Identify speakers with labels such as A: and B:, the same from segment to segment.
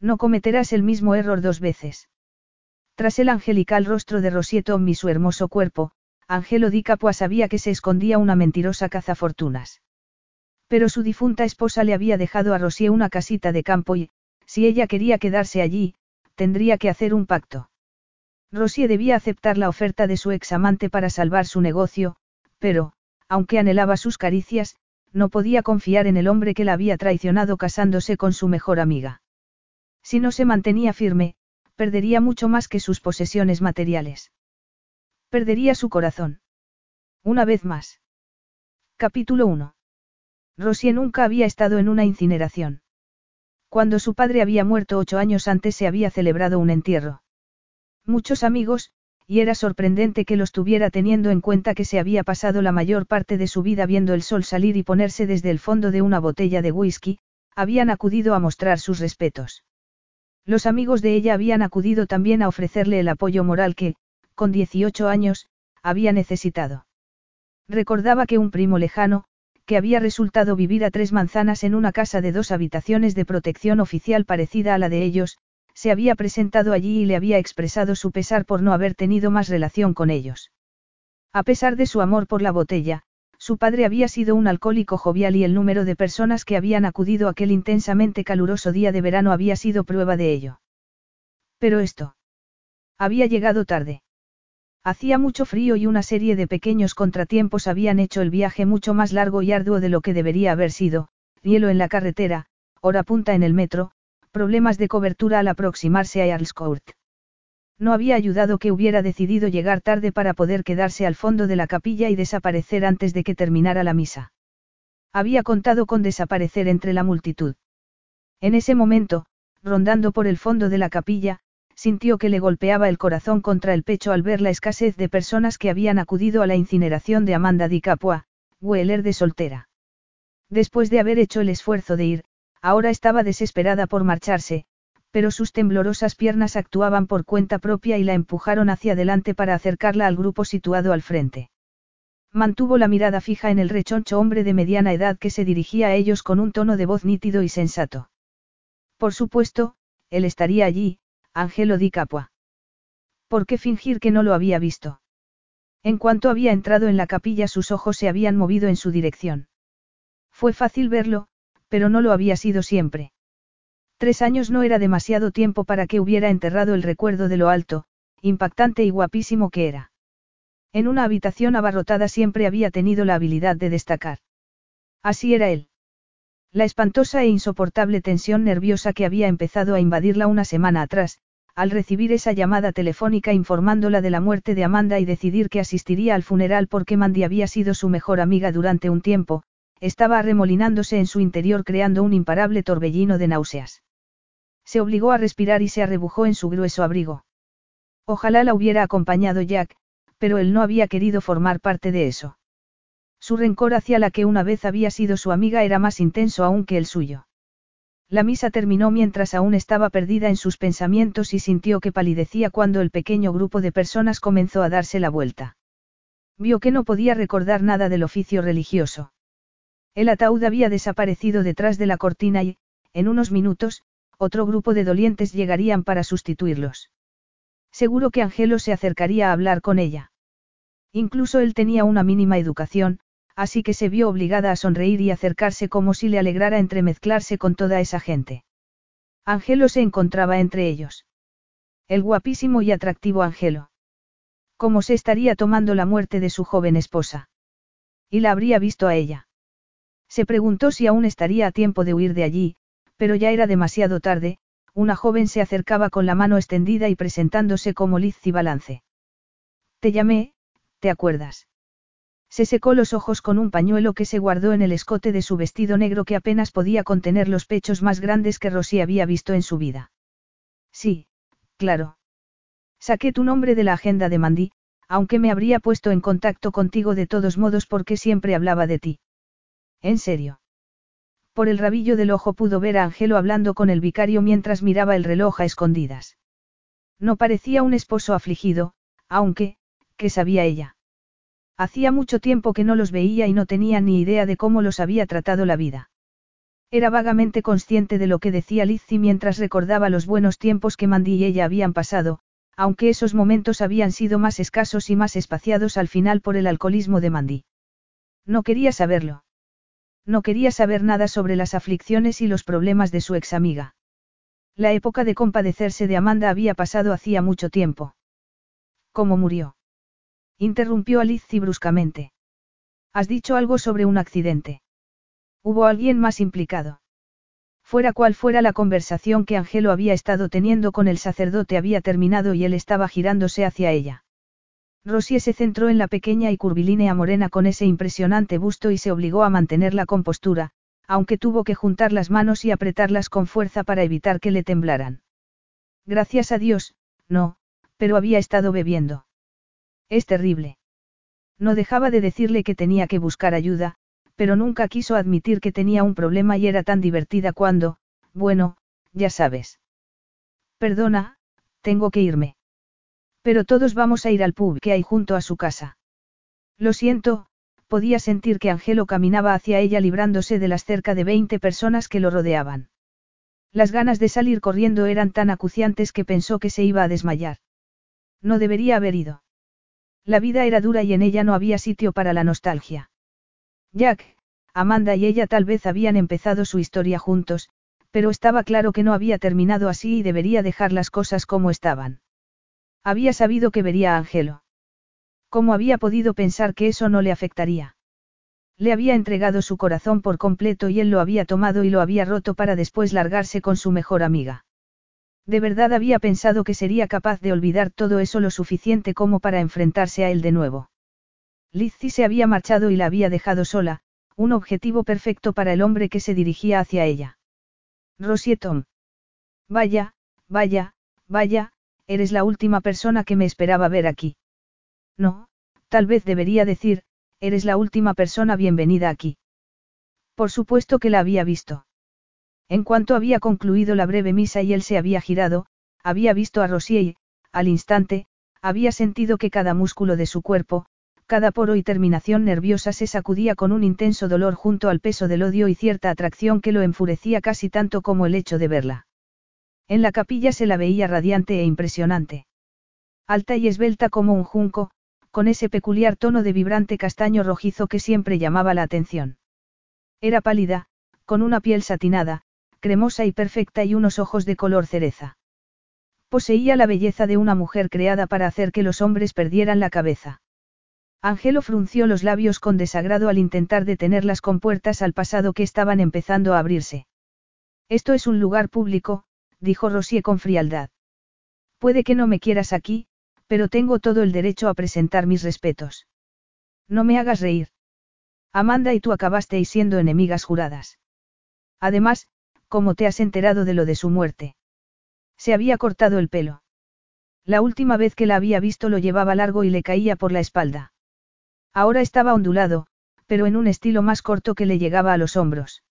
A: No cometerás el mismo error dos veces. Tras el angelical rostro de Rosieto y su hermoso cuerpo, Angelo di Capua sabía que se escondía una mentirosa cazafortunas. Pero su difunta esposa le había dejado a Rosier una casita de campo y, si ella quería quedarse allí, tendría que hacer un pacto. Rosier debía aceptar la oferta de su ex amante para salvar su negocio, pero, aunque anhelaba sus caricias, no podía confiar en el hombre que la había traicionado casándose con su mejor amiga. Si no se mantenía firme, perdería mucho más que sus posesiones materiales. Perdería su corazón. Una vez más. Capítulo 1. Rosie nunca había estado en una incineración. Cuando su padre había muerto ocho años antes se había celebrado un entierro. Muchos amigos, y era sorprendente que los tuviera teniendo en cuenta que se había pasado la mayor parte de su vida viendo el sol salir y ponerse desde el fondo de una botella de whisky, habían acudido a mostrar sus respetos. Los amigos de ella habían acudido también a ofrecerle el apoyo moral que, con 18 años, había necesitado. Recordaba que un primo lejano, que había resultado vivir a tres manzanas en una casa de dos habitaciones de protección oficial parecida a la de ellos, se había presentado allí y le había expresado su pesar por no haber tenido más relación con ellos. A pesar de su amor por la botella, su padre había sido un alcohólico jovial y el número de personas que habían acudido aquel intensamente caluroso día de verano había sido prueba de ello. Pero esto. Había llegado tarde. Hacía mucho frío y una serie de pequeños contratiempos habían hecho el viaje mucho más largo y arduo de lo que debería haber sido, hielo en la carretera, hora punta en el metro, problemas de cobertura al aproximarse a Court. No había ayudado que hubiera decidido llegar tarde para poder quedarse al fondo de la capilla y desaparecer antes de que terminara la misa. Había contado con desaparecer entre la multitud. En ese momento, rondando por el fondo de la capilla, sintió que le golpeaba el corazón contra el pecho al ver la escasez de personas que habían acudido a la incineración de Amanda Di Capua, Weller de soltera. Después de haber hecho el esfuerzo de ir, ahora estaba desesperada por marcharse, pero sus temblorosas piernas actuaban por cuenta propia y la empujaron hacia adelante para acercarla al grupo situado al frente. Mantuvo la mirada fija en el rechoncho hombre de mediana edad que se dirigía a ellos con un tono de voz nítido y sensato. Por supuesto, él estaría allí, Angelo di Capua. ¿Por qué fingir que no lo había visto? En cuanto había entrado en la capilla sus ojos se habían movido en su dirección. Fue fácil verlo, pero no lo había sido siempre. Tres años no era demasiado tiempo para que hubiera enterrado el recuerdo de lo alto, impactante y guapísimo que era. En una habitación abarrotada siempre había tenido la habilidad de destacar. Así era él. La espantosa e insoportable tensión nerviosa que había empezado a invadirla una semana atrás, al recibir esa llamada telefónica informándola de la muerte de Amanda y decidir que asistiría al funeral porque Mandy había sido su mejor amiga durante un tiempo, estaba arremolinándose en su interior creando un imparable torbellino de náuseas. Se obligó a respirar y se arrebujó en su grueso abrigo. Ojalá la hubiera acompañado Jack, pero él no había querido formar parte de eso. Su rencor hacia la que una vez había sido su amiga era más intenso aún que el suyo. La misa terminó mientras aún estaba perdida en sus pensamientos y sintió que palidecía cuando el pequeño grupo de personas comenzó a darse la vuelta. Vio que no podía recordar nada del oficio religioso. El ataúd había desaparecido detrás de la cortina y, en unos minutos, otro grupo de dolientes llegarían para sustituirlos. Seguro que Angelo se acercaría a hablar con ella. Incluso él tenía una mínima educación, así que se vio obligada a sonreír y acercarse como si le alegrara entremezclarse con toda esa gente. Angelo se encontraba entre ellos. El guapísimo y atractivo Angelo. ¿Cómo se estaría tomando la muerte de su joven esposa? Y la habría visto a ella. Se preguntó si aún estaría a tiempo de huir de allí, pero ya era demasiado tarde, una joven se acercaba con la mano extendida y presentándose como Liz Balance. Te llamé, ¿te acuerdas? Se secó los ojos con un pañuelo que se guardó en el escote de su vestido negro que apenas podía contener los pechos más grandes que Rosy había visto en su vida. Sí, claro. Saqué tu nombre de la agenda de Mandy, aunque me habría puesto en contacto contigo de todos modos porque siempre hablaba de ti. ¿En serio? Por el rabillo del ojo pudo ver a Angelo hablando con el vicario mientras miraba el reloj a escondidas. No parecía un esposo afligido, aunque, ¿qué sabía ella? Hacía mucho tiempo que no los veía y no tenía ni idea de cómo los había tratado la vida. Era vagamente consciente de lo que decía Lizzie mientras recordaba los buenos tiempos que Mandy y ella habían pasado, aunque esos momentos habían sido más escasos y más espaciados al final por el alcoholismo de Mandy. No quería saberlo. No quería saber nada sobre las aflicciones y los problemas de su ex amiga. La época de compadecerse de Amanda había pasado hacía mucho tiempo. ¿Cómo murió? Interrumpió a bruscamente. ¿Has dicho algo sobre un accidente? ¿Hubo alguien más implicado? Fuera cual fuera la conversación que Angelo había estado teniendo con el sacerdote había terminado y él estaba girándose hacia ella. Rosie se centró en la pequeña y curvilínea morena con ese impresionante busto y se obligó a mantener la compostura, aunque tuvo que juntar las manos y apretarlas con fuerza para evitar que le temblaran. Gracias a Dios, no, pero había estado bebiendo. Es terrible. No dejaba de decirle que tenía que buscar ayuda, pero nunca quiso admitir que tenía un problema y era tan divertida cuando, bueno, ya sabes. Perdona, tengo que irme. Pero todos vamos a ir al pub que hay junto a su casa. Lo siento, podía sentir que Angelo caminaba hacia ella librándose de las cerca de 20 personas que lo rodeaban. Las ganas de salir corriendo eran tan acuciantes que pensó que se iba a desmayar. No debería haber ido. La vida era dura y en ella no había sitio para la nostalgia. Jack, Amanda y ella tal vez habían empezado su historia juntos, pero estaba claro que no había terminado así y debería dejar las cosas como estaban. Había sabido que vería a Angelo. ¿Cómo había podido pensar que eso no le afectaría? Le había entregado su corazón por completo y él lo había tomado y lo había roto para después largarse con su mejor amiga. De verdad había pensado que sería capaz de olvidar todo eso lo suficiente como para enfrentarse a él de nuevo. Lizzie se había marchado y la había dejado sola, un objetivo perfecto para el hombre que se dirigía hacia ella. Rosietom. Vaya, vaya, vaya, eres la última persona que me esperaba ver aquí. No, tal vez debería decir, eres la última persona bienvenida aquí. Por supuesto que la había visto. En cuanto había concluido la breve misa y él se había girado, había visto a Rosier y, al instante, había sentido que cada músculo de su cuerpo, cada poro y terminación nerviosa se sacudía con un intenso dolor junto al peso del odio y cierta atracción que lo enfurecía casi tanto como el hecho de verla. En la capilla se la veía radiante e impresionante. Alta y esbelta como un junco, con ese peculiar tono de vibrante castaño rojizo que siempre llamaba la atención. Era pálida, con una piel satinada, cremosa y perfecta y unos ojos de color cereza. Poseía la belleza de una mujer creada para hacer que los hombres perdieran la cabeza. Angelo frunció los labios con desagrado al intentar detener las compuertas al pasado que estaban empezando a abrirse. Esto es un lugar público, dijo Rosie con frialdad. Puede que no me quieras aquí, pero tengo todo el derecho a presentar mis respetos. No me hagas reír. Amanda y tú acabasteis siendo enemigas juradas. Además, ¿cómo te has enterado de lo de su muerte? Se había cortado el pelo. La última vez que la había visto lo llevaba largo y le caía por la espalda. Ahora estaba ondulado, pero en un estilo más corto que le llegaba a los hombros.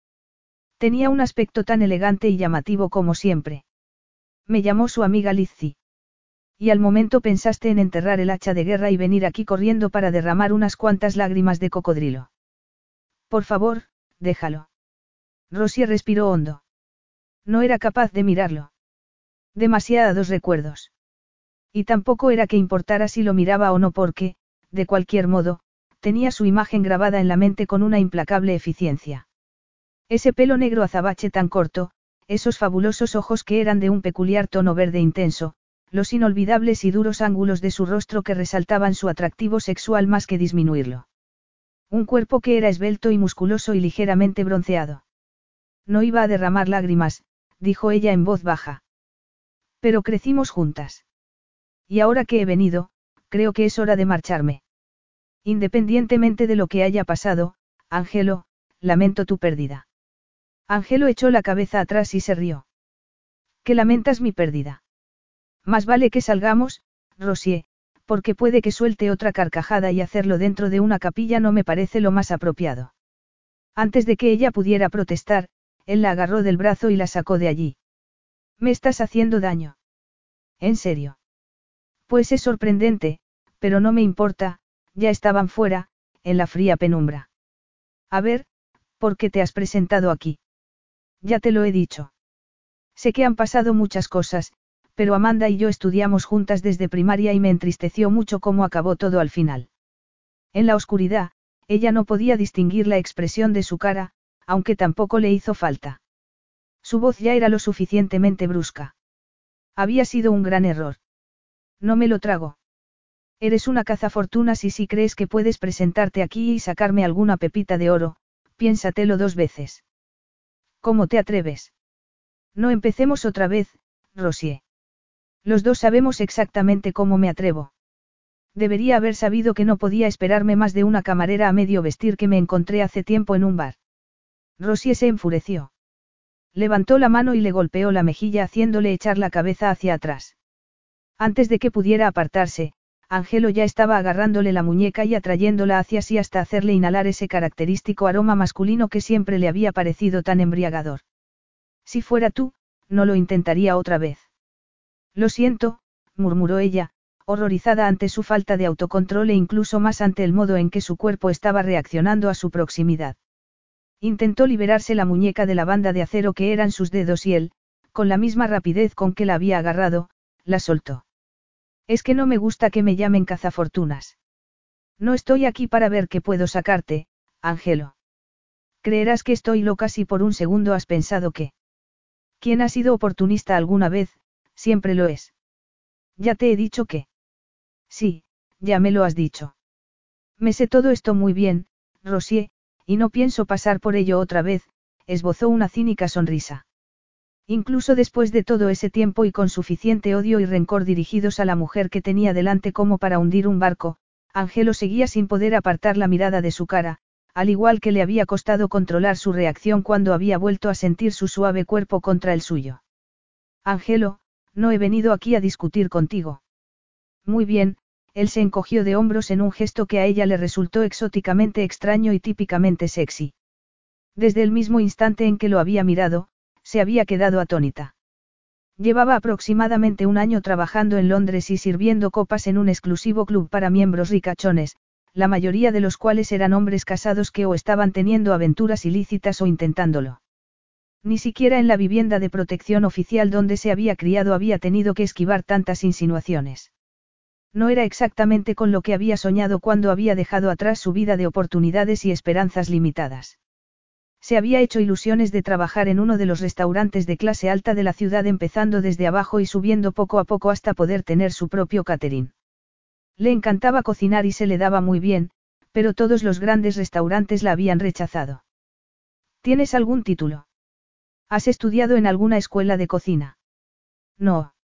A: Tenía un aspecto tan elegante y llamativo como siempre. Me llamó su amiga Lizzie. Y al momento pensaste en enterrar el hacha de guerra y venir aquí corriendo para derramar unas cuantas lágrimas de cocodrilo. Por favor, déjalo. Rosie respiró hondo. No era capaz de mirarlo. Demasiados recuerdos. Y tampoco era que importara si lo miraba o no porque, de cualquier modo, tenía su imagen grabada en la mente con una implacable eficiencia. Ese pelo negro azabache tan corto, esos fabulosos ojos que eran de un peculiar tono verde intenso, los inolvidables y duros ángulos de su rostro que resaltaban su atractivo sexual más que disminuirlo. Un cuerpo que era esbelto y musculoso y ligeramente bronceado. No iba a derramar lágrimas, dijo ella en voz baja. Pero crecimos juntas. Y ahora que he venido, creo que es hora de marcharme. Independientemente de lo que haya pasado, Ángelo, lamento tu pérdida. Angelo echó la cabeza atrás y se rió. ¿Qué lamentas mi pérdida? Más vale que salgamos, Rosier, porque puede que suelte otra carcajada y hacerlo dentro de una capilla no me parece lo más apropiado. Antes de que ella pudiera protestar, él la agarró del brazo y la sacó de allí. Me estás haciendo daño. ¿En serio? Pues es sorprendente, pero no me importa, ya estaban fuera, en la fría penumbra. A ver, ¿por qué te has presentado aquí? Ya te lo he dicho. Sé que han pasado muchas cosas, pero Amanda y yo estudiamos juntas desde primaria y me entristeció mucho cómo acabó todo al final. En la oscuridad, ella no podía distinguir la expresión de su cara, aunque tampoco le hizo falta. Su voz ya era lo suficientemente brusca. Había sido un gran error. No me lo trago. Eres una cazafortunas y si crees que puedes presentarte aquí y sacarme alguna pepita de oro, piénsatelo dos veces. ¿Cómo te atreves? No empecemos otra vez, Rosier. Los dos sabemos exactamente cómo me atrevo. Debería haber sabido que no podía esperarme más de una camarera a medio vestir que me encontré hace tiempo en un bar. Rosie se enfureció. Levantó la mano y le golpeó la mejilla haciéndole echar la cabeza hacia atrás. Antes de que pudiera apartarse, Angelo ya estaba agarrándole la muñeca y atrayéndola hacia sí hasta hacerle inhalar ese característico aroma masculino que siempre le había parecido tan embriagador. Si fuera tú, no lo intentaría otra vez. Lo siento, murmuró ella, horrorizada ante su falta de autocontrol e incluso más ante el modo en que su cuerpo estaba reaccionando a su proximidad. Intentó liberarse la muñeca de la banda de acero que eran sus dedos y él, con la misma rapidez con que la había agarrado, la soltó. Es que no me gusta que me llamen cazafortunas. No estoy aquí para ver qué puedo sacarte, Ángelo. Creerás que estoy loca si por un segundo has pensado que... ¿Quién ha sido oportunista alguna vez, siempre lo es. Ya te he dicho que. Sí, ya me lo has dicho. Me sé todo esto muy bien, Rosier, y no pienso pasar por ello otra vez, esbozó una cínica sonrisa. Incluso después de todo ese tiempo y con suficiente odio y rencor dirigidos a la mujer que tenía delante como para hundir un barco, Angelo seguía sin poder apartar la mirada de su cara, al igual que le había costado controlar su reacción cuando había vuelto a sentir su suave cuerpo contra el suyo. Angelo, no he venido aquí a discutir contigo. Muy bien, él se encogió de hombros en un gesto que a ella le resultó exóticamente extraño y típicamente sexy. Desde el mismo instante en que lo había mirado, se había quedado atónita. Llevaba aproximadamente un año trabajando en Londres y sirviendo copas en un exclusivo club para miembros ricachones, la mayoría de los cuales eran hombres casados que o estaban teniendo aventuras ilícitas o intentándolo. Ni siquiera en la vivienda de protección oficial donde se había criado había tenido que esquivar tantas insinuaciones. No era exactamente con lo que había soñado cuando había dejado atrás su vida de oportunidades y esperanzas limitadas. Se había hecho ilusiones de trabajar en uno de los restaurantes de clase alta de la ciudad empezando desde abajo y subiendo poco a poco hasta poder tener su propio catering. Le encantaba cocinar y se le daba muy bien, pero todos los grandes restaurantes la habían rechazado. ¿Tienes algún título? ¿Has estudiado en alguna escuela de cocina? No.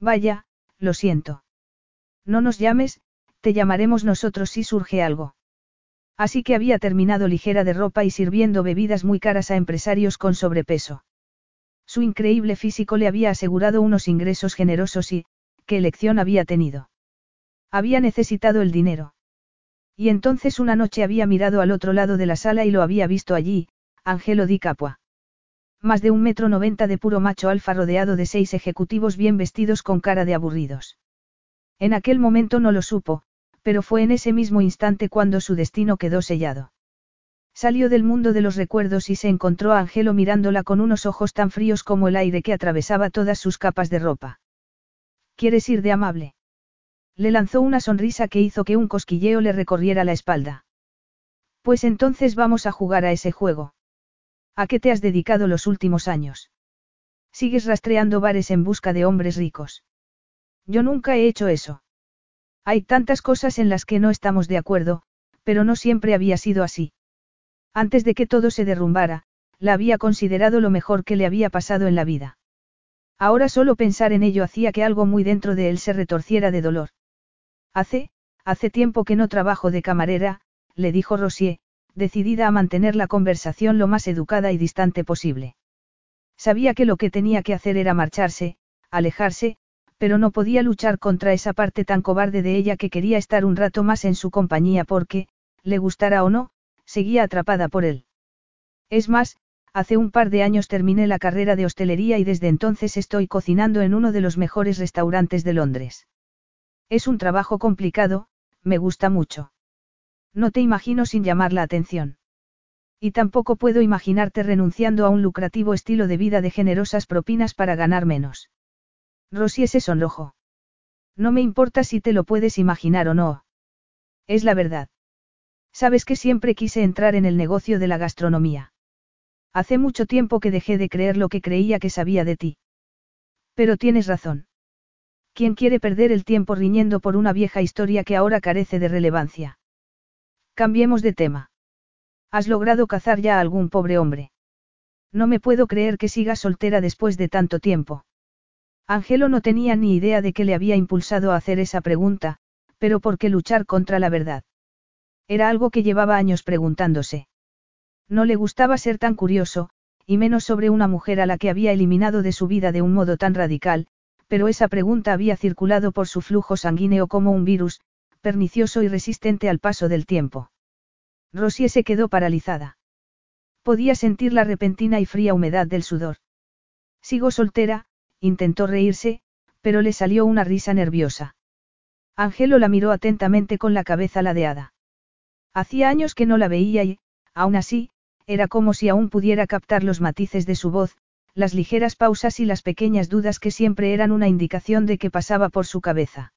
A: Vaya, lo siento. No nos llames, te llamaremos nosotros si surge algo. Así que había terminado ligera de ropa y sirviendo bebidas muy caras a empresarios con sobrepeso. Su increíble físico le había asegurado unos ingresos generosos y, ¿qué elección había tenido? Había necesitado el dinero. Y entonces una noche había mirado al otro lado de la sala y lo había visto allí, Angelo Di Capua. Más de un metro noventa de puro macho alfa rodeado de seis ejecutivos bien vestidos con cara de aburridos. En aquel momento no lo supo, pero fue en ese mismo instante cuando su destino quedó sellado. Salió del mundo de los recuerdos y se encontró a Angelo mirándola con unos ojos tan fríos como el aire que atravesaba todas sus capas de ropa. ¿Quieres ir de amable? Le lanzó una sonrisa que hizo que un cosquilleo le recorriera la espalda. Pues entonces vamos a jugar a ese juego. ¿A qué te has dedicado los últimos años? Sigues rastreando bares en busca de hombres ricos. Yo nunca he hecho eso. Hay tantas cosas en las que no estamos de acuerdo, pero no siempre había sido así. Antes de que todo se derrumbara, la había considerado lo mejor que le había pasado en la vida. Ahora solo pensar en ello hacía que algo muy dentro de él se retorciera de dolor. Hace, hace tiempo que no trabajo de camarera, le dijo Rosier, decidida a mantener la conversación lo más educada y distante posible. Sabía que lo que tenía que hacer era marcharse, alejarse, pero no podía luchar contra esa parte tan cobarde de ella que quería estar un rato más en su compañía porque, le gustara o no, seguía atrapada por él. Es más, hace un par de años terminé la carrera de hostelería y desde entonces estoy cocinando en uno de los mejores restaurantes de Londres. Es un trabajo complicado, me gusta mucho. No te imagino sin llamar la atención. Y tampoco puedo imaginarte renunciando a un lucrativo estilo de vida de generosas propinas para ganar menos. Rosie se sonrojó. No me importa si te lo puedes imaginar o no. Es la verdad. Sabes que siempre quise entrar en el negocio de la gastronomía. Hace mucho tiempo que dejé de creer lo que creía que sabía de ti. Pero tienes razón. ¿Quién quiere perder el tiempo riñendo por una vieja historia que ahora carece de relevancia? Cambiemos de tema. ¿Has logrado cazar ya a algún pobre hombre? No me puedo creer que sigas soltera después de tanto tiempo. Angelo no tenía ni idea de qué le había impulsado a hacer esa pregunta, pero ¿por qué luchar contra la verdad? Era algo que llevaba años preguntándose. No le gustaba ser tan curioso, y menos sobre una mujer a la que había eliminado de su vida de un modo tan radical, pero esa pregunta había circulado por su flujo sanguíneo como un virus, pernicioso y resistente al paso del tiempo. Rosie se quedó paralizada. Podía sentir la repentina y fría humedad del sudor. Sigo soltera, intentó reírse, pero le salió una risa nerviosa. Angelo la miró atentamente con la cabeza ladeada. Hacía años que no la veía y, aún así, era como si aún pudiera captar los matices de su voz, las ligeras pausas y las pequeñas dudas que siempre eran una indicación de que pasaba por su cabeza.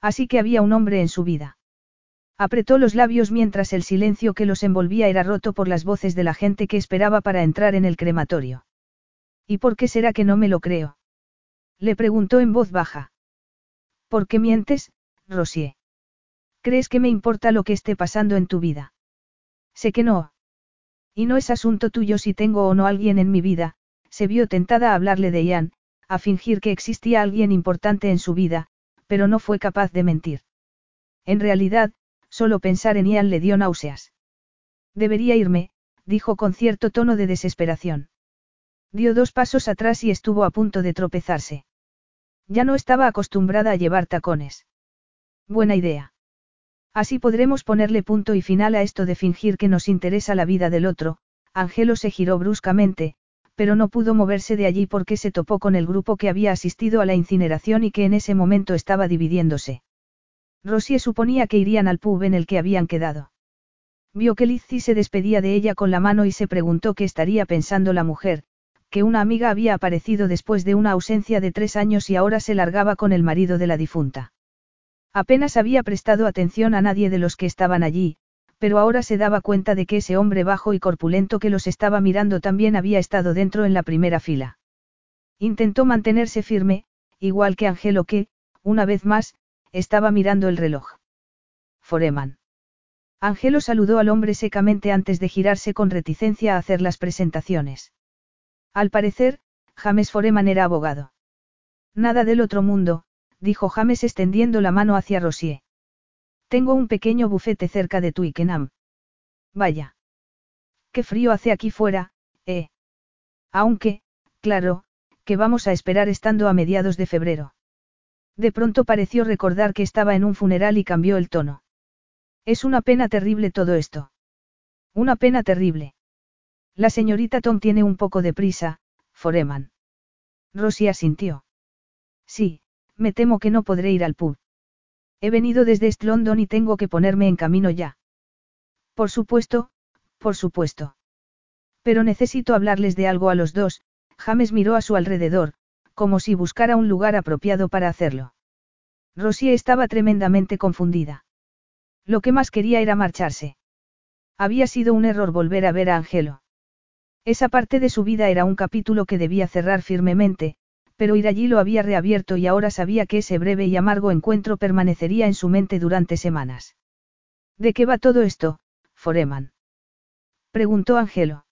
A: Así que había un hombre en su vida. Apretó los labios mientras el silencio que los envolvía era roto por las voces de la gente que esperaba para entrar en el crematorio. ¿Y por qué será que no me lo creo? Le preguntó en voz baja. ¿Por qué mientes, Rosier? ¿Crees que me importa lo que esté pasando en tu vida? Sé que no. Y no es asunto tuyo si tengo o no alguien en mi vida, se vio tentada a hablarle de Ian, a fingir que existía alguien importante en su vida, pero no fue capaz de mentir. En realidad, Solo pensar en Ian le dio náuseas. Debería irme, dijo con cierto tono de desesperación. Dio dos pasos atrás y estuvo a punto de tropezarse. Ya no estaba acostumbrada a llevar tacones. Buena idea. Así podremos ponerle punto y final a esto de fingir que nos interesa la vida del otro. Angelo se giró bruscamente, pero no pudo moverse de allí porque se topó con el grupo que había asistido a la incineración y que en ese momento estaba dividiéndose. Rosie suponía que irían al pub en el que habían quedado. Vio que Lizzie se despedía de ella con la mano y se preguntó qué estaría pensando la mujer, que una amiga había aparecido después de una ausencia de tres años y ahora se largaba con el marido de la difunta. Apenas había prestado atención a nadie de los que estaban allí, pero ahora se daba cuenta de que ese hombre bajo y corpulento que los estaba mirando también había estado dentro en la primera fila. Intentó mantenerse firme, igual que Angelo que, una vez más, estaba mirando el reloj. Foreman. Angelo saludó al hombre secamente antes de girarse con reticencia a hacer las presentaciones. Al parecer, James Foreman era abogado. Nada del otro mundo, dijo James extendiendo la mano hacia Rosier. Tengo un pequeño bufete cerca de Twickenham. Vaya. Qué frío hace aquí fuera, eh. Aunque, claro, que vamos a esperar estando a mediados de febrero. De pronto pareció recordar que estaba en un funeral y cambió el tono. Es una pena terrible todo esto. Una pena terrible. La señorita Tom tiene un poco de prisa, Foreman. Rosie asintió. Sí, me temo que no podré ir al pub. He venido desde East London y tengo que ponerme en camino ya. Por supuesto, por supuesto. Pero necesito hablarles de algo a los dos, James miró a su alrededor, como si buscara un lugar apropiado para hacerlo. Rosie estaba tremendamente confundida. Lo que más quería era marcharse. Había sido un error volver a ver a Angelo. Esa parte de su vida era un capítulo que debía cerrar firmemente, pero ir allí lo había reabierto y ahora sabía que ese breve y amargo encuentro permanecería en su mente durante semanas. ¿De qué va todo esto, Foreman? preguntó Angelo.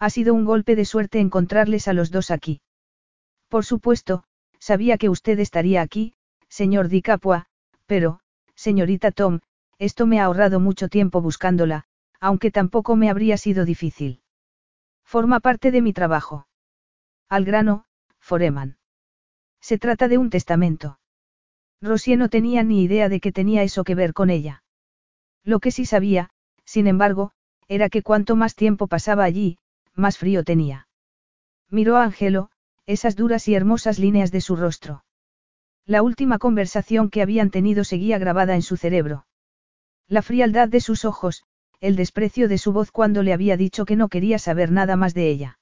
A: Ha sido un golpe de suerte encontrarles a los dos aquí. Por supuesto, sabía que usted estaría aquí, señor Di Capua, pero, señorita Tom, esto me ha ahorrado mucho tiempo buscándola, aunque tampoco me habría sido difícil. Forma parte de mi trabajo. Al grano, Foreman. Se trata de un testamento. Rosie no tenía ni idea de que tenía eso que ver con ella. Lo que sí sabía, sin embargo, era que cuanto más tiempo pasaba allí, más frío tenía. Miró a Angelo, esas duras y hermosas líneas de su rostro. La última conversación que habían tenido seguía grabada en su cerebro. La frialdad de sus ojos, el desprecio de su voz cuando le había dicho que no quería saber nada más de ella.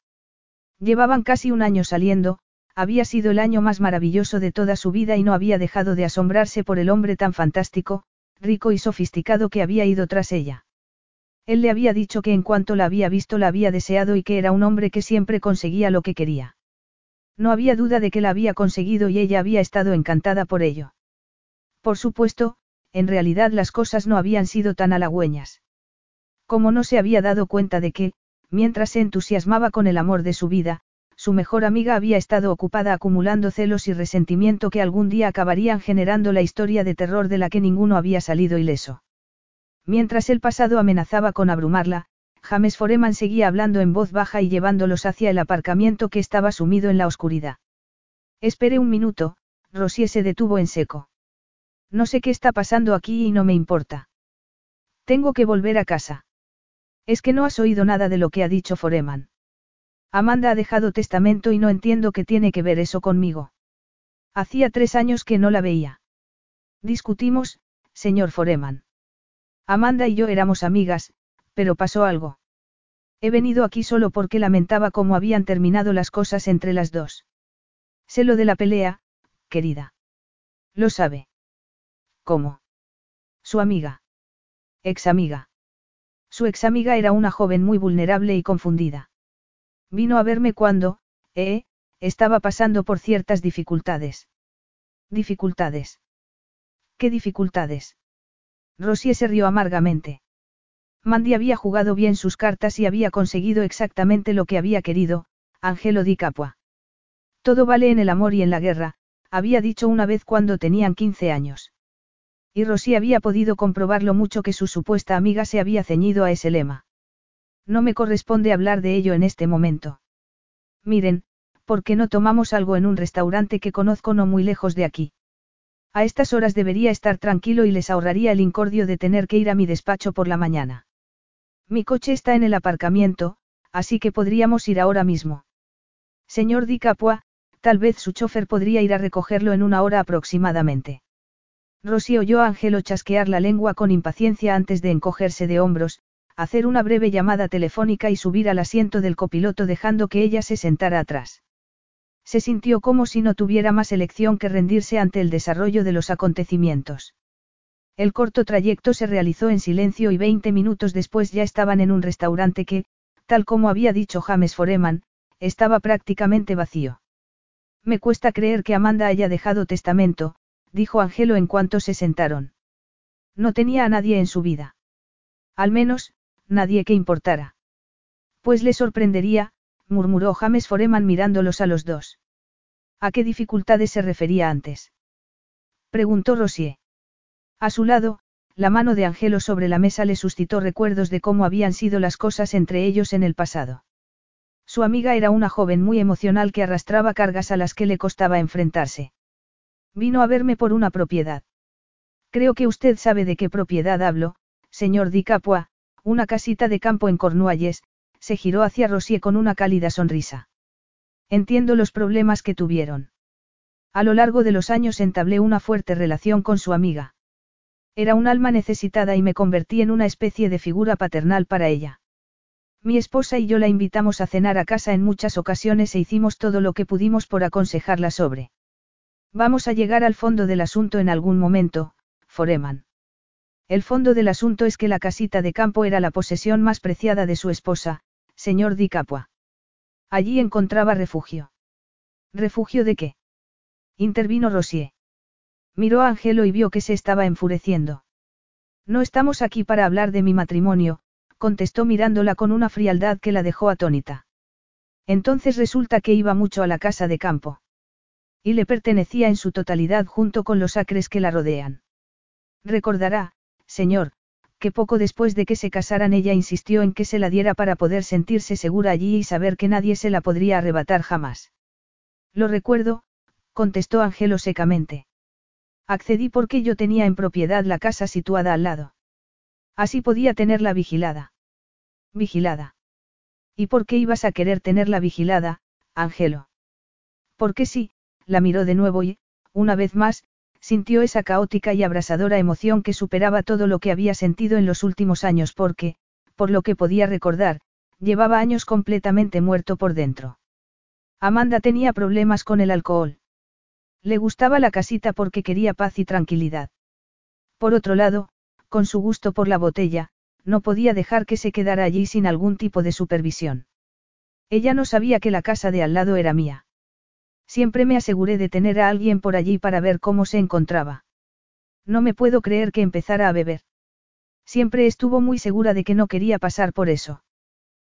A: Llevaban casi un año saliendo, había sido el año más maravilloso de toda su vida y no había dejado de asombrarse por el hombre tan fantástico, rico y sofisticado que había ido tras ella. Él le había dicho que en cuanto la había visto la había deseado y que era un hombre que siempre conseguía lo que quería. No había duda de que la había conseguido y ella había estado encantada por ello. Por supuesto, en realidad las cosas no habían sido tan halagüeñas. Como no se había dado cuenta de que, mientras se entusiasmaba con el amor de su vida, su mejor amiga había estado ocupada acumulando celos y resentimiento que algún día acabarían generando la historia de terror de la que ninguno había salido ileso. Mientras el pasado amenazaba con abrumarla, James Foreman seguía hablando en voz baja y llevándolos hacia el aparcamiento que estaba sumido en la oscuridad. Esperé un minuto, Rosie se detuvo en seco. No sé qué está pasando aquí y no me importa. Tengo que volver a casa. Es que no has oído nada de lo que ha dicho Foreman. Amanda ha dejado testamento y no entiendo qué tiene que ver eso conmigo. Hacía tres años que no la veía. Discutimos, señor Foreman. Amanda y yo éramos amigas, pero pasó algo. He venido aquí solo porque lamentaba cómo habían terminado las cosas entre las dos. Sé lo de la pelea, querida. Lo sabe. ¿Cómo? Su amiga. Ex amiga. Su ex amiga era una joven muy vulnerable y confundida. Vino a verme cuando, eh, estaba pasando por ciertas dificultades. ¿Dificultades? ¿Qué dificultades? Rosie se rió amargamente. Mandy había jugado bien sus cartas y había conseguido exactamente lo que había querido, Angelo di Capua. Todo vale en el amor y en la guerra, había dicho una vez cuando tenían 15 años. Y Rosy había podido comprobar lo mucho que su supuesta amiga se había ceñido a ese lema. No me corresponde hablar de ello en este momento. Miren, ¿por qué no tomamos algo en un restaurante que conozco no muy lejos de aquí? A estas horas debería estar tranquilo y les ahorraría el incordio de tener que ir a mi despacho por la mañana. Mi coche está en el aparcamiento, así que podríamos ir ahora mismo. Señor Di Capua, tal vez su chofer podría ir a recogerlo en una hora aproximadamente. Rosy oyó a Angelo chasquear la lengua con impaciencia antes de encogerse de hombros, hacer una breve llamada telefónica y subir al asiento del copiloto dejando que ella se sentara atrás. Se sintió como si no tuviera más elección que rendirse ante el desarrollo de los acontecimientos. El corto trayecto se realizó en silencio y 20 minutos después ya estaban en un restaurante que, tal como había dicho James Foreman, estaba prácticamente vacío. Me cuesta creer que Amanda haya dejado testamento, dijo Angelo en cuanto se sentaron. No tenía a nadie en su vida. Al menos, nadie que importara. Pues le sorprendería, murmuró James Foreman mirándolos a los dos. ¿A qué dificultades se refería antes? Preguntó Rosier. A su lado, la mano de Angelo sobre la mesa le suscitó recuerdos de cómo habían sido las cosas entre ellos en el pasado. Su amiga era una joven muy emocional que arrastraba cargas a las que le costaba enfrentarse. Vino a verme por una propiedad. Creo que usted sabe de qué propiedad hablo, señor Di Capua, una casita de campo en Cornualles, se giró hacia Rosier con una cálida sonrisa. Entiendo los problemas que tuvieron. A lo largo de los años entablé una fuerte relación con su amiga. Era un alma necesitada y me convertí en una especie de figura paternal para ella. Mi esposa y yo la invitamos a cenar a casa en muchas ocasiones e hicimos todo lo que pudimos por aconsejarla sobre. Vamos a llegar al fondo del asunto en algún momento, Foreman. El fondo del asunto es que la casita de campo era la posesión más preciada de su esposa, señor Di Capua. Allí encontraba refugio. ¿Refugio de qué? Intervino Rosier. Miró a Angelo y vio que se estaba enfureciendo. No estamos aquí para hablar de mi matrimonio, contestó mirándola con una frialdad que la dejó atónita. Entonces resulta que iba mucho a la casa de campo. Y le pertenecía en su totalidad junto con los acres que la rodean. Recordará, señor, que poco después de que se casaran ella insistió en que se la diera para poder sentirse segura allí y saber que nadie se la podría arrebatar jamás. Lo recuerdo, contestó Angelo secamente. Accedí porque yo tenía en propiedad la casa situada al lado. Así podía tenerla vigilada. Vigilada. ¿Y por qué ibas a querer tenerla vigilada, Angelo? Porque sí, la miró de nuevo y, una vez más, sintió esa caótica y abrasadora emoción que superaba todo lo que había sentido en los últimos años porque, por lo que podía recordar, llevaba años completamente muerto por dentro. Amanda tenía problemas con el alcohol. Le gustaba la casita porque quería paz y tranquilidad. Por otro lado, con su gusto por la botella, no podía dejar que se quedara allí sin algún tipo de supervisión. Ella no sabía que la casa de al lado era mía. Siempre me aseguré de tener a alguien por allí para ver cómo se encontraba. No me puedo creer que empezara a beber. Siempre estuvo muy segura de que no quería pasar por eso.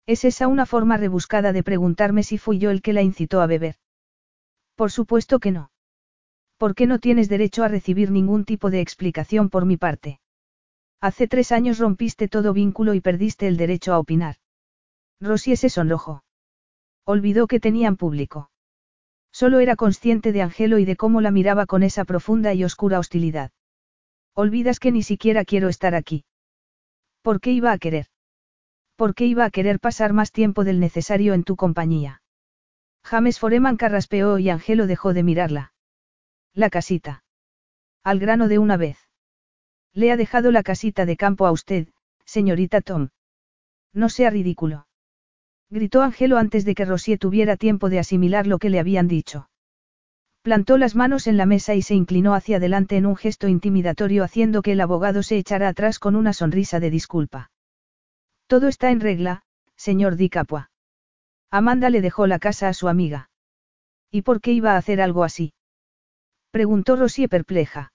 A: ¿Es esa una forma rebuscada de preguntarme si fui yo el que la incitó a beber? Por supuesto que no. ¿Por qué no tienes derecho a recibir ningún tipo de explicación por mi parte? Hace tres años rompiste todo vínculo y perdiste el derecho a opinar. Rosie se sonrojó. Olvidó que tenían público. Solo era consciente de Angelo y de cómo la miraba con esa profunda y oscura hostilidad. Olvidas que ni siquiera quiero estar aquí. ¿Por qué iba a querer? ¿Por qué iba a querer pasar más tiempo del necesario en tu compañía? James Foreman carraspeó y Angelo dejó de mirarla. La casita. Al grano de una vez. Le ha dejado la casita de campo a usted, señorita Tom. No sea ridículo gritó Angelo antes de que Rosier tuviera tiempo de asimilar lo que le habían dicho. Plantó las manos en la mesa y se inclinó hacia adelante en un gesto intimidatorio haciendo que el abogado se echara atrás con una sonrisa de disculpa. Todo está en regla, señor Di Capua. Amanda le dejó la casa a su amiga. ¿Y por qué iba a hacer algo así? Preguntó Rosier perpleja.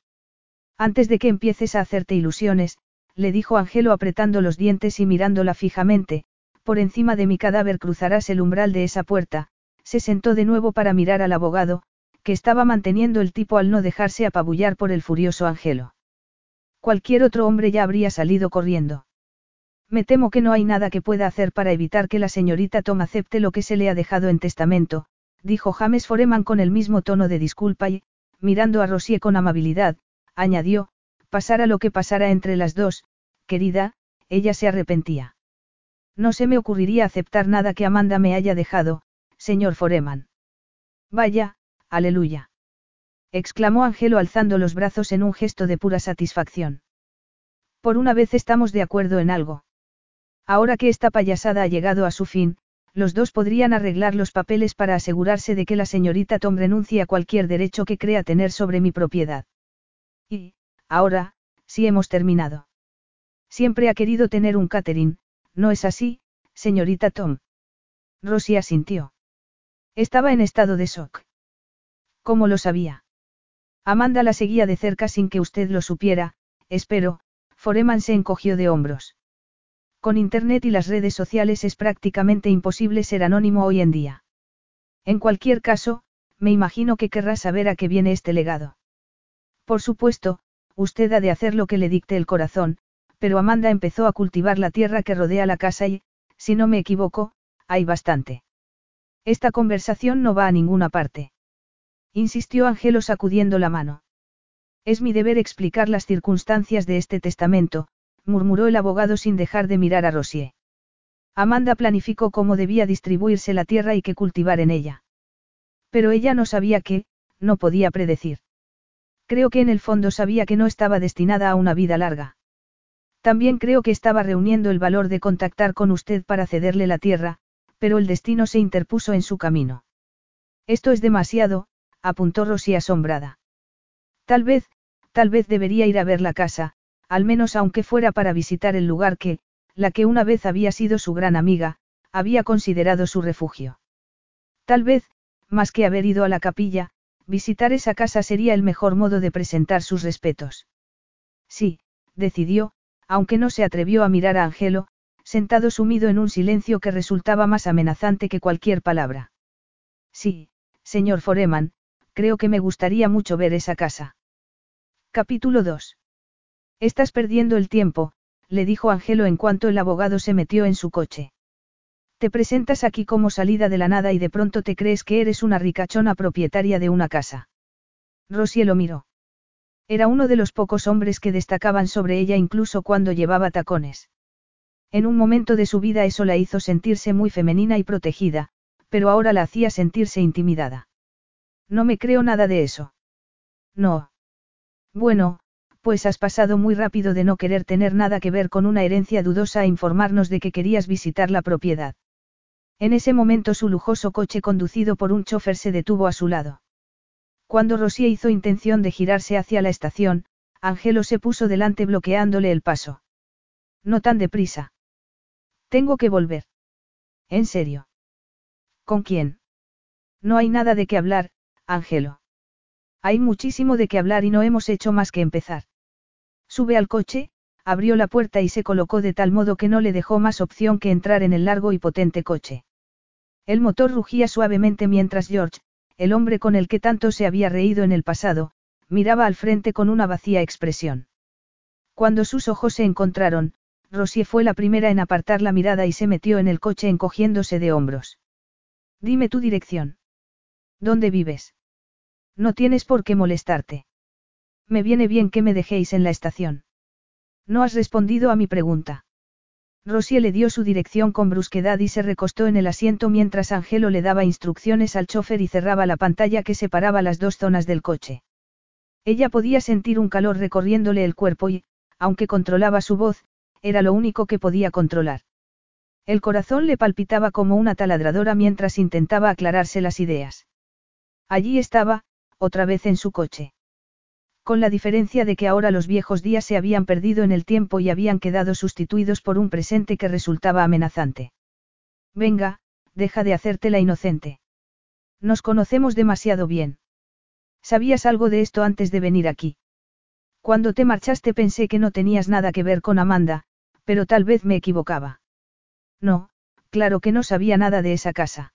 A: Antes de que empieces a hacerte ilusiones, le dijo Angelo apretando los dientes y mirándola fijamente, por encima de mi cadáver cruzarás el umbral de esa puerta, se sentó de nuevo para mirar al abogado, que estaba manteniendo el tipo al no dejarse apabullar por el furioso Angelo. Cualquier otro hombre ya habría salido corriendo. Me temo que no hay nada que pueda hacer para evitar que la señorita Tom acepte lo que se le ha dejado en testamento, dijo James Foreman con el mismo tono de disculpa y, mirando a Rosie con amabilidad, añadió, pasara lo que pasara entre las dos, querida, ella se arrepentía. No se me ocurriría aceptar nada que Amanda me haya dejado, señor Foreman. Vaya, aleluya. exclamó Angelo alzando los brazos en un gesto de pura satisfacción. Por una vez estamos de acuerdo en algo. Ahora que esta payasada ha llegado a su fin, los dos podrían arreglar los papeles para asegurarse de que la señorita Tom renuncie a cualquier derecho que crea tener sobre mi propiedad. Y, ahora, sí hemos terminado. Siempre ha querido tener un catering, ¿no es así, señorita Tom? Rosie asintió. Estaba en estado de shock. ¿Cómo lo sabía? Amanda la seguía de cerca sin que usted lo supiera, espero, Foreman se encogió de hombros. Con Internet y las redes sociales es prácticamente imposible ser anónimo hoy en día. En cualquier caso, me imagino que querrá saber a qué viene este legado. Por supuesto, usted ha de hacer lo que le dicte el corazón, pero Amanda empezó a cultivar la tierra que rodea la casa y, si no me equivoco, hay bastante. Esta conversación no va a ninguna parte. Insistió Angelo sacudiendo la mano. Es mi deber explicar las circunstancias de este testamento, murmuró el abogado sin dejar de mirar a Rosier. Amanda planificó cómo debía distribuirse la tierra y qué cultivar en ella. Pero ella no sabía qué, no podía predecir. Creo que en el fondo sabía que no estaba destinada a una vida larga. También creo que estaba reuniendo el valor de contactar con usted para cederle la tierra, pero el destino se interpuso en su camino. Esto es demasiado, apuntó Rosy asombrada. Tal vez, tal vez debería ir a ver la casa, al menos aunque fuera para visitar el lugar que, la que una vez había sido su gran amiga, había considerado su refugio. Tal vez, más que haber ido a la capilla, visitar esa casa sería el mejor modo de presentar sus respetos. Sí, decidió, aunque no se atrevió a mirar a Angelo, sentado sumido en un silencio que resultaba más amenazante que cualquier palabra. Sí, señor Foreman, creo que me gustaría mucho ver esa casa. Capítulo 2. Estás perdiendo el tiempo, le dijo Angelo en cuanto el abogado se metió en su coche. Te presentas aquí como salida de la nada y de pronto te crees que eres una ricachona propietaria de una casa. Rosie lo miró. Era uno de los pocos hombres que destacaban sobre ella incluso cuando llevaba tacones. En un momento de su vida eso la hizo sentirse muy femenina y protegida, pero ahora la hacía sentirse intimidada. No me creo nada de eso. No. Bueno, pues has pasado muy rápido de no querer tener nada que ver con una herencia dudosa a informarnos de que querías visitar la propiedad. En ese momento su lujoso coche conducido por un chofer se detuvo a su lado. Cuando Rosía hizo intención de girarse hacia la estación, Angelo se puso delante bloqueándole el paso. No tan deprisa. Tengo que volver. ¿En serio? ¿Con quién? No hay nada de qué hablar, Ángelo. Hay muchísimo de qué hablar y no hemos hecho más que empezar. Sube al coche, abrió la puerta y se colocó de tal modo que no le dejó más opción que entrar en el largo y potente coche. El motor rugía suavemente mientras George, el hombre con el que tanto se había reído en el pasado, miraba al frente con una vacía expresión. Cuando sus ojos se encontraron, Rosie fue la primera en apartar la mirada y se metió en el coche encogiéndose de hombros. Dime tu dirección. ¿Dónde vives? No tienes por qué molestarte. Me viene bien que me dejéis en la estación. No has respondido a mi pregunta. Rosie le dio su dirección con brusquedad y se recostó en el asiento mientras Angelo le daba instrucciones al chofer y cerraba la pantalla que separaba las dos zonas del coche. Ella podía sentir un calor recorriéndole el cuerpo y, aunque controlaba su voz, era lo único que podía controlar. El corazón le palpitaba como una taladradora mientras intentaba aclararse las ideas. Allí estaba, otra vez en su coche. Con la diferencia de que ahora los viejos días se habían perdido en el tiempo y habían quedado sustituidos por un presente que resultaba amenazante. Venga, deja de hacerte la inocente. Nos conocemos demasiado bien. ¿Sabías algo de esto antes de venir aquí? Cuando te marchaste pensé que no tenías nada que ver con Amanda, pero tal vez me equivocaba. No, claro que no sabía nada de esa casa.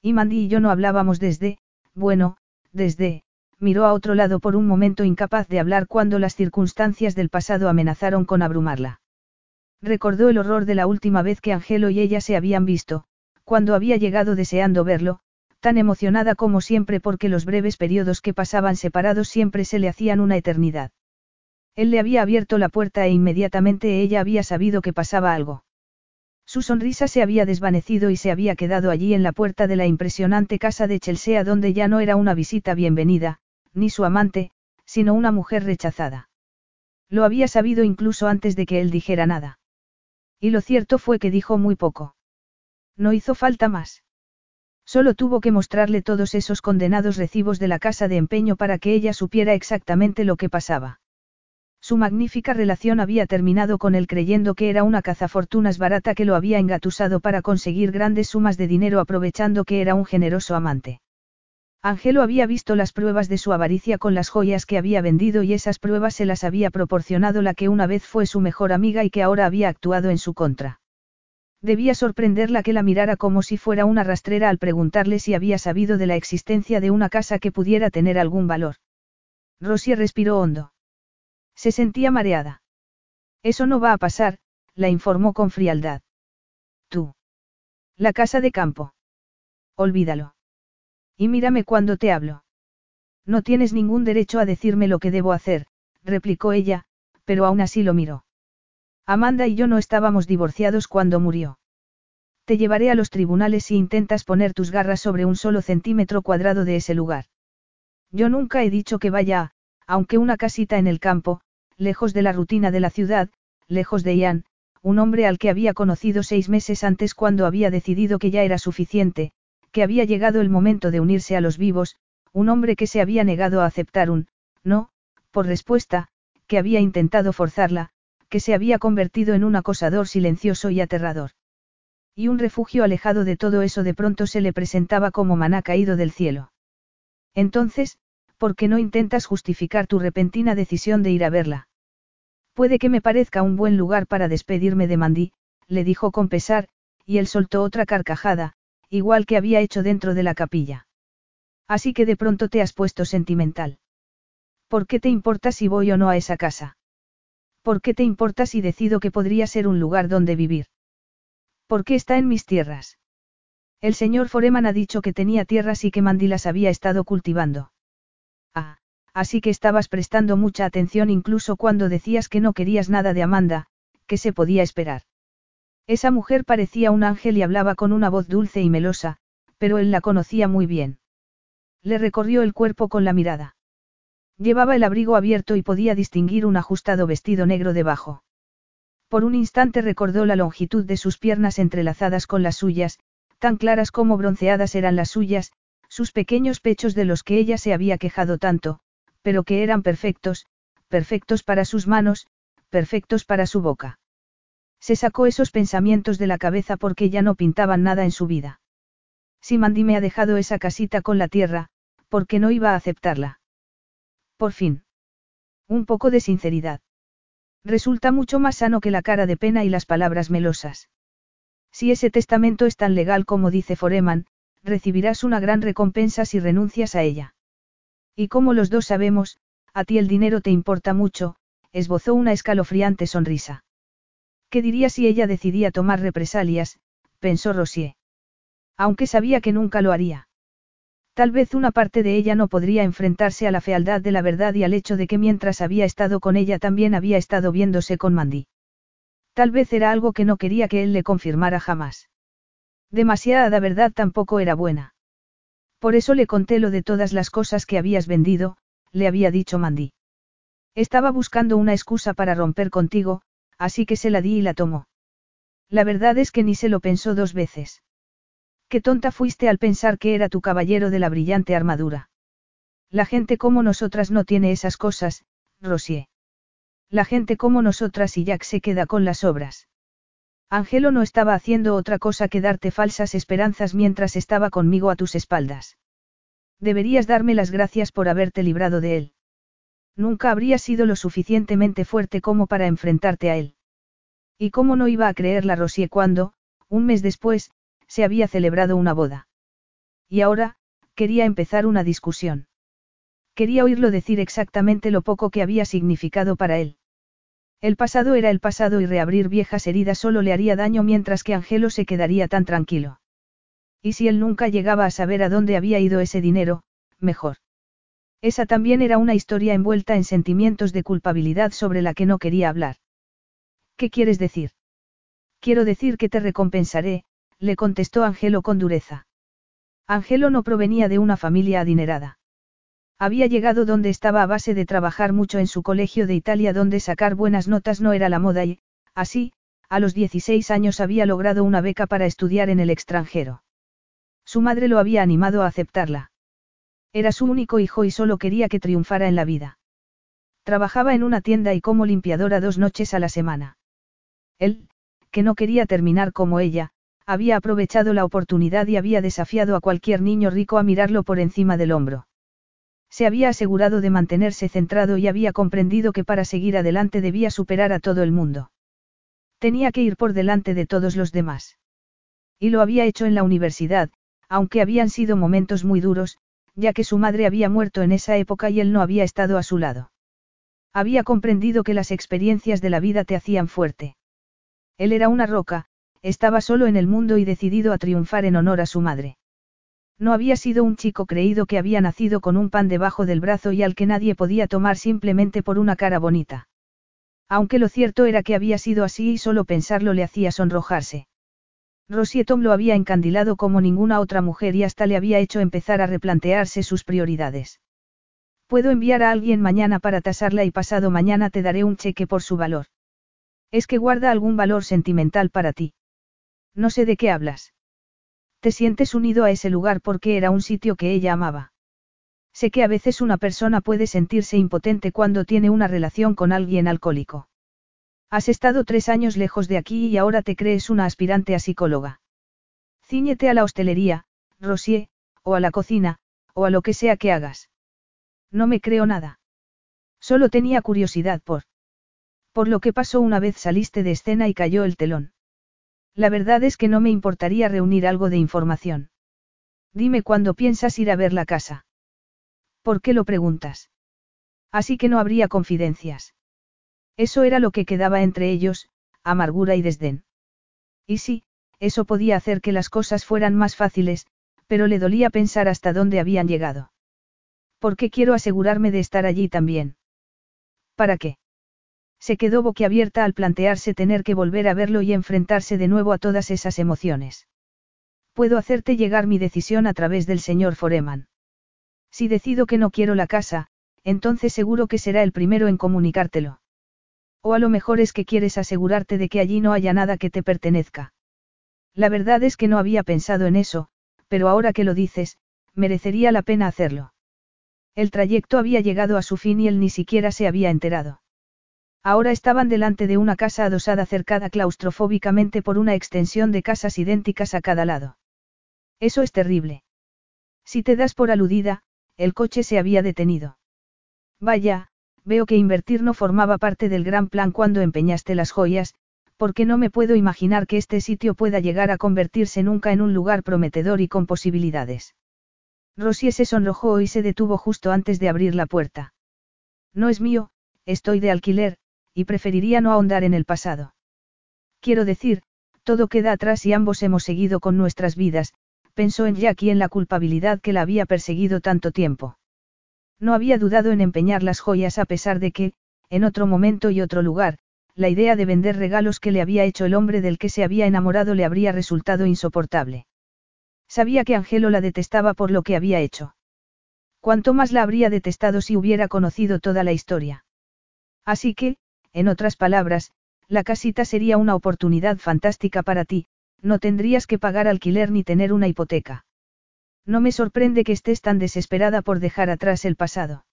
A: Y Mandy y yo no hablábamos desde, bueno, desde, miró a otro lado por un momento incapaz de hablar cuando las circunstancias del pasado amenazaron con abrumarla. Recordó el horror de la última vez que Angelo y ella se habían visto, cuando había llegado deseando verlo, tan emocionada como siempre porque los breves periodos que pasaban separados siempre se le hacían una eternidad. Él le había abierto la puerta e inmediatamente ella había sabido que pasaba algo. Su sonrisa se había desvanecido y se había quedado allí en la puerta de la impresionante casa de Chelsea donde ya no era una visita bienvenida, ni su amante, sino una mujer rechazada. Lo había sabido incluso antes de que él dijera nada. Y lo cierto fue que dijo muy poco. No hizo falta más. Solo tuvo que mostrarle todos esos condenados recibos de la casa de empeño para que ella supiera exactamente lo que pasaba. Su magnífica relación había terminado con él creyendo que era una cazafortunas barata que lo había engatusado para conseguir grandes sumas de dinero aprovechando que era un generoso amante. Angelo había visto las pruebas de su avaricia con las joyas que había vendido y esas pruebas se las había proporcionado la que una vez fue su mejor amiga y que ahora había actuado en su contra. Debía sorprenderla que la mirara como si fuera una rastrera al preguntarle si había sabido de la existencia de una casa que pudiera tener algún valor. Rosie respiró hondo. Se sentía mareada. Eso no va a pasar, la informó con frialdad. Tú. La casa de campo. Olvídalo. Y mírame cuando te hablo. No tienes ningún derecho a decirme lo que debo hacer, replicó ella, pero aún así lo miró. Amanda y yo no estábamos divorciados cuando murió. Te llevaré a los tribunales si intentas poner tus garras sobre un solo centímetro cuadrado de ese lugar. Yo nunca he dicho que vaya, aunque una casita en el campo, lejos de la rutina de la ciudad, lejos de Ian, un hombre al que había conocido seis meses antes cuando había decidido que ya era suficiente, que había llegado el momento de unirse a los vivos, un hombre que se había negado a aceptar un, no, por respuesta, que había intentado forzarla, que se había convertido en un acosador silencioso y aterrador. Y un refugio alejado de todo eso de pronto se le presentaba como maná caído del cielo. Entonces, ¿por qué no intentas justificar tu repentina decisión de ir a verla? Puede que me parezca un buen lugar para despedirme de Mandy, le dijo con pesar, y él soltó otra carcajada, igual que había hecho dentro de la capilla. Así que de pronto te has puesto sentimental. ¿Por qué te importa si voy o no a esa casa? ¿Por qué te importa si decido que podría ser un lugar donde vivir? ¿Por qué está en mis tierras? El señor Foreman ha dicho que tenía tierras y que Mandy las había estado cultivando. Ah, así que estabas prestando mucha atención incluso cuando decías que no querías nada de Amanda, que se podía esperar. Esa mujer parecía un ángel y hablaba con una voz dulce y melosa, pero él la conocía muy bien. Le recorrió el cuerpo con la mirada. Llevaba el abrigo abierto y podía distinguir un ajustado vestido negro debajo. Por un instante recordó la longitud de sus piernas entrelazadas con las suyas, tan claras como bronceadas eran las suyas, sus pequeños pechos de los que ella se había quejado tanto, pero que eran perfectos, perfectos para sus manos, perfectos para su boca. Se sacó esos pensamientos de la cabeza porque ya no pintaban nada en su vida. Si Mandy me ha dejado esa casita con la tierra, ¿por qué no iba a aceptarla? Por fin. Un poco de sinceridad. Resulta mucho más sano que la cara de pena y las palabras melosas. Si ese testamento es tan legal como dice Foreman, recibirás una gran recompensa si renuncias a ella. Y como los dos sabemos, a ti el dinero te importa mucho, esbozó una escalofriante sonrisa. ¿Qué diría si ella decidía tomar represalias? pensó Rosier. Aunque sabía que nunca lo haría. Tal vez una parte de ella no podría enfrentarse a la fealdad de la verdad y al hecho de que mientras había estado con ella también había estado viéndose con Mandy. Tal vez era algo que no quería que él le confirmara jamás. Demasiada verdad tampoco era buena. Por eso le conté lo de todas las cosas que habías vendido, le había dicho Mandy. Estaba buscando una excusa para romper contigo, así que se la di y la tomó. La verdad es que ni se lo pensó dos veces. Qué tonta fuiste al pensar que era tu caballero de la brillante armadura. La gente como nosotras no tiene esas cosas, Rosier. La gente como nosotras y Jack se queda con las obras. Angelo no estaba haciendo otra cosa que darte falsas esperanzas mientras estaba conmigo a tus espaldas. Deberías darme las gracias por haberte librado de él. Nunca habría sido lo suficientemente fuerte como para enfrentarte a él. ¿Y cómo no iba a creer la Rosier cuando, un mes después, se había celebrado una boda? Y ahora, quería empezar una discusión. Quería oírlo decir exactamente lo poco que había significado para él. El pasado era el pasado y reabrir viejas heridas solo le haría daño mientras que Angelo se quedaría tan tranquilo. Y si él nunca llegaba a saber a dónde había ido ese dinero, mejor. Esa también era una historia envuelta en sentimientos de culpabilidad sobre la que no quería hablar. ¿Qué quieres decir? Quiero decir que te recompensaré, le contestó Angelo con dureza. Angelo no provenía de una familia adinerada. Había llegado donde estaba a base de trabajar mucho en su colegio de Italia donde sacar buenas notas no era la moda y, así, a los 16 años había logrado una beca para estudiar en el extranjero. Su madre lo había animado a aceptarla. Era su único hijo y solo quería que triunfara en la vida. Trabajaba en una tienda y como limpiadora dos noches a la semana. Él, que no quería terminar como ella, había aprovechado la oportunidad y había desafiado a cualquier niño rico a mirarlo por encima del hombro. Se había asegurado de mantenerse centrado y había comprendido que para seguir adelante debía superar a todo el mundo. Tenía que ir por delante de todos los demás. Y lo había hecho en la universidad, aunque habían sido momentos muy duros, ya que su madre había muerto en esa época y él no había estado a su lado. Había comprendido que las experiencias de la vida te hacían fuerte. Él era una roca, estaba solo en el mundo y decidido a triunfar en honor a su madre. No había sido un chico creído que había nacido con un pan debajo del brazo y al que nadie podía tomar simplemente por una cara bonita. Aunque lo cierto era que había sido así y solo pensarlo le hacía sonrojarse. Rosietom lo había encandilado como ninguna otra mujer y hasta le había hecho empezar a replantearse sus prioridades. Puedo enviar a alguien mañana para tasarla y pasado mañana te daré un cheque por su valor. Es que guarda algún valor sentimental para ti. No sé de qué hablas. Te sientes unido a ese lugar porque era un sitio que ella amaba. Sé que a veces una persona puede sentirse impotente cuando tiene una relación con alguien alcohólico. Has estado tres años lejos de aquí y ahora te crees una aspirante a psicóloga. Cíñete a la hostelería, Rosier, o a la cocina, o a lo que sea que hagas. No me creo nada. Solo tenía curiosidad por... Por lo que pasó una vez saliste de escena y cayó el telón. La verdad es que no me importaría reunir algo de información. Dime cuándo piensas ir a ver la casa. ¿Por qué lo preguntas? Así que no habría confidencias. Eso era lo que quedaba entre ellos, amargura y desdén. Y sí, eso podía hacer que las cosas fueran más fáciles, pero le dolía pensar hasta dónde habían llegado. Porque quiero asegurarme de estar allí también. ¿Para qué? Se quedó boquiabierta al plantearse tener que volver a verlo y enfrentarse de nuevo a todas esas emociones. Puedo hacerte llegar mi decisión a través del señor Foreman. Si decido que no quiero la casa, entonces seguro que será el primero en comunicártelo. O a lo mejor es que quieres asegurarte de que allí no haya nada que te pertenezca. La verdad es que no había pensado en eso, pero ahora que lo dices, merecería la pena hacerlo. El trayecto había llegado a su fin y él ni siquiera se había enterado. Ahora estaban delante de una casa adosada cercada claustrofóbicamente por una extensión de casas idénticas a cada lado. Eso es terrible. Si te das por aludida, el coche se había detenido. Vaya, veo que invertir no formaba parte del gran plan cuando empeñaste las joyas, porque no me puedo imaginar que este sitio pueda llegar a convertirse nunca en un lugar prometedor y con posibilidades. Rosie se sonrojó y se detuvo justo antes de abrir la puerta. No es mío, estoy de alquiler, y preferiría no ahondar en el pasado. Quiero decir, todo queda atrás y ambos hemos seguido con nuestras vidas, pensó en Jack y en la culpabilidad que la había perseguido tanto tiempo. No había dudado en empeñar las joyas a pesar de que, en otro momento y otro lugar, la idea de vender regalos que le había hecho el hombre del que se había enamorado le habría resultado insoportable. Sabía que Angelo la detestaba por lo que había hecho. Cuanto más la habría detestado si hubiera conocido toda la historia. Así que, en otras palabras, la casita sería una oportunidad fantástica para ti, no tendrías que pagar alquiler ni tener una hipoteca. No me sorprende que estés tan desesperada por dejar atrás el pasado.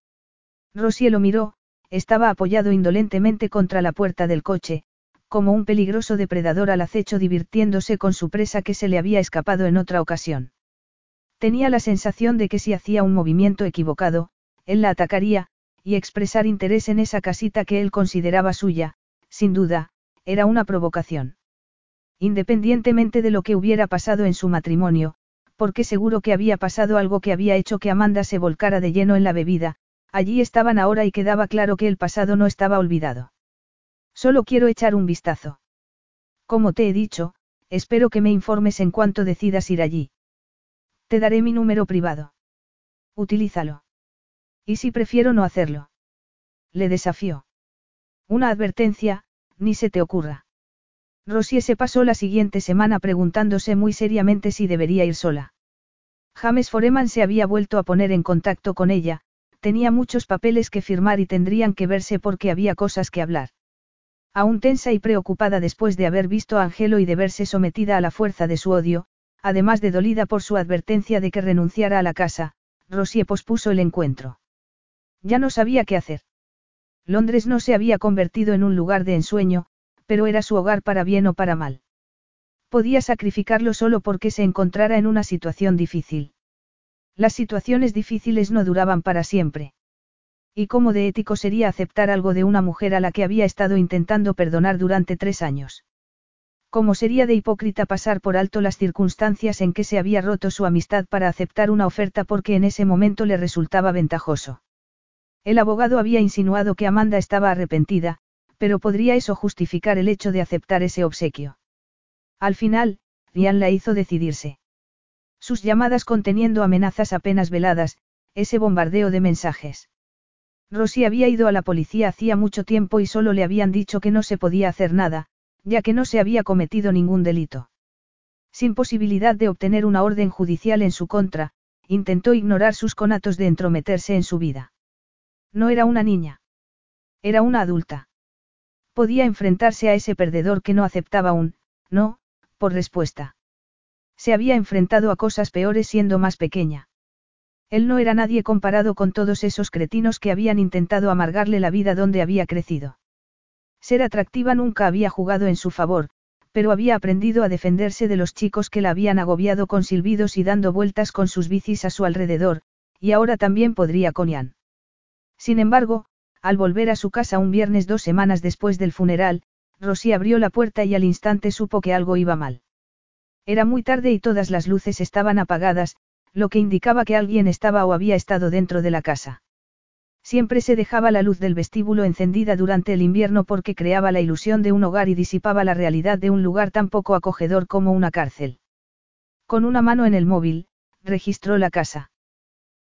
A: Rosie lo miró, estaba apoyado indolentemente contra la puerta del coche, como un peligroso depredador al acecho divirtiéndose con su presa que se le había escapado en otra ocasión. Tenía la sensación de que si hacía un movimiento equivocado, él la atacaría, y expresar interés en esa casita que él consideraba suya, sin duda, era una provocación. Independientemente de lo que hubiera pasado en su matrimonio, porque seguro que había pasado algo que había hecho que Amanda se volcara de lleno en la bebida, allí estaban ahora y quedaba claro que el pasado no estaba olvidado. Solo quiero echar un vistazo. Como te he dicho, espero que me informes en cuanto decidas ir allí. Te daré mi número privado. Utilízalo. ¿Y si prefiero no hacerlo? Le desafió. Una advertencia, ni se te ocurra. Rosie se pasó la siguiente semana preguntándose muy seriamente si debería ir sola. James Foreman se había vuelto a poner en contacto con ella, tenía muchos papeles que firmar y tendrían que verse porque había cosas que hablar. Aún tensa y preocupada después de haber visto a Angelo y de verse sometida a la fuerza de su odio, además de dolida por su advertencia de que renunciara a la casa, Rosie pospuso el encuentro. Ya no sabía qué hacer. Londres no se había convertido en un lugar de ensueño, pero era su hogar para bien o para mal. Podía sacrificarlo solo porque se encontrara en una situación difícil. Las situaciones difíciles no duraban para siempre. ¿Y cómo de ético sería aceptar algo de una mujer a la que había estado intentando perdonar durante tres años? ¿Cómo sería de hipócrita pasar por alto las circunstancias en que se había roto su amistad para aceptar una oferta porque en ese momento le resultaba ventajoso? El abogado había insinuado que Amanda estaba arrepentida, pero ¿podría eso justificar el hecho de aceptar ese obsequio? Al final, Rian la hizo decidirse. Sus llamadas conteniendo amenazas apenas veladas, ese bombardeo de mensajes. Rosy había ido a la policía hacía mucho tiempo y solo le habían dicho que no se podía hacer nada, ya que no se había cometido ningún delito. Sin posibilidad de obtener una orden judicial en su contra, intentó ignorar sus conatos de entrometerse en su vida. No era una niña. Era una adulta. Podía enfrentarse a ese perdedor que no aceptaba un, no, por respuesta. Se había enfrentado a cosas peores siendo más pequeña. Él no era nadie comparado con todos esos cretinos que habían intentado amargarle la vida donde había crecido. Ser atractiva nunca había jugado en su favor, pero había aprendido a defenderse de los chicos que la habían agobiado con silbidos y dando vueltas con sus bicis a su alrededor, y ahora también podría con Ian. Sin embargo, al volver a su casa un viernes dos semanas después del funeral, Rosy abrió la puerta y al instante supo que algo iba mal. Era muy tarde y todas las luces estaban apagadas, lo que indicaba que alguien estaba o había estado dentro de la casa. Siempre se dejaba la luz del vestíbulo encendida durante el invierno porque creaba la ilusión de un hogar y disipaba la realidad de un lugar tan poco acogedor como una cárcel. Con una mano en el móvil, registró la casa.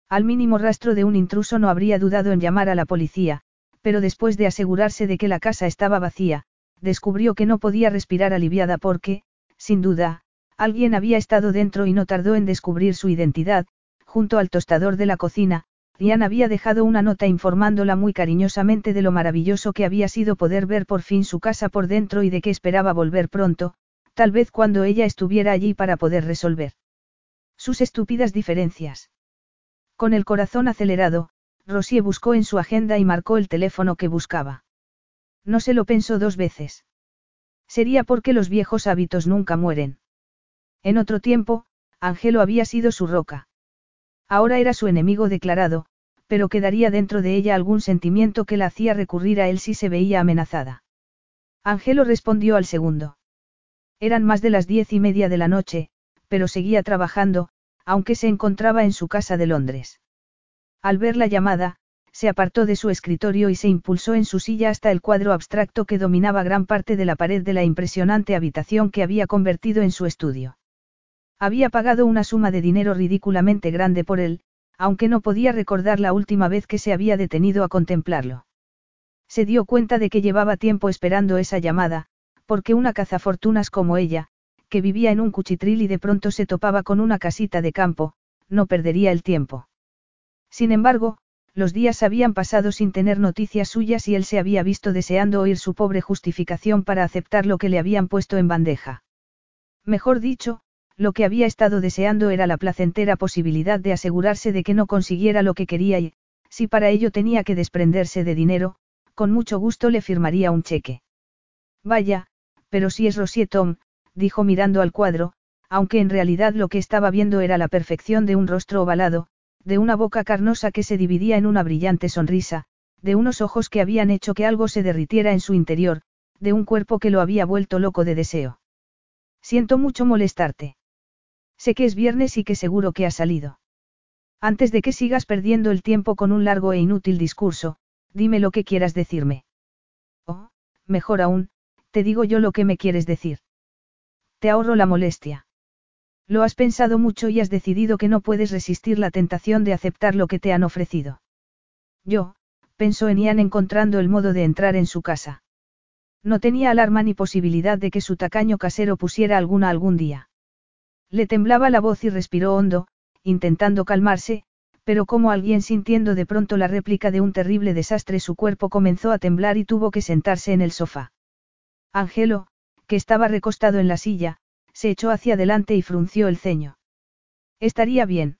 A: Al mínimo rastro de un intruso no habría dudado en llamar a la policía, pero después de asegurarse de que la casa estaba vacía, descubrió que no podía respirar aliviada porque, sin duda, alguien había estado dentro y no tardó en descubrir su identidad, junto al tostador de la cocina, Ian había dejado una nota informándola muy cariñosamente de lo maravilloso que había sido poder ver por fin su casa por dentro y de que esperaba volver pronto, tal vez cuando ella estuviera allí para poder resolver sus estúpidas diferencias. Con el corazón acelerado, Rosie buscó en su agenda y marcó el teléfono que buscaba. No se lo pensó dos veces. Sería porque los viejos hábitos nunca mueren. En otro tiempo, Angelo había sido su roca. Ahora era su enemigo declarado, pero quedaría dentro de ella algún sentimiento que la hacía recurrir a él si se veía amenazada. Angelo respondió al segundo. Eran más de las diez y media de la noche, pero seguía trabajando, aunque se encontraba en su casa de Londres. Al ver la llamada, se apartó de su escritorio y se impulsó en su silla hasta el cuadro abstracto que dominaba gran parte de la pared de la impresionante habitación que había convertido en su estudio. Había pagado una suma de dinero ridículamente grande por él, aunque no podía recordar la última vez que se había detenido a contemplarlo. Se dio cuenta de que llevaba tiempo esperando esa llamada, porque una cazafortunas como ella, que vivía en un cuchitril y de pronto se topaba con una casita de campo, no perdería el tiempo. Sin embargo, los días habían pasado sin tener noticias suyas y él se había visto deseando oír su pobre justificación para aceptar lo que le habían puesto en bandeja. Mejor dicho, lo que había estado deseando era la placentera posibilidad de asegurarse de que no consiguiera lo que quería y, si para ello tenía que desprenderse de dinero, con mucho gusto le firmaría un cheque. Vaya, pero si es Rosie Tom, dijo mirando al cuadro, aunque en realidad lo que estaba viendo era la perfección de un rostro ovalado, de una boca carnosa que se dividía en una brillante sonrisa, de unos ojos que habían hecho que algo se derritiera en su interior, de un cuerpo que lo había vuelto loco de deseo. Siento mucho molestarte. Sé que es viernes y que seguro que has salido. Antes de que sigas perdiendo el tiempo con un largo e inútil discurso, dime lo que quieras decirme. Oh, mejor aún, te digo yo lo que me quieres decir. Te ahorro la molestia. Lo has pensado mucho y has decidido que no puedes resistir la tentación de aceptar lo que te han ofrecido. Yo, pensó en Ian encontrando el modo de entrar en su casa. No tenía alarma ni posibilidad de que su tacaño casero pusiera alguna algún día. Le temblaba la voz y respiró hondo, intentando calmarse, pero como alguien sintiendo de pronto la réplica de un terrible desastre su cuerpo comenzó a temblar y tuvo que sentarse en el sofá. Angelo, que estaba recostado en la silla, se echó hacia adelante y frunció el ceño. Estaría bien.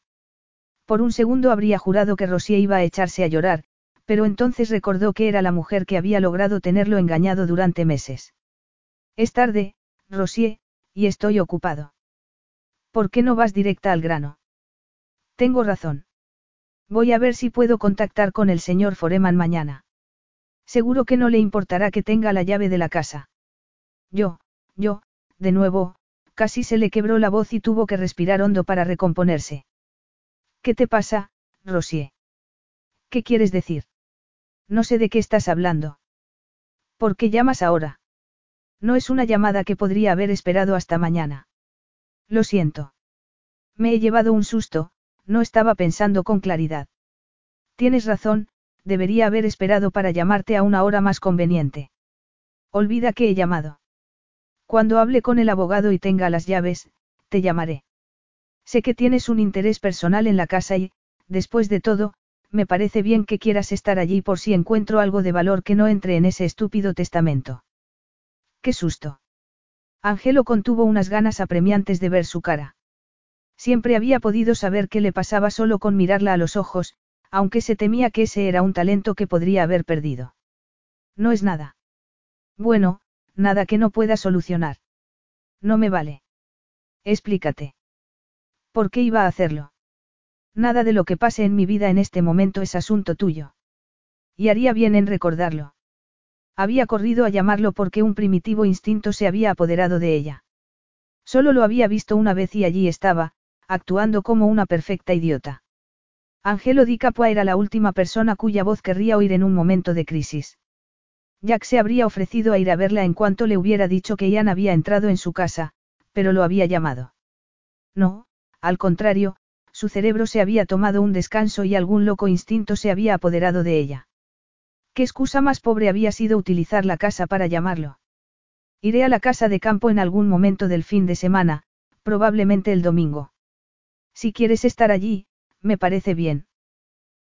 A: Por un segundo habría jurado que Rosie iba a echarse a llorar, pero entonces recordó que era la mujer que había logrado tenerlo engañado durante meses. Es tarde, Rosie, y estoy ocupado. ¿Por qué no vas directa al grano? Tengo razón. Voy a ver si puedo contactar con el señor Foreman mañana. Seguro que no le importará que tenga la llave de la casa. Yo, yo, de nuevo, casi se le quebró la voz y tuvo que respirar hondo para recomponerse. ¿Qué te pasa, Rosie? ¿Qué quieres decir? No sé de qué estás hablando. ¿Por qué llamas ahora? No es una llamada que podría haber esperado hasta mañana. Lo siento. Me he llevado un susto, no estaba pensando con claridad. Tienes razón, debería haber esperado para llamarte a una hora más conveniente. Olvida que he llamado. Cuando hable con el abogado y tenga las llaves, te llamaré. Sé que tienes un interés personal en la casa y, después de todo, me parece bien que quieras estar allí por si encuentro algo de valor que no entre en ese estúpido testamento. Qué susto. Angelo contuvo unas ganas apremiantes de ver su cara. Siempre había podido saber qué le pasaba solo con mirarla a los ojos, aunque se temía que ese era un talento que podría haber perdido. No es nada. Bueno, nada que no pueda solucionar. No me vale. Explícate. ¿Por qué iba a hacerlo? Nada de lo que pase en mi vida en este momento es asunto tuyo. Y haría bien en recordarlo. Había corrido a llamarlo porque un primitivo instinto se había apoderado de ella. Solo lo había visto una vez y allí estaba, actuando como una perfecta idiota. Angelo Di Capua era la última persona cuya voz querría oír en un momento de crisis. Jack se habría ofrecido a ir a verla en cuanto le hubiera dicho que Ian había entrado en su casa, pero lo había llamado. No, al contrario, su cerebro se había tomado un descanso y algún loco instinto se había apoderado de ella. ¿Qué excusa más pobre había sido utilizar la casa para llamarlo? Iré a la casa de campo en algún momento del fin de semana, probablemente el domingo. Si quieres estar allí, me parece bien.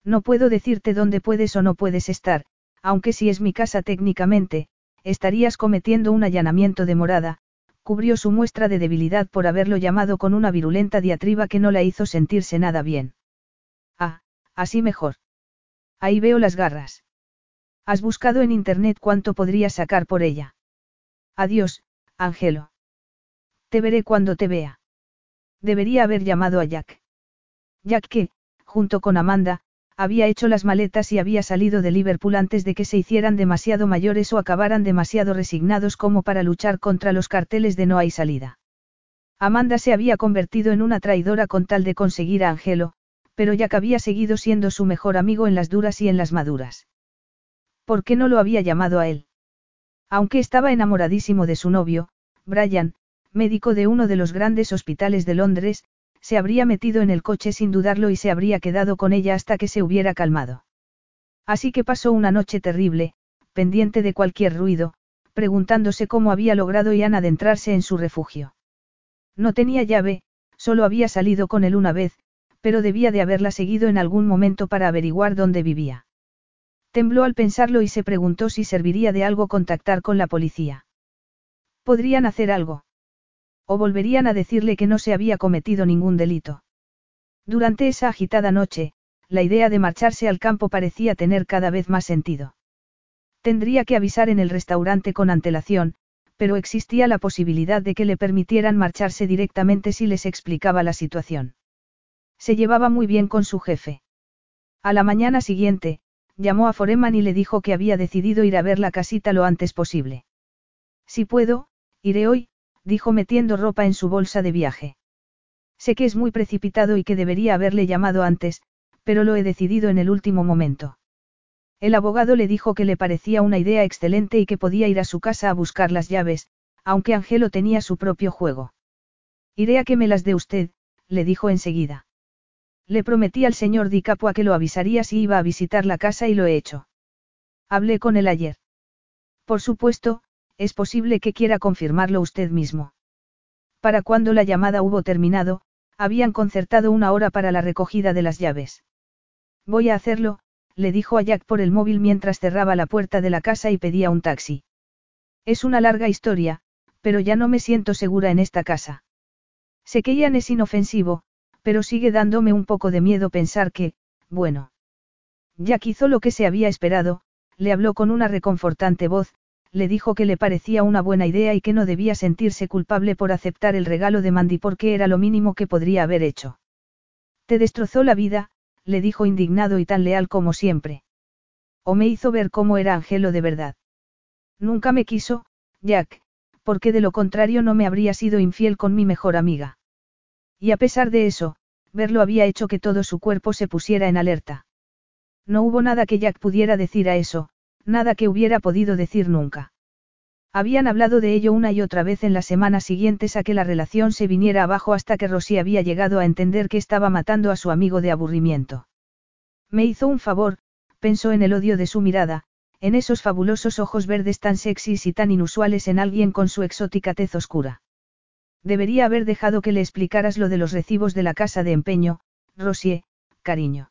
A: No puedo decirte dónde puedes o no puedes estar, aunque si es mi casa técnicamente, estarías cometiendo un allanamiento de morada, cubrió su muestra de debilidad por haberlo llamado con una virulenta diatriba que no la hizo sentirse nada bien. Ah, así mejor. Ahí veo las garras. Has buscado en internet cuánto podrías sacar por ella. Adiós, Ángelo. Te veré cuando te vea. Debería haber llamado a Jack. Jack que, junto con Amanda, había hecho las maletas y había salido de Liverpool antes de que se hicieran demasiado mayores o acabaran demasiado resignados como para luchar contra los carteles de no hay salida. Amanda se había convertido en una traidora con tal de conseguir a Angelo, pero Jack había seguido siendo su mejor amigo en las duras y en las maduras. ¿Por qué no lo había llamado a él? Aunque estaba enamoradísimo de su novio, Brian, médico de uno de los grandes hospitales de Londres, se habría metido en el coche sin dudarlo y se habría quedado con ella hasta que se hubiera calmado. Así que pasó una noche terrible, pendiente de cualquier ruido, preguntándose cómo había logrado Ian adentrarse en su refugio. No tenía llave, solo había salido con él una vez, pero debía de haberla seguido en algún momento para averiguar dónde vivía. Tembló al pensarlo y se preguntó si serviría de algo contactar con la policía. ¿Podrían hacer algo? O volverían a decirle que no se había cometido ningún delito. Durante esa agitada noche, la idea de marcharse al campo parecía tener cada vez más sentido. Tendría que avisar en el restaurante con antelación, pero existía la posibilidad de que le permitieran marcharse directamente si les explicaba la situación. Se llevaba muy bien con su jefe. A la mañana siguiente, llamó a Foreman y le dijo que había decidido ir a ver la casita lo antes posible. Si puedo, iré hoy, dijo metiendo ropa en su bolsa de viaje. Sé que es muy precipitado y que debería haberle llamado antes, pero lo he decidido en el último momento. El abogado le dijo que le parecía una idea excelente y que podía ir a su casa a buscar las llaves, aunque Angelo tenía su propio juego. Iré a que me las dé usted, le dijo enseguida. Le prometí al señor Di Capua que lo avisaría si iba a visitar la casa y lo he hecho. Hablé con él ayer. Por supuesto, es posible que quiera confirmarlo usted mismo. Para cuando la llamada hubo terminado, habían concertado una hora para la recogida de las llaves. Voy a hacerlo, le dijo a Jack por el móvil mientras cerraba la puerta de la casa y pedía un taxi. Es una larga historia, pero ya no me siento segura en esta casa. Sé que Ian es inofensivo, pero sigue dándome un poco de miedo pensar que, bueno. Jack hizo lo que se había esperado, le habló con una reconfortante voz, le dijo que le parecía una buena idea y que no debía sentirse culpable por aceptar el regalo de Mandy porque era lo mínimo que podría haber hecho. Te destrozó la vida, le dijo indignado y tan leal como siempre. O me hizo ver cómo era Angelo de verdad. Nunca me quiso, Jack, porque de lo contrario no me habría sido infiel con mi mejor amiga. Y a pesar de eso, verlo había hecho que todo su cuerpo se pusiera en alerta. No hubo nada que Jack pudiera decir a eso, Nada que hubiera podido decir nunca. Habían hablado de ello una y otra vez en las semanas siguientes a que la relación se viniera abajo hasta que Rosy había llegado a entender que estaba matando a su amigo de aburrimiento. Me hizo un favor, pensó en el odio de su mirada, en esos fabulosos ojos verdes tan sexys y tan inusuales en alguien con su exótica tez oscura. Debería haber dejado que le explicaras lo de los recibos de la casa de empeño, Rosie, cariño.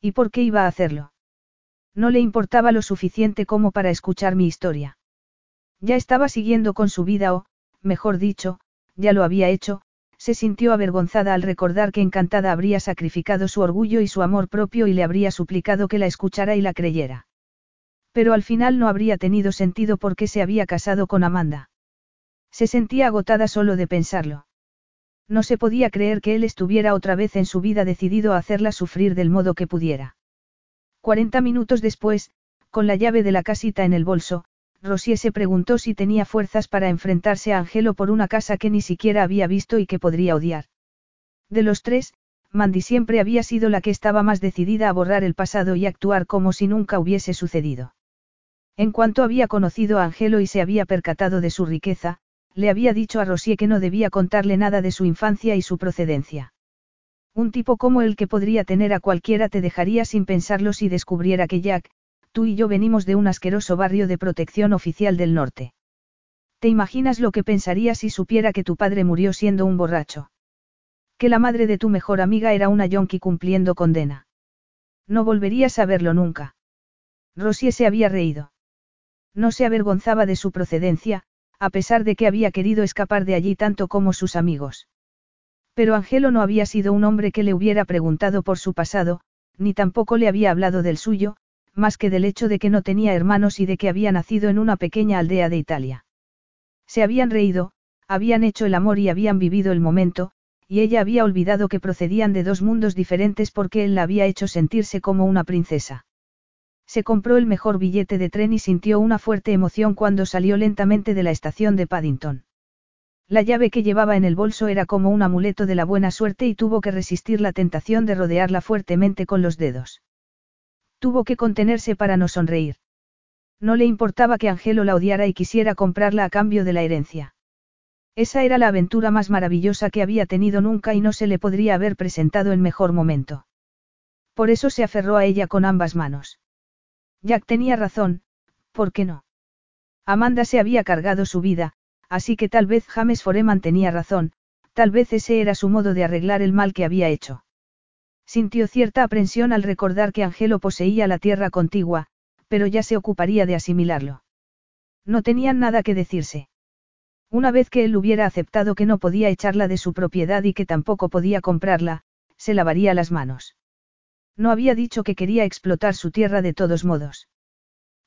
A: ¿Y por qué iba a hacerlo? No le importaba lo suficiente como para escuchar mi historia. Ya estaba siguiendo con su vida o, mejor dicho, ya lo había hecho, se sintió avergonzada al recordar que encantada habría sacrificado su orgullo y su amor propio y le habría suplicado que la escuchara y la creyera. Pero al final no habría tenido sentido porque se había casado con Amanda. Se sentía agotada solo de pensarlo. No se podía creer que él estuviera otra vez en su vida decidido a hacerla sufrir del modo que pudiera. Cuarenta minutos después, con la llave de la casita en el bolso, Rosie se preguntó si tenía fuerzas para enfrentarse a Angelo por una casa que ni siquiera había visto y que podría odiar. De los tres, Mandy siempre había sido la que estaba más decidida a borrar el pasado y actuar como si nunca hubiese sucedido. En cuanto había conocido a Angelo y se había percatado de su riqueza, le había dicho a Rosie que no debía contarle nada de su infancia y su procedencia. Un tipo como el que podría tener a cualquiera te dejaría sin pensarlo si descubriera que Jack, tú y yo venimos de un asqueroso barrio de protección oficial del norte. ¿Te imaginas lo que pensaría si supiera que tu padre murió siendo un borracho? Que la madre de tu mejor amiga era una yonki cumpliendo condena. No volverías a verlo nunca. Rosie se había reído. No se avergonzaba de su procedencia, a pesar de que había querido escapar de allí tanto como sus amigos. Pero Angelo no había sido un hombre que le hubiera preguntado por su pasado, ni tampoco le había hablado del suyo, más que del hecho de que no tenía hermanos y de que había nacido en una pequeña aldea de Italia. Se habían reído, habían hecho el amor y habían vivido el momento, y ella había olvidado que procedían de dos mundos diferentes porque él la había hecho sentirse como una princesa. Se compró el mejor billete de tren y sintió una fuerte emoción cuando salió lentamente de la estación de Paddington. La llave que llevaba en el bolso era como un amuleto de la buena suerte y tuvo que resistir la tentación de rodearla fuertemente con los dedos. Tuvo que contenerse para no sonreír. No le importaba que Angelo la odiara y quisiera comprarla a cambio de la herencia. Esa era la aventura más maravillosa que había tenido nunca y no se le podría haber presentado en mejor momento. Por eso se aferró a ella con ambas manos. Jack tenía razón, ¿por qué no? Amanda se había cargado su vida, así que tal vez James Foreman tenía razón, tal vez ese era su modo de arreglar el mal que había hecho. Sintió cierta aprensión al recordar que Angelo poseía la tierra contigua, pero ya se ocuparía de asimilarlo. No tenían nada que decirse. Una vez que él hubiera aceptado que no podía echarla de su propiedad y que tampoco podía comprarla, se lavaría las manos. No había dicho que quería explotar su tierra de todos modos.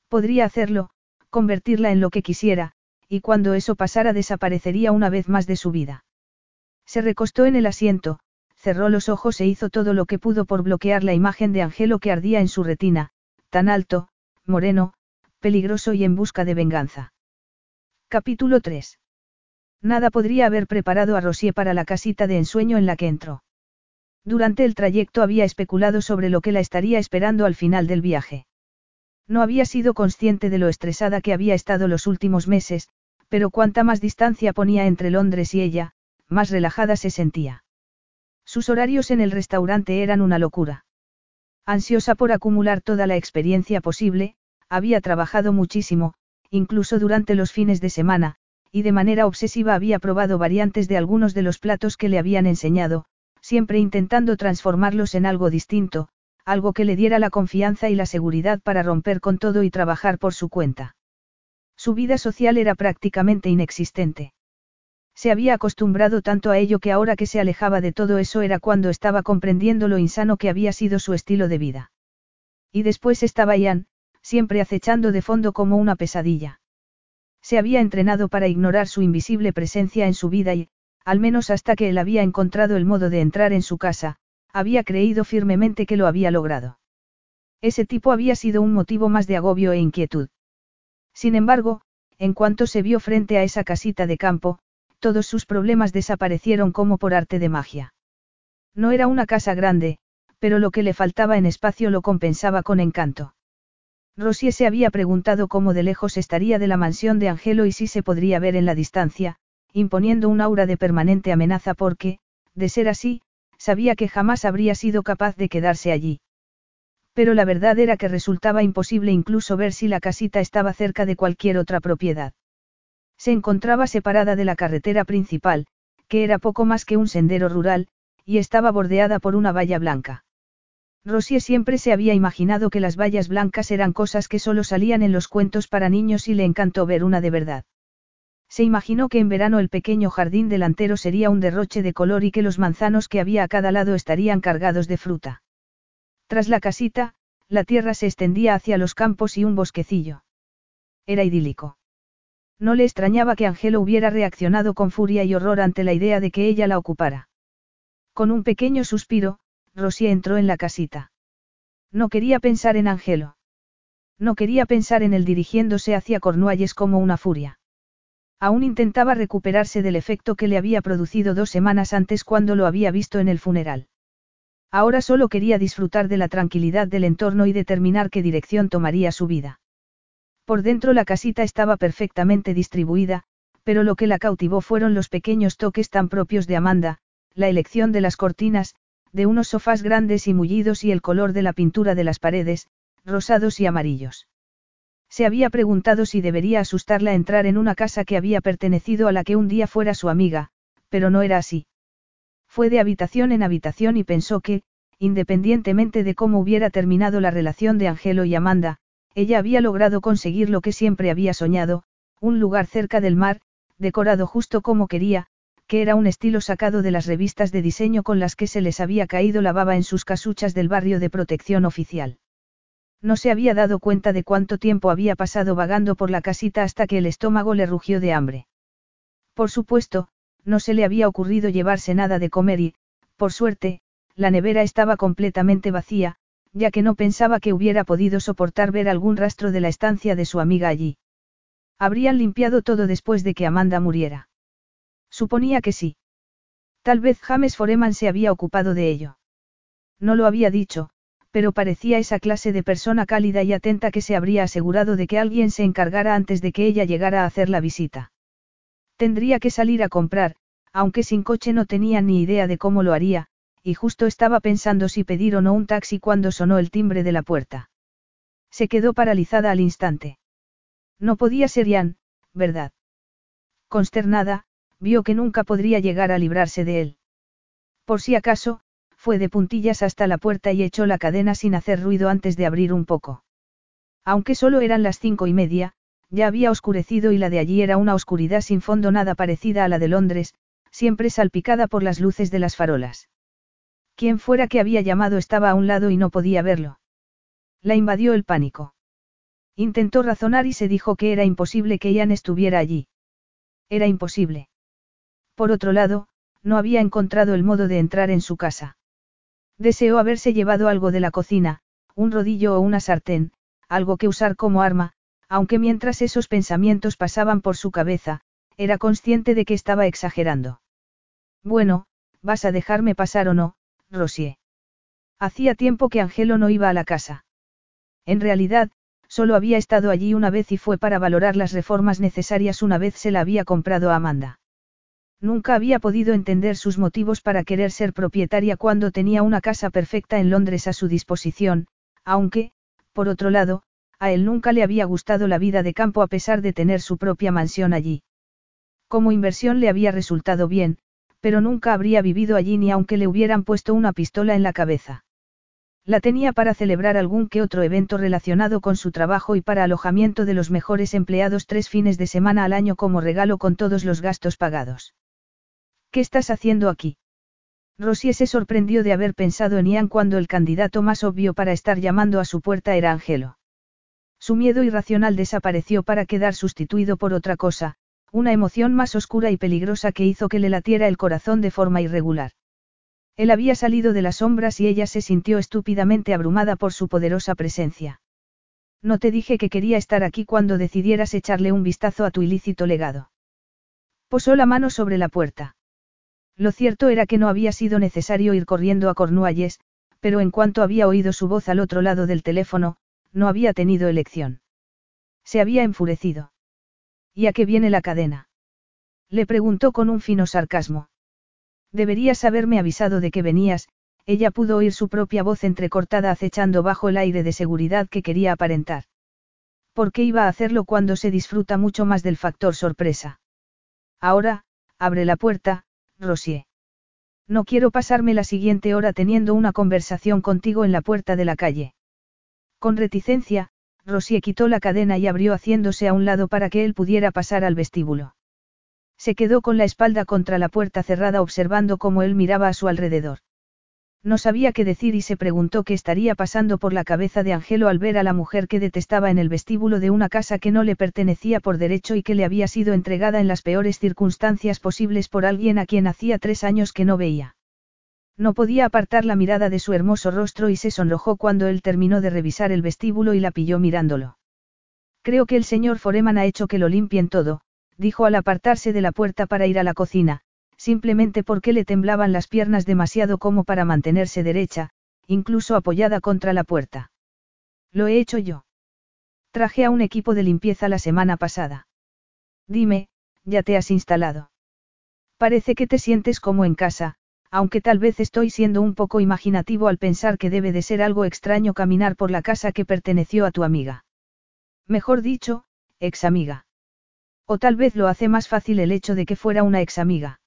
A: Podría hacerlo, convertirla en lo que quisiera, y cuando eso pasara desaparecería una vez más de su vida. Se recostó en el asiento, cerró los ojos e hizo todo lo que pudo por bloquear la imagen de Angelo que ardía en su retina, tan alto, moreno, peligroso y en busca de venganza. Capítulo 3. Nada podría haber preparado a Rosier para la casita de ensueño en la que entró. Durante el trayecto había especulado sobre lo que la estaría esperando al final del viaje. No había sido consciente de lo estresada que había estado los últimos meses, pero cuanta más distancia ponía entre Londres y ella, más relajada se sentía. Sus horarios en el restaurante eran una locura. Ansiosa por acumular toda la experiencia posible, había trabajado muchísimo, incluso durante los fines de semana, y de manera obsesiva había probado variantes de algunos de los platos que le habían enseñado, siempre intentando transformarlos en algo distinto, algo que le diera la confianza y la seguridad para romper con todo y trabajar por su cuenta. Su vida social era prácticamente inexistente. Se había acostumbrado tanto a ello que ahora que se alejaba de todo eso era cuando estaba comprendiendo lo insano que había sido su estilo de vida. Y después estaba Ian, siempre acechando de fondo como una pesadilla. Se había entrenado para ignorar su invisible presencia en su vida y, al menos hasta que él había encontrado el modo de entrar en su casa, había creído firmemente que lo había logrado. Ese tipo había sido un motivo más de agobio e inquietud. Sin embargo, en cuanto se vio frente a esa casita de campo, todos sus problemas desaparecieron como por arte de magia. No era una casa grande, pero lo que le faltaba en espacio lo compensaba con encanto. Rosie se había preguntado cómo de lejos estaría de la mansión de Angelo y si se podría ver en la distancia, imponiendo un aura de permanente amenaza porque, de ser así, sabía que jamás habría sido capaz de quedarse allí. Pero la verdad era que resultaba imposible incluso ver si la casita estaba cerca de cualquier otra propiedad. Se encontraba separada de la carretera principal, que era poco más que un sendero rural, y estaba bordeada por una valla blanca. Rosie siempre se había imaginado que las vallas blancas eran cosas que solo salían en los cuentos para niños y le encantó ver una de verdad. Se imaginó que en verano el pequeño jardín delantero sería un derroche de color y que los manzanos que había a cada lado estarían cargados de fruta. Tras la casita, la tierra se extendía hacia los campos y un bosquecillo. Era idílico. No le extrañaba que Angelo hubiera reaccionado con furia y horror ante la idea de que ella la ocupara. Con un pequeño suspiro, Rosie entró en la casita. No quería pensar en Angelo. No quería pensar en él dirigiéndose hacia Cornualles como una furia. Aún intentaba recuperarse del efecto que le había producido dos semanas antes cuando lo había visto en el funeral. Ahora solo quería disfrutar de la tranquilidad del entorno y determinar qué dirección tomaría su vida. Por dentro la casita estaba perfectamente distribuida, pero lo que la cautivó fueron los pequeños toques tan propios de Amanda, la elección de las cortinas, de unos sofás grandes y mullidos y el color de la pintura de las paredes, rosados y amarillos. Se había preguntado si debería asustarla entrar en una casa que había pertenecido a la que un día fuera su amiga, pero no era así. Fue de habitación en habitación y pensó que, independientemente de cómo hubiera terminado la relación de Angelo y Amanda, ella había logrado conseguir lo que siempre había soñado, un lugar cerca del mar, decorado justo como quería, que era un estilo sacado de las revistas de diseño con las que se les había caído la baba en sus casuchas del barrio de protección oficial. No se había dado cuenta de cuánto tiempo había pasado vagando por la casita hasta que el estómago le rugió de hambre. Por supuesto, no se le había ocurrido llevarse nada de comer y, por suerte, la nevera estaba completamente vacía, ya que no pensaba que hubiera podido soportar ver algún rastro de la estancia de su amiga allí. Habrían limpiado todo después de que Amanda muriera. Suponía que sí. Tal vez James Foreman se había ocupado de ello. No lo había dicho, pero parecía esa clase de persona cálida y atenta que se habría asegurado de que alguien se encargara antes de que ella llegara a hacer la visita. Tendría que salir a comprar, aunque sin coche no tenía ni idea de cómo lo haría, y justo estaba pensando si pedir o no un taxi cuando sonó el timbre de la puerta. Se quedó paralizada al instante. No podía ser Ian, ¿verdad? Consternada, vio que nunca podría llegar a librarse de él. Por si acaso, fue de puntillas hasta la puerta y echó la cadena sin hacer ruido antes de abrir un poco. Aunque solo eran las cinco y media, ya había oscurecido y la de allí era una oscuridad sin fondo nada parecida a la de Londres, siempre salpicada por las luces de las farolas. Quien fuera que había llamado estaba a un lado y no podía verlo. La invadió el pánico. Intentó razonar y se dijo que era imposible que Ian estuviera allí. Era imposible. Por otro lado, no había encontrado el modo de entrar en su casa. Deseó haberse llevado algo de la cocina, un rodillo o una sartén, algo que usar como arma, aunque mientras esos pensamientos pasaban por su cabeza, era consciente de que estaba exagerando. Bueno, ¿vas a dejarme pasar o no, Rosie? Hacía tiempo que Angelo no iba a la casa. En realidad, solo había estado allí una vez y fue para valorar las reformas necesarias una vez se la había comprado a Amanda. Nunca había podido entender sus motivos para querer ser propietaria cuando tenía una casa perfecta en Londres a su disposición, aunque, por otro lado, a él nunca le había gustado la vida de campo a pesar de tener su propia mansión allí. Como inversión le había resultado bien, pero nunca habría vivido allí ni aunque le hubieran puesto una pistola en la cabeza. La tenía para celebrar algún que otro evento relacionado con su trabajo y para alojamiento de los mejores empleados tres fines de semana al año como regalo con todos los gastos pagados. ¿Qué estás haciendo aquí? Rosie se sorprendió de haber pensado en Ian cuando el candidato más obvio para estar llamando a su puerta era Angelo. Su miedo irracional desapareció para quedar sustituido por otra cosa, una emoción más oscura y peligrosa que hizo que le latiera el corazón de forma irregular. Él había salido de las sombras y ella se sintió estúpidamente abrumada por su poderosa presencia. No te dije que quería estar aquí cuando decidieras echarle un vistazo a tu ilícito legado. Posó la mano sobre la puerta. Lo cierto era que no había sido necesario ir corriendo a Cornualles, pero en cuanto había oído su voz al otro lado del teléfono, no había tenido elección. Se había enfurecido. ¿Y a qué viene la cadena? Le preguntó con un fino sarcasmo. Deberías haberme avisado de que venías, ella pudo oír su propia voz entrecortada acechando bajo el aire de seguridad que quería aparentar. ¿Por qué iba a hacerlo cuando se disfruta mucho más del factor sorpresa? Ahora, abre la puerta, Rosie. No quiero pasarme la siguiente hora teniendo una conversación contigo en la puerta de la calle. Con reticencia, Rosie quitó la cadena y abrió haciéndose a un lado para que él pudiera pasar al vestíbulo. Se quedó con la espalda contra la puerta cerrada observando cómo él miraba a su alrededor. No sabía qué decir y se preguntó qué estaría pasando por la cabeza de Angelo al ver a la mujer que detestaba en el vestíbulo de una casa que no le pertenecía por derecho y que le había sido entregada en las peores circunstancias posibles por alguien a quien hacía tres años que no veía. No podía apartar la mirada de su hermoso rostro y se sonrojó cuando él terminó de revisar el vestíbulo y la pilló mirándolo. Creo que el señor Foreman ha hecho que lo limpien todo, dijo al apartarse de la puerta para ir a la cocina, simplemente porque le temblaban las piernas demasiado como para mantenerse derecha, incluso apoyada contra la puerta. Lo he hecho yo. Traje a un equipo de limpieza la semana pasada. Dime, ¿ya te has instalado? Parece que te sientes como en casa, aunque tal vez estoy siendo un poco imaginativo al pensar que debe de ser algo extraño caminar por la casa que perteneció a tu amiga. Mejor dicho, ex amiga. O tal vez lo hace más fácil el hecho de que fuera una ex amiga.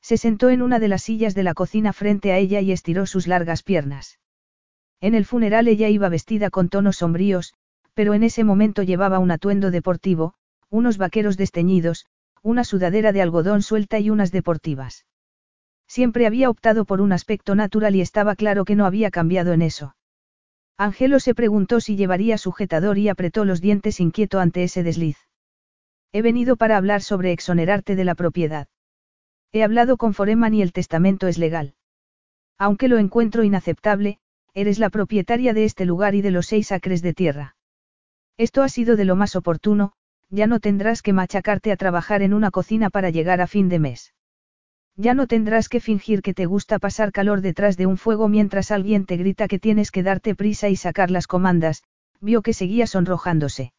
A: Se sentó en una de las sillas de la cocina frente a ella y estiró sus largas piernas. En el funeral ella iba vestida con tonos sombríos, pero en ese momento llevaba un atuendo deportivo, unos vaqueros desteñidos, una sudadera de algodón suelta y unas deportivas. Siempre había optado por un aspecto natural y estaba claro que no había cambiado en eso. Angelo se preguntó si llevaría sujetador y apretó los dientes inquieto ante ese desliz. He venido para hablar sobre exonerarte de la propiedad. He hablado con Foreman y el testamento es legal. Aunque lo encuentro inaceptable, eres la propietaria de este lugar y de los seis acres de tierra. Esto ha sido de lo más oportuno, ya no tendrás que machacarte a trabajar en una cocina para llegar a fin de mes. Ya no tendrás que fingir que te gusta pasar calor detrás de un fuego mientras alguien te grita que tienes que darte prisa y sacar las comandas, vio que seguía sonrojándose.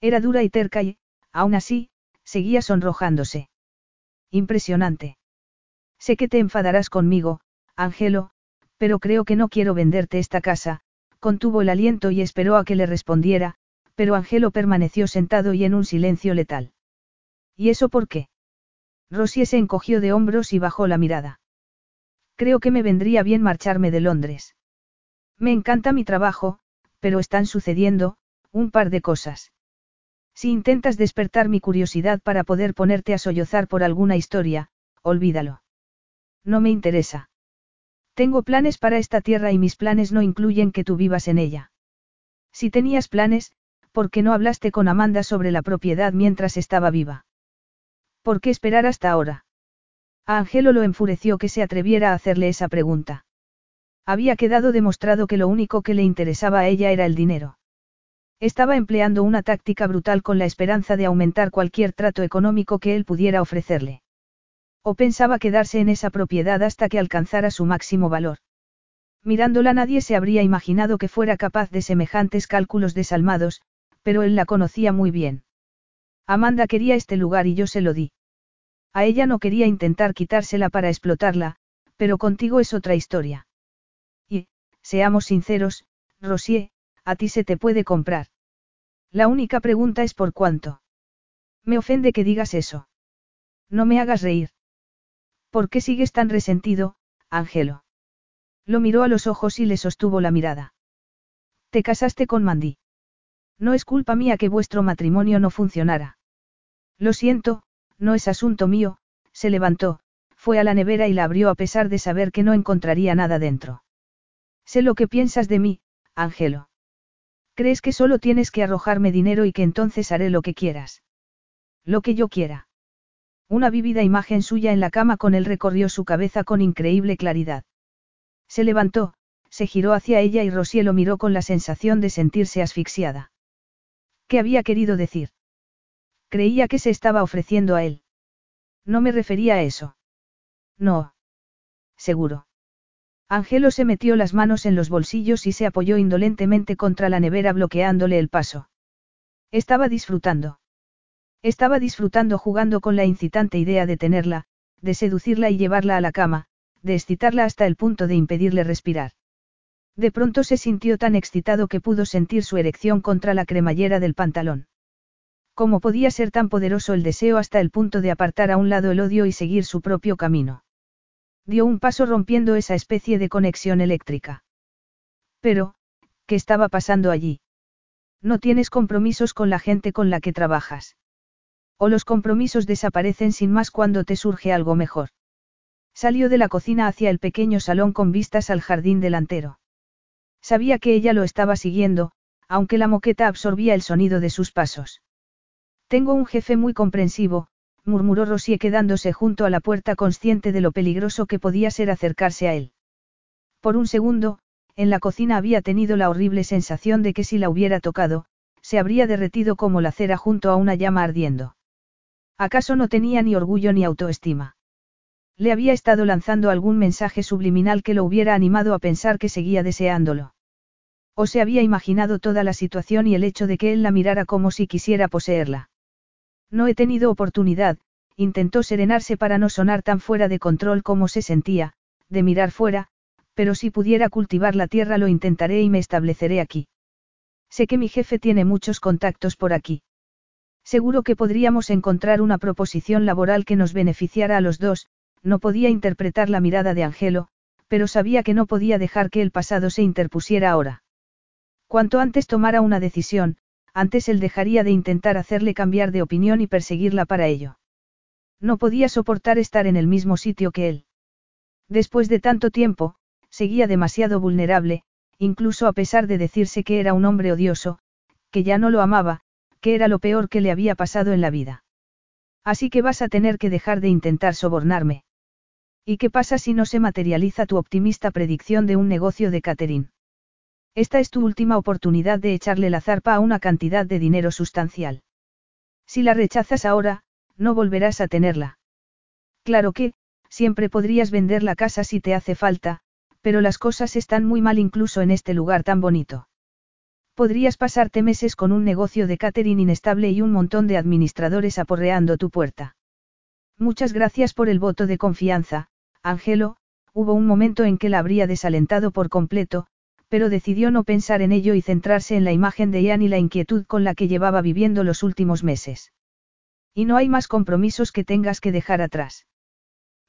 A: Era dura y terca y, aún así, seguía sonrojándose. Impresionante. Sé que te enfadarás conmigo, Ángelo, pero creo que no quiero venderte esta casa, contuvo el aliento y esperó a que le respondiera, pero Ángelo permaneció sentado y en un silencio letal. ¿Y eso por qué? Rosie se encogió de hombros y bajó la mirada. Creo que me vendría bien marcharme de Londres. Me encanta mi trabajo, pero están sucediendo, un par de cosas. Si intentas despertar mi curiosidad para poder ponerte a sollozar por alguna historia, olvídalo. No me interesa. Tengo planes para esta tierra y mis planes no incluyen que tú vivas en ella. Si tenías planes, ¿por qué no hablaste con Amanda sobre la propiedad mientras estaba viva? ¿Por qué esperar hasta ahora? A Angelo lo enfureció que se atreviera a hacerle esa pregunta. Había quedado demostrado que lo único que le interesaba a ella era el dinero. Estaba empleando una táctica brutal con la esperanza de aumentar cualquier trato económico que él pudiera ofrecerle. O pensaba quedarse en esa propiedad hasta que alcanzara su máximo valor. Mirándola nadie se habría imaginado que fuera capaz de semejantes cálculos desalmados, pero él la conocía muy bien. Amanda quería este lugar y yo se lo di. A ella no quería intentar quitársela para explotarla, pero contigo es otra historia. Y, seamos sinceros, Rosier, a ti se te puede comprar. La única pregunta es por cuánto. Me ofende que digas eso. No me hagas reír. ¿Por qué sigues tan resentido, Ángelo? Lo miró a los ojos y le sostuvo la mirada. Te casaste con Mandy. No es culpa mía que vuestro matrimonio no funcionara. Lo siento, no es asunto mío, se levantó, fue a la nevera y la abrió a pesar de saber que no encontraría nada dentro. Sé lo que piensas de mí, Ángelo. ¿Crees que solo tienes que arrojarme dinero y que entonces haré lo que quieras? Lo que yo quiera. Una vívida imagen suya en la cama con él recorrió su cabeza con increíble claridad. Se levantó, se giró hacia ella y Rosier lo miró con la sensación de sentirse asfixiada. ¿Qué había querido decir? Creía que se estaba ofreciendo a él. No me refería a eso. No. Seguro. Angelo se metió las manos en los bolsillos y se apoyó indolentemente contra la nevera bloqueándole el paso. Estaba disfrutando. Estaba disfrutando jugando con la incitante idea de tenerla, de seducirla y llevarla a la cama, de excitarla hasta el punto de impedirle respirar. De pronto se sintió tan excitado que pudo sentir su erección contra la cremallera del pantalón. ¿Cómo podía ser tan poderoso el deseo hasta el punto de apartar a un lado el odio y seguir su propio camino? Dio un paso rompiendo esa especie de conexión eléctrica. Pero, ¿qué estaba pasando allí? No tienes compromisos con la gente con la que trabajas. O los compromisos desaparecen sin más cuando te surge algo mejor. Salió de la cocina hacia el pequeño salón con vistas al jardín delantero. Sabía que ella lo estaba siguiendo, aunque la moqueta absorbía el sonido de sus pasos. Tengo un jefe muy comprensivo, murmuró Rosie quedándose junto a la puerta consciente de lo peligroso que podía ser acercarse a él. Por un segundo, en la cocina había tenido la horrible sensación de que si la hubiera tocado, se habría derretido como la cera junto a una llama ardiendo. ¿Acaso no tenía ni orgullo ni autoestima? Le había estado lanzando algún mensaje subliminal que lo hubiera animado a pensar que seguía deseándolo. O se había imaginado toda la situación y el hecho de que él la mirara como si quisiera poseerla. No he tenido oportunidad, intentó serenarse para no sonar tan fuera de control como se sentía, de mirar fuera, pero si pudiera cultivar la tierra lo intentaré y me estableceré aquí. Sé que mi jefe tiene muchos contactos por aquí. Seguro que podríamos encontrar una proposición laboral que nos beneficiara a los dos, no podía interpretar la mirada de Angelo, pero sabía que no podía dejar que el pasado se interpusiera ahora. Cuanto antes tomara una decisión, antes él dejaría de intentar hacerle cambiar de opinión y perseguirla para ello. No podía soportar estar en el mismo sitio que él. Después de tanto tiempo, seguía demasiado vulnerable, incluso a pesar de decirse que era un hombre odioso, que ya no lo amaba, que era lo peor que le había pasado en la vida. Así que vas a tener que dejar de intentar sobornarme. ¿Y qué pasa si no se materializa tu optimista predicción de un negocio de catering? Esta es tu última oportunidad de echarle la zarpa a una cantidad de dinero sustancial. Si la rechazas ahora, no volverás a tenerla. Claro que, siempre podrías vender la casa si te hace falta, pero las cosas están muy mal incluso en este lugar tan bonito. Podrías pasarte meses con un negocio de catering inestable y un montón de administradores aporreando tu puerta. Muchas gracias por el voto de confianza, Angelo, hubo un momento en que la habría desalentado por completo, pero decidió no pensar en ello y centrarse en la imagen de Ian y la inquietud con la que llevaba viviendo los últimos meses. Y no hay más compromisos que tengas que dejar atrás.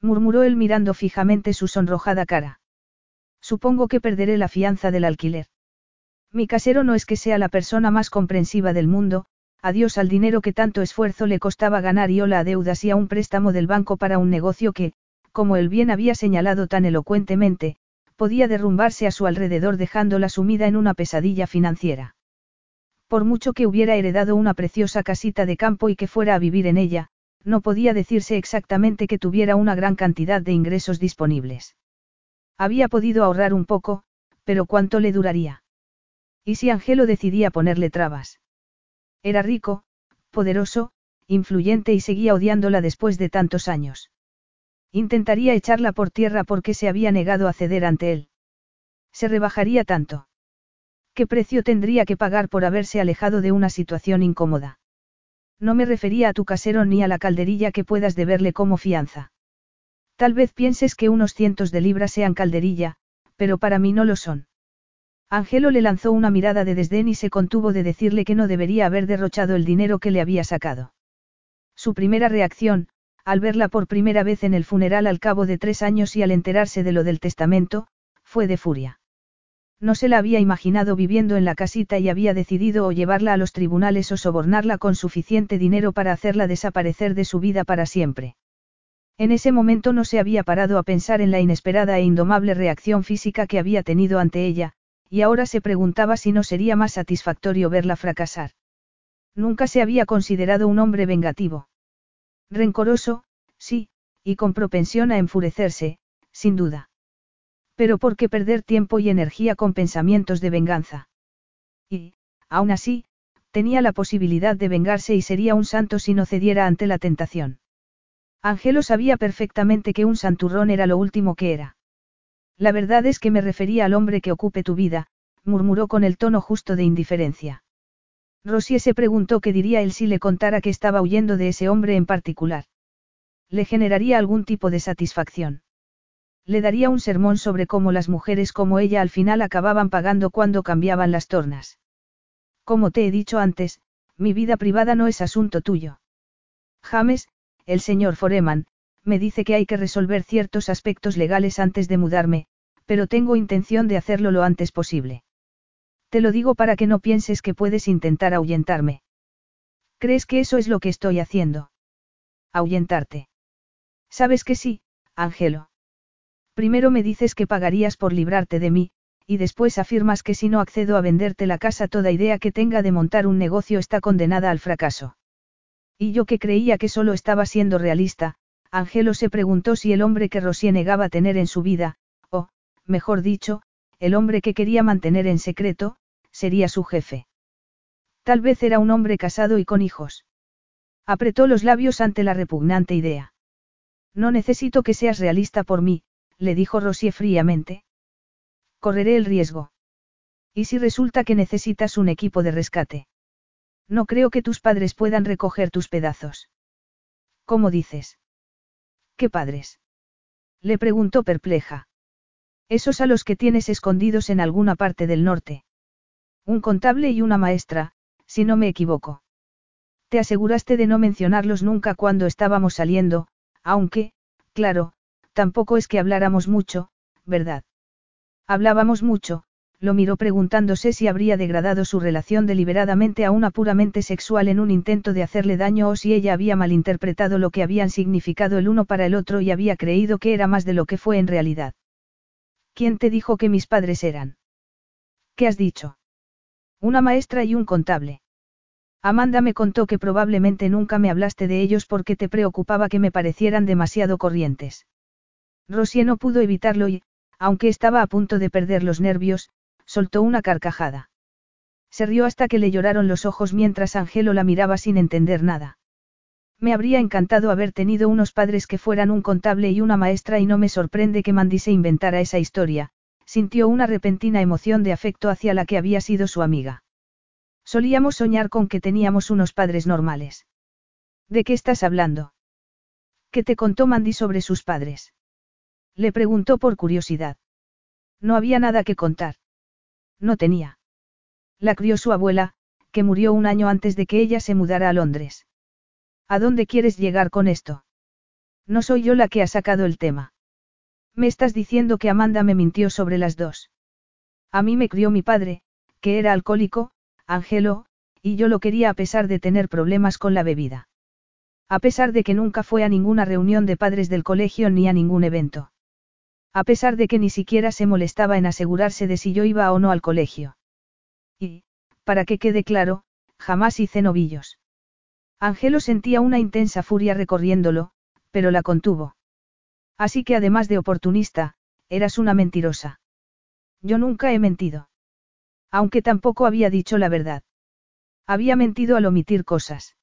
A: Murmuró él mirando fijamente su sonrojada cara. Supongo que perderé la fianza del alquiler. Mi casero no es que sea la persona más comprensiva del mundo, adiós al dinero que tanto esfuerzo le costaba ganar y hola a deudas y a un préstamo del banco para un negocio que, como él bien había señalado tan elocuentemente, podía derrumbarse a su alrededor dejándola sumida en una pesadilla financiera. Por mucho que hubiera heredado una preciosa casita de campo y que fuera a vivir en ella, no podía decirse exactamente que tuviera una gran cantidad de ingresos disponibles. Había podido ahorrar un poco, pero ¿cuánto le duraría? ¿Y si Angelo decidía ponerle trabas? Era rico, poderoso, influyente y seguía odiándola después de tantos años. Intentaría echarla por tierra porque se había negado a ceder ante él. Se rebajaría tanto. ¿Qué precio tendría que pagar por haberse alejado de una situación incómoda? No me refería a tu casero ni a la calderilla que puedas deberle como fianza. Tal vez pienses que unos cientos de libras sean calderilla, pero para mí no lo son. Angelo le lanzó una mirada de desdén y se contuvo de decirle que no debería haber derrochado el dinero que le había sacado. Su primera reacción, al verla por primera vez en el funeral al cabo de tres años y al enterarse de lo del testamento, fue de furia. No se la había imaginado viviendo en la casita y había decidido o llevarla a los tribunales o sobornarla con suficiente dinero para hacerla desaparecer de su vida para siempre. En ese momento no se había parado a pensar en la inesperada e indomable reacción física que había tenido ante ella, y ahora se preguntaba si no sería más satisfactorio verla fracasar. Nunca se había considerado un hombre vengativo. Rencoroso, sí, y con propensión a enfurecerse, sin duda. Pero ¿por qué perder tiempo y energía con pensamientos de venganza? Y, aún así, tenía la posibilidad de vengarse y sería un santo si no cediera ante la tentación. Angelo sabía perfectamente que un santurrón era lo último que era. La verdad es que me refería al hombre que ocupe tu vida, murmuró con el tono justo de indiferencia. Rosie se preguntó qué diría él si le contara que estaba huyendo de ese hombre en particular. Le generaría algún tipo de satisfacción. Le daría un sermón sobre cómo las mujeres como ella al final acababan pagando cuando cambiaban las tornas. Como te he dicho antes, mi vida privada no es asunto tuyo. James, el señor Foreman, me dice que hay que resolver ciertos aspectos legales antes de mudarme, pero tengo intención de hacerlo lo antes posible. Te lo digo para que no pienses que puedes intentar ahuyentarme. ¿Crees que eso es lo que estoy haciendo? Ahuyentarte. Sabes que sí, Ángelo. Primero me dices que pagarías por librarte de mí, y después afirmas que si no accedo a venderte la casa toda idea que tenga de montar un negocio está condenada al fracaso. Y yo que creía que solo estaba siendo realista, Ángelo se preguntó si el hombre que Rosy negaba tener en su vida, o, mejor dicho, el hombre que quería mantener en secreto, sería su jefe. Tal vez era un hombre casado y con hijos. Apretó los labios ante la repugnante idea. No necesito que seas realista por mí, le dijo Rosier fríamente. Correré el riesgo. ¿Y si resulta que necesitas un equipo de rescate? No creo que tus padres puedan recoger tus pedazos. ¿Cómo dices? ¿Qué padres? Le preguntó perpleja. Esos a los que tienes escondidos en alguna parte del norte. Un contable y una maestra, si no me equivoco. Te aseguraste de no mencionarlos nunca cuando estábamos saliendo, aunque, claro, tampoco es que habláramos mucho, ¿verdad? Hablábamos mucho, lo miró preguntándose si habría degradado su relación deliberadamente a una puramente sexual en un intento de hacerle daño o si ella había malinterpretado lo que habían significado el uno para el otro y había creído que era más de lo que fue en realidad. ¿Quién te dijo que mis padres eran? ¿Qué has dicho? Una maestra y un contable. Amanda me contó que probablemente nunca me hablaste de ellos porque te preocupaba que me parecieran demasiado corrientes. Rosie no pudo evitarlo y, aunque estaba a punto de perder los nervios, soltó una carcajada. Se rió hasta que le lloraron los ojos mientras Angelo la miraba sin entender nada. Me habría encantado haber tenido unos padres que fueran un contable y una maestra y no me sorprende que Mandy se inventara esa historia, sintió una repentina emoción de afecto hacia la que había sido su amiga. Solíamos soñar con que teníamos unos padres normales. ¿De qué estás hablando? ¿Qué te contó Mandy sobre sus padres? Le preguntó por curiosidad. No había nada que contar. No tenía. La crió su abuela, que murió un año antes de que ella se mudara a Londres. ¿A dónde quieres llegar con esto? No soy yo la que ha sacado el tema. Me estás diciendo que Amanda me mintió sobre las dos. A mí me crió mi padre, que era alcohólico, Angelo, y yo lo quería a pesar de tener problemas con la bebida. A pesar de que nunca fue a ninguna reunión de padres del colegio ni a ningún evento. A pesar de que ni siquiera se molestaba en asegurarse de si yo iba o no al colegio. Y, para que quede claro, jamás hice novillos. Angelo sentía una intensa furia recorriéndolo, pero la contuvo. Así que además de oportunista, eras una mentirosa. Yo nunca he mentido. Aunque tampoco había dicho la verdad. Había mentido al omitir cosas.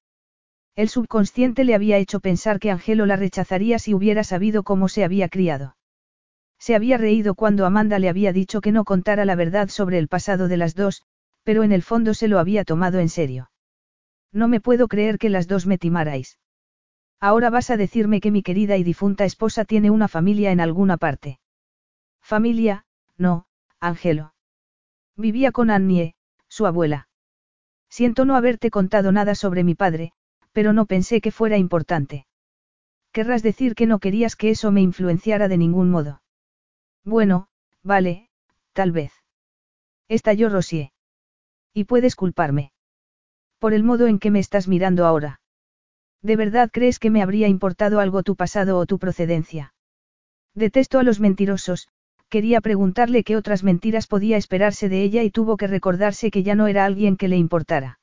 A: El subconsciente le había hecho pensar que Angelo la rechazaría si hubiera sabido cómo se había criado. Se había reído cuando Amanda le había dicho que no contara la verdad sobre el pasado de las dos, pero en el fondo se lo había tomado en serio. No me puedo creer que las dos me timarais. Ahora vas a decirme que mi querida y difunta esposa tiene una familia en alguna parte. Familia, no, Ángelo. Vivía con Annie, su abuela. Siento no haberte contado nada sobre mi padre, pero no pensé que fuera importante. Querrás decir que no querías que eso me influenciara de ningún modo. Bueno, vale, tal vez. Estalló Rosier. Y puedes culparme. Por el modo en que me estás mirando ahora. ¿De verdad crees que me habría importado algo tu pasado o tu procedencia? Detesto a los mentirosos, quería preguntarle qué otras mentiras podía esperarse de ella y tuvo que recordarse que ya no era alguien que le importara.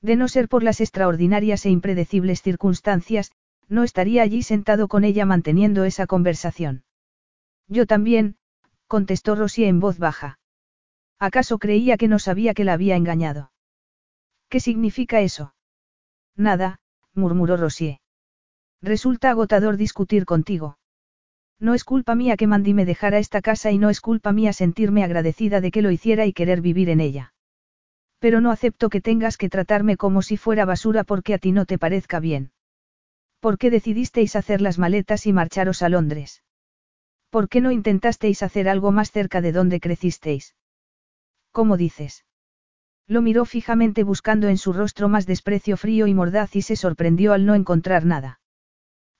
A: De no ser por las extraordinarias e impredecibles circunstancias, no estaría allí sentado con ella manteniendo esa conversación. Yo también, contestó Rosie en voz baja. ¿Acaso creía que no sabía que la había engañado? ¿Qué significa eso? Nada, murmuró Rosie. Resulta agotador discutir contigo. No es culpa mía que Mandy me dejara esta casa y no es culpa mía sentirme agradecida de que lo hiciera y querer vivir en ella. Pero no acepto que tengas que tratarme como si fuera basura porque a ti no te parezca bien. ¿Por qué decidisteis hacer las maletas y marcharos a Londres? ¿Por qué no intentasteis hacer algo más cerca de donde crecisteis? ¿Cómo dices? Lo miró fijamente buscando en su rostro más desprecio frío y mordaz y se sorprendió al no encontrar nada.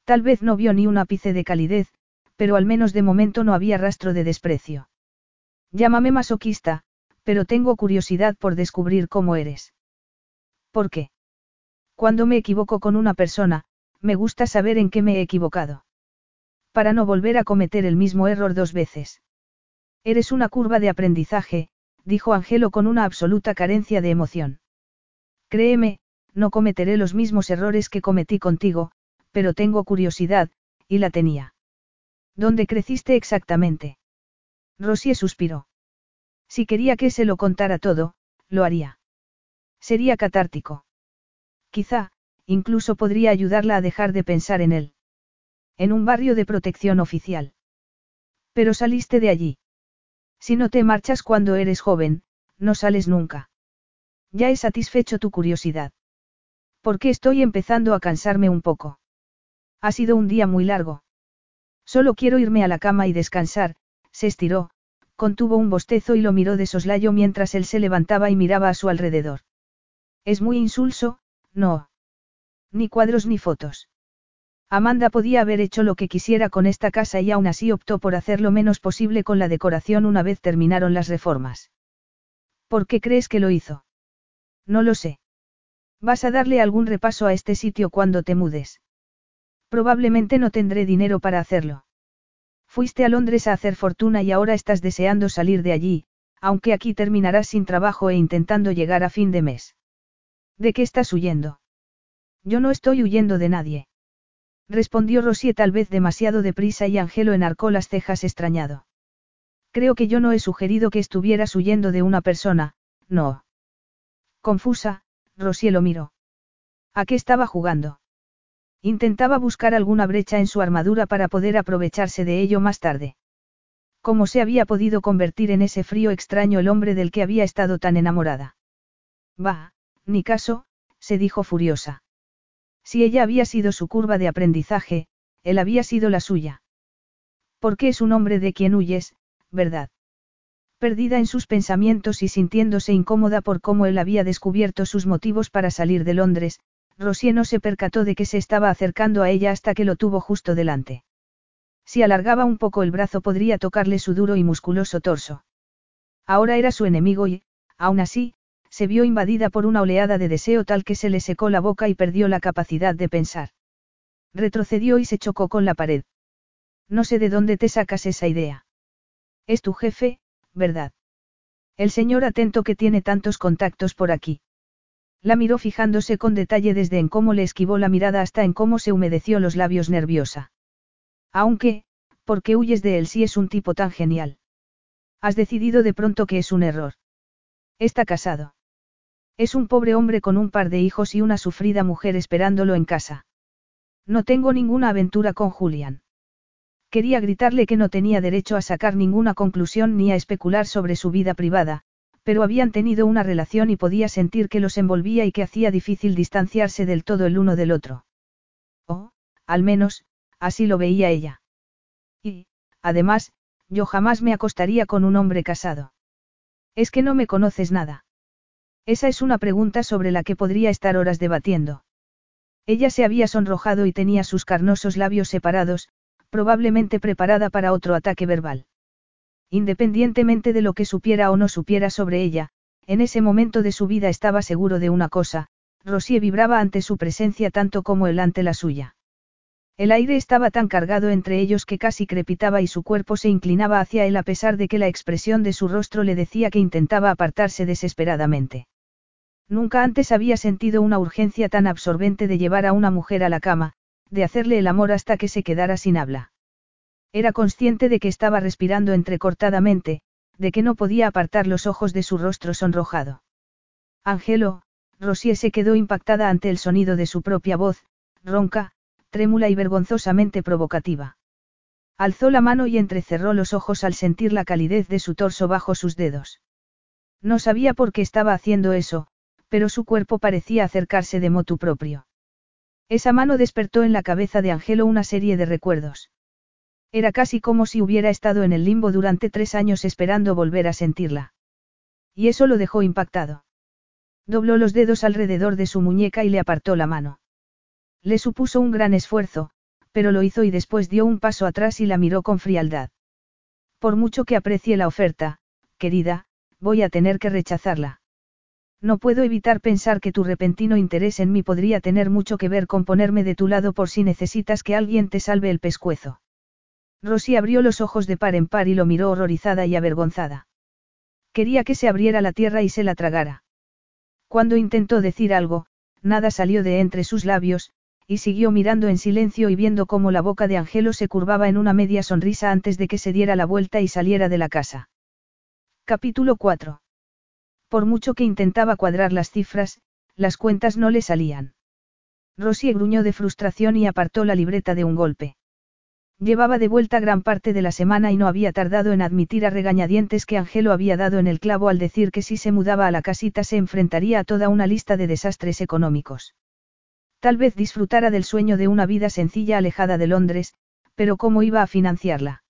A: Tal vez no vio ni un ápice de calidez, pero al menos de momento no había rastro de desprecio. Llámame masoquista, pero tengo curiosidad por descubrir cómo eres. ¿Por qué? Cuando me equivoco con una persona, me gusta saber en qué me he equivocado para no volver a cometer el mismo error dos veces. Eres una curva de aprendizaje, dijo Angelo con una absoluta carencia de emoción. Créeme, no cometeré los mismos errores que cometí contigo, pero tengo curiosidad, y la tenía. ¿Dónde creciste exactamente? Rosie suspiró. Si quería que se lo contara todo, lo haría. Sería catártico. Quizá, incluso podría ayudarla a dejar de pensar en él. En un barrio de protección oficial. Pero saliste de allí. Si no te marchas cuando eres joven, no sales nunca. Ya he satisfecho tu curiosidad. Porque estoy empezando a cansarme un poco. Ha sido un día muy largo. Solo quiero irme a la cama y descansar, se estiró, contuvo un bostezo y lo miró de soslayo mientras él se levantaba y miraba a su alrededor. Es muy insulso, no. Ni cuadros ni fotos. Amanda podía haber hecho lo que quisiera con esta casa y aún así optó por hacer lo menos posible con la decoración una vez terminaron las reformas. ¿Por qué crees que lo hizo? No lo sé. ¿Vas a darle algún repaso a este sitio cuando te mudes? Probablemente no tendré dinero para hacerlo. Fuiste a Londres a hacer fortuna y ahora estás deseando salir de allí, aunque aquí terminarás sin trabajo e intentando llegar a fin de mes. ¿De qué estás huyendo? Yo no estoy huyendo de nadie. Respondió Rosie tal vez demasiado deprisa y Angelo enarcó las cejas extrañado. Creo que yo no he sugerido que estuvieras huyendo de una persona, no. Confusa, Rosie lo miró. ¿A qué estaba jugando? Intentaba buscar alguna brecha en su armadura para poder aprovecharse de ello más tarde. ¿Cómo se había podido convertir en ese frío extraño el hombre del que había estado tan enamorada? Va, ni caso, se dijo furiosa. Si ella había sido su curva de aprendizaje, él había sido la suya. Porque es un hombre de quien huyes, ¿verdad? Perdida en sus pensamientos y sintiéndose incómoda por cómo él había descubierto sus motivos para salir de Londres, Rosie no se percató de que se estaba acercando a ella hasta que lo tuvo justo delante. Si alargaba un poco el brazo podría tocarle su duro y musculoso torso. Ahora era su enemigo y, aún así, se vio invadida por una oleada de deseo tal que se le secó la boca y perdió la capacidad de pensar. Retrocedió y se chocó con la pared. No sé de dónde te sacas esa idea. Es tu jefe, ¿verdad? El señor atento que tiene tantos contactos por aquí. La miró fijándose con detalle desde en cómo le esquivó la mirada hasta en cómo se humedeció los labios nerviosa. Aunque, ¿por qué huyes de él si es un tipo tan genial? Has decidido de pronto que es un error. Está casado. Es un pobre hombre con un par de hijos y una sufrida mujer esperándolo en casa. No tengo ninguna aventura con Julian. Quería gritarle que no tenía derecho a sacar ninguna conclusión ni a especular sobre su vida privada, pero habían tenido una relación y podía sentir que los envolvía y que hacía difícil distanciarse del todo el uno del otro. O, al menos, así lo veía ella. Y, además, yo jamás me acostaría con un hombre casado. Es que no me conoces nada. Esa es una pregunta sobre la que podría estar horas debatiendo. Ella se había sonrojado y tenía sus carnosos labios separados, probablemente preparada para otro ataque verbal. Independientemente de lo que supiera o no supiera sobre ella, en ese momento de su vida estaba seguro de una cosa, Rosie vibraba ante su presencia tanto como él ante la suya. El aire estaba tan cargado entre ellos que casi crepitaba y su cuerpo se inclinaba hacia él a pesar de que la expresión de su rostro le decía que intentaba apartarse desesperadamente. Nunca antes había sentido una urgencia tan absorbente de llevar a una mujer a la cama, de hacerle el amor hasta que se quedara sin habla. Era consciente de que estaba respirando entrecortadamente, de que no podía apartar los ojos de su rostro sonrojado. Angelo, Rosie se quedó impactada ante el sonido de su propia voz, ronca, trémula y vergonzosamente provocativa. Alzó la mano y entrecerró los ojos al sentir la calidez de su torso bajo sus dedos. No sabía por qué estaba haciendo eso, pero su cuerpo parecía acercarse de motu propio. Esa mano despertó en la cabeza de Angelo una serie de recuerdos. Era casi como si hubiera estado en el limbo durante tres años esperando volver a sentirla. Y eso lo dejó impactado. Dobló los dedos alrededor de su muñeca y le apartó la mano. Le supuso un gran esfuerzo, pero lo hizo y después dio un paso atrás y la miró con frialdad. Por mucho que aprecie la oferta, querida, voy a tener que rechazarla. No puedo evitar pensar que tu repentino interés en mí podría tener mucho que ver con ponerme de tu lado por si necesitas que alguien te salve el pescuezo. Rosy abrió los ojos de par en par y lo miró horrorizada y avergonzada. Quería que se abriera la tierra y se la tragara. Cuando intentó decir algo, nada salió de entre sus labios, y siguió mirando en silencio y viendo cómo la boca de Angelo se curvaba en una media sonrisa antes de que se diera la vuelta y saliera de la casa. Capítulo 4. Por mucho que intentaba cuadrar las cifras, las cuentas no le salían. Rosie gruñó de frustración y apartó la libreta de un golpe. Llevaba de vuelta gran parte de la semana y no había tardado en admitir a regañadientes que Angelo había dado en el clavo al decir que si se mudaba a la casita se enfrentaría a toda una lista de desastres económicos. Tal vez disfrutara del sueño de una vida sencilla alejada de Londres, pero ¿cómo iba a financiarla?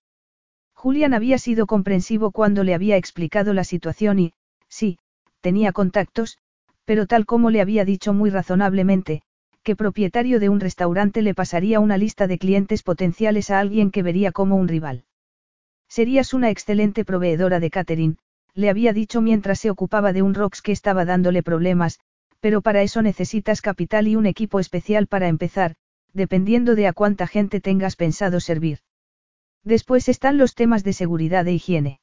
A: Julian había sido comprensivo cuando le había explicado la situación y, sí, tenía contactos, pero tal como le había dicho muy razonablemente, que propietario de un restaurante le pasaría una lista de clientes potenciales a alguien que vería como un rival. Serías una excelente proveedora de catering, le había dicho mientras se ocupaba de un rocks que estaba dándole problemas, pero para eso necesitas capital y un equipo especial para empezar, dependiendo de a cuánta gente tengas pensado servir. Después están los temas de seguridad e higiene.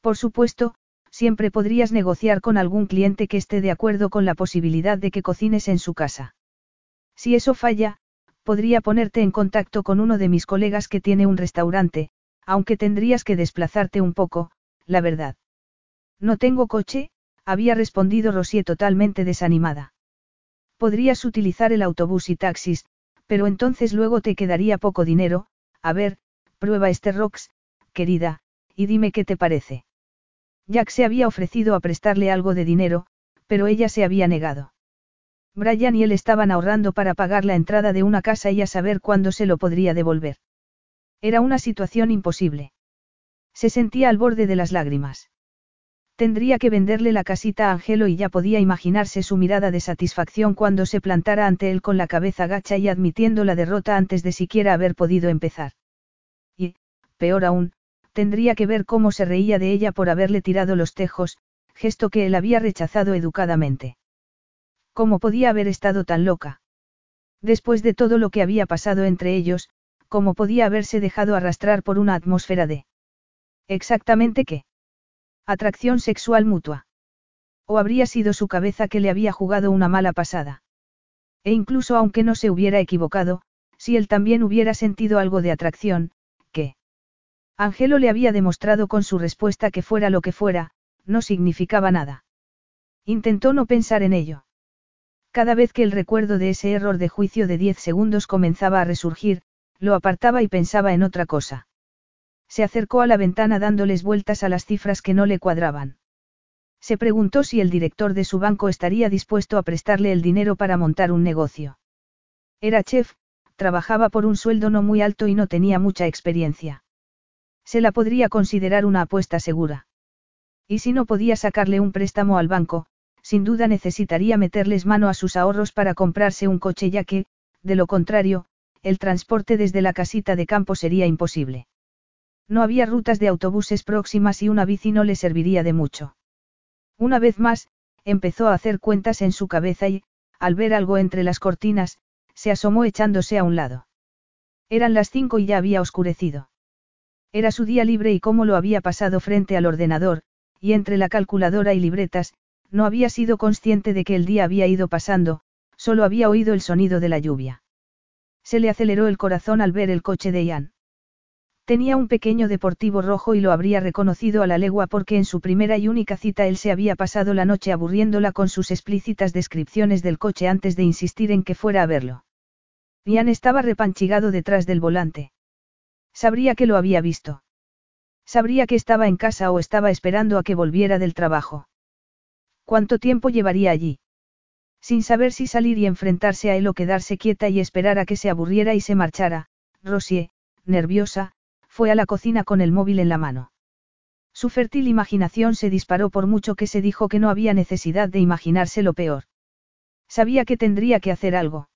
A: Por supuesto, siempre podrías negociar con algún cliente que esté de acuerdo con la posibilidad de que cocines en su casa. Si eso falla, podría ponerte en contacto con uno de mis colegas que tiene un restaurante, aunque tendrías que desplazarte un poco, la verdad. No tengo coche, había respondido Rosie totalmente desanimada. Podrías utilizar el autobús y taxis, pero entonces luego te quedaría poco dinero, a ver, prueba este Rox, querida, y dime qué te parece. Jack se había ofrecido a prestarle algo de dinero, pero ella se había negado. Brian y él estaban ahorrando para pagar la entrada de una casa y a saber cuándo se lo podría devolver. Era una situación imposible. Se sentía al borde de las lágrimas. Tendría que venderle la casita a Angelo y ya podía imaginarse su mirada de satisfacción cuando se plantara ante él con la cabeza gacha y admitiendo la derrota antes de siquiera haber podido empezar. Y, peor aún, tendría que ver cómo se reía de ella por haberle tirado los tejos, gesto que él había rechazado educadamente. ¿Cómo podía haber estado tan loca? Después de todo lo que había pasado entre ellos, ¿cómo podía haberse dejado arrastrar por una atmósfera de... Exactamente qué. Atracción sexual mutua. O habría sido su cabeza que le había jugado una mala pasada. E incluso aunque no se hubiera equivocado, si él también hubiera sentido algo de atracción. Angelo le había demostrado con su respuesta que fuera lo que fuera, no significaba nada. Intentó no pensar en ello. Cada vez que el recuerdo de ese error de juicio de diez segundos comenzaba a resurgir, lo apartaba y pensaba en otra cosa. Se acercó a la ventana dándoles vueltas a las cifras que no le cuadraban. Se preguntó si el director de su banco estaría dispuesto a prestarle el dinero para montar un negocio. Era chef, trabajaba por un sueldo no muy alto y no tenía mucha experiencia. Se la podría considerar una apuesta segura. Y si no podía sacarle un préstamo al banco, sin duda necesitaría meterles mano a sus ahorros para comprarse un coche ya que, de lo contrario, el transporte desde la casita de campo sería imposible. No había rutas de autobuses próximas y una bici no le serviría de mucho. Una vez más, empezó a hacer cuentas en su cabeza y, al ver algo entre las cortinas, se asomó echándose a un lado. Eran las cinco y ya había oscurecido. Era su día libre y cómo lo había pasado frente al ordenador, y entre la calculadora y libretas, no había sido consciente de que el día había ido pasando, solo había oído el sonido de la lluvia. Se le aceleró el corazón al ver el coche de Ian. Tenía un pequeño deportivo rojo y lo habría reconocido a la legua porque en su primera y única cita él se había pasado la noche aburriéndola con sus explícitas descripciones del coche antes de insistir en que fuera a verlo. Ian estaba repanchigado detrás del volante. Sabría que lo había visto. Sabría que estaba en casa o estaba esperando a que volviera del trabajo. ¿Cuánto tiempo llevaría allí? Sin saber si salir y enfrentarse a él o quedarse quieta y esperar a que se aburriera y se marchara, Rosie, nerviosa, fue a la cocina con el móvil en la mano. Su fértil imaginación se disparó por mucho que se dijo que no había necesidad de imaginarse lo peor. Sabía que tendría que hacer algo.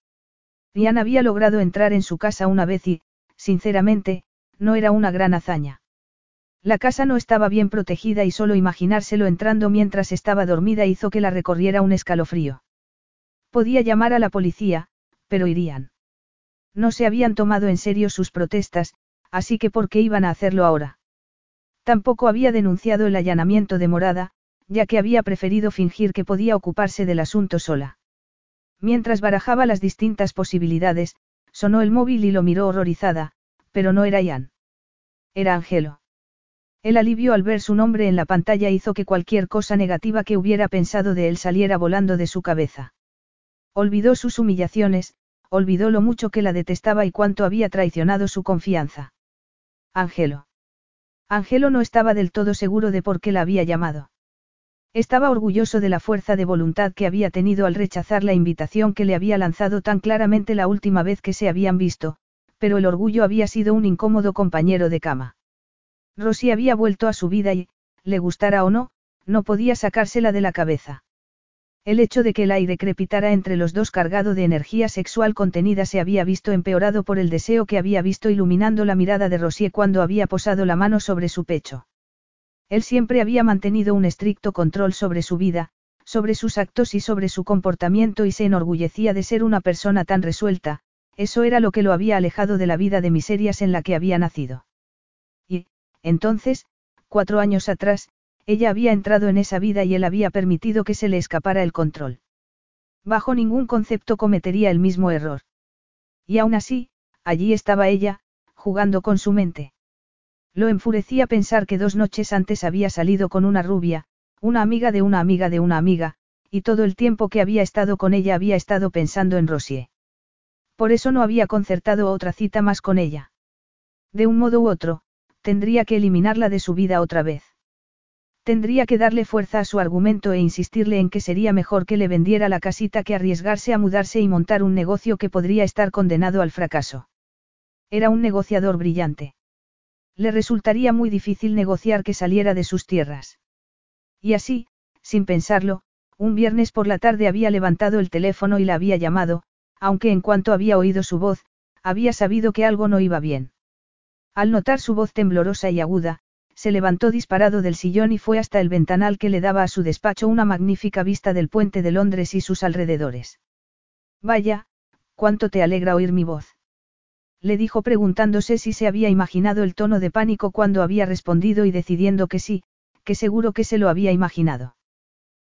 A: Ian había logrado entrar en su casa una vez y, sinceramente, no era una gran hazaña. La casa no estaba bien protegida y solo imaginárselo entrando mientras estaba dormida hizo que la recorriera un escalofrío. Podía llamar a la policía, pero irían. No se habían tomado en serio sus protestas, así que ¿por qué iban a hacerlo ahora? Tampoco había denunciado el allanamiento de morada, ya que había preferido fingir que podía ocuparse del asunto sola. Mientras barajaba las distintas posibilidades, sonó el móvil y lo miró horrorizada, pero no era Ian. Era Angelo. El alivio al ver su nombre en la pantalla hizo que cualquier cosa negativa que hubiera pensado de él saliera volando de su cabeza. Olvidó sus humillaciones, olvidó lo mucho que la detestaba y cuánto había traicionado su confianza. Ángelo. Ángelo no estaba del todo seguro de por qué la había llamado. Estaba orgulloso de la fuerza de voluntad que había tenido al rechazar la invitación que le había lanzado tan claramente la última vez que se habían visto, pero el orgullo había sido un incómodo compañero de cama. Rosy había vuelto a su vida y, le gustara o no, no podía sacársela de la cabeza. El hecho de que el aire crepitara entre los dos cargado de energía sexual contenida se había visto empeorado por el deseo que había visto iluminando la mirada de Rosier cuando había posado la mano sobre su pecho. Él siempre había mantenido un estricto control sobre su vida, sobre sus actos y sobre su comportamiento y se enorgullecía de ser una persona tan resuelta, eso era lo que lo había alejado de la vida de miserias en la que había nacido. Y, entonces, cuatro años atrás, ella había entrado en esa vida y él había permitido que se le escapara el control. Bajo ningún concepto cometería el mismo error. Y aún así, allí estaba ella, jugando con su mente. Lo enfurecía pensar que dos noches antes había salido con una rubia, una amiga de una amiga de una amiga, y todo el tiempo que había estado con ella había estado pensando en Rosier. Por eso no había concertado otra cita más con ella. De un modo u otro, tendría que eliminarla de su vida otra vez. Tendría que darle fuerza a su argumento e insistirle en que sería mejor que le vendiera la casita que arriesgarse a mudarse y montar un negocio que podría estar condenado al fracaso. Era un negociador brillante. Le resultaría muy difícil negociar que saliera de sus tierras. Y así, sin pensarlo, un viernes por la tarde había levantado el teléfono y la había llamado, aunque en cuanto había oído su voz, había sabido que algo no iba bien. Al notar su voz temblorosa y aguda, se levantó disparado del sillón y fue hasta el ventanal que le daba a su despacho una magnífica vista del puente de Londres y sus alrededores. Vaya, cuánto te alegra oír mi voz. Le dijo preguntándose si se había imaginado el tono de pánico cuando había respondido y decidiendo que sí, que seguro que se lo había imaginado.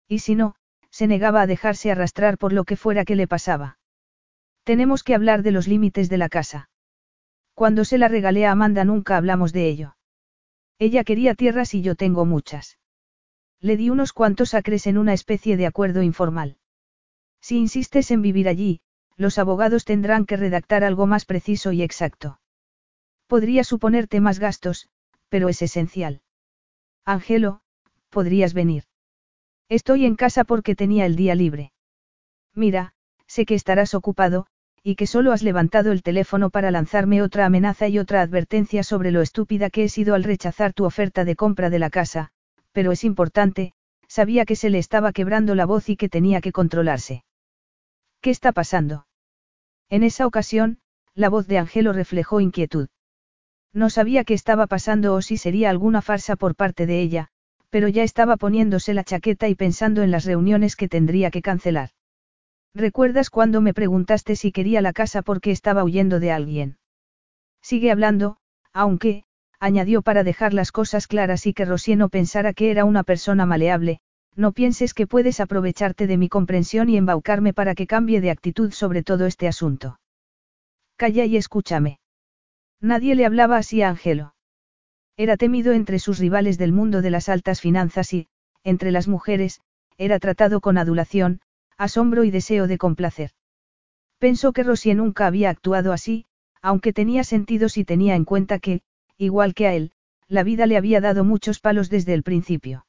A: Y si no, se negaba a dejarse arrastrar por lo que fuera que le pasaba. Tenemos que hablar de los límites de la casa. Cuando se la regalé a Amanda nunca hablamos de ello. Ella quería tierras y yo tengo muchas. Le di unos cuantos acres en una especie de acuerdo informal. Si insistes en vivir allí, los abogados tendrán que redactar algo más preciso y exacto. Podría suponerte más gastos, pero es esencial. Ángelo, podrías venir. Estoy en casa porque tenía el día libre. Mira, sé que estarás ocupado, y que solo has levantado el teléfono para lanzarme otra amenaza y otra advertencia sobre lo estúpida que he sido al rechazar tu oferta de compra de la casa, pero es importante, sabía que se le estaba quebrando la voz y que tenía que controlarse. ¿Qué está pasando? En esa ocasión, la voz de Angelo reflejó inquietud. No sabía qué estaba pasando o si sería alguna farsa por parte de ella, pero ya estaba poniéndose la chaqueta y pensando en las reuniones que tendría que cancelar. ¿Recuerdas cuando me preguntaste si quería la casa porque estaba huyendo de alguien? Sigue hablando, aunque, añadió para dejar las cosas claras y que Rosier no pensara que era una persona maleable, no pienses que puedes aprovecharte de mi comprensión y embaucarme para que cambie de actitud sobre todo este asunto. Calla y escúchame. Nadie le hablaba así a Angelo. Era temido entre sus rivales del mundo de las altas finanzas y, entre las mujeres, era tratado con adulación, asombro y deseo de complacer. Pensó que Rosier nunca había actuado así, aunque tenía sentido si tenía en cuenta que, igual que a él, la vida le había dado muchos palos desde el principio.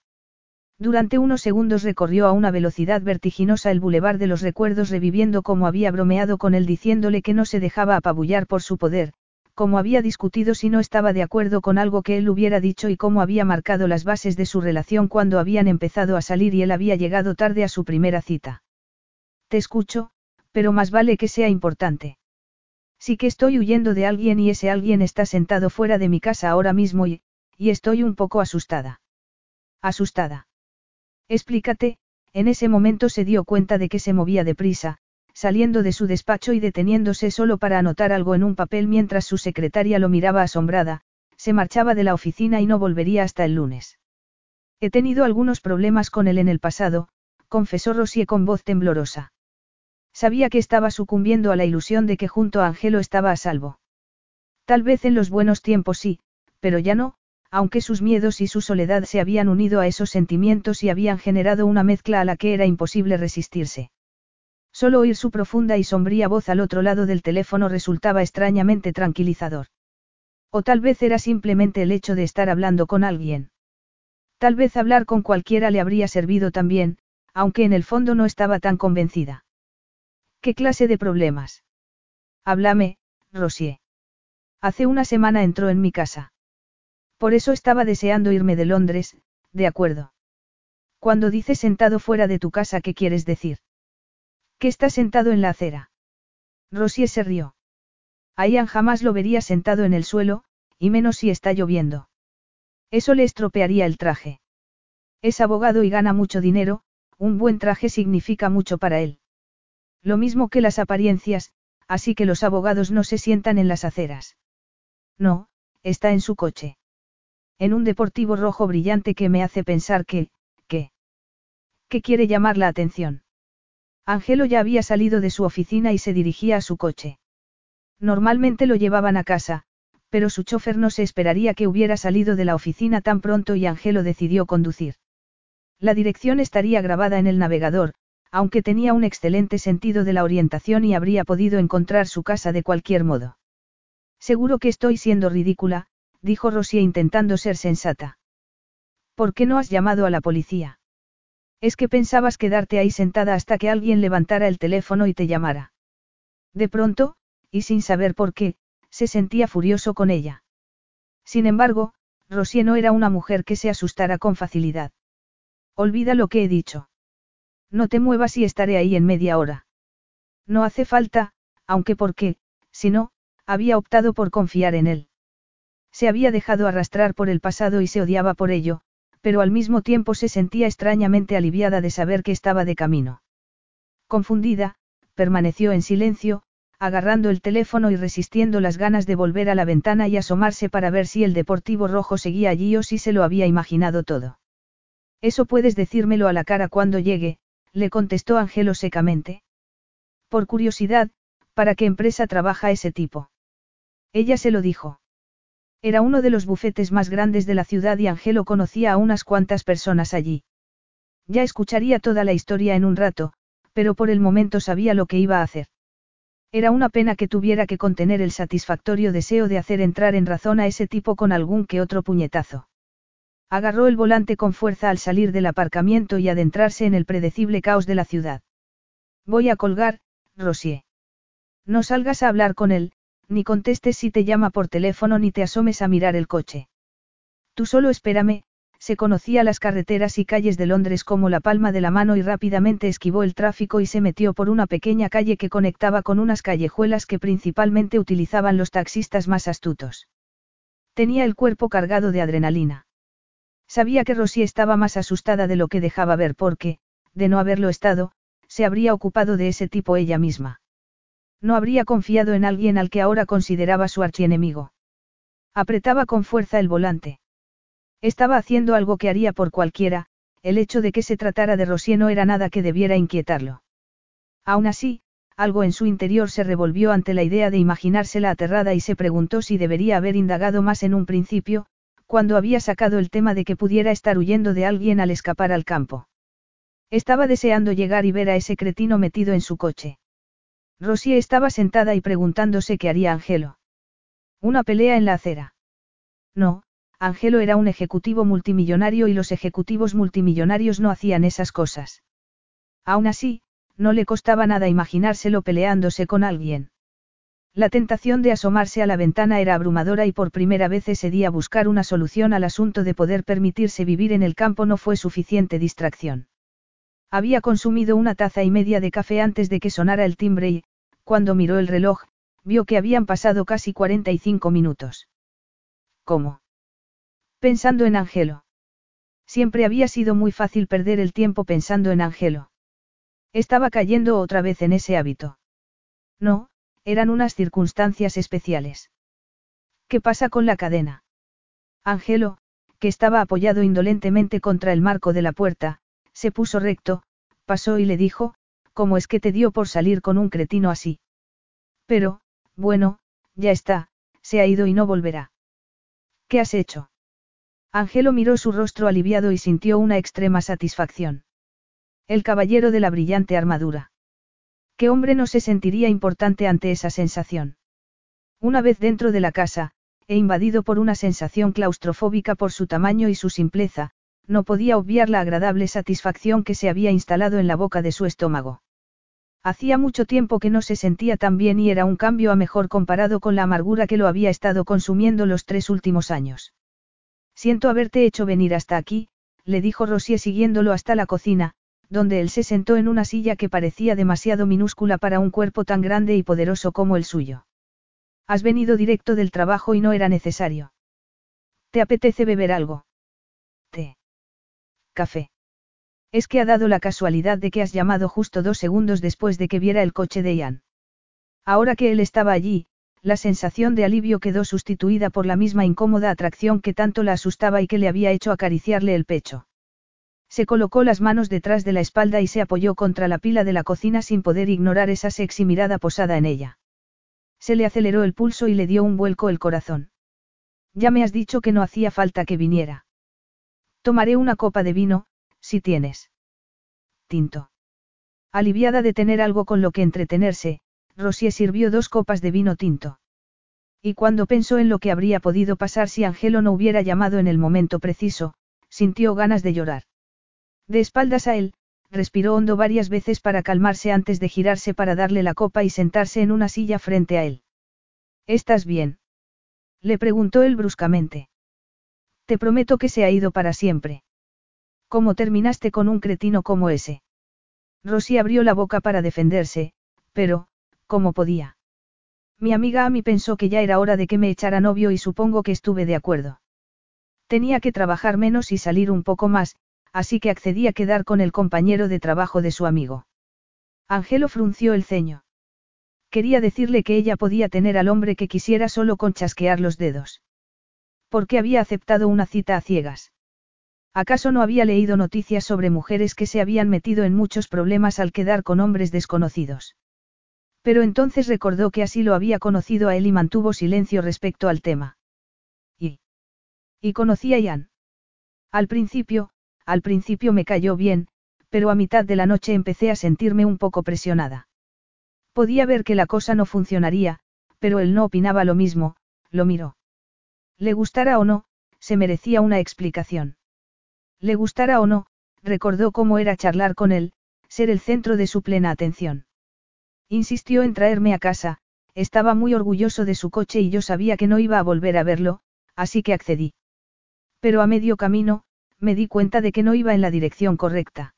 A: Durante unos segundos recorrió a una velocidad vertiginosa el bulevar de los recuerdos reviviendo cómo había bromeado con él diciéndole que no se dejaba apabullar por su poder, cómo había discutido si no estaba de acuerdo con algo que él hubiera dicho y cómo había marcado las bases de su relación cuando habían empezado a salir y él había llegado tarde a su primera cita. Te escucho, pero más vale que sea importante. Sí que estoy huyendo de alguien y ese alguien está sentado fuera de mi casa ahora mismo y, y estoy un poco asustada. Asustada. Explícate, en ese momento se dio cuenta de que se movía deprisa, saliendo de su despacho y deteniéndose solo para anotar algo en un papel mientras su secretaria lo miraba asombrada, se marchaba de la oficina y no volvería hasta el lunes. He tenido algunos problemas con él en el pasado, confesó Rosie con voz temblorosa. Sabía que estaba sucumbiendo a la ilusión de que junto a Angelo estaba a salvo. Tal vez en los buenos tiempos sí, pero ya no, aunque sus miedos y su soledad se habían unido a esos sentimientos y habían generado una mezcla a la que era imposible resistirse. Solo oír su profunda y sombría voz al otro lado del teléfono resultaba extrañamente tranquilizador. O tal vez era simplemente el hecho de estar hablando con alguien. Tal vez hablar con cualquiera le habría servido también, aunque en el fondo no estaba tan convencida. ¿Qué clase de problemas? Háblame, Rosier. Hace una semana entró en mi casa. Por eso estaba deseando irme de Londres, de acuerdo. Cuando dices sentado fuera de tu casa, ¿qué quieres decir? Que está sentado en la acera. Rosier se rió. A Ian jamás lo vería sentado en el suelo, y menos si está lloviendo. Eso le estropearía el traje. Es abogado y gana mucho dinero, un buen traje significa mucho para él. Lo mismo que las apariencias, así que los abogados no se sientan en las aceras. No, está en su coche. En un deportivo rojo brillante que me hace pensar que, que, que quiere llamar la atención. Angelo ya había salido de su oficina y se dirigía a su coche. Normalmente lo llevaban a casa, pero su chofer no se esperaría que hubiera salido de la oficina tan pronto y Angelo decidió conducir. La dirección estaría grabada en el navegador, aunque tenía un excelente sentido de la orientación y habría podido encontrar su casa de cualquier modo. Seguro que estoy siendo ridícula, dijo Rosie intentando ser sensata. ¿Por qué no has llamado a la policía? Es que pensabas quedarte ahí sentada hasta que alguien levantara el teléfono y te llamara. De pronto, y sin saber por qué, se sentía furioso con ella. Sin embargo, Rosie no era una mujer que se asustara con facilidad. Olvida lo que he dicho. No te muevas y estaré ahí en media hora. No hace falta, aunque porque, si no, había optado por confiar en él. Se había dejado arrastrar por el pasado y se odiaba por ello, pero al mismo tiempo se sentía extrañamente aliviada de saber que estaba de camino. Confundida, permaneció en silencio, agarrando el teléfono y resistiendo las ganas de volver a la ventana y asomarse para ver si el Deportivo Rojo seguía allí o si se lo había imaginado todo. Eso puedes decírmelo a la cara cuando llegue, le contestó Angelo secamente. Por curiosidad, ¿para qué empresa trabaja ese tipo? Ella se lo dijo. Era uno de los bufetes más grandes de la ciudad y Angelo conocía a unas cuantas personas allí. Ya escucharía toda la historia en un rato, pero por el momento sabía lo que iba a hacer. Era una pena que tuviera que contener el satisfactorio deseo de hacer entrar en razón a ese tipo con algún que otro puñetazo. Agarró el volante con fuerza al salir del aparcamiento y adentrarse en el predecible caos de la ciudad. Voy a colgar, Rosier. No salgas a hablar con él, ni contestes si te llama por teléfono ni te asomes a mirar el coche. Tú solo espérame, se conocía las carreteras y calles de Londres como la palma de la mano y rápidamente esquivó el tráfico y se metió por una pequeña calle que conectaba con unas callejuelas que principalmente utilizaban los taxistas más astutos. Tenía el cuerpo cargado de adrenalina. Sabía que Rosy estaba más asustada de lo que dejaba ver porque, de no haberlo estado, se habría ocupado de ese tipo ella misma. No habría confiado en alguien al que ahora consideraba su archienemigo. Apretaba con fuerza el volante. Estaba haciendo algo que haría por cualquiera, el hecho de que se tratara de Rosier no era nada que debiera inquietarlo. Aún así, algo en su interior se revolvió ante la idea de imaginársela aterrada y se preguntó si debería haber indagado más en un principio, cuando había sacado el tema de que pudiera estar huyendo de alguien al escapar al campo. Estaba deseando llegar y ver a ese cretino metido en su coche. Rosier estaba sentada y preguntándose qué haría Angelo. Una pelea en la acera. No, Angelo era un ejecutivo multimillonario y los ejecutivos multimillonarios no hacían esas cosas. Aún así, no le costaba nada imaginárselo peleándose con alguien. La tentación de asomarse a la ventana era abrumadora y por primera vez ese día buscar una solución al asunto de poder permitirse vivir en el campo no fue suficiente distracción. Había consumido una taza y media de café antes de que sonara el timbre y, cuando miró el reloj, vio que habían pasado casi 45 minutos. ¿Cómo? Pensando en Angelo. Siempre había sido muy fácil perder el tiempo pensando en Angelo. Estaba cayendo otra vez en ese hábito. No, eran unas circunstancias especiales. ¿Qué pasa con la cadena? Angelo, que estaba apoyado indolentemente contra el marco de la puerta, se puso recto, pasó y le dijo, ¿cómo es que te dio por salir con un cretino así? Pero, bueno, ya está, se ha ido y no volverá. ¿Qué has hecho? Angelo miró su rostro aliviado y sintió una extrema satisfacción. El caballero de la brillante armadura. ¿Qué hombre no se sentiría importante ante esa sensación? Una vez dentro de la casa, e invadido por una sensación claustrofóbica por su tamaño y su simpleza, no podía obviar la agradable satisfacción que se había instalado en la boca de su estómago. Hacía mucho tiempo que no se sentía tan bien y era un cambio a mejor comparado con la amargura que lo había estado consumiendo los tres últimos años. Siento haberte hecho venir hasta aquí, le dijo Rosier siguiéndolo hasta la cocina, donde él se sentó en una silla que parecía demasiado minúscula para un cuerpo tan grande y poderoso como el suyo. Has venido directo del trabajo y no era necesario. ¿Te apetece beber algo? Té. Café. Es que ha dado la casualidad de que has llamado justo dos segundos después de que viera el coche de Ian. Ahora que él estaba allí, la sensación de alivio quedó sustituida por la misma incómoda atracción que tanto la asustaba y que le había hecho acariciarle el pecho. Se colocó las manos detrás de la espalda y se apoyó contra la pila de la cocina sin poder ignorar esa sexy mirada posada en ella. Se le aceleró el pulso y le dio un vuelco el corazón. Ya me has dicho que no hacía falta que viniera. Tomaré una copa de vino, si tienes. Tinto. Aliviada de tener algo con lo que entretenerse, Rosier sirvió dos copas de vino tinto. Y cuando pensó en lo que habría podido pasar si Angelo no hubiera llamado en el momento preciso, sintió ganas de llorar. De espaldas a él, respiró hondo varias veces para calmarse antes de girarse para darle la copa y sentarse en una silla frente a él. ¿Estás bien? Le preguntó él bruscamente. Te prometo que se ha ido para siempre. ¿Cómo terminaste con un cretino como ese? Rosy abrió la boca para defenderse, pero, ¿cómo podía? Mi amiga Amy pensó que ya era hora de que me echara novio y supongo que estuve de acuerdo. Tenía que trabajar menos y salir un poco más, así que accedí a quedar con el compañero de trabajo de su amigo. Angelo frunció el ceño. Quería decirle que ella podía tener al hombre que quisiera solo con chasquear los dedos. ¿Por qué había aceptado una cita a ciegas? ¿Acaso no había leído noticias sobre mujeres que se habían metido en muchos problemas al quedar con hombres desconocidos? Pero entonces recordó que así lo había conocido a él y mantuvo silencio respecto al tema. ¿Y? ¿Y conocí a Ian? Al principio, al principio me cayó bien, pero a mitad de la noche empecé a sentirme un poco presionada. Podía ver que la cosa no funcionaría, pero él no opinaba lo mismo, lo miró. Le gustara o no, se merecía una explicación. Le gustara o no, recordó cómo era charlar con él, ser el centro de su plena atención. Insistió en traerme a casa, estaba muy orgulloso de su coche y yo sabía que no iba a volver a verlo, así que accedí. Pero a medio camino, me di cuenta de que no iba en la dirección correcta.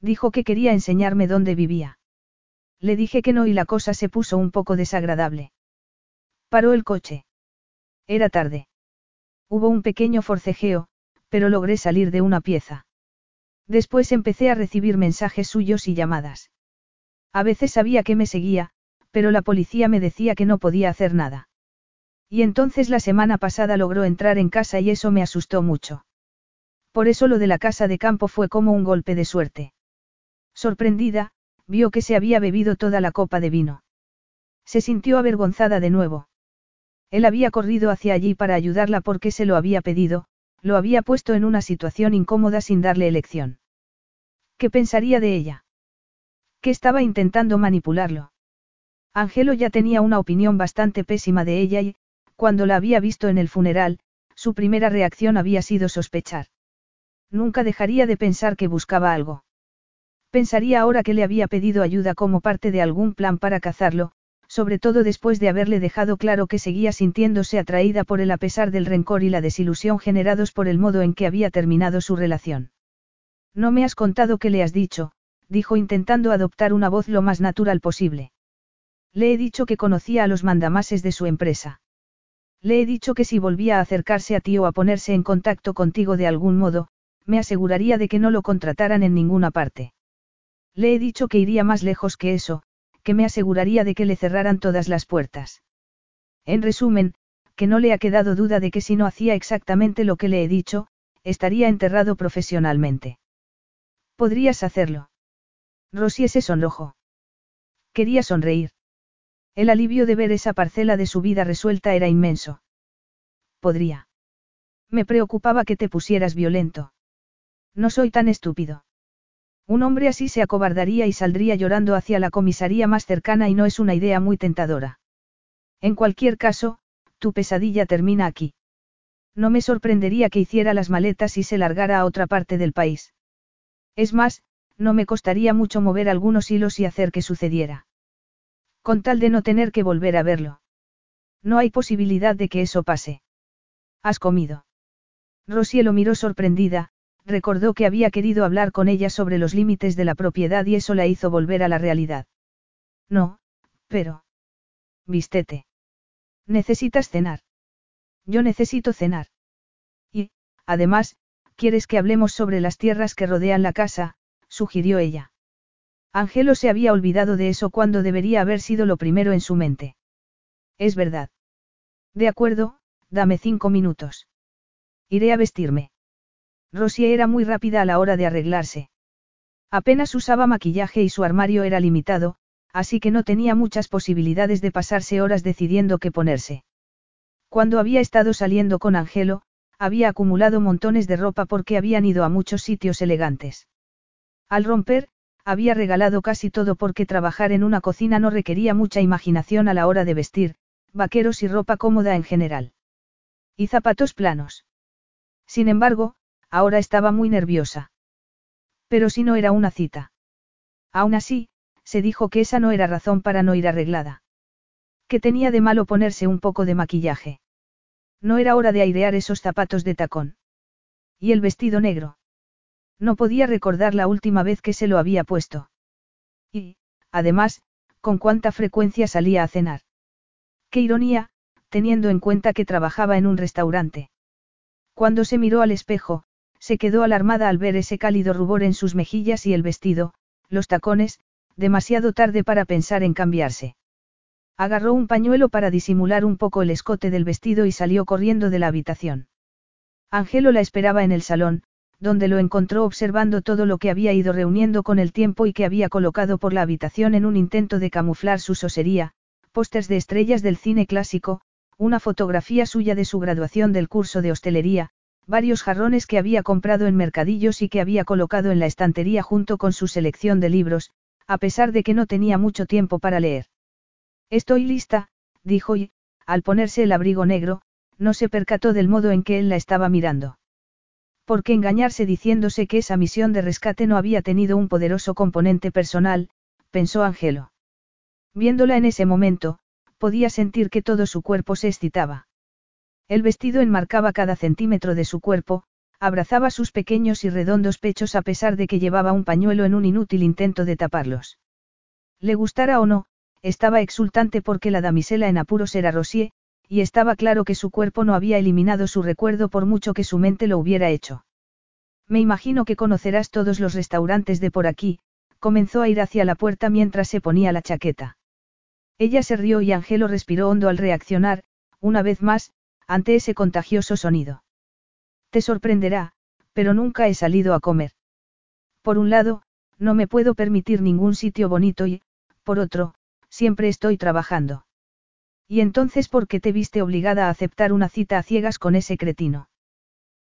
A: Dijo que quería enseñarme dónde vivía. Le dije que no y la cosa se puso un poco desagradable. Paró el coche. Era tarde. Hubo un pequeño forcejeo, pero logré salir de una pieza. Después empecé a recibir mensajes suyos y llamadas. A veces sabía que me seguía, pero la policía me decía que no podía hacer nada. Y entonces la semana pasada logró entrar en casa y eso me asustó mucho. Por eso lo de la casa de campo fue como un golpe de suerte. Sorprendida, vio que se había bebido toda la copa de vino. Se sintió avergonzada de nuevo. Él había corrido hacia allí para ayudarla porque se lo había pedido, lo había puesto en una situación incómoda sin darle elección. ¿Qué pensaría de ella? ¿Qué estaba intentando manipularlo? Angelo ya tenía una opinión bastante pésima de ella y, cuando la había visto en el funeral, su primera reacción había sido sospechar. Nunca dejaría de pensar que buscaba algo. Pensaría ahora que le había pedido ayuda como parte de algún plan para cazarlo, sobre todo después de haberle dejado claro que seguía sintiéndose atraída por él a pesar del rencor y la desilusión generados por el modo en que había terminado su relación. No me has contado qué le has dicho, dijo intentando adoptar una voz lo más natural posible. Le he dicho que conocía a los mandamases de su empresa. Le he dicho que si volvía a acercarse a ti o a ponerse en contacto contigo de algún modo, me aseguraría de que no lo contrataran en ninguna parte. Le he dicho que iría más lejos que eso, que me aseguraría de que le cerraran todas las puertas. En resumen, que no le ha quedado duda de que si no hacía exactamente lo que le he dicho, estaría enterrado profesionalmente. ¿Podrías hacerlo? Rosie se sonrojó. Quería sonreír. El alivio de ver esa parcela de su vida resuelta era inmenso. Podría. Me preocupaba que te pusieras violento. No soy tan estúpido. Un hombre así se acobardaría y saldría llorando hacia la comisaría más cercana y no es una idea muy tentadora. En cualquier caso, tu pesadilla termina aquí. No me sorprendería que hiciera las maletas y se largara a otra parte del país. Es más, no me costaría mucho mover algunos hilos y hacer que sucediera. Con tal de no tener que volver a verlo. No hay posibilidad de que eso pase. ¿Has comido? Rosie lo miró sorprendida, recordó que había querido hablar con ella sobre los límites de la propiedad y eso la hizo volver a la realidad. No, pero... Vístete. Necesitas cenar. Yo necesito cenar. Y, además, quieres que hablemos sobre las tierras que rodean la casa, sugirió ella. Angelo se había olvidado de eso cuando debería haber sido lo primero en su mente. Es verdad. De acuerdo, dame cinco minutos. Iré a vestirme. Rosie era muy rápida a la hora de arreglarse. Apenas usaba maquillaje y su armario era limitado, así que no tenía muchas posibilidades de pasarse horas decidiendo qué ponerse. Cuando había estado saliendo con Angelo, había acumulado montones de ropa porque habían ido a muchos sitios elegantes. Al romper, había regalado casi todo porque trabajar en una cocina no requería mucha imaginación a la hora de vestir, vaqueros y ropa cómoda en general. Y zapatos planos. Sin embargo, ahora estaba muy nerviosa. Pero si no era una cita. Aún así, se dijo que esa no era razón para no ir arreglada. ¿Qué tenía de malo ponerse un poco de maquillaje? No era hora de airear esos zapatos de tacón. ¿Y el vestido negro? No podía recordar la última vez que se lo había puesto. Y, además, con cuánta frecuencia salía a cenar. Qué ironía, teniendo en cuenta que trabajaba en un restaurante. Cuando se miró al espejo, se quedó alarmada al ver ese cálido rubor en sus mejillas y el vestido, los tacones, demasiado tarde para pensar en cambiarse. Agarró un pañuelo para disimular un poco el escote del vestido y salió corriendo de la habitación. Angelo la esperaba en el salón, donde lo encontró observando todo lo que había ido reuniendo con el tiempo y que había colocado por la habitación en un intento de camuflar su sosería, pósters de estrellas del cine clásico, una fotografía suya de su graduación del curso de hostelería, varios jarrones que había comprado en mercadillos y que había colocado en la estantería junto con su selección de libros, a pesar de que no tenía mucho tiempo para leer. Estoy lista, dijo y, al ponerse el abrigo negro, no se percató del modo en que él la estaba mirando. ¿Por qué engañarse diciéndose que esa misión de rescate no había tenido un poderoso componente personal? pensó Angelo. Viéndola en ese momento, podía sentir que todo su cuerpo se excitaba. El vestido enmarcaba cada centímetro de su cuerpo, abrazaba sus pequeños y redondos pechos a pesar de que llevaba un pañuelo en un inútil intento de taparlos. Le gustara o no, estaba exultante porque la damisela en apuros era Rosier, y estaba claro que su cuerpo no había eliminado su recuerdo por mucho que su mente lo hubiera hecho. Me imagino que conocerás todos los restaurantes de por aquí, comenzó a ir hacia la puerta mientras se ponía la chaqueta. Ella se rió y Angelo respiró hondo al reaccionar, una vez más, ante ese contagioso sonido. Te sorprenderá, pero nunca he salido a comer. Por un lado, no me puedo permitir ningún sitio bonito y, por otro, siempre estoy trabajando. ¿Y entonces por qué te viste obligada a aceptar una cita a ciegas con ese cretino?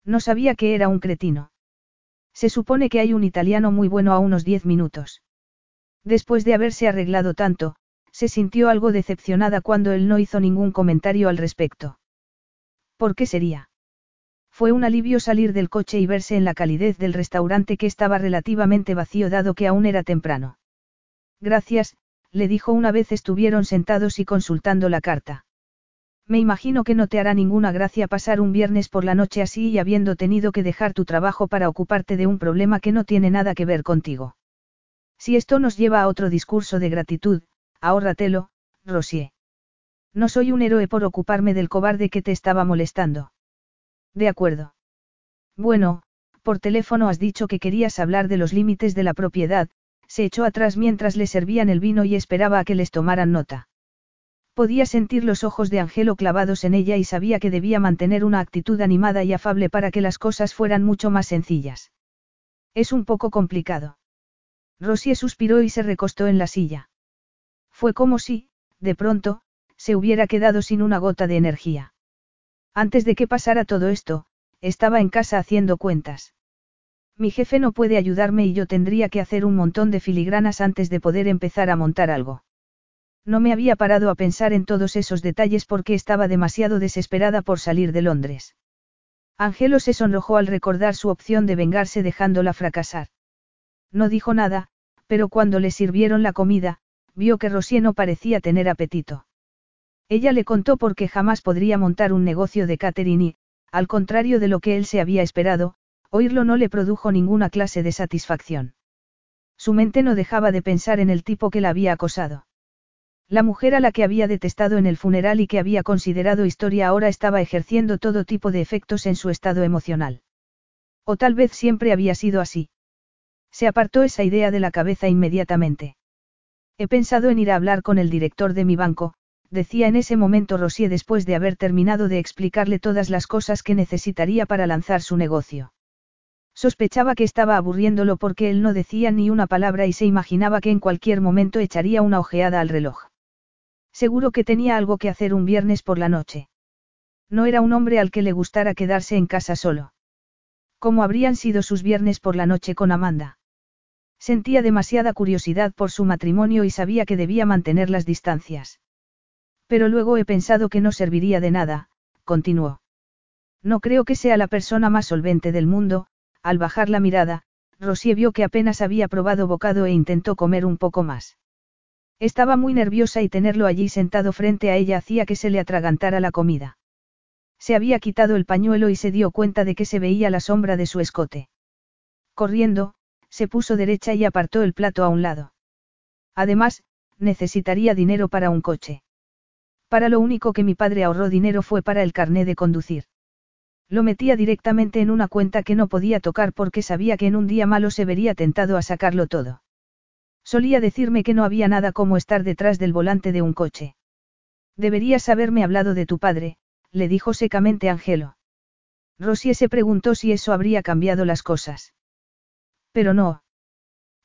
A: No sabía que era un cretino. Se supone que hay un italiano muy bueno a unos diez minutos. Después de haberse arreglado tanto, se sintió algo decepcionada cuando él no hizo ningún comentario al respecto. ¿Por qué sería? Fue un alivio salir del coche y verse en la calidez del restaurante que estaba relativamente vacío dado que aún era temprano. Gracias, le dijo una vez estuvieron sentados y consultando la carta. Me imagino que no te hará ninguna gracia pasar un viernes por la noche así y habiendo tenido que dejar tu trabajo para ocuparte de un problema que no tiene nada que ver contigo. Si esto nos lleva a otro discurso de gratitud, ahórratelo, Rosier. No soy un héroe por ocuparme del cobarde que te estaba molestando. De acuerdo. Bueno, por teléfono has dicho que querías hablar de los límites de la propiedad, se echó atrás mientras le servían el vino y esperaba a que les tomaran nota. Podía sentir los ojos de Angelo clavados en ella y sabía que debía mantener una actitud animada y afable para que las cosas fueran mucho más sencillas. Es un poco complicado. Rosie suspiró y se recostó en la silla. Fue como si, de pronto, se hubiera quedado sin una gota de energía. Antes de que pasara todo esto, estaba en casa haciendo cuentas. Mi jefe no puede ayudarme y yo tendría que hacer un montón de filigranas antes de poder empezar a montar algo. No me había parado a pensar en todos esos detalles porque estaba demasiado desesperada por salir de Londres. Angelo se sonrojó al recordar su opción de vengarse dejándola fracasar. No dijo nada, pero cuando le sirvieron la comida, vio que Rosier no parecía tener apetito. Ella le contó por qué jamás podría montar un negocio de catering y, al contrario de lo que él se había esperado, oírlo no le produjo ninguna clase de satisfacción. Su mente no dejaba de pensar en el tipo que la había acosado. La mujer a la que había detestado en el funeral y que había considerado historia ahora estaba ejerciendo todo tipo de efectos en su estado emocional. O tal vez siempre había sido así. Se apartó esa idea de la cabeza inmediatamente. He pensado en ir a hablar con el director de mi banco, decía en ese momento Rosier después de haber terminado de explicarle todas las cosas que necesitaría para lanzar su negocio. Sospechaba que estaba aburriéndolo porque él no decía ni una palabra y se imaginaba que en cualquier momento echaría una ojeada al reloj. Seguro que tenía algo que hacer un viernes por la noche. No era un hombre al que le gustara quedarse en casa solo. ¿Cómo habrían sido sus viernes por la noche con Amanda? Sentía demasiada curiosidad por su matrimonio y sabía que debía mantener las distancias. Pero luego he pensado que no serviría de nada, continuó. No creo que sea la persona más solvente del mundo, al bajar la mirada, Rosie vio que apenas había probado bocado e intentó comer un poco más. Estaba muy nerviosa y tenerlo allí sentado frente a ella hacía que se le atragantara la comida. Se había quitado el pañuelo y se dio cuenta de que se veía la sombra de su escote. Corriendo, se puso derecha y apartó el plato a un lado. Además, necesitaría dinero para un coche. Para lo único que mi padre ahorró dinero fue para el carné de conducir. Lo metía directamente en una cuenta que no podía tocar porque sabía que en un día malo se vería tentado a sacarlo todo. Solía decirme que no había nada como estar detrás del volante de un coche. Deberías haberme hablado de tu padre, le dijo secamente Angelo. Rosie se preguntó si eso habría cambiado las cosas. Pero no.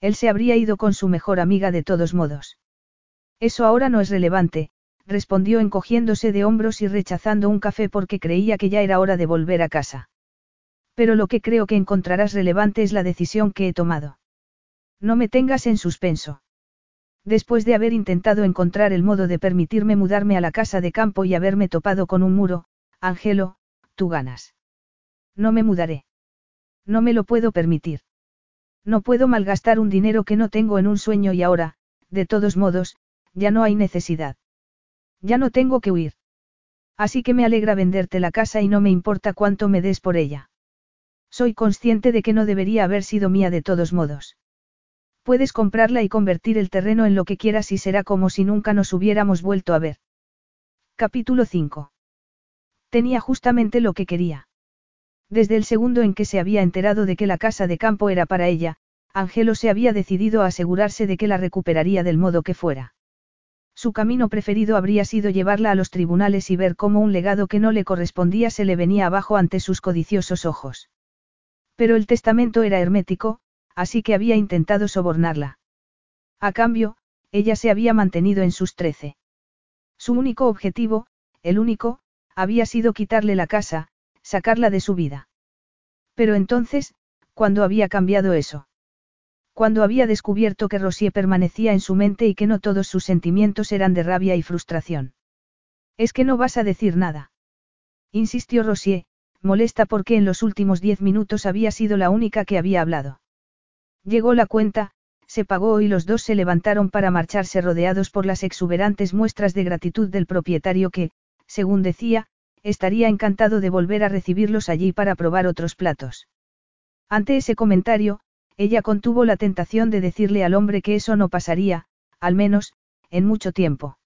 A: Él se habría ido con su mejor amiga de todos modos. Eso ahora no es relevante, respondió encogiéndose de hombros y rechazando un café porque creía que ya era hora de volver a casa. Pero lo que creo que encontrarás relevante es la decisión que he tomado. No me tengas en suspenso. Después de haber intentado encontrar el modo de permitirme mudarme a la casa de campo y haberme topado con un muro, Angelo, tú ganas. No me mudaré. No me lo puedo permitir. No puedo malgastar un dinero que no tengo en un sueño y ahora, de todos modos, ya no hay necesidad. Ya no tengo que huir. Así que me alegra venderte la casa y no me importa cuánto me des por ella. Soy consciente de que no debería haber sido mía de todos modos. Puedes comprarla y convertir el terreno en lo que quieras y será como si nunca nos hubiéramos vuelto a ver. Capítulo 5. Tenía justamente lo que quería. Desde el segundo en que se había enterado de que la casa de campo era para ella, Angelo se había decidido a asegurarse de que la recuperaría del modo que fuera. Su camino preferido habría sido llevarla a los tribunales y ver cómo un legado que no le correspondía se le venía abajo ante sus codiciosos ojos. Pero el testamento era hermético, así que había intentado sobornarla. A cambio, ella se había mantenido en sus trece. Su único objetivo, el único, había sido quitarle la casa, sacarla de su vida. Pero entonces, ¿cuándo había cambiado eso? Cuando había descubierto que Rosier permanecía en su mente y que no todos sus sentimientos eran de rabia y frustración. Es que no vas a decir nada. Insistió Rosier, molesta porque en los últimos diez minutos había sido la única que había hablado. Llegó la cuenta, se pagó y los dos se levantaron para marcharse rodeados por las exuberantes muestras de gratitud del propietario que, según decía, estaría encantado de volver a recibirlos allí para probar otros platos. Ante ese comentario, ella contuvo la tentación de decirle al hombre que eso no pasaría, al menos, en mucho tiempo.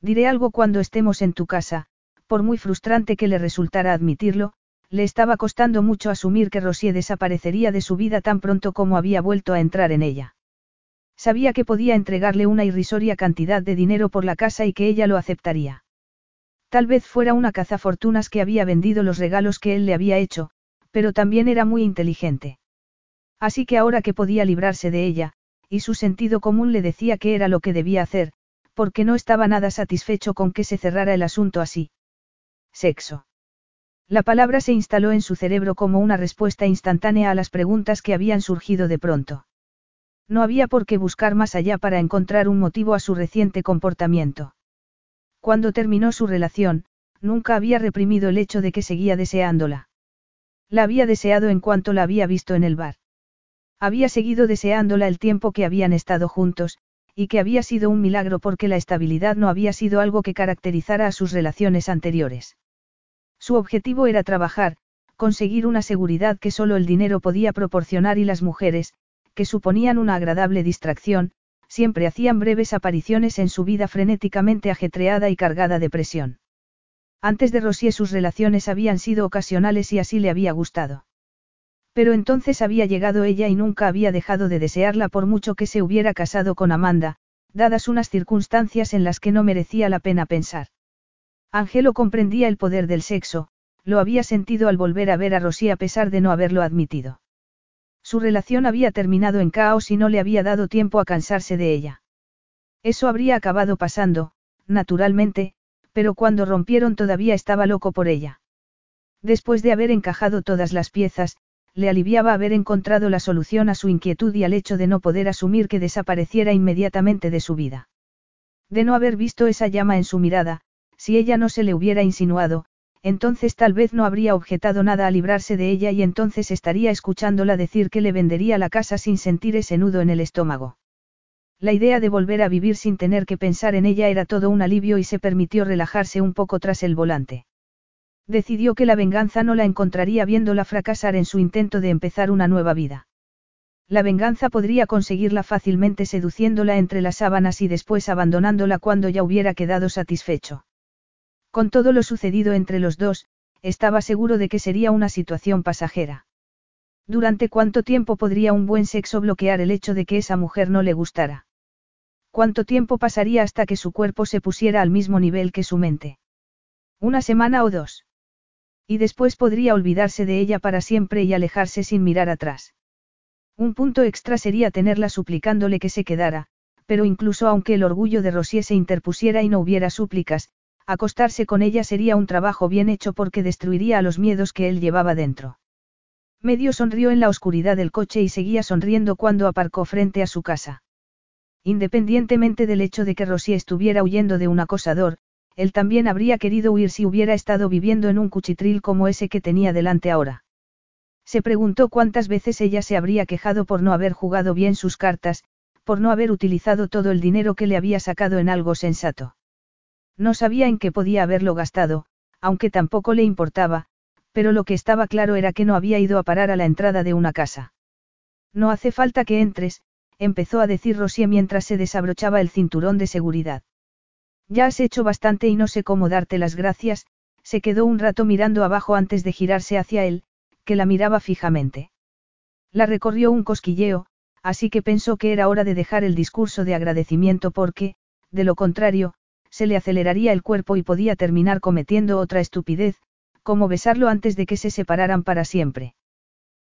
A: Diré algo cuando estemos en tu casa, por muy frustrante que le resultara admitirlo, le estaba costando mucho asumir que Rosier desaparecería de su vida tan pronto como había vuelto a entrar en ella. Sabía que podía entregarle una irrisoria cantidad de dinero por la casa y que ella lo aceptaría. Tal vez fuera una cazafortunas que había vendido los regalos que él le había hecho, pero también era muy inteligente. Así que ahora que podía librarse de ella, y su sentido común le decía que era lo que debía hacer, porque no estaba nada satisfecho con que se cerrara el asunto así. Sexo. La palabra se instaló en su cerebro como una respuesta instantánea a las preguntas que habían surgido de pronto. No había por qué buscar más allá para encontrar un motivo a su reciente comportamiento. Cuando terminó su relación, nunca había reprimido el hecho de que seguía deseándola. La había deseado en cuanto la había visto en el bar. Había seguido deseándola el tiempo que habían estado juntos, y que había sido un milagro porque la estabilidad no había sido algo que caracterizara a sus relaciones anteriores. Su objetivo era trabajar, conseguir una seguridad que solo el dinero podía proporcionar y las mujeres, que suponían una agradable distracción, siempre hacían breves apariciones en su vida frenéticamente ajetreada y cargada de presión. Antes de Rosier sus relaciones habían sido ocasionales y así le había gustado. Pero entonces había llegado ella y nunca había dejado de desearla por mucho que se hubiera casado con Amanda, dadas unas circunstancias en las que no merecía la pena pensar. Angelo comprendía el poder del sexo, lo había sentido al volver a ver a Rosy a pesar de no haberlo admitido. Su relación había terminado en caos y no le había dado tiempo a cansarse de ella. Eso habría acabado pasando, naturalmente, pero cuando rompieron todavía estaba loco por ella. Después de haber encajado todas las piezas, le aliviaba haber encontrado la solución a su inquietud y al hecho de no poder asumir que desapareciera inmediatamente de su vida. De no haber visto esa llama en su mirada, si ella no se le hubiera insinuado, entonces tal vez no habría objetado nada a librarse de ella y entonces estaría escuchándola decir que le vendería la casa sin sentir ese nudo en el estómago. La idea de volver a vivir sin tener que pensar en ella era todo un alivio y se permitió relajarse un poco tras el volante. Decidió que la venganza no la encontraría viéndola fracasar en su intento de empezar una nueva vida. La venganza podría conseguirla fácilmente seduciéndola entre las sábanas y después abandonándola cuando ya hubiera quedado satisfecho. Con todo lo sucedido entre los dos, estaba seguro de que sería una situación pasajera. ¿Durante cuánto tiempo podría un buen sexo bloquear el hecho de que esa mujer no le gustara? ¿Cuánto tiempo pasaría hasta que su cuerpo se pusiera al mismo nivel que su mente? ¿Una semana o dos? Y después podría olvidarse de ella para siempre y alejarse sin mirar atrás. Un punto extra sería tenerla suplicándole que se quedara, pero incluso aunque el orgullo de Rosier se interpusiera y no hubiera súplicas, acostarse con ella sería un trabajo bien hecho porque destruiría a los miedos que él llevaba dentro. Medio sonrió en la oscuridad del coche y seguía sonriendo cuando aparcó frente a su casa. Independientemente del hecho de que Rosy estuviera huyendo de un acosador, él también habría querido huir si hubiera estado viviendo en un cuchitril como ese que tenía delante ahora. Se preguntó cuántas veces ella se habría quejado por no haber jugado bien sus cartas, por no haber utilizado todo el dinero que le había sacado en algo sensato. No sabía en qué podía haberlo gastado, aunque tampoco le importaba, pero lo que estaba claro era que no había ido a parar a la entrada de una casa. No hace falta que entres, empezó a decir Rosier mientras se desabrochaba el cinturón de seguridad. Ya has hecho bastante y no sé cómo darte las gracias, se quedó un rato mirando abajo antes de girarse hacia él, que la miraba fijamente. La recorrió un cosquilleo, así que pensó que era hora de dejar el discurso de agradecimiento porque, de lo contrario, se le aceleraría el cuerpo y podía terminar cometiendo otra estupidez, como besarlo antes de que se separaran para siempre.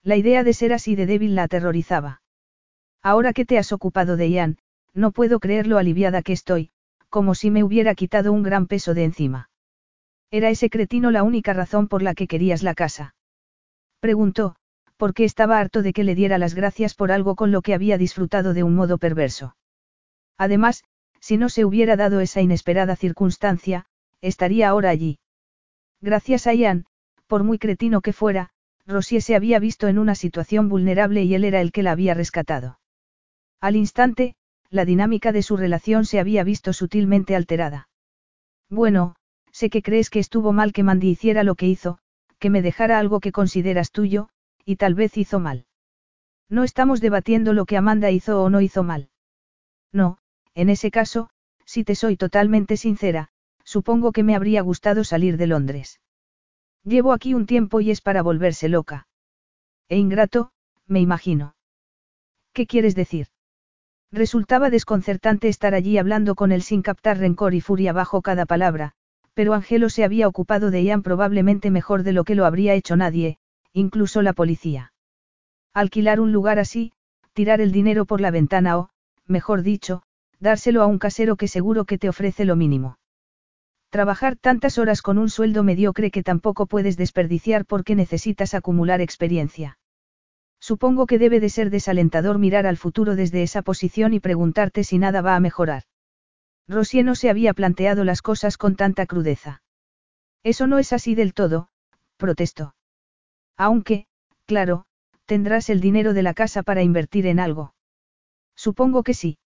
A: La idea de ser así de débil la aterrorizaba. Ahora que te has ocupado de Ian, no puedo creer lo aliviada que estoy, como si me hubiera quitado un gran peso de encima. ¿Era ese cretino la única razón por la que querías la casa? Preguntó, porque estaba harto de que le diera las gracias por algo con lo que había disfrutado de un modo perverso. Además, si no se hubiera dado esa inesperada circunstancia, estaría ahora allí. Gracias a Ian, por muy cretino que fuera, Rosie se había visto en una situación vulnerable y él era el que la había rescatado. Al instante, la dinámica de su relación se había visto sutilmente alterada. Bueno, sé que crees que estuvo mal que Mandy hiciera lo que hizo, que me dejara algo que consideras tuyo, y tal vez hizo mal. No estamos debatiendo lo que Amanda hizo o no hizo mal. No, en ese caso, si te soy totalmente sincera, supongo que me habría gustado salir de Londres. Llevo aquí un tiempo y es para volverse loca. E ingrato, me imagino. ¿Qué quieres decir? Resultaba desconcertante estar allí hablando con él sin captar rencor y furia bajo cada palabra, pero Angelo se había ocupado de Ian probablemente mejor de lo que lo habría hecho nadie, incluso la policía. Alquilar un lugar así, tirar el dinero por la ventana o, mejor dicho, dárselo a un casero que seguro que te ofrece lo mínimo. Trabajar tantas horas con un sueldo mediocre que tampoco puedes desperdiciar porque necesitas acumular experiencia. Supongo que debe de ser desalentador mirar al futuro desde esa posición y preguntarte si nada va a mejorar. Rosier no se había planteado las cosas con tanta crudeza. Eso no es así del todo, protestó. Aunque, claro, tendrás el dinero de la casa para invertir en algo. Supongo que sí.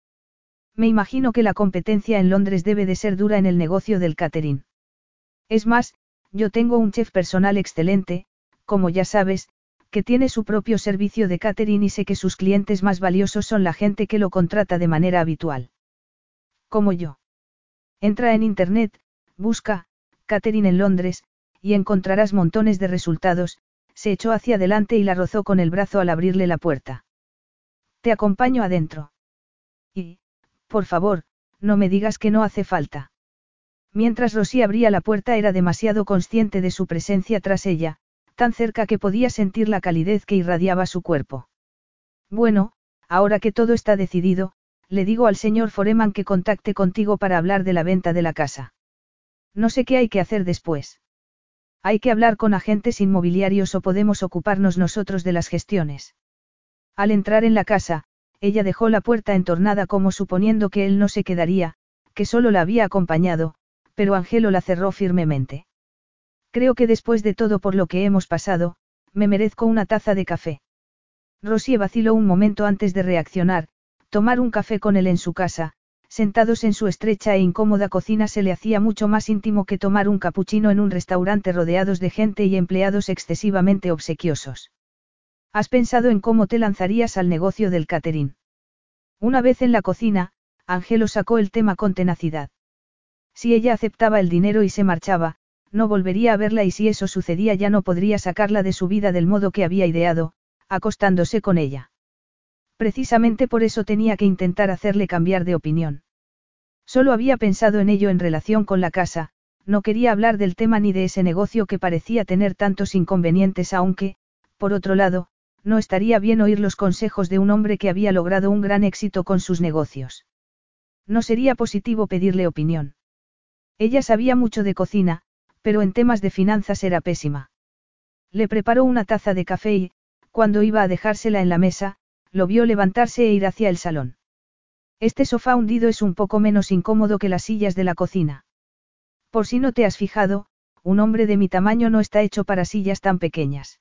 A: Me imagino que la competencia en Londres debe de ser dura en el negocio del catering. Es más, yo tengo un chef personal excelente, como ya sabes, que tiene su propio servicio de catering y sé que sus clientes más valiosos son la gente que lo contrata de manera habitual. Como yo. Entra en Internet, busca, catering en Londres, y encontrarás montones de resultados, se echó hacia adelante y la rozó con el brazo al abrirle la puerta. Te acompaño adentro. Y, por favor, no me digas que no hace falta. Mientras Rosy abría la puerta era demasiado consciente de su presencia tras ella, tan cerca que podía sentir la calidez que irradiaba su cuerpo. Bueno, ahora que todo está decidido, le digo al señor Foreman que contacte contigo para hablar de la venta de la casa. No sé qué hay que hacer después. Hay que hablar con agentes inmobiliarios o podemos ocuparnos nosotros de las gestiones. Al entrar en la casa, ella dejó la puerta entornada como suponiendo que él no se quedaría, que solo la había acompañado, pero Angelo la cerró firmemente. Creo que después de todo por lo que hemos pasado, me merezco una taza de café. Rosie vaciló un momento antes de reaccionar, tomar un café con él en su casa, sentados en su estrecha e incómoda cocina se le hacía mucho más íntimo que tomar un capuchino en un restaurante rodeados de gente y empleados excesivamente obsequiosos. ¿Has pensado en cómo te lanzarías al negocio del catering? Una vez en la cocina, Angelo sacó el tema con tenacidad. Si ella aceptaba el dinero y se marchaba, no volvería a verla y si eso sucedía ya no podría sacarla de su vida del modo que había ideado, acostándose con ella. Precisamente por eso tenía que intentar hacerle cambiar de opinión. Solo había pensado en ello en relación con la casa, no quería hablar del tema ni de ese negocio que parecía tener tantos inconvenientes aunque, por otro lado, no estaría bien oír los consejos de un hombre que había logrado un gran éxito con sus negocios. No sería positivo pedirle opinión. Ella sabía mucho de cocina, pero en temas de finanzas era pésima. Le preparó una taza de café y, cuando iba a dejársela en la mesa, lo vio levantarse e ir hacia el salón. Este sofá hundido es un poco menos incómodo que las sillas de la cocina. Por si no te has fijado, un hombre de mi tamaño no está hecho para sillas tan pequeñas.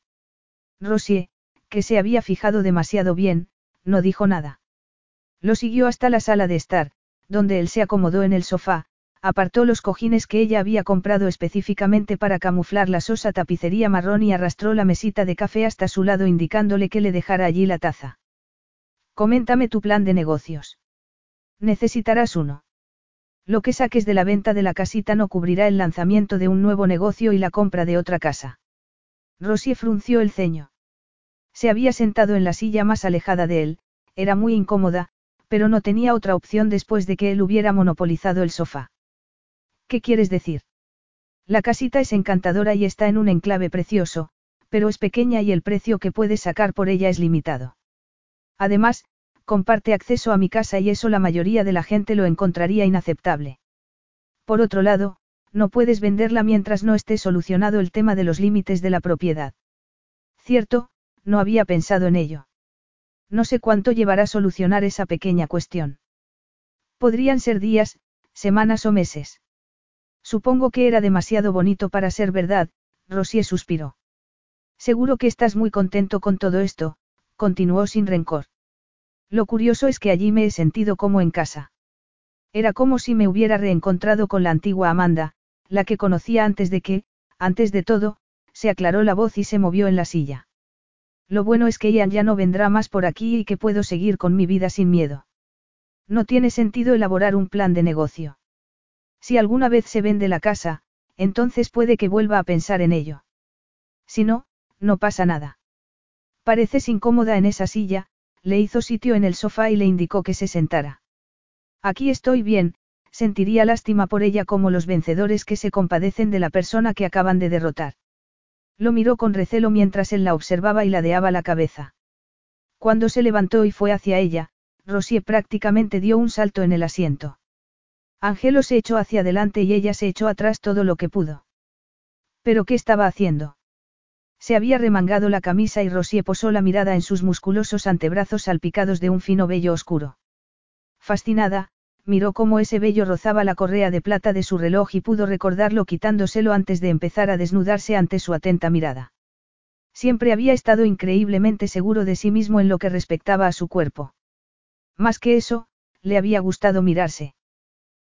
A: Rosie, que se había fijado demasiado bien, no dijo nada. Lo siguió hasta la sala de estar, donde él se acomodó en el sofá, apartó los cojines que ella había comprado específicamente para camuflar la sosa tapicería marrón y arrastró la mesita de café hasta su lado indicándole que le dejara allí la taza. Coméntame tu plan de negocios. Necesitarás uno. Lo que saques de la venta de la casita no cubrirá el lanzamiento de un nuevo negocio y la compra de otra casa. Rosie frunció el ceño. Se había sentado en la silla más alejada de él, era muy incómoda, pero no tenía otra opción después de que él hubiera monopolizado el sofá. ¿Qué quieres decir? La casita es encantadora y está en un enclave precioso, pero es pequeña y el precio que puedes sacar por ella es limitado. Además, comparte acceso a mi casa y eso la mayoría de la gente lo encontraría inaceptable. Por otro lado, no puedes venderla mientras no esté solucionado el tema de los límites de la propiedad. Cierto, no había pensado en ello. No sé cuánto llevará solucionar esa pequeña cuestión. Podrían ser días, semanas o meses. Supongo que era demasiado bonito para ser verdad, Rosie suspiró. Seguro que estás muy contento con todo esto, continuó sin rencor. Lo curioso es que allí me he sentido como en casa. Era como si me hubiera reencontrado con la antigua Amanda, la que conocía antes de que, antes de todo, se aclaró la voz y se movió en la silla. Lo bueno es que Ian ya no vendrá más por aquí y que puedo seguir con mi vida sin miedo. No tiene sentido elaborar un plan de negocio. Si alguna vez se vende la casa, entonces puede que vuelva a pensar en ello. Si no, no pasa nada. Pareces incómoda en esa silla, le hizo sitio en el sofá y le indicó que se sentara. Aquí estoy bien, sentiría lástima por ella como los vencedores que se compadecen de la persona que acaban de derrotar. Lo miró con recelo mientras él la observaba y ladeaba la cabeza. Cuando se levantó y fue hacia ella, Rosie prácticamente dio un salto en el asiento. Angelo se echó hacia adelante y ella se echó atrás todo lo que pudo. ¿Pero qué estaba haciendo? Se había remangado la camisa y Rosie posó la mirada en sus musculosos antebrazos salpicados de un fino vello oscuro. Fascinada, miró cómo ese vello rozaba la correa de plata de su reloj y pudo recordarlo quitándoselo antes de empezar a desnudarse ante su atenta mirada. Siempre había estado increíblemente seguro de sí mismo en lo que respectaba a su cuerpo. Más que eso, le había gustado mirarse.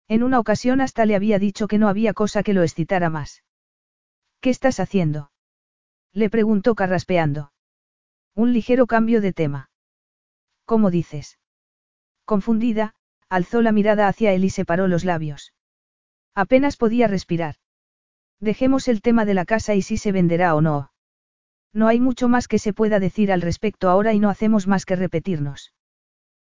A: En una ocasión hasta le había dicho que no había cosa que lo excitara más. ¿Qué estás haciendo? Le preguntó carraspeando. Un ligero cambio de tema. ¿Cómo dices? Confundida, alzó la mirada hacia él y separó los labios. Apenas podía respirar. Dejemos el tema de la casa y si se venderá o no. No hay mucho más que se pueda decir al respecto ahora y no hacemos más que repetirnos.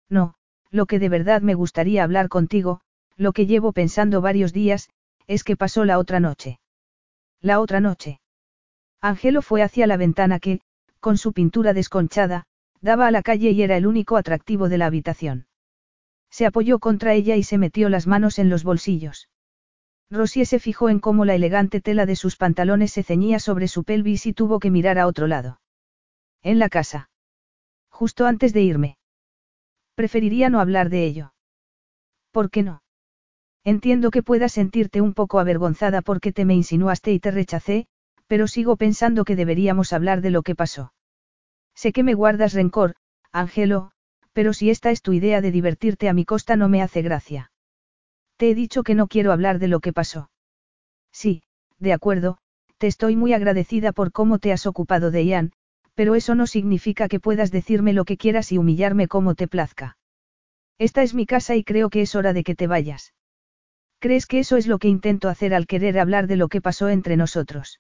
A: No, lo que de verdad me gustaría hablar contigo, lo que llevo pensando varios días, es que pasó la otra noche. La otra noche. Angelo fue hacia la ventana que, con su pintura desconchada, daba a la calle y era el único atractivo de la habitación. Se apoyó contra ella y se metió las manos en los bolsillos. Rosie se fijó en cómo la elegante tela de sus pantalones se ceñía sobre su pelvis y tuvo que mirar a otro lado. En la casa. Justo antes de irme. Preferiría no hablar de ello. ¿Por qué no? Entiendo que puedas sentirte un poco avergonzada porque te me insinuaste y te rechacé, pero sigo pensando que deberíamos hablar de lo que pasó. Sé que me guardas rencor, Ángelo, pero si esta es tu idea de divertirte a mi costa no me hace gracia. Te he dicho que no quiero hablar de lo que pasó. Sí, de acuerdo, te estoy muy agradecida por cómo te has ocupado de Ian, pero eso no significa que puedas decirme lo que quieras y humillarme como te plazca. Esta es mi casa y creo que es hora de que te vayas. ¿Crees que eso es lo que intento hacer al querer hablar de lo que pasó entre nosotros?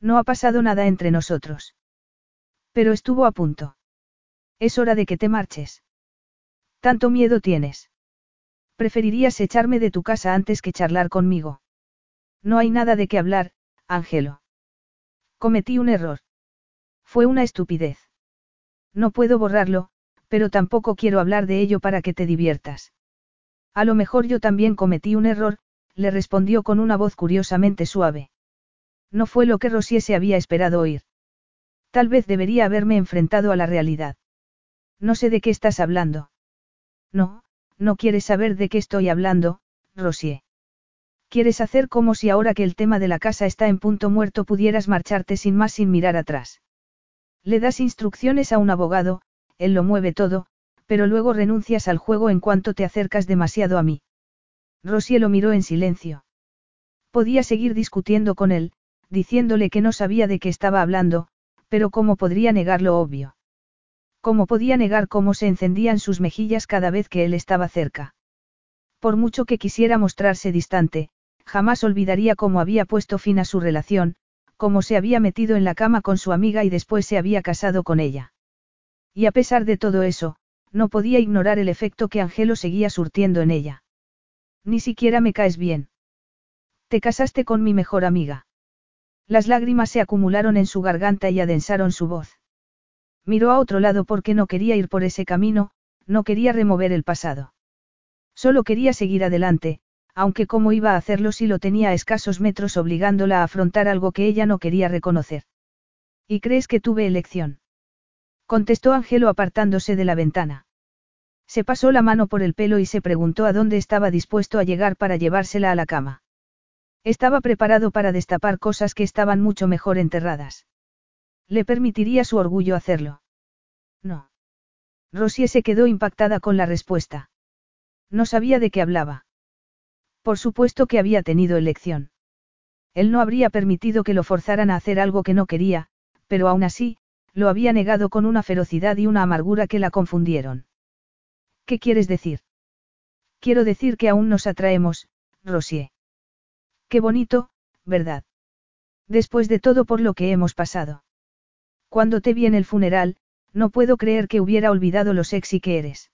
A: No ha pasado nada entre nosotros. Pero estuvo a punto. Es hora de que te marches. ¿Tanto miedo tienes? Preferirías echarme de tu casa antes que charlar conmigo. No hay nada de qué hablar, Ángelo. Cometí un error. Fue una estupidez. No puedo borrarlo, pero tampoco quiero hablar de ello para que te diviertas. A lo mejor yo también cometí un error, le respondió con una voz curiosamente suave. No fue lo que Rosie se había esperado oír. Tal vez debería haberme enfrentado a la realidad. No sé de qué estás hablando. No, no quieres saber de qué estoy hablando, Rosie. Quieres hacer como si ahora que el tema de la casa está en punto muerto pudieras marcharte sin más sin mirar atrás. Le das instrucciones a un abogado, él lo mueve todo, pero luego renuncias al juego en cuanto te acercas demasiado a mí. Rosie lo miró en silencio. Podía seguir discutiendo con él, diciéndole que no sabía de qué estaba hablando, pero ¿cómo podría negar lo obvio? ¿Cómo podía negar cómo se encendían sus mejillas cada vez que él estaba cerca? Por mucho que quisiera mostrarse distante, jamás olvidaría cómo había puesto fin a su relación, cómo se había metido en la cama con su amiga y después se había casado con ella. Y a pesar de todo eso, no podía ignorar el efecto que Angelo seguía surtiendo en ella. Ni siquiera me caes bien. Te casaste con mi mejor amiga. Las lágrimas se acumularon en su garganta y adensaron su voz. Miró a otro lado porque no quería ir por ese camino, no quería remover el pasado. Solo quería seguir adelante, aunque cómo iba a hacerlo si lo tenía a escasos metros obligándola a afrontar algo que ella no quería reconocer. ¿Y crees que tuve elección? Contestó Ángelo apartándose de la ventana. Se pasó la mano por el pelo y se preguntó a dónde estaba dispuesto a llegar para llevársela a la cama. Estaba preparado para destapar cosas que estaban mucho mejor enterradas. Le permitiría su orgullo hacerlo. No. Rosie se quedó impactada con la respuesta. No sabía de qué hablaba. Por supuesto que había tenido elección. Él no habría permitido que lo forzaran a hacer algo que no quería, pero aún así, lo había negado con una ferocidad y una amargura que la confundieron. ¿Qué quieres decir? Quiero decir que aún nos atraemos, Rosie. Qué bonito, ¿verdad? Después de todo por lo que hemos pasado. Cuando te vi en el funeral, no puedo creer que hubiera olvidado lo sexy que eres.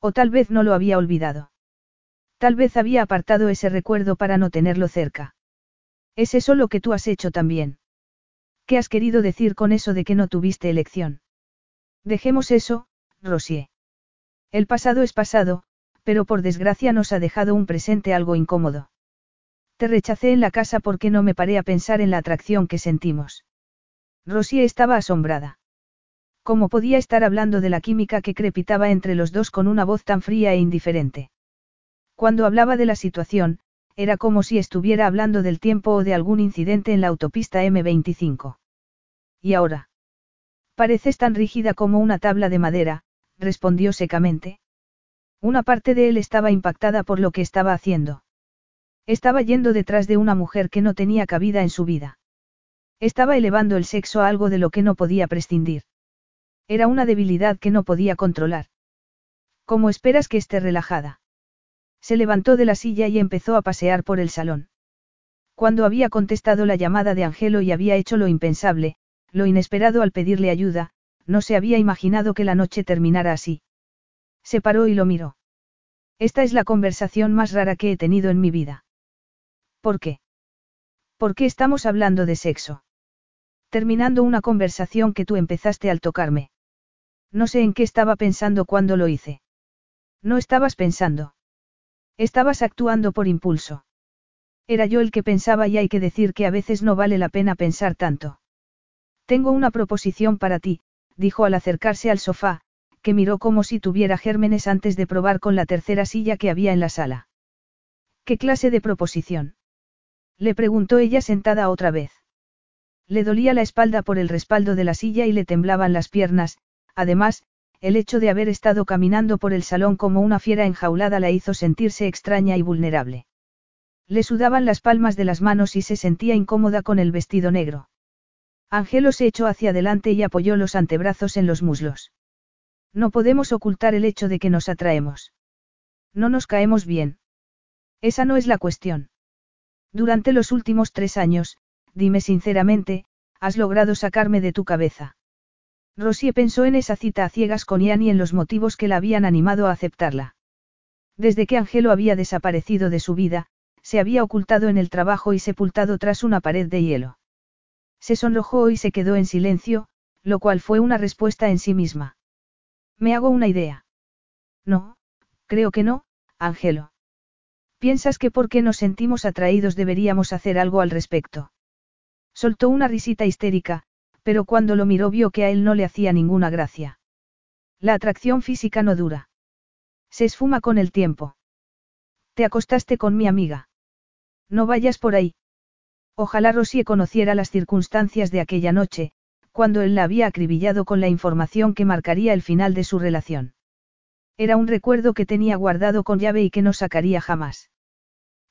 A: O tal vez no lo había olvidado. Tal vez había apartado ese recuerdo para no tenerlo cerca. ¿Es eso lo que tú has hecho también? ¿Qué has querido decir con eso de que no tuviste elección? Dejemos eso, Rosie. El pasado es pasado, pero por desgracia nos ha dejado un presente algo incómodo. Te rechacé en la casa porque no me paré a pensar en la atracción que sentimos. Rosie estaba asombrada. ¿Cómo podía estar hablando de la química que crepitaba entre los dos con una voz tan fría e indiferente? Cuando hablaba de la situación, era como si estuviera hablando del tiempo o de algún incidente en la autopista M25. ¿Y ahora? Pareces tan rígida como una tabla de madera, respondió secamente. Una parte de él estaba impactada por lo que estaba haciendo. Estaba yendo detrás de una mujer que no tenía cabida en su vida. Estaba elevando el sexo a algo de lo que no podía prescindir. Era una debilidad que no podía controlar. ¿Cómo esperas que esté relajada? Se levantó de la silla y empezó a pasear por el salón. Cuando había contestado la llamada de Angelo y había hecho lo impensable, lo inesperado al pedirle ayuda, no se había imaginado que la noche terminara así. Se paró y lo miró. Esta es la conversación más rara que he tenido en mi vida. ¿Por qué? ¿Por qué estamos hablando de sexo? Terminando una conversación que tú empezaste al tocarme. No sé en qué estaba pensando cuando lo hice. No estabas pensando. Estabas actuando por impulso. Era yo el que pensaba y hay que decir que a veces no vale la pena pensar tanto. Tengo una proposición para ti, dijo al acercarse al sofá, que miró como si tuviera gérmenes antes de probar con la tercera silla que había en la sala. ¿Qué clase de proposición? Le preguntó ella sentada otra vez. Le dolía la espalda por el respaldo de la silla y le temblaban las piernas, además, el hecho de haber estado caminando por el salón como una fiera enjaulada la hizo sentirse extraña y vulnerable. Le sudaban las palmas de las manos y se sentía incómoda con el vestido negro. Angelo se echó hacia adelante y apoyó los antebrazos en los muslos. No podemos ocultar el hecho de que nos atraemos. No nos caemos bien. Esa no es la cuestión. Durante los últimos tres años, dime sinceramente, has logrado sacarme de tu cabeza. Rosie pensó en esa cita a ciegas con Ian y en los motivos que la habían animado a aceptarla. Desde que Angelo había desaparecido de su vida, se había ocultado en el trabajo y sepultado tras una pared de hielo. Se sonrojó y se quedó en silencio, lo cual fue una respuesta en sí misma. Me hago una idea. No, creo que no, Angelo. ¿Piensas que porque nos sentimos atraídos deberíamos hacer algo al respecto? Soltó una risita histérica, pero cuando lo miró vio que a él no le hacía ninguna gracia. La atracción física no dura. Se esfuma con el tiempo. Te acostaste con mi amiga. No vayas por ahí. Ojalá Rosie conociera las circunstancias de aquella noche, cuando él la había acribillado con la información que marcaría el final de su relación. Era un recuerdo que tenía guardado con llave y que no sacaría jamás.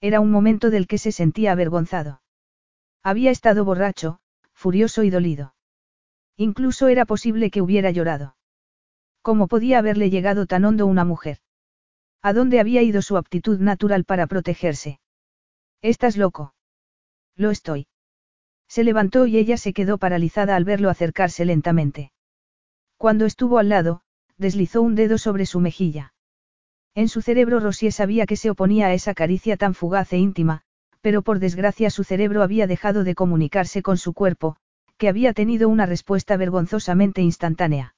A: Era un momento del que se sentía avergonzado. Había estado borracho, furioso y dolido. Incluso era posible que hubiera llorado. ¿Cómo podía haberle llegado tan hondo una mujer? ¿A dónde había ido su aptitud natural para protegerse? ¿Estás loco? Lo estoy. Se levantó y ella se quedó paralizada al verlo acercarse lentamente. Cuando estuvo al lado, deslizó un dedo sobre su mejilla. En su cerebro Rosie sabía que se oponía a esa caricia tan fugaz e íntima, pero por desgracia su cerebro había dejado de comunicarse con su cuerpo, que había tenido una respuesta vergonzosamente instantánea.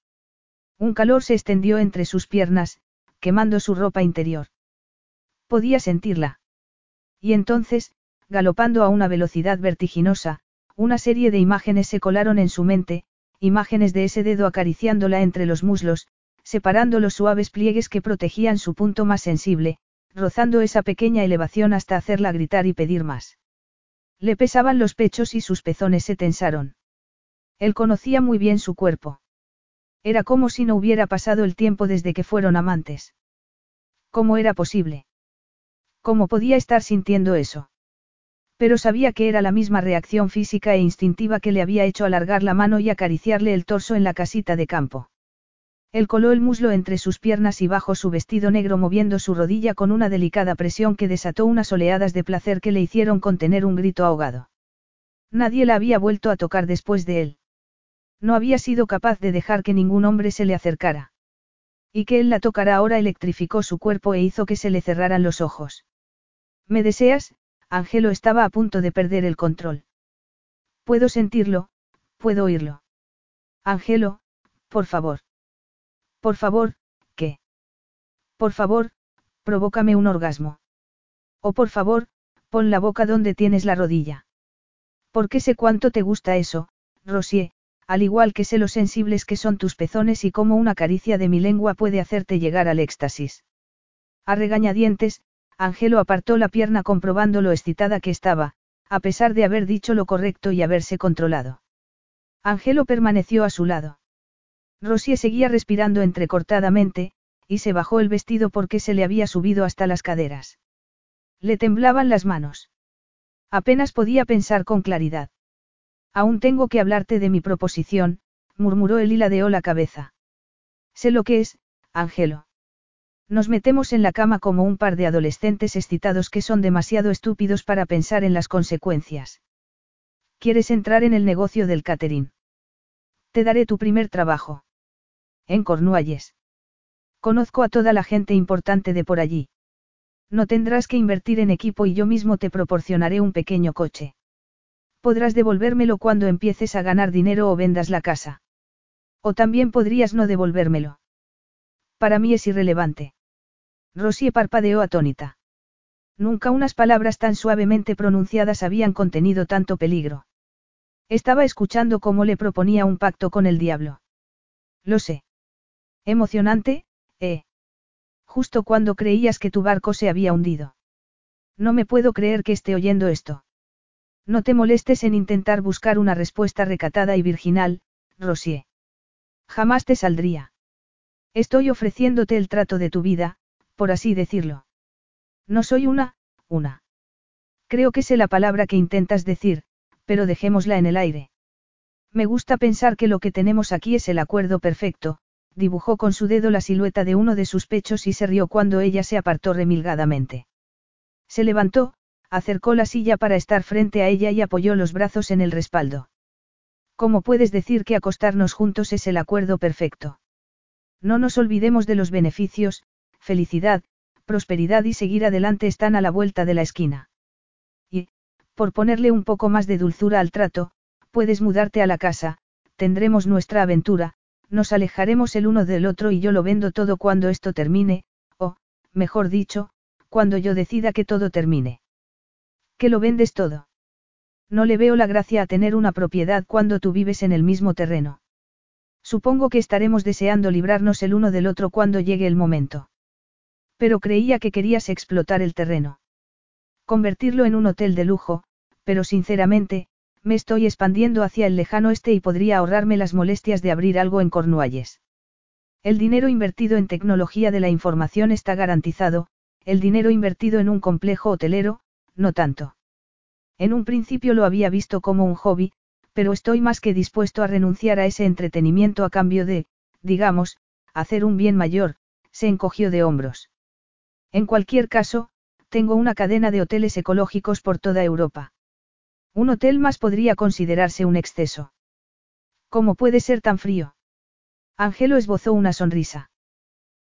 A: Un calor se extendió entre sus piernas, quemando su ropa interior. Podía sentirla. Y entonces, galopando a una velocidad vertiginosa, una serie de imágenes se colaron en su mente, imágenes de ese dedo acariciándola entre los muslos, separando los suaves pliegues que protegían su punto más sensible, rozando esa pequeña elevación hasta hacerla gritar y pedir más. Le pesaban los pechos y sus pezones se tensaron. Él conocía muy bien su cuerpo. Era como si no hubiera pasado el tiempo desde que fueron amantes. ¿Cómo era posible? ¿Cómo podía estar sintiendo eso? Pero sabía que era la misma reacción física e instintiva que le había hecho alargar la mano y acariciarle el torso en la casita de campo. Él coló el muslo entre sus piernas y bajo su vestido negro moviendo su rodilla con una delicada presión que desató unas oleadas de placer que le hicieron contener un grito ahogado. Nadie la había vuelto a tocar después de él. No había sido capaz de dejar que ningún hombre se le acercara. Y que él la tocara ahora electrificó su cuerpo e hizo que se le cerraran los ojos. ¿Me deseas? Angelo estaba a punto de perder el control. Puedo sentirlo, puedo oírlo. Angelo, por favor. Por favor, ¿qué? Por favor, provócame un orgasmo. O por favor, pon la boca donde tienes la rodilla. Porque sé cuánto te gusta eso, Rosie, al igual que sé lo sensibles que son tus pezones y cómo una caricia de mi lengua puede hacerte llegar al éxtasis. A regañadientes, Angelo apartó la pierna comprobando lo excitada que estaba, a pesar de haber dicho lo correcto y haberse controlado. Angelo permaneció a su lado. Rosie seguía respirando entrecortadamente, y se bajó el vestido porque se le había subido hasta las caderas. Le temblaban las manos. Apenas podía pensar con claridad. Aún tengo que hablarte de mi proposición, murmuró él y ladeó la cabeza. Sé lo que es, Angelo. Nos metemos en la cama como un par de adolescentes excitados que son demasiado estúpidos para pensar en las consecuencias. ¿Quieres entrar en el negocio del catering? Te daré tu primer trabajo. En Cornualles. Conozco a toda la gente importante de por allí. No tendrás que invertir en equipo y yo mismo te proporcionaré un pequeño coche. Podrás devolvérmelo cuando empieces a ganar dinero o vendas la casa. O también podrías no devolvérmelo. Para mí es irrelevante. Rosie parpadeó atónita. Nunca unas palabras tan suavemente pronunciadas habían contenido tanto peligro. Estaba escuchando cómo le proponía un pacto con el diablo. Lo sé. Emocionante, ¿eh? Justo cuando creías que tu barco se había hundido. No me puedo creer que esté oyendo esto. No te molestes en intentar buscar una respuesta recatada y virginal, Rosie. Jamás te saldría. Estoy ofreciéndote el trato de tu vida, por así decirlo. No soy una, una. Creo que sé la palabra que intentas decir, pero dejémosla en el aire. Me gusta pensar que lo que tenemos aquí es el acuerdo perfecto, dibujó con su dedo la silueta de uno de sus pechos y se rió cuando ella se apartó remilgadamente. Se levantó, acercó la silla para estar frente a ella y apoyó los brazos en el respaldo. ¿Cómo puedes decir que acostarnos juntos es el acuerdo perfecto? No nos olvidemos de los beneficios, felicidad, prosperidad y seguir adelante están a la vuelta de la esquina. Por ponerle un poco más de dulzura al trato, puedes mudarte a la casa, tendremos nuestra aventura, nos alejaremos el uno del otro y yo lo vendo todo cuando esto termine, o, mejor dicho, cuando yo decida que todo termine. ¿Que lo vendes todo? No le veo la gracia a tener una propiedad cuando tú vives en el mismo terreno. Supongo que estaremos deseando librarnos el uno del otro cuando llegue el momento. Pero creía que querías explotar el terreno. Convertirlo en un hotel de lujo, pero sinceramente, me estoy expandiendo hacia el lejano este y podría ahorrarme las molestias de abrir algo en Cornualles. El dinero invertido en tecnología de la información está garantizado, el dinero invertido en un complejo hotelero, no tanto. En un principio lo había visto como un hobby, pero estoy más que dispuesto a renunciar a ese entretenimiento a cambio de, digamos, hacer un bien mayor, se encogió de hombros. En cualquier caso, tengo una cadena de hoteles ecológicos por toda Europa. Un hotel más podría considerarse un exceso. ¿Cómo puede ser tan frío? Ángelo esbozó una sonrisa.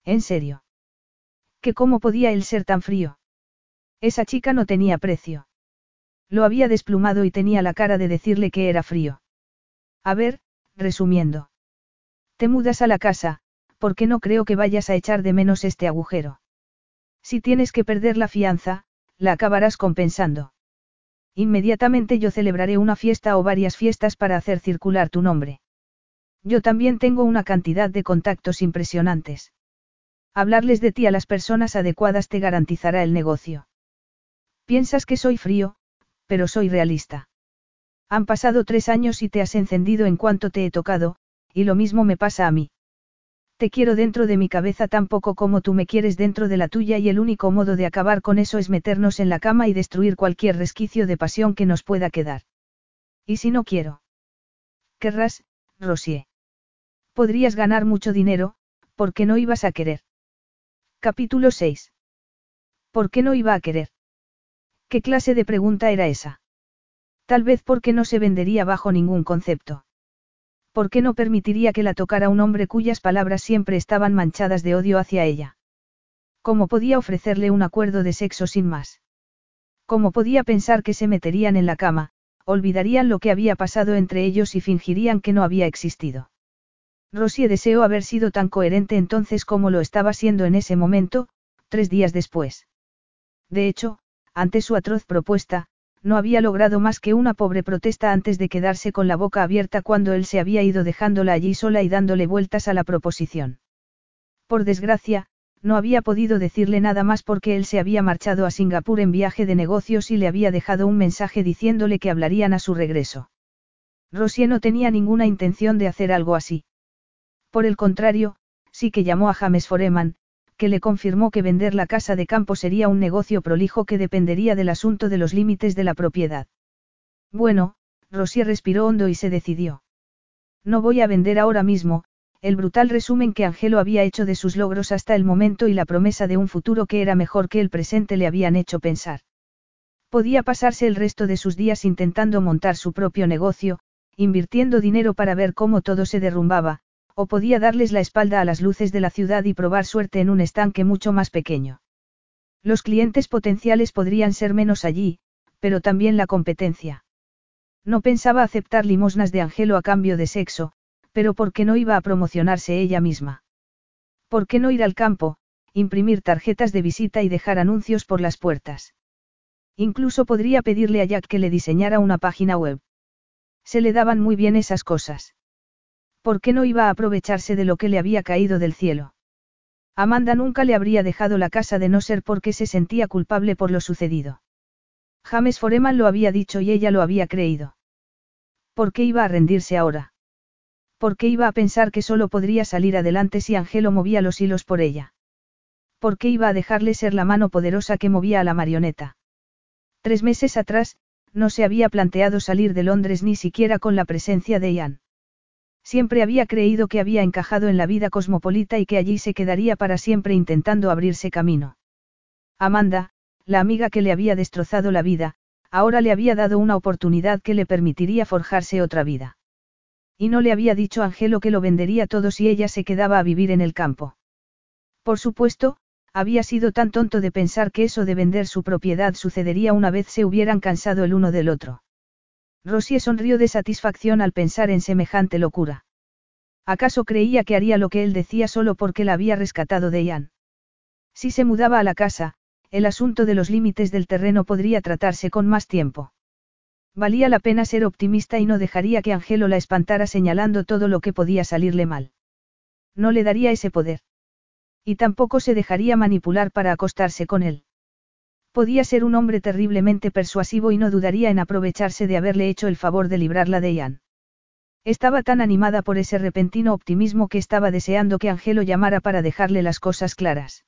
A: ¿En serio? ¿Que cómo podía él ser tan frío? Esa chica no tenía precio. Lo había desplumado y tenía la cara de decirle que era frío. A ver, resumiendo. Te mudas a la casa, porque no creo que vayas a echar de menos este agujero. Si tienes que perder la fianza, la acabarás compensando. Inmediatamente yo celebraré una fiesta o varias fiestas para hacer circular tu nombre. Yo también tengo una cantidad de contactos impresionantes. Hablarles de ti a las personas adecuadas te garantizará el negocio. Piensas que soy frío, pero soy realista. Han pasado tres años y te has encendido en cuanto te he tocado, y lo mismo me pasa a mí. Te quiero dentro de mi cabeza tan poco como tú me quieres dentro de la tuya y el único modo de acabar con eso es meternos en la cama y destruir cualquier resquicio de pasión que nos pueda quedar. ¿Y si no quiero? Querrás, Rosie. Podrías ganar mucho dinero, ¿por qué no ibas a querer? Capítulo 6. ¿Por qué no iba a querer? ¿Qué clase de pregunta era esa? Tal vez porque no se vendería bajo ningún concepto. ¿Por qué no permitiría que la tocara un hombre cuyas palabras siempre estaban manchadas de odio hacia ella? ¿Cómo podía ofrecerle un acuerdo de sexo sin más? ¿Cómo podía pensar que se meterían en la cama, olvidarían lo que había pasado entre ellos y fingirían que no había existido? Rosie deseó haber sido tan coherente entonces como lo estaba siendo en ese momento, tres días después. De hecho, ante su atroz propuesta, no había logrado más que una pobre protesta antes de quedarse con la boca abierta cuando él se había ido dejándola allí sola y dándole vueltas a la proposición. Por desgracia, no había podido decirle nada más porque él se había marchado a Singapur en viaje de negocios y le había dejado un mensaje diciéndole que hablarían a su regreso. Rosie no tenía ninguna intención de hacer algo así. Por el contrario, sí que llamó a James Foreman, que le confirmó que vender la casa de campo sería un negocio prolijo que dependería del asunto de los límites de la propiedad. Bueno, Rosie respiró hondo y se decidió. No voy a vender ahora mismo, el brutal resumen que Angelo había hecho de sus logros hasta el momento y la promesa de un futuro que era mejor que el presente le habían hecho pensar. Podía pasarse el resto de sus días intentando montar su propio negocio, invirtiendo dinero para ver cómo todo se derrumbaba, o podía darles la espalda a las luces de la ciudad y probar suerte en un estanque mucho más pequeño. Los clientes potenciales podrían ser menos allí, pero también la competencia. No pensaba aceptar limosnas de Angelo a cambio de sexo, pero ¿por qué no iba a promocionarse ella misma? ¿Por qué no ir al campo, imprimir tarjetas de visita y dejar anuncios por las puertas? Incluso podría pedirle a Jack que le diseñara una página web. Se le daban muy bien esas cosas. ¿Por qué no iba a aprovecharse de lo que le había caído del cielo? Amanda nunca le habría dejado la casa de no ser porque se sentía culpable por lo sucedido. James Foreman lo había dicho y ella lo había creído. ¿Por qué iba a rendirse ahora? ¿Por qué iba a pensar que solo podría salir adelante si Angelo movía los hilos por ella? ¿Por qué iba a dejarle ser la mano poderosa que movía a la marioneta? Tres meses atrás, no se había planteado salir de Londres ni siquiera con la presencia de Ian. Siempre había creído que había encajado en la vida cosmopolita y que allí se quedaría para siempre intentando abrirse camino. Amanda, la amiga que le había destrozado la vida, ahora le había dado una oportunidad que le permitiría forjarse otra vida. Y no le había dicho Angelo que lo vendería todo si ella se quedaba a vivir en el campo. Por supuesto, había sido tan tonto de pensar que eso de vender su propiedad sucedería una vez se hubieran cansado el uno del otro. Rosie sonrió de satisfacción al pensar en semejante locura. ¿Acaso creía que haría lo que él decía solo porque la había rescatado de Ian? Si se mudaba a la casa, el asunto de los límites del terreno podría tratarse con más tiempo. Valía la pena ser optimista y no dejaría que Angelo la espantara señalando todo lo que podía salirle mal. No le daría ese poder. Y tampoco se dejaría manipular para acostarse con él. Podía ser un hombre terriblemente persuasivo y no dudaría en aprovecharse de haberle hecho el favor de librarla de Ian. Estaba tan animada por ese repentino optimismo que estaba deseando que Angelo llamara para dejarle las cosas claras.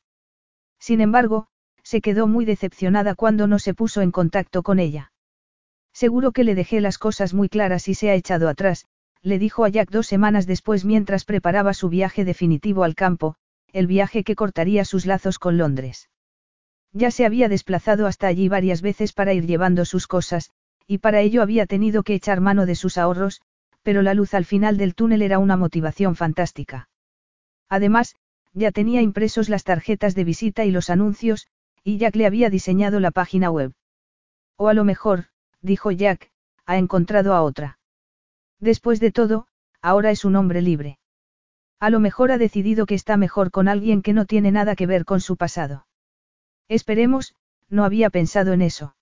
A: Sin embargo, se quedó muy decepcionada cuando no se puso en contacto con ella. Seguro que le dejé las cosas muy claras y se ha echado atrás, le dijo a Jack dos semanas después mientras preparaba su viaje definitivo al campo, el viaje que cortaría sus lazos con Londres. Ya se había desplazado hasta allí varias veces para ir llevando sus cosas, y para ello había tenido que echar mano de sus ahorros, pero la luz al final del túnel era una motivación fantástica. Además, ya tenía impresos las tarjetas de visita y los anuncios, y Jack le había diseñado la página web. O a lo mejor, dijo Jack, ha encontrado a otra. Después de todo, ahora es un hombre libre. A lo mejor ha decidido que está mejor con alguien que no tiene nada que ver con su pasado. Esperemos, no había pensado en eso.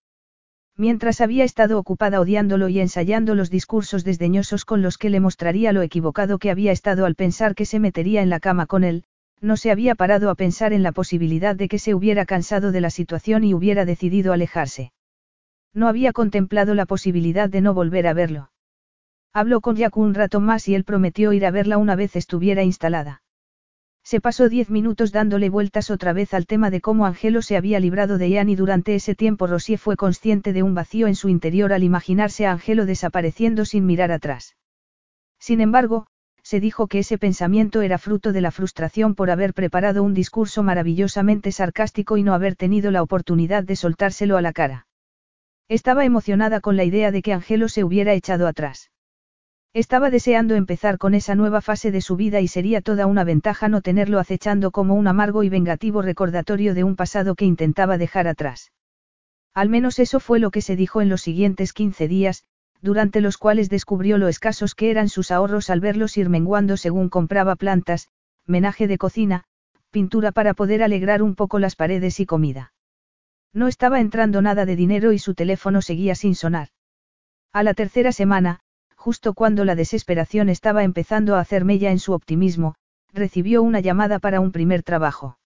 A: Mientras había estado ocupada odiándolo y ensayando los discursos desdeñosos con los que le mostraría lo equivocado que había estado al pensar que se metería en la cama con él, no se había parado a pensar en la posibilidad de que se hubiera cansado de la situación y hubiera decidido alejarse. No había contemplado la posibilidad de no volver a verlo. Habló con Jack un rato más y él prometió ir a verla una vez estuviera instalada. Se pasó diez minutos dándole vueltas otra vez al tema de cómo Angelo se había librado de Ian y durante ese tiempo Rosie fue consciente de un vacío en su interior al imaginarse a Angelo desapareciendo sin mirar atrás. Sin embargo, se dijo que ese pensamiento era fruto de la frustración por haber preparado un discurso maravillosamente sarcástico y no haber tenido la oportunidad de soltárselo a la cara. Estaba emocionada con la idea de que Angelo se hubiera echado atrás. Estaba deseando empezar con esa nueva fase de su vida y sería toda una ventaja no tenerlo acechando como un amargo y vengativo recordatorio de un pasado que intentaba dejar atrás. Al menos eso fue lo que se dijo en los siguientes 15 días, durante los cuales descubrió lo escasos que eran sus ahorros al verlos ir menguando según compraba plantas, menaje de cocina, pintura para poder alegrar un poco las paredes y comida. No estaba entrando nada de dinero y su teléfono seguía sin sonar. A la tercera semana, justo cuando la desesperación estaba empezando a hacer mella en su optimismo, recibió una llamada para un primer trabajo.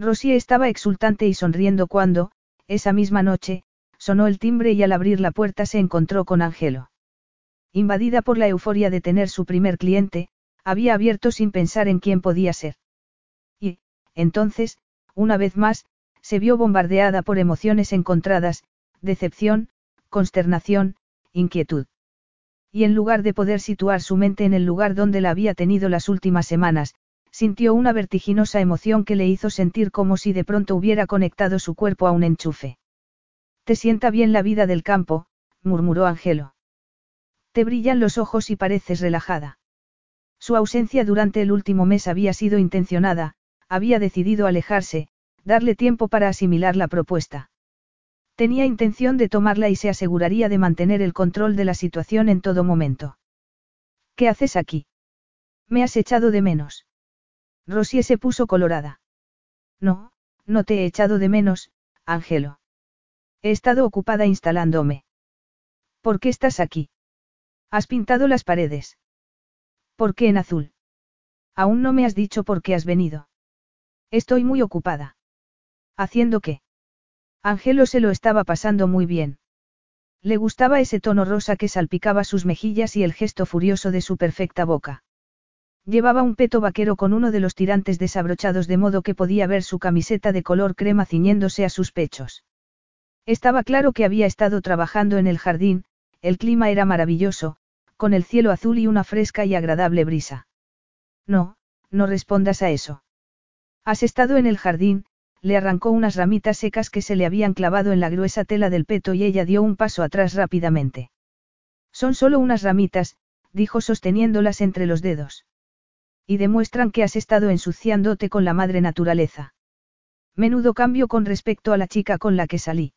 A: Rosie estaba exultante y sonriendo cuando, esa misma noche, sonó el timbre y al abrir la puerta se encontró con Angelo. Invadida por la euforia de tener su primer cliente, había abierto sin pensar en quién podía ser. Y, entonces, una vez más, se vio bombardeada por emociones encontradas, decepción, consternación, inquietud. Y en lugar de poder situar su mente en el lugar donde la había tenido las últimas semanas, sintió una vertiginosa emoción que le hizo sentir como si de pronto hubiera conectado su cuerpo a un enchufe. Te sienta bien la vida del campo, murmuró Angelo. Te brillan los ojos y pareces relajada. Su ausencia durante el último mes había sido intencionada, había decidido alejarse, darle tiempo para asimilar la propuesta. Tenía intención de tomarla y se aseguraría de mantener el control de la situación en todo momento. ¿Qué haces aquí? Me has echado de menos. Rosie se puso colorada. No, no te he echado de menos, Ángelo. He estado ocupada instalándome. ¿Por qué estás aquí? Has pintado las paredes. ¿Por qué en azul? Aún no me has dicho por qué has venido. Estoy muy ocupada. ¿Haciendo qué? Ángelo se lo estaba pasando muy bien. Le gustaba ese tono rosa que salpicaba sus mejillas y el gesto furioso de su perfecta boca. Llevaba un peto vaquero con uno de los tirantes desabrochados de modo que podía ver su camiseta de color crema ciñéndose a sus pechos. Estaba claro que había estado trabajando en el jardín, el clima era maravilloso, con el cielo azul y una fresca y agradable brisa. No, no respondas a eso. Has estado en el jardín, le arrancó unas ramitas secas que se le habían clavado en la gruesa tela del peto y ella dio un paso atrás rápidamente. Son solo unas ramitas, dijo sosteniéndolas entre los dedos. Y demuestran que has estado ensuciándote con la madre naturaleza. Menudo cambio con respecto a la chica con la que salí.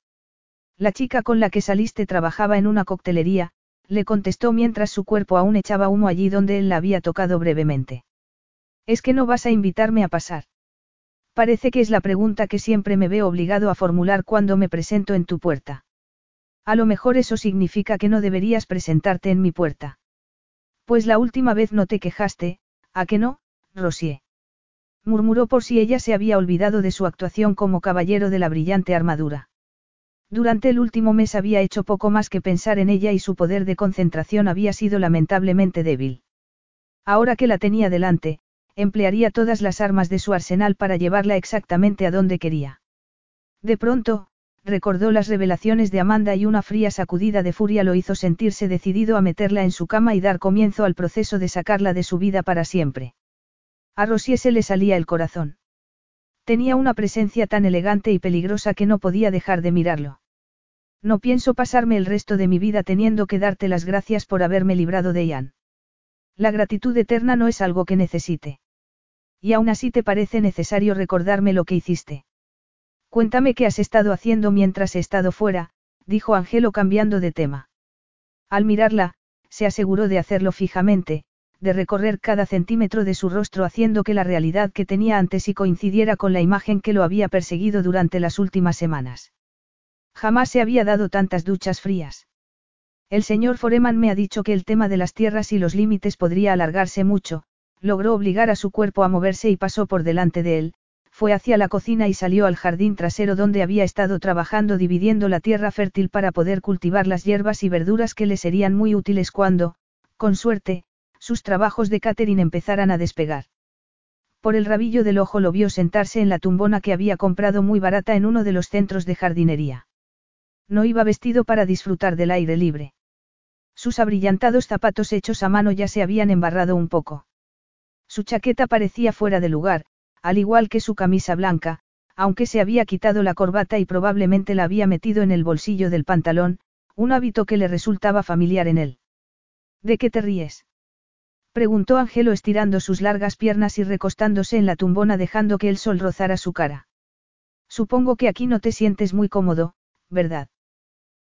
A: La chica con la que saliste trabajaba en una coctelería, le contestó mientras su cuerpo aún echaba humo allí donde él la había tocado brevemente. Es que no vas a invitarme a pasar. Parece que es la pregunta que siempre me veo obligado a formular cuando me presento en tu puerta. A lo mejor eso significa que no deberías presentarte en mi puerta. Pues la última vez no te quejaste, ¿a que no, Rosier? Murmuró por si ella se había olvidado de su actuación como caballero de la brillante armadura. Durante el último mes había hecho poco más que pensar en ella y su poder de concentración había sido lamentablemente débil. Ahora que la tenía delante, emplearía todas las armas de su arsenal para llevarla exactamente a donde quería. De pronto, recordó las revelaciones de Amanda y una fría sacudida de furia lo hizo sentirse decidido a meterla en su cama y dar comienzo al proceso de sacarla de su vida para siempre. A Rosie se le salía el corazón. Tenía una presencia tan elegante y peligrosa que no podía dejar de mirarlo. No pienso pasarme el resto de mi vida teniendo que darte las gracias por haberme librado de Ian. La gratitud eterna no es algo que necesite. Y aún así te parece necesario recordarme lo que hiciste. Cuéntame qué has estado haciendo mientras he estado fuera, dijo Angelo cambiando de tema. Al mirarla, se aseguró de hacerlo fijamente, de recorrer cada centímetro de su rostro haciendo que la realidad que tenía ante sí coincidiera con la imagen que lo había perseguido durante las últimas semanas. Jamás se había dado tantas duchas frías. El señor Foreman me ha dicho que el tema de las tierras y los límites podría alargarse mucho, logró obligar a su cuerpo a moverse y pasó por delante de él, fue hacia la cocina y salió al jardín trasero donde había estado trabajando dividiendo la tierra fértil para poder cultivar las hierbas y verduras que le serían muy útiles cuando, con suerte, sus trabajos de catering empezaran a despegar. Por el rabillo del ojo lo vio sentarse en la tumbona que había comprado muy barata en uno de los centros de jardinería. No iba vestido para disfrutar del aire libre. Sus abrillantados zapatos hechos a mano ya se habían embarrado un poco. Su chaqueta parecía fuera de lugar, al igual que su camisa blanca, aunque se había quitado la corbata y probablemente la había metido en el bolsillo del pantalón, un hábito que le resultaba familiar en él. ¿De qué te ríes? preguntó Angelo estirando sus largas piernas y recostándose en la tumbona dejando que el sol rozara su cara. Supongo que aquí no te sientes muy cómodo, ¿verdad?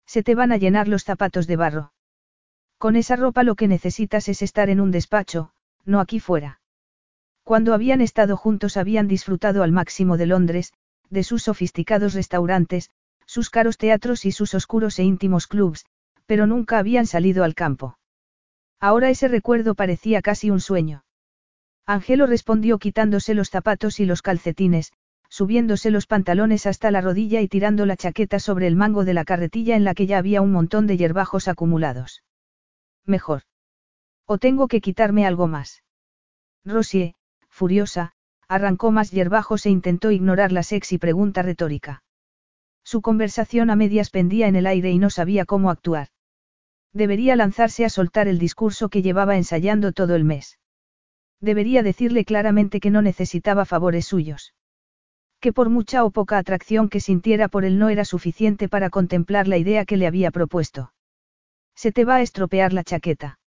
A: Se te van a llenar los zapatos de barro. Con esa ropa lo que necesitas es estar en un despacho, no aquí fuera. Cuando habían estado juntos habían disfrutado al máximo de Londres, de sus sofisticados restaurantes, sus caros teatros y sus oscuros e íntimos clubs, pero nunca habían salido al campo. Ahora ese recuerdo parecía casi un sueño. Angelo respondió quitándose los zapatos y los calcetines, subiéndose los pantalones hasta la rodilla y tirando la chaqueta sobre el mango de la carretilla en la que ya había un montón de hierbajos acumulados. Mejor. O tengo que quitarme algo más. Rosie, furiosa, arrancó más hierbajos e intentó ignorar la sexy pregunta retórica. Su conversación a medias pendía en el aire y no sabía cómo actuar. Debería lanzarse a soltar el discurso que llevaba ensayando todo el mes. Debería decirle claramente que no necesitaba favores suyos. Que por mucha o poca atracción que sintiera por él no era suficiente para contemplar la idea que le había propuesto. Se te va a estropear la chaqueta.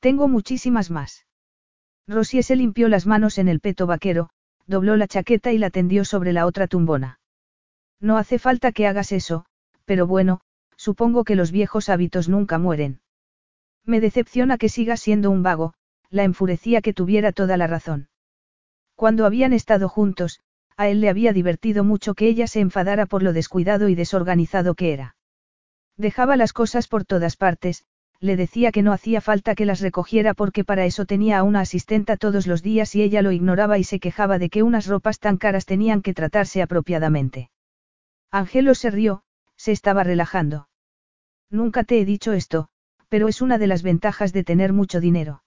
A: Tengo muchísimas más. Rosie se limpió las manos en el peto vaquero, dobló la chaqueta y la tendió sobre la otra tumbona. No hace falta que hagas eso, pero bueno, supongo que los viejos hábitos nunca mueren. Me decepciona que sigas siendo un vago, la enfurecía que tuviera toda la razón. Cuando habían estado juntos, a él le había divertido mucho que ella se enfadara por lo descuidado y desorganizado que era. Dejaba las cosas por todas partes, le decía que no hacía falta que las recogiera porque para eso tenía a una asistenta todos los días y ella lo ignoraba y se quejaba de que unas ropas tan caras tenían que tratarse apropiadamente. Angelo se rió, se estaba relajando. Nunca te he dicho esto, pero es una de las ventajas de tener mucho dinero.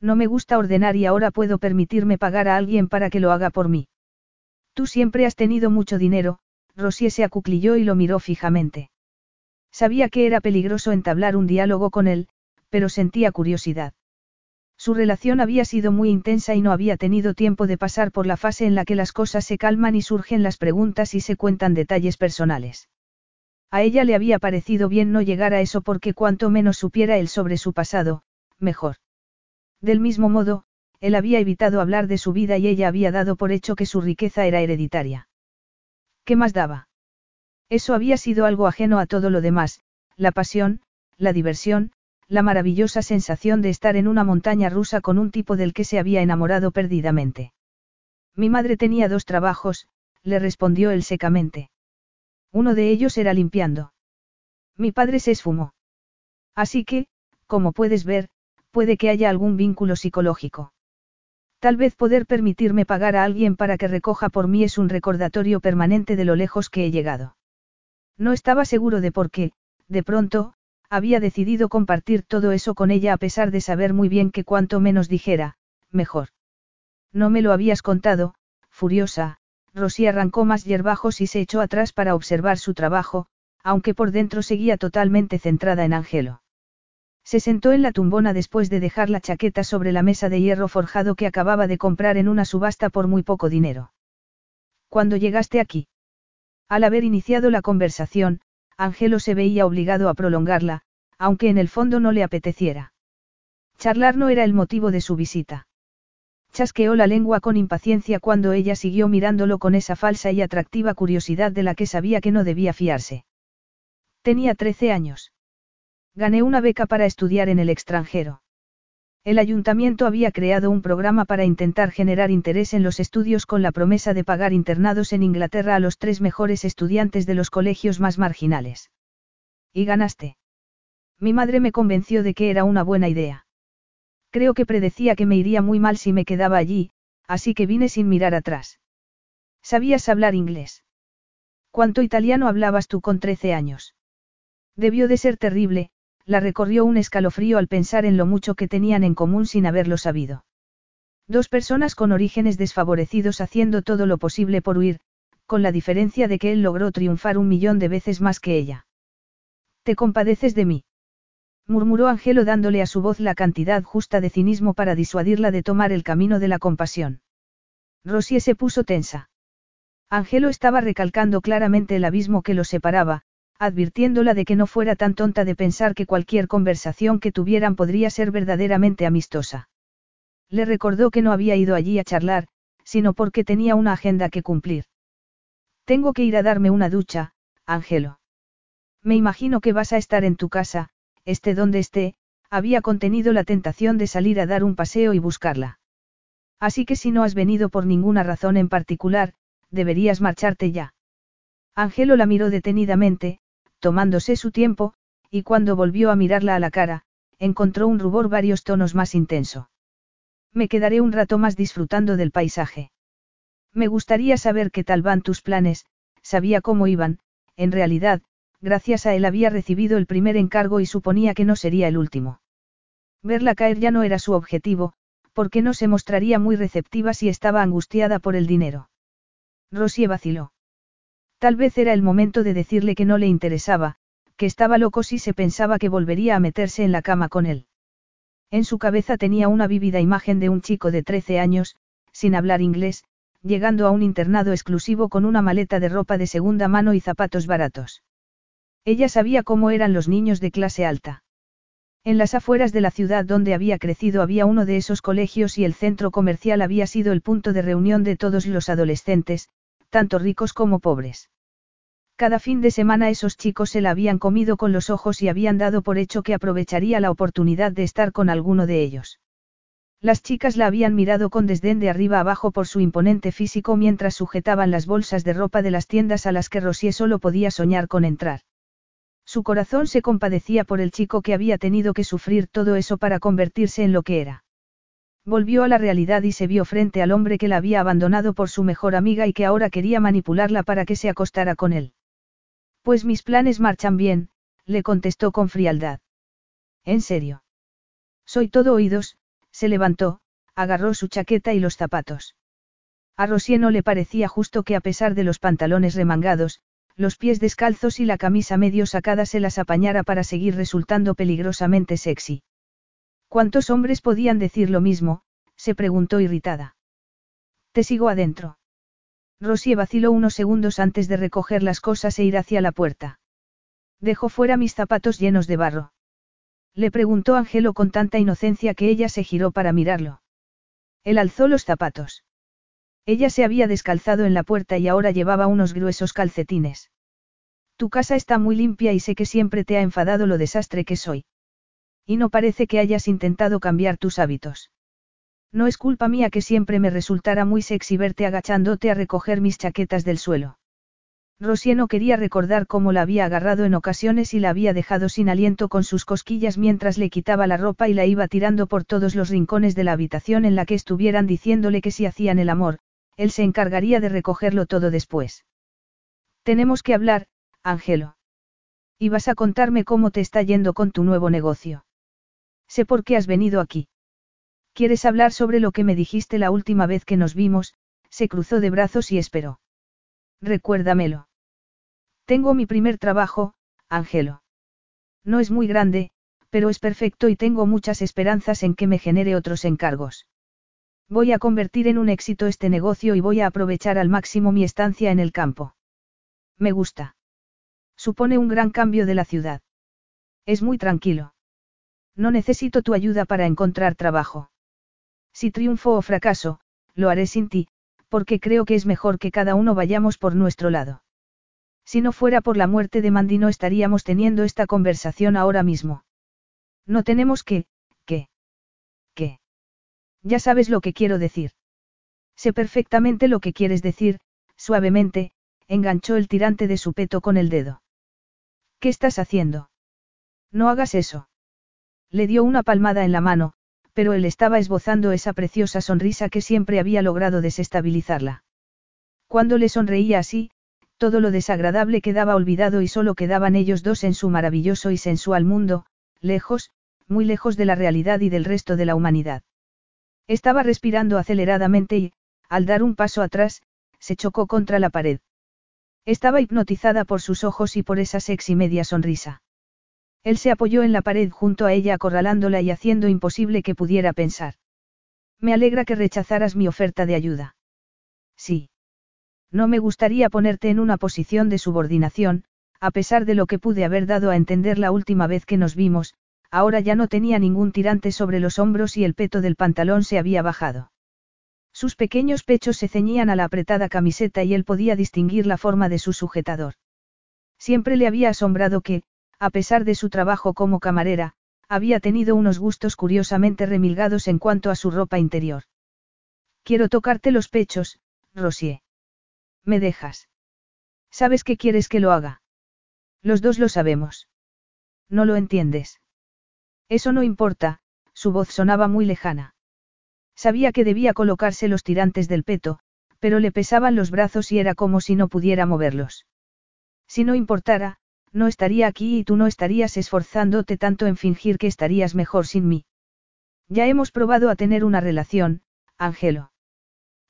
A: No me gusta ordenar y ahora puedo permitirme pagar a alguien para que lo haga por mí. Tú siempre has tenido mucho dinero, Rosie se acuclilló y lo miró fijamente. Sabía que era peligroso entablar un diálogo con él, pero sentía curiosidad. Su relación había sido muy intensa y no había tenido tiempo de pasar por la fase en la que las cosas se calman y surgen las preguntas y se cuentan detalles personales. A ella le había parecido bien no llegar a eso porque cuanto menos supiera él sobre su pasado, mejor. Del mismo modo, él había evitado hablar de su vida y ella había dado por hecho que su riqueza era hereditaria. ¿Qué más daba? Eso había sido algo ajeno a todo lo demás, la pasión, la diversión, la maravillosa sensación de estar en una montaña rusa con un tipo del que se había enamorado perdidamente. Mi madre tenía dos trabajos, le respondió él secamente. Uno de ellos era limpiando. Mi padre se esfumó. Así que, como puedes ver, puede que haya algún vínculo psicológico. Tal vez poder permitirme pagar a alguien para que recoja por mí es un recordatorio permanente de lo lejos que he llegado. No estaba seguro de por qué, de pronto, había decidido compartir todo eso con ella a pesar de saber muy bien que cuanto menos dijera, mejor. No me lo habías contado, furiosa, Rosy arrancó más hierbajos y se echó atrás para observar su trabajo, aunque por dentro seguía totalmente centrada en Angelo. Se sentó en la tumbona después de dejar la chaqueta sobre la mesa de hierro forjado que acababa de comprar en una subasta por muy poco dinero. Cuando llegaste aquí? Al haber iniciado la conversación, Angelo se veía obligado a prolongarla, aunque en el fondo no le apeteciera. Charlar no era el motivo de su visita. Chasqueó la lengua con impaciencia cuando ella siguió mirándolo con esa falsa y atractiva curiosidad de la que sabía que no debía fiarse. Tenía 13 años. Gané una beca para estudiar en el extranjero. El ayuntamiento había creado un programa para intentar generar interés en los estudios con la promesa de pagar internados en Inglaterra a los tres mejores estudiantes de los colegios más marginales. Y ganaste. Mi madre me convenció de que era una buena idea. Creo que predecía que me iría muy mal si me quedaba allí, así que vine sin mirar atrás. ¿Sabías hablar inglés? ¿Cuánto italiano hablabas tú con 13 años? Debió de ser terrible, la recorrió un escalofrío al pensar en lo mucho que tenían en común sin haberlo sabido. Dos personas con orígenes desfavorecidos haciendo todo lo posible por huir, con la diferencia de que él logró triunfar un millón de veces más que ella. ¿Te compadeces de mí? murmuró Angelo dándole a su voz la cantidad justa de cinismo para disuadirla de tomar el camino de la compasión. Rosie se puso tensa. Angelo estaba recalcando claramente el abismo que los separaba, advirtiéndola de que no fuera tan tonta de pensar que cualquier conversación que tuvieran podría ser verdaderamente amistosa. Le recordó que no había ido allí a charlar, sino porque tenía una agenda que cumplir. Tengo que ir a darme una ducha, Ángelo. Me imagino que vas a estar en tu casa, esté donde esté, había contenido la tentación de salir a dar un paseo y buscarla. Así que si no has venido por ninguna razón en particular, deberías marcharte ya. Ángelo la miró detenidamente, tomándose su tiempo, y cuando volvió a mirarla a la cara, encontró un rubor varios tonos más intenso. Me quedaré un rato más disfrutando del paisaje. Me gustaría saber qué tal van tus planes, sabía cómo iban, en realidad, gracias a él había recibido el primer encargo y suponía que no sería el último. Verla caer ya no era su objetivo, porque no se mostraría muy receptiva si estaba angustiada por el dinero. Rosie vaciló. Tal vez era el momento de decirle que no le interesaba, que estaba loco si se pensaba que volvería a meterse en la cama con él. En su cabeza tenía una vívida imagen de un chico de 13 años, sin hablar inglés, llegando a un internado exclusivo con una maleta de ropa de segunda mano y zapatos baratos. Ella sabía cómo eran los niños de clase alta. En las afueras de la ciudad donde había crecido había uno de esos colegios y el centro comercial había sido el punto de reunión de todos los adolescentes, tanto ricos como pobres. Cada fin de semana esos chicos se la habían comido con los ojos y habían dado por hecho que aprovecharía la oportunidad de estar con alguno de ellos. Las chicas la habían mirado con desdén de arriba abajo por su imponente físico mientras sujetaban las bolsas de ropa de las tiendas a las que Rosier solo podía soñar con entrar. Su corazón se compadecía por el chico que había tenido que sufrir todo eso para convertirse en lo que era. Volvió a la realidad y se vio frente al hombre que la había abandonado por su mejor amiga y que ahora quería manipularla para que se acostara con él. Pues mis planes marchan bien, le contestó con frialdad. ¿En serio? Soy todo oídos, se levantó, agarró su chaqueta y los zapatos. A Rosier no le parecía justo que a pesar de los pantalones remangados, los pies descalzos y la camisa medio sacada se las apañara para seguir resultando peligrosamente sexy. ¿Cuántos hombres podían decir lo mismo? se preguntó irritada. Te sigo adentro. Rosie vaciló unos segundos antes de recoger las cosas e ir hacia la puerta. Dejo fuera mis zapatos llenos de barro. Le preguntó Angelo con tanta inocencia que ella se giró para mirarlo. Él alzó los zapatos. Ella se había descalzado en la puerta y ahora llevaba unos gruesos calcetines. Tu casa está muy limpia y sé que siempre te ha enfadado lo desastre que soy. Y no parece que hayas intentado cambiar tus hábitos. No es culpa mía que siempre me resultara muy sexy verte agachándote a recoger mis chaquetas del suelo. Rosie no quería recordar cómo la había agarrado en ocasiones y la había dejado sin aliento con sus cosquillas mientras le quitaba la ropa y la iba tirando por todos los rincones de la habitación en la que estuvieran diciéndole que si hacían el amor, él se encargaría de recogerlo todo después. Tenemos que hablar, Ángelo. Y vas a contarme cómo te está yendo con tu nuevo negocio. Sé por qué has venido aquí. ¿Quieres hablar sobre lo que me dijiste la última vez que nos vimos? Se cruzó de brazos y esperó. Recuérdamelo. Tengo mi primer trabajo, Ángelo. No es muy grande, pero es perfecto y tengo muchas esperanzas en que me genere otros encargos. Voy a convertir en un éxito este negocio y voy a aprovechar al máximo mi estancia en el campo. Me gusta. Supone un gran cambio de la ciudad. Es muy tranquilo. No necesito tu ayuda para encontrar trabajo. Si triunfo o fracaso, lo haré sin ti, porque creo que es mejor que cada uno vayamos por nuestro lado. Si no fuera por la muerte de Mandy no estaríamos teniendo esta conversación ahora mismo. No tenemos que, que, que. Ya sabes lo que quiero decir. Sé perfectamente lo que quieres decir, suavemente, enganchó el tirante de su peto con el dedo. ¿Qué estás haciendo? No hagas eso. Le dio una palmada en la mano, pero él estaba esbozando esa preciosa sonrisa que siempre había logrado desestabilizarla. Cuando le sonreía así, todo lo desagradable quedaba olvidado y solo quedaban ellos dos en su maravilloso y sensual mundo, lejos, muy lejos de la realidad y del resto de la humanidad. Estaba respirando aceleradamente y, al dar un paso atrás, se chocó contra la pared. Estaba hipnotizada por sus ojos y por esa sexy media sonrisa. Él se apoyó en la pared junto a ella acorralándola y haciendo imposible que pudiera pensar. Me alegra que rechazaras mi oferta de ayuda. Sí. No me gustaría ponerte en una posición de subordinación, a pesar de lo que pude haber dado a entender la última vez que nos vimos, ahora ya no tenía ningún tirante sobre los hombros y el peto del pantalón se había bajado. Sus pequeños pechos se ceñían a la apretada camiseta y él podía distinguir la forma de su sujetador. Siempre le había asombrado que, a pesar de su trabajo como camarera, había tenido unos gustos curiosamente remilgados en cuanto a su ropa interior. Quiero tocarte los pechos, Rosier. ¿Me dejas? ¿Sabes que quieres que lo haga? Los dos lo sabemos. No lo entiendes. Eso no importa, su voz sonaba muy lejana. Sabía que debía colocarse los tirantes del peto, pero le pesaban los brazos y era como si no pudiera moverlos. Si no importara, no estaría aquí y tú no estarías esforzándote tanto en fingir que estarías mejor sin mí. Ya hemos probado a tener una relación, Ángelo.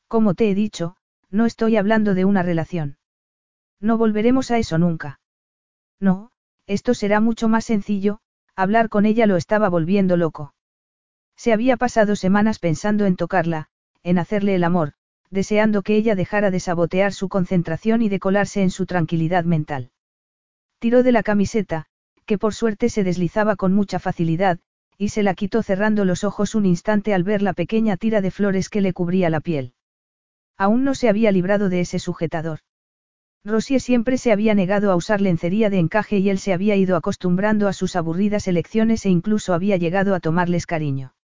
A: Como te he dicho, no estoy hablando de una relación. No volveremos a eso nunca. No, esto será mucho más sencillo, hablar con ella lo estaba volviendo loco. Se había pasado semanas pensando en tocarla, en hacerle el amor, deseando que ella dejara de sabotear su concentración y de colarse en su tranquilidad mental. Tiró de la camiseta, que por suerte se deslizaba con mucha facilidad, y se la quitó cerrando los ojos un instante al ver la pequeña tira de flores que le cubría la piel. Aún no se había librado de ese sujetador. Rosier siempre se había negado a usar lencería de encaje y él se había ido acostumbrando a sus aburridas elecciones e incluso había llegado a tomarles cariño.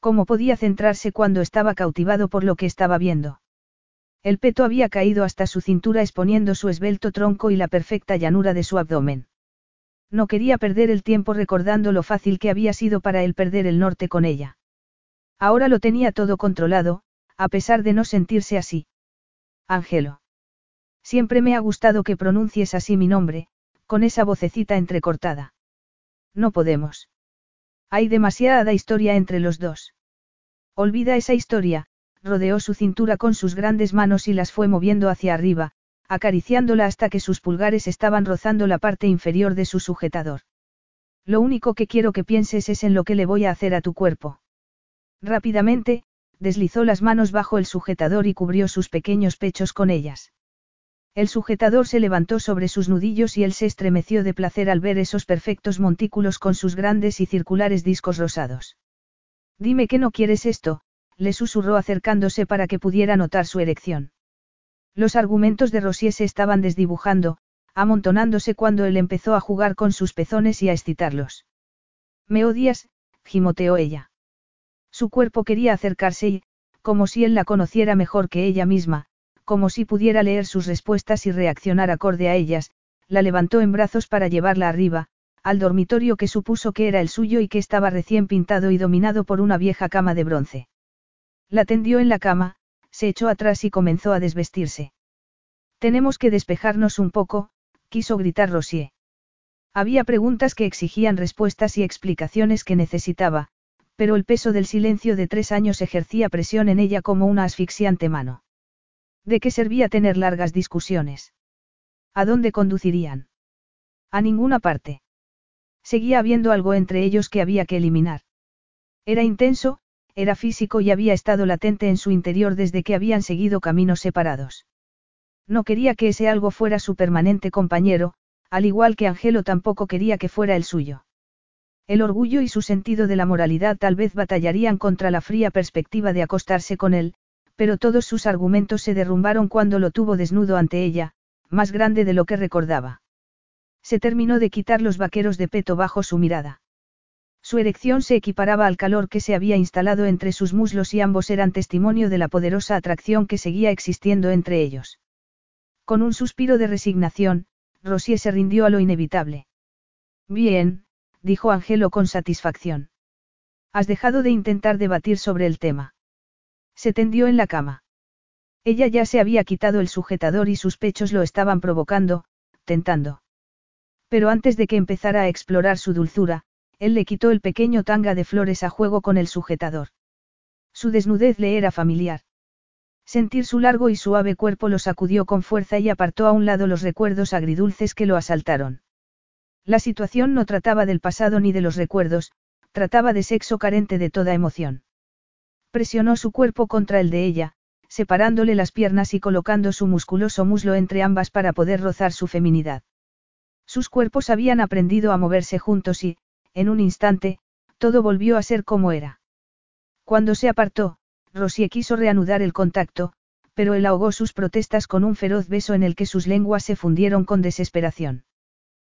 A: ¿Cómo podía centrarse cuando estaba cautivado por lo que estaba viendo? El peto había caído hasta su cintura exponiendo su esbelto tronco y la perfecta llanura de su abdomen. No quería perder el tiempo recordando lo fácil que había sido para él perder el norte con ella. Ahora lo tenía todo controlado, a pesar de no sentirse así. Ángelo. Siempre me ha gustado que pronuncies así mi nombre, con esa vocecita entrecortada. No podemos. Hay demasiada historia entre los dos. Olvida esa historia, rodeó su cintura con sus grandes manos y las fue moviendo hacia arriba, acariciándola hasta que sus pulgares estaban rozando la parte inferior de su sujetador. Lo único que quiero que pienses es en lo que le voy a hacer a tu cuerpo. Rápidamente, deslizó las manos bajo el sujetador y cubrió sus pequeños pechos con ellas. El sujetador se levantó sobre sus nudillos y él se estremeció de placer al ver esos perfectos montículos con sus grandes y circulares discos rosados. Dime que no quieres esto, le susurró acercándose para que pudiera notar su erección. Los argumentos de Rosier se estaban desdibujando, amontonándose cuando él empezó a jugar con sus pezones y a excitarlos. Me odias, gimoteó ella. Su cuerpo quería acercarse y, como si él la conociera mejor que ella misma, como si pudiera leer sus respuestas y reaccionar acorde a ellas, la levantó en brazos para llevarla arriba, al dormitorio que supuso que era el suyo y que estaba recién pintado y dominado por una vieja cama de bronce. La tendió en la cama, se echó atrás y comenzó a desvestirse. Tenemos que despejarnos un poco, quiso gritar Rosier. Había preguntas que exigían respuestas y explicaciones que necesitaba, pero el peso del silencio de tres años ejercía presión en ella como una asfixiante mano. ¿De qué servía tener largas discusiones? ¿A dónde conducirían? A ninguna parte. Seguía habiendo algo entre ellos que había que eliminar. Era intenso, era físico y había estado latente en su interior desde que habían seguido caminos separados. No quería que ese algo fuera su permanente compañero, al igual que Angelo tampoco quería que fuera el suyo. El orgullo y su sentido de la moralidad tal vez batallarían contra la fría perspectiva de acostarse con él, pero todos sus argumentos se derrumbaron cuando lo tuvo desnudo ante ella, más grande de lo que recordaba. Se terminó de quitar los vaqueros de peto bajo su mirada. Su erección se equiparaba al calor que se había instalado entre sus muslos y ambos eran testimonio de la poderosa atracción que seguía existiendo entre ellos. Con un suspiro de resignación, Rosier se rindió a lo inevitable. Bien, dijo Angelo con satisfacción. Has dejado de intentar debatir sobre el tema. Se tendió en la cama. Ella ya se había quitado el sujetador y sus pechos lo estaban provocando, tentando. Pero antes de que empezara a explorar su dulzura, él le quitó el pequeño tanga de flores a juego con el sujetador. Su desnudez le era familiar. Sentir su largo y suave cuerpo lo sacudió con fuerza y apartó a un lado los recuerdos agridulces que lo asaltaron. La situación no trataba del pasado ni de los recuerdos, trataba de sexo carente de toda emoción. Presionó su cuerpo contra el de ella, separándole las piernas y colocando su musculoso muslo entre ambas para poder rozar su feminidad. Sus cuerpos habían aprendido a moverse juntos y, en un instante, todo volvió a ser como era. Cuando se apartó, Rosie quiso reanudar el contacto, pero él ahogó sus protestas con un feroz beso en el que sus lenguas se fundieron con desesperación.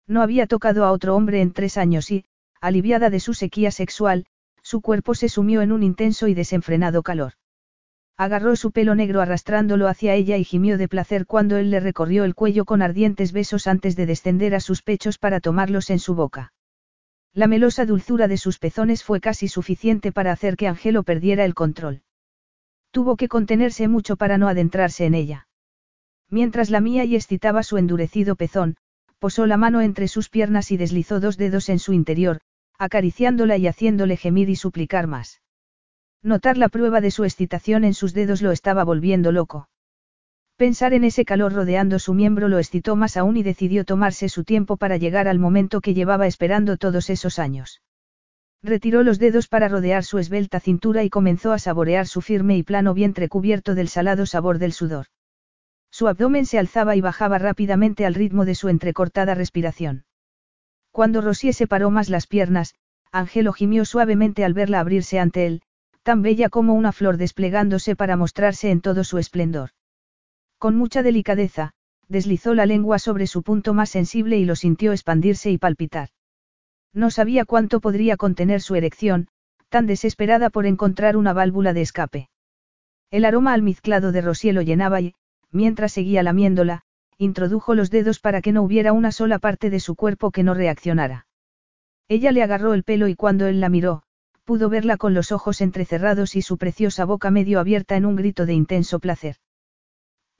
A: No había tocado a otro hombre en tres años y, aliviada de su sequía sexual, su cuerpo se sumió en un intenso y desenfrenado calor. Agarró su pelo negro arrastrándolo hacia ella y gimió de placer cuando él le recorrió el cuello con ardientes besos antes de descender a sus pechos para tomarlos en su boca. La melosa dulzura de sus pezones fue casi suficiente para hacer que Angelo perdiera el control. Tuvo que contenerse mucho para no adentrarse en ella. Mientras la mía y excitaba su endurecido pezón, posó la mano entre sus piernas y deslizó dos dedos en su interior, acariciándola y haciéndole gemir y suplicar más. Notar la prueba de su excitación en sus dedos lo estaba volviendo loco. Pensar en ese calor rodeando su miembro lo excitó más aún y decidió tomarse su tiempo para llegar al momento que llevaba esperando todos esos años. Retiró los dedos para rodear su esbelta cintura y comenzó a saborear su firme y plano vientre cubierto del salado sabor del sudor. Su abdomen se alzaba y bajaba rápidamente al ritmo de su entrecortada respiración. Cuando Rosier separó más las piernas, Angelo gimió suavemente al verla abrirse ante él, tan bella como una flor desplegándose para mostrarse en todo su esplendor. Con mucha delicadeza, deslizó la lengua sobre su punto más sensible y lo sintió expandirse y palpitar. No sabía cuánto podría contener su erección, tan desesperada por encontrar una válvula de escape. El aroma almizclado de Rosier lo llenaba y, mientras seguía lamiéndola, introdujo los dedos para que no hubiera una sola parte de su cuerpo que no reaccionara. Ella le agarró el pelo y cuando él la miró, pudo verla con los ojos entrecerrados y su preciosa boca medio abierta en un grito de intenso placer.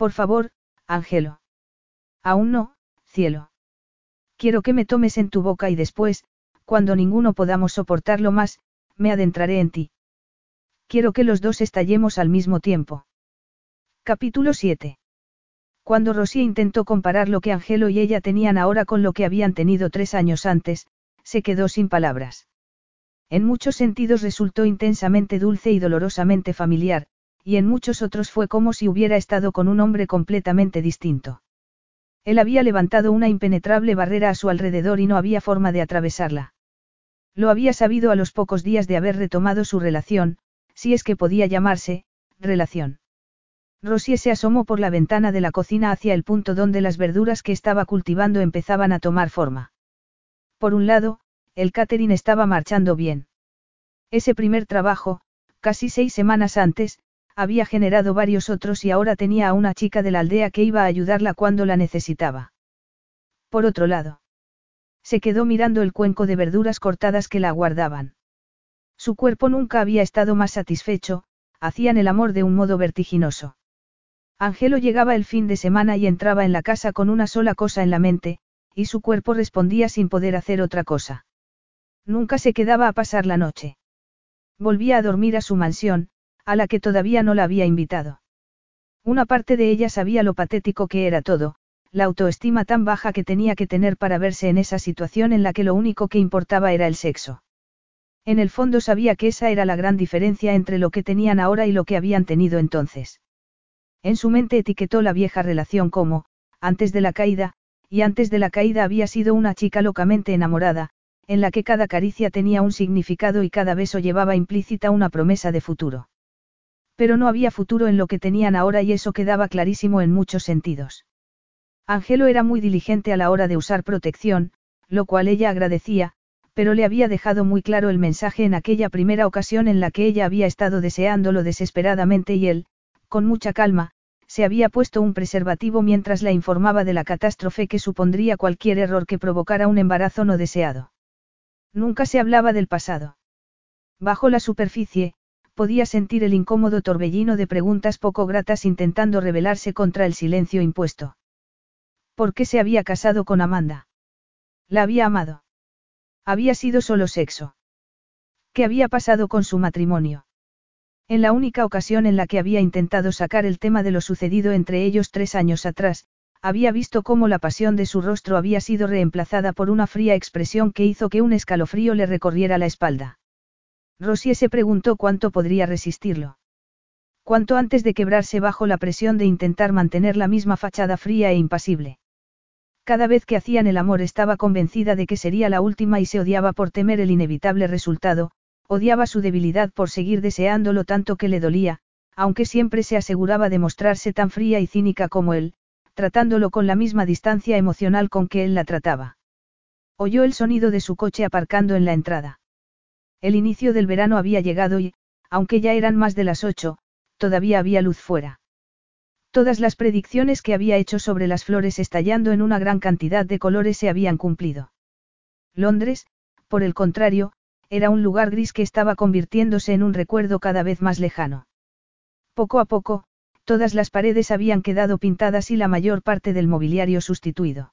A: Por favor, Ángelo. Aún no, cielo. Quiero que me tomes en tu boca y después, cuando ninguno podamos soportarlo más, me adentraré en ti. Quiero que los dos estallemos al mismo tiempo. Capítulo 7. Cuando Rosy intentó comparar lo que Angelo y ella tenían ahora con lo que habían tenido tres años antes, se quedó sin palabras. En muchos sentidos resultó intensamente dulce y dolorosamente familiar, y en muchos otros fue como si hubiera estado con un hombre completamente distinto. Él había levantado una impenetrable barrera a su alrededor y no había forma de atravesarla. Lo había sabido a los pocos días de haber retomado su relación, si es que podía llamarse, relación. Rosie se asomó por la ventana de la cocina hacia el punto donde las verduras que estaba cultivando empezaban a tomar forma. Por un lado, el catering estaba marchando bien. Ese primer trabajo, casi seis semanas antes, había generado varios otros y ahora tenía a una chica de la aldea que iba a ayudarla cuando la necesitaba. Por otro lado, se quedó mirando el cuenco de verduras cortadas que la aguardaban. Su cuerpo nunca había estado más satisfecho, hacían el amor de un modo vertiginoso. Angelo llegaba el fin de semana y entraba en la casa con una sola cosa en la mente, y su cuerpo respondía sin poder hacer otra cosa. Nunca se quedaba a pasar la noche. Volvía a dormir a su mansión, a la que todavía no la había invitado. Una parte de ella sabía lo patético que era todo, la autoestima tan baja que tenía que tener para verse en esa situación en la que lo único que importaba era el sexo. En el fondo sabía que esa era la gran diferencia entre lo que tenían ahora y lo que habían tenido entonces. En su mente etiquetó la vieja relación como, antes de la caída, y antes de la caída había sido una chica locamente enamorada, en la que cada caricia tenía un significado y cada beso llevaba implícita una promesa de futuro. Pero no había futuro en lo que tenían ahora y eso quedaba clarísimo en muchos sentidos. Angelo era muy diligente a la hora de usar protección, lo cual ella agradecía, pero le había dejado muy claro el mensaje en aquella primera ocasión en la que ella había estado deseándolo desesperadamente y él, con mucha calma, se había puesto un preservativo mientras la informaba de la catástrofe que supondría cualquier error que provocara un embarazo no deseado. Nunca se hablaba del pasado. Bajo la superficie, podía sentir el incómodo torbellino de preguntas poco gratas intentando rebelarse contra el silencio impuesto. ¿Por qué se había casado con Amanda? La había amado. Había sido solo sexo. ¿Qué había pasado con su matrimonio? En la única ocasión en la que había intentado sacar el tema de lo sucedido entre ellos tres años atrás, había visto cómo la pasión de su rostro había sido reemplazada por una fría expresión que hizo que un escalofrío le recorriera la espalda. Rosie se preguntó cuánto podría resistirlo. Cuánto antes de quebrarse bajo la presión de intentar mantener la misma fachada fría e impasible. Cada vez que hacían el amor estaba convencida de que sería la última y se odiaba por temer el inevitable resultado, odiaba su debilidad por seguir deseándolo tanto que le dolía, aunque siempre se aseguraba de mostrarse tan fría y cínica como él, tratándolo con la misma distancia emocional con que él la trataba. Oyó el sonido de su coche aparcando en la entrada. El inicio del verano había llegado y, aunque ya eran más de las ocho, todavía había luz fuera. Todas las predicciones que había hecho sobre las flores estallando en una gran cantidad de colores se habían cumplido. Londres, por el contrario, era un lugar gris que estaba convirtiéndose en un recuerdo cada vez más lejano. Poco a poco, todas las paredes habían quedado pintadas y la mayor parte del mobiliario sustituido.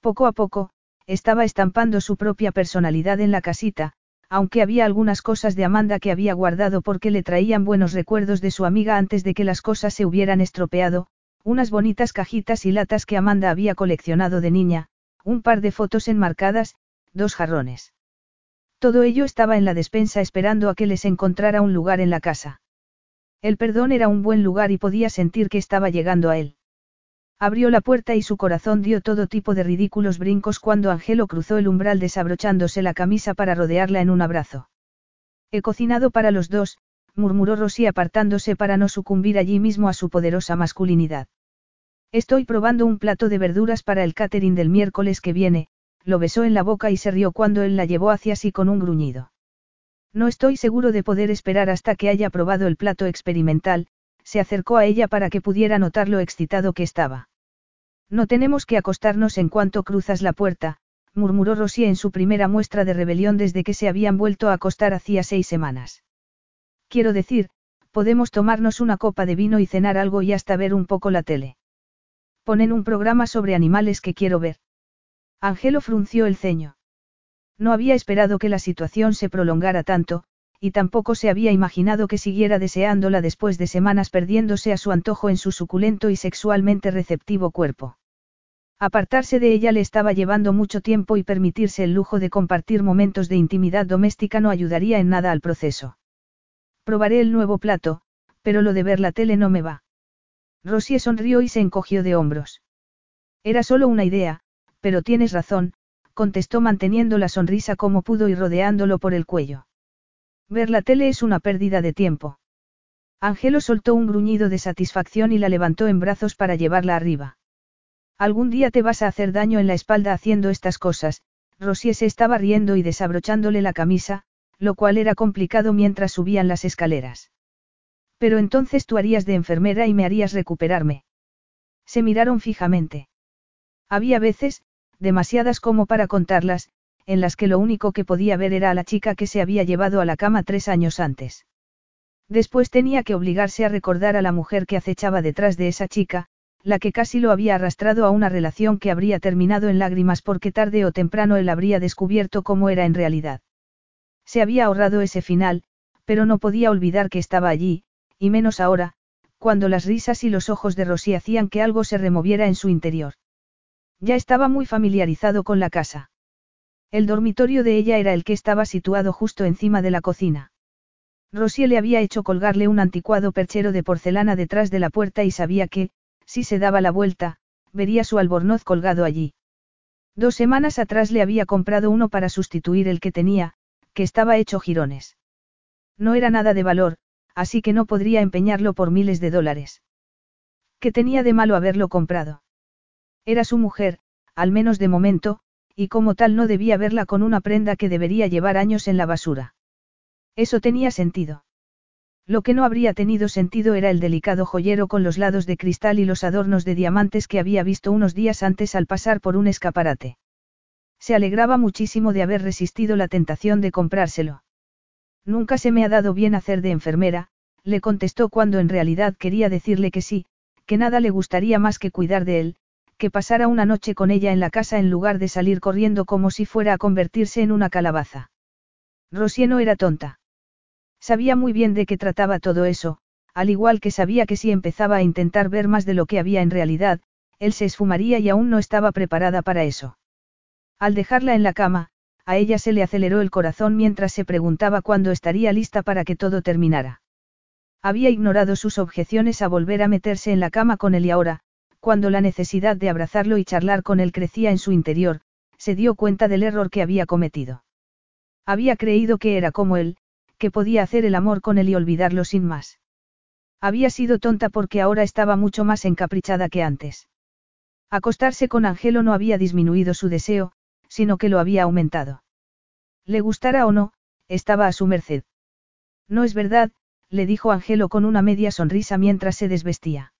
A: Poco a poco, estaba estampando su propia personalidad en la casita, aunque había algunas cosas de Amanda que había guardado porque le traían buenos recuerdos de su amiga antes de que las cosas se hubieran estropeado, unas bonitas cajitas y latas que Amanda había coleccionado de niña, un par de fotos enmarcadas, dos jarrones. Todo ello estaba en la despensa esperando a que les encontrara un lugar en la casa. El perdón era un buen lugar y podía sentir que estaba llegando a él. Abrió la puerta y su corazón dio todo tipo de ridículos brincos cuando Angelo cruzó el umbral desabrochándose la camisa para rodearla en un abrazo. He cocinado para los dos, murmuró Rosy apartándose para no sucumbir allí mismo a su poderosa masculinidad. Estoy probando un plato de verduras para el catering del miércoles que viene, lo besó en la boca y se rió cuando él la llevó hacia sí con un gruñido. No estoy seguro de poder esperar hasta que haya probado el plato experimental, se acercó a ella para que pudiera notar lo excitado que estaba. No tenemos que acostarnos en cuanto cruzas la puerta, murmuró Rosy en su primera muestra de rebelión desde que se habían vuelto a acostar hacía seis semanas. Quiero decir, podemos tomarnos una copa de vino y cenar algo y hasta ver un poco la tele. Ponen un programa sobre animales que quiero ver. Angelo frunció el ceño. No había esperado que la situación se prolongara tanto, y tampoco se había imaginado que siguiera deseándola después de semanas perdiéndose a su antojo en su suculento y sexualmente receptivo cuerpo. Apartarse de ella le estaba llevando mucho tiempo y permitirse el lujo de compartir momentos de intimidad doméstica no ayudaría en nada al proceso. Probaré el nuevo plato, pero lo de ver la tele no me va. Rosie sonrió y se encogió de hombros. Era solo una idea, pero tienes razón, contestó manteniendo la sonrisa como pudo y rodeándolo por el cuello. Ver la tele es una pérdida de tiempo. Angelo soltó un gruñido de satisfacción y la levantó en brazos para llevarla arriba. Algún día te vas a hacer daño en la espalda haciendo estas cosas, Rosie se estaba riendo y desabrochándole la camisa, lo cual era complicado mientras subían las escaleras. Pero entonces tú harías de enfermera y me harías recuperarme. Se miraron fijamente. Había veces, demasiadas como para contarlas, en las que lo único que podía ver era a la chica que se había llevado a la cama tres años antes. Después tenía que obligarse a recordar a la mujer que acechaba detrás de esa chica, la que casi lo había arrastrado a una relación que habría terminado en lágrimas porque tarde o temprano él habría descubierto cómo era en realidad. Se había ahorrado ese final, pero no podía olvidar que estaba allí, y menos ahora, cuando las risas y los ojos de Rosy hacían que algo se removiera en su interior. Ya estaba muy familiarizado con la casa. El dormitorio de ella era el que estaba situado justo encima de la cocina. Rosie le había hecho colgarle un anticuado perchero de porcelana detrás de la puerta y sabía que, si se daba la vuelta, vería su albornoz colgado allí. Dos semanas atrás le había comprado uno para sustituir el que tenía, que estaba hecho jirones. No era nada de valor, así que no podría empeñarlo por miles de dólares. ¿Qué tenía de malo haberlo comprado? Era su mujer, al menos de momento, y como tal no debía verla con una prenda que debería llevar años en la basura. Eso tenía sentido. Lo que no habría tenido sentido era el delicado joyero con los lados de cristal y los adornos de diamantes que había visto unos días antes al pasar por un escaparate. Se alegraba muchísimo de haber resistido la tentación de comprárselo. Nunca se me ha dado bien hacer de enfermera, le contestó cuando en realidad quería decirle que sí, que nada le gustaría más que cuidar de él, que pasara una noche con ella en la casa en lugar de salir corriendo como si fuera a convertirse en una calabaza. Rosie no era tonta. Sabía muy bien de qué trataba todo eso, al igual que sabía que si empezaba a intentar ver más de lo que había en realidad, él se esfumaría y aún no estaba preparada para eso. Al dejarla en la cama, a ella se le aceleró el corazón mientras se preguntaba cuándo estaría lista para que todo terminara. Había ignorado sus objeciones a volver a meterse en la cama con él y ahora, cuando la necesidad de abrazarlo y charlar con él crecía en su interior, se dio cuenta del error que había cometido. Había creído que era como él, que podía hacer el amor con él y olvidarlo sin más. Había sido tonta porque ahora estaba mucho más encaprichada que antes. Acostarse con Angelo no había disminuido su deseo, sino que lo había aumentado. Le gustara o no, estaba a su merced. No es verdad, le dijo Angelo con una media sonrisa mientras se desvestía.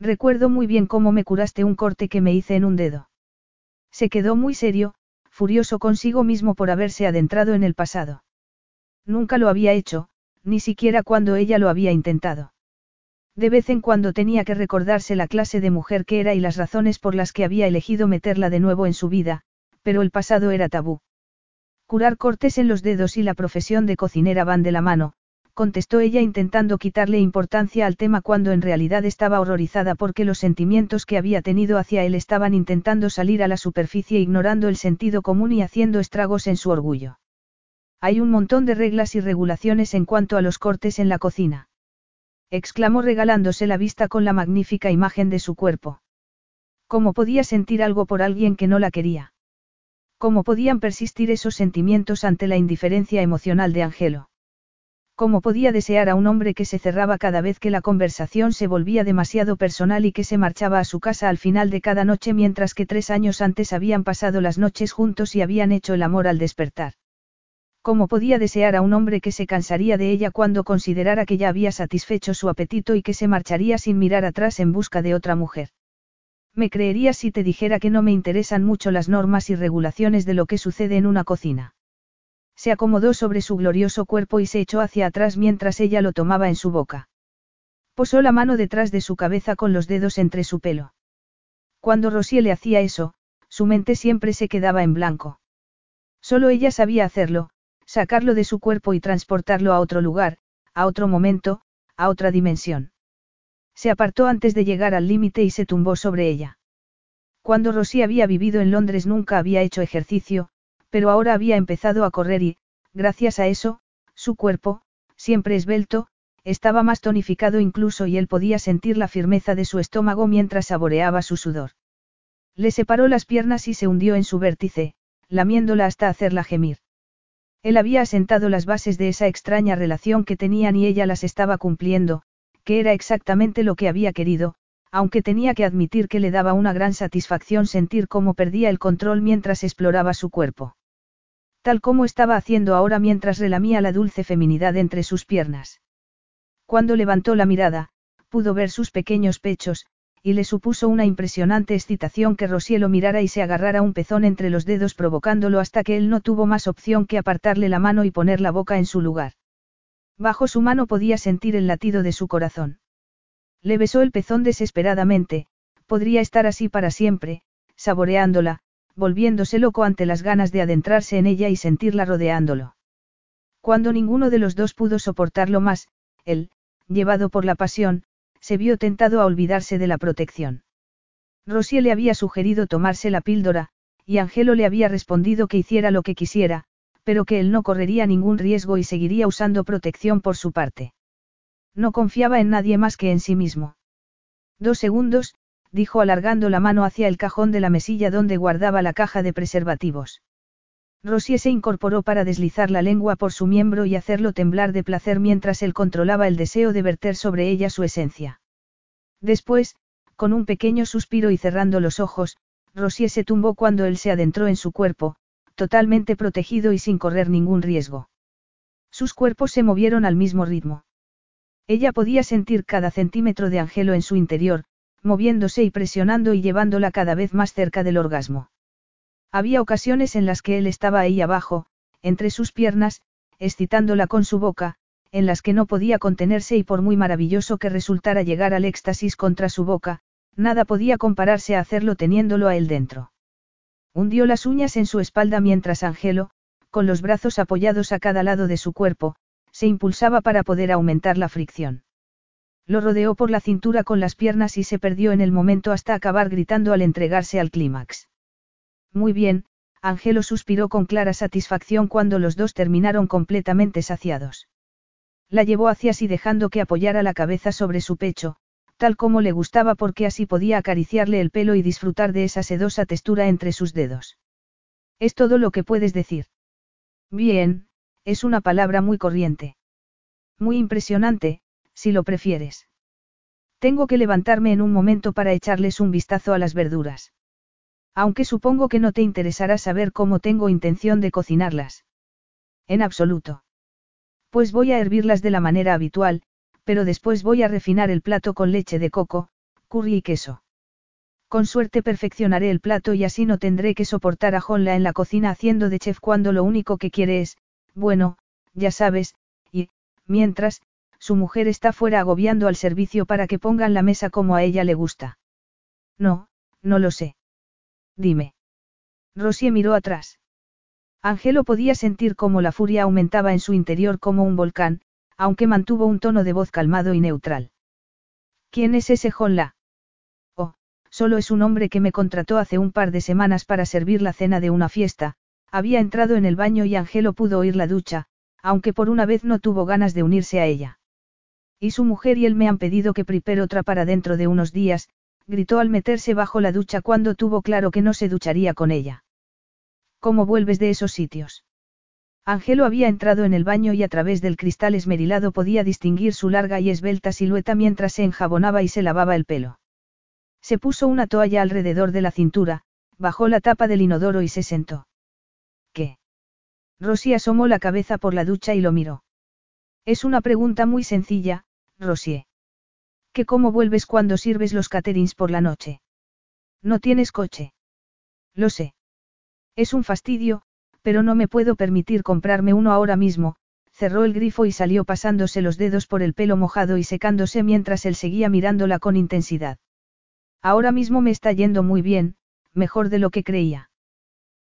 A: Recuerdo muy bien cómo me curaste un corte que me hice en un dedo. Se quedó muy serio, furioso consigo mismo por haberse adentrado en el pasado. Nunca lo había hecho, ni siquiera cuando ella lo había intentado. De vez en cuando tenía que recordarse la clase de mujer que era y las razones por las que había elegido meterla de nuevo en su vida, pero el pasado era tabú. Curar cortes en los dedos y la profesión de cocinera van de la mano, contestó ella intentando quitarle importancia al tema cuando en realidad estaba horrorizada porque los sentimientos que había tenido hacia él estaban intentando salir a la superficie ignorando el sentido común y haciendo estragos en su orgullo. Hay un montón de reglas y regulaciones en cuanto a los cortes en la cocina exclamó regalándose la vista con la magnífica imagen de su cuerpo. ¿Cómo podía sentir algo por alguien que no la quería? ¿Cómo podían persistir esos sentimientos ante la indiferencia emocional de Angelo? ¿Cómo podía desear a un hombre que se cerraba cada vez que la conversación se volvía demasiado personal y que se marchaba a su casa al final de cada noche mientras que tres años antes habían pasado las noches juntos y habían hecho el amor al despertar? ¿Cómo podía desear a un hombre que se cansaría de ella cuando considerara que ya había satisfecho su apetito y que se marcharía sin mirar atrás en busca de otra mujer? Me creerías si te dijera que no me interesan mucho las normas y regulaciones de lo que sucede en una cocina. Se acomodó sobre su glorioso cuerpo y se echó hacia atrás mientras ella lo tomaba en su boca. Posó la mano detrás de su cabeza con los dedos entre su pelo. Cuando Rosie le hacía eso, su mente siempre se quedaba en blanco. Solo ella sabía hacerlo, sacarlo de su cuerpo y transportarlo a otro lugar, a otro momento, a otra dimensión. Se apartó antes de llegar al límite y se tumbó sobre ella. Cuando Rosy había vivido en Londres nunca había hecho ejercicio, pero ahora había empezado a correr y, gracias a eso, su cuerpo, siempre esbelto, estaba más tonificado incluso y él podía sentir la firmeza de su estómago mientras saboreaba su sudor. Le separó las piernas y se hundió en su vértice, lamiéndola hasta hacerla gemir. Él había asentado las bases de esa extraña relación que tenían y ella las estaba cumpliendo, que era exactamente lo que había querido, aunque tenía que admitir que le daba una gran satisfacción sentir cómo perdía el control mientras exploraba su cuerpo. Tal como estaba haciendo ahora mientras relamía la dulce feminidad entre sus piernas. Cuando levantó la mirada, pudo ver sus pequeños pechos, y le supuso una impresionante excitación que Rosielo mirara y se agarrara un pezón entre los dedos provocándolo hasta que él no tuvo más opción que apartarle la mano y poner la boca en su lugar. Bajo su mano podía sentir el latido de su corazón. Le besó el pezón desesperadamente, podría estar así para siempre, saboreándola, volviéndose loco ante las ganas de adentrarse en ella y sentirla rodeándolo. Cuando ninguno de los dos pudo soportarlo más, él, llevado por la pasión, se vio tentado a olvidarse de la protección. Rosie le había sugerido tomarse la píldora, y Angelo le había respondido que hiciera lo que quisiera, pero que él no correría ningún riesgo y seguiría usando protección por su parte. No confiaba en nadie más que en sí mismo. Dos segundos, dijo alargando la mano hacia el cajón de la mesilla donde guardaba la caja de preservativos. Rosie se incorporó para deslizar la lengua por su miembro y hacerlo temblar de placer mientras él controlaba el deseo de verter sobre ella su esencia. Después, con un pequeño suspiro y cerrando los ojos, Rosie se tumbó cuando él se adentró en su cuerpo, totalmente protegido y sin correr ningún riesgo. Sus cuerpos se movieron al mismo ritmo. Ella podía sentir cada centímetro de Angelo en su interior, moviéndose y presionando y llevándola cada vez más cerca del orgasmo. Había ocasiones en las que él estaba ahí abajo, entre sus piernas, excitándola con su boca, en las que no podía contenerse y por muy maravilloso que resultara llegar al éxtasis contra su boca, nada podía compararse a hacerlo teniéndolo a él dentro. Hundió las uñas en su espalda mientras Angelo, con los brazos apoyados a cada lado de su cuerpo, se impulsaba para poder aumentar la fricción. Lo rodeó por la cintura con las piernas y se perdió en el momento hasta acabar gritando al entregarse al clímax. Muy bien, Angelo suspiró con clara satisfacción cuando los dos terminaron completamente saciados. La llevó hacia sí dejando que apoyara la cabeza sobre su pecho, tal como le gustaba porque así podía acariciarle el pelo y disfrutar de esa sedosa textura entre sus dedos. Es todo lo que puedes decir. Bien, es una palabra muy corriente. Muy impresionante, si lo prefieres. Tengo que levantarme en un momento para echarles un vistazo a las verduras. Aunque supongo que no te interesará saber cómo tengo intención de cocinarlas. En absoluto. Pues voy a hervirlas de la manera habitual, pero después voy a refinar el plato con leche de coco, curry y queso. Con suerte perfeccionaré el plato y así no tendré que soportar a Honla en la cocina haciendo de chef cuando lo único que quiere es, bueno, ya sabes, y, mientras, su mujer está fuera agobiando al servicio para que pongan la mesa como a ella le gusta. No, no lo sé. Dime. Rosie miró atrás. Angelo podía sentir cómo la furia aumentaba en su interior como un volcán, aunque mantuvo un tono de voz calmado y neutral. ¿Quién es ese Jonla? Oh, solo es un hombre que me contrató hace un par de semanas para servir la cena de una fiesta, había entrado en el baño y Angelo pudo oír la ducha, aunque por una vez no tuvo ganas de unirse a ella. Y su mujer y él me han pedido que prepare otra para dentro de unos días, gritó al meterse bajo la ducha cuando tuvo claro que no se ducharía con ella. ¿Cómo vuelves de esos sitios? Angelo había entrado en el baño y a través del cristal esmerilado podía distinguir su larga y esbelta silueta mientras se enjabonaba y se lavaba el pelo. Se puso una toalla alrededor de la cintura, bajó la tapa del inodoro y se sentó. ¿Qué? Rosie asomó la cabeza por la ducha y lo miró. Es una pregunta muy sencilla, Rosie. ¿Qué cómo vuelves cuando sirves los caterings por la noche? No tienes coche. Lo sé. Es un fastidio, pero no me puedo permitir comprarme uno ahora mismo, cerró el grifo y salió pasándose los dedos por el pelo mojado y secándose mientras él seguía mirándola con intensidad. Ahora mismo me está yendo muy bien, mejor de lo que creía.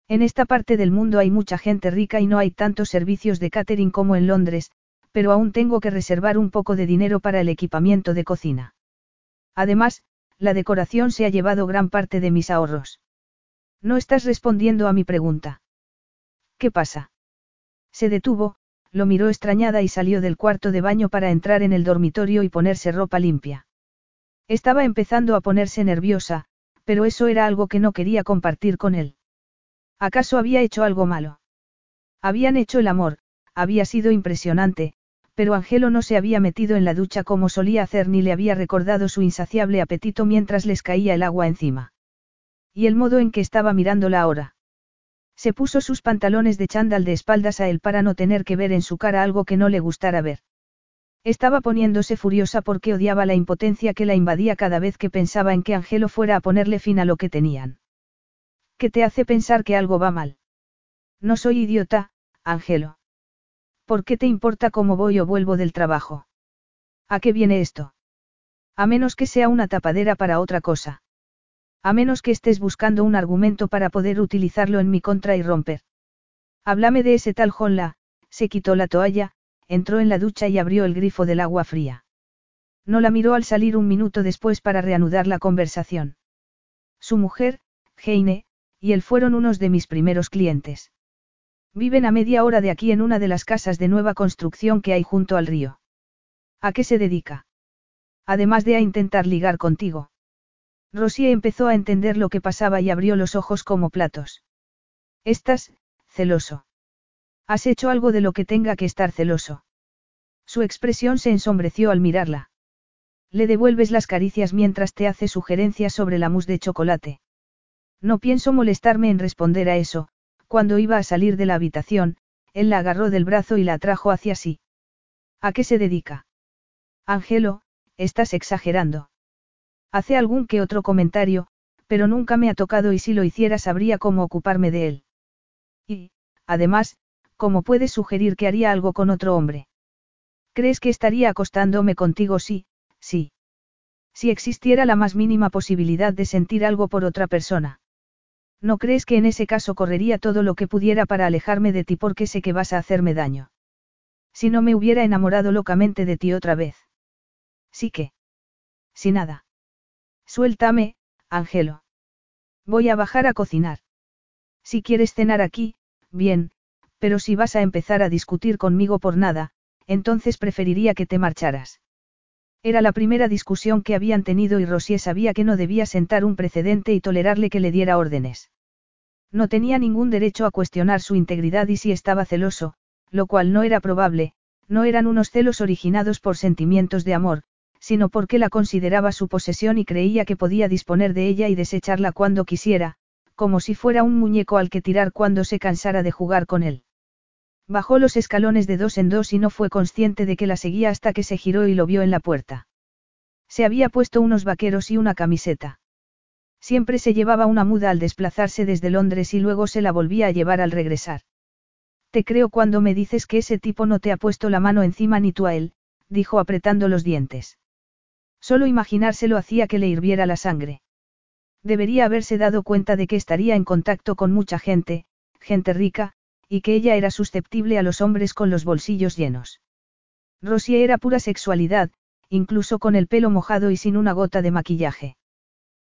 A: En esta parte del mundo hay mucha gente rica y no hay tantos servicios de catering como en Londres, pero aún tengo que reservar un poco de dinero para el equipamiento de cocina. Además, la decoración se ha llevado gran parte de mis ahorros. No estás respondiendo a mi pregunta. ¿Qué pasa? Se detuvo, lo miró extrañada y salió del cuarto de baño para entrar en el dormitorio y ponerse ropa limpia. Estaba empezando a ponerse nerviosa, pero eso era algo que no quería compartir con él. ¿Acaso había hecho algo malo? Habían hecho el amor, había sido impresionante, pero Angelo no se había metido en la ducha como solía hacer ni le había recordado su insaciable apetito mientras les caía el agua encima. Y el modo en que estaba mirándola ahora. Se puso sus pantalones de chándal de espaldas a él para no tener que ver en su cara algo que no le gustara ver. Estaba poniéndose furiosa porque odiaba la impotencia que la invadía cada vez que pensaba en que Angelo fuera a ponerle fin a lo que tenían. ¿Qué te hace pensar que algo va mal? No soy idiota, Angelo. ¿Por qué te importa cómo voy o vuelvo del trabajo? ¿A qué viene esto? A menos que sea una tapadera para otra cosa. A menos que estés buscando un argumento para poder utilizarlo en mi contra y romper. Háblame de ese tal Jonla, se quitó la toalla, entró en la ducha y abrió el grifo del agua fría. No la miró al salir un minuto después para reanudar la conversación. Su mujer, Heine, y él fueron unos de mis primeros clientes. Viven a media hora de aquí en una de las casas de nueva construcción que hay junto al río. ¿A qué se dedica? Además de a intentar ligar contigo. Rosie empezó a entender lo que pasaba y abrió los ojos como platos. Estás, celoso. Has hecho algo de lo que tenga que estar celoso. Su expresión se ensombreció al mirarla. Le devuelves las caricias mientras te hace sugerencias sobre la mousse de chocolate. No pienso molestarme en responder a eso, cuando iba a salir de la habitación, él la agarró del brazo y la atrajo hacia sí. ¿A qué se dedica? Angelo, estás exagerando. Hace algún que otro comentario, pero nunca me ha tocado y si lo hiciera sabría cómo ocuparme de él. Y, además, ¿cómo puedes sugerir que haría algo con otro hombre? ¿Crees que estaría acostándome contigo sí, sí? Si existiera la más mínima posibilidad de sentir algo por otra persona. ¿No crees que en ese caso correría todo lo que pudiera para alejarme de ti porque sé que vas a hacerme daño? Si no me hubiera enamorado locamente de ti otra vez. Sí que. Si nada. Suéltame, Angelo. Voy a bajar a cocinar. Si quieres cenar aquí, bien, pero si vas a empezar a discutir conmigo por nada, entonces preferiría que te marcharas. Era la primera discusión que habían tenido y Rosie sabía que no debía sentar un precedente y tolerarle que le diera órdenes. No tenía ningún derecho a cuestionar su integridad y si estaba celoso, lo cual no era probable, no eran unos celos originados por sentimientos de amor, sino porque la consideraba su posesión y creía que podía disponer de ella y desecharla cuando quisiera, como si fuera un muñeco al que tirar cuando se cansara de jugar con él. Bajó los escalones de dos en dos y no fue consciente de que la seguía hasta que se giró y lo vio en la puerta. Se había puesto unos vaqueros y una camiseta. Siempre se llevaba una muda al desplazarse desde Londres y luego se la volvía a llevar al regresar. Te creo cuando me dices que ese tipo no te ha puesto la mano encima ni tú a él, dijo apretando los dientes. Solo imaginárselo hacía que le hirviera la sangre. Debería haberse dado cuenta de que estaría en contacto con mucha gente, gente rica, y que ella era susceptible a los hombres con los bolsillos llenos. Rosie era pura sexualidad, incluso con el pelo mojado y sin una gota de maquillaje.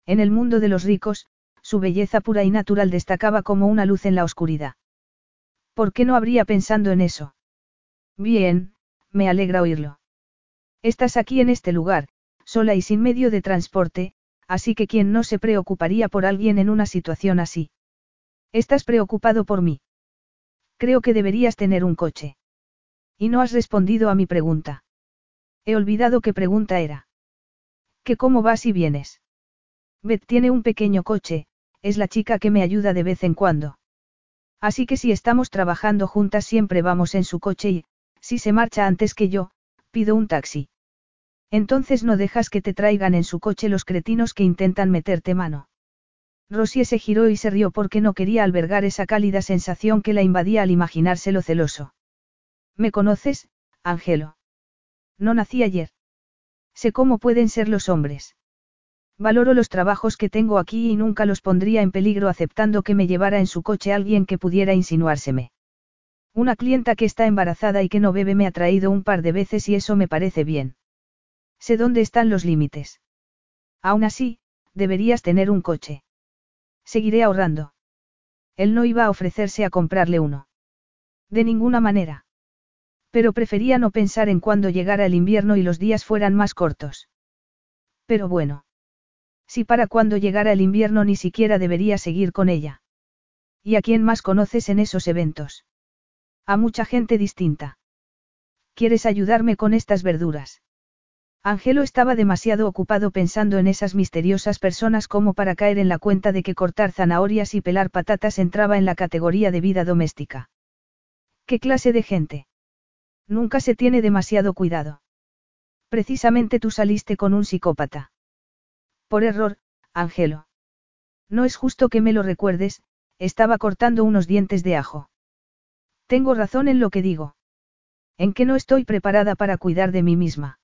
A: En el mundo de los ricos, su belleza pura y natural destacaba como una luz en la oscuridad. ¿Por qué no habría pensando en eso? Bien, me alegra oírlo. Estás aquí en este lugar, sola y sin medio de transporte, así que ¿quién no se preocuparía por alguien en una situación así? Estás preocupado por mí. Creo que deberías tener un coche. Y no has respondido a mi pregunta. He olvidado qué pregunta era. ¿Que cómo vas y vienes? Beth tiene un pequeño coche, es la chica que me ayuda de vez en cuando. Así que si estamos trabajando juntas siempre vamos en su coche y, si se marcha antes que yo, pido un taxi. Entonces no dejas que te traigan en su coche los cretinos que intentan meterte mano. Rosie se giró y se rió porque no quería albergar esa cálida sensación que la invadía al imaginárselo celoso. ¿Me conoces, Ángelo? No nací ayer. Sé cómo pueden ser los hombres. Valoro los trabajos que tengo aquí y nunca los pondría en peligro aceptando que me llevara en su coche alguien que pudiera insinuárseme. Una clienta que está embarazada y que no bebe me ha traído un par de veces y eso me parece bien. Sé dónde están los límites. Aún así, deberías tener un coche. Seguiré ahorrando. Él no iba a ofrecerse a comprarle uno. De ninguna manera. Pero prefería no pensar en cuando llegara el invierno y los días fueran más cortos. Pero bueno. Si para cuando llegara el invierno ni siquiera debería seguir con ella. ¿Y a quién más conoces en esos eventos? A mucha gente distinta. ¿Quieres ayudarme con estas verduras? Angelo estaba demasiado ocupado pensando en esas misteriosas personas como para caer en la cuenta de que cortar zanahorias y pelar patatas entraba en la categoría de vida doméstica. ¿Qué clase de gente? Nunca se tiene demasiado cuidado. Precisamente tú saliste con un psicópata. Por error, Angelo. No es justo que me lo recuerdes, estaba cortando unos dientes de ajo. Tengo razón en lo que digo. En que no estoy preparada para cuidar de mí misma.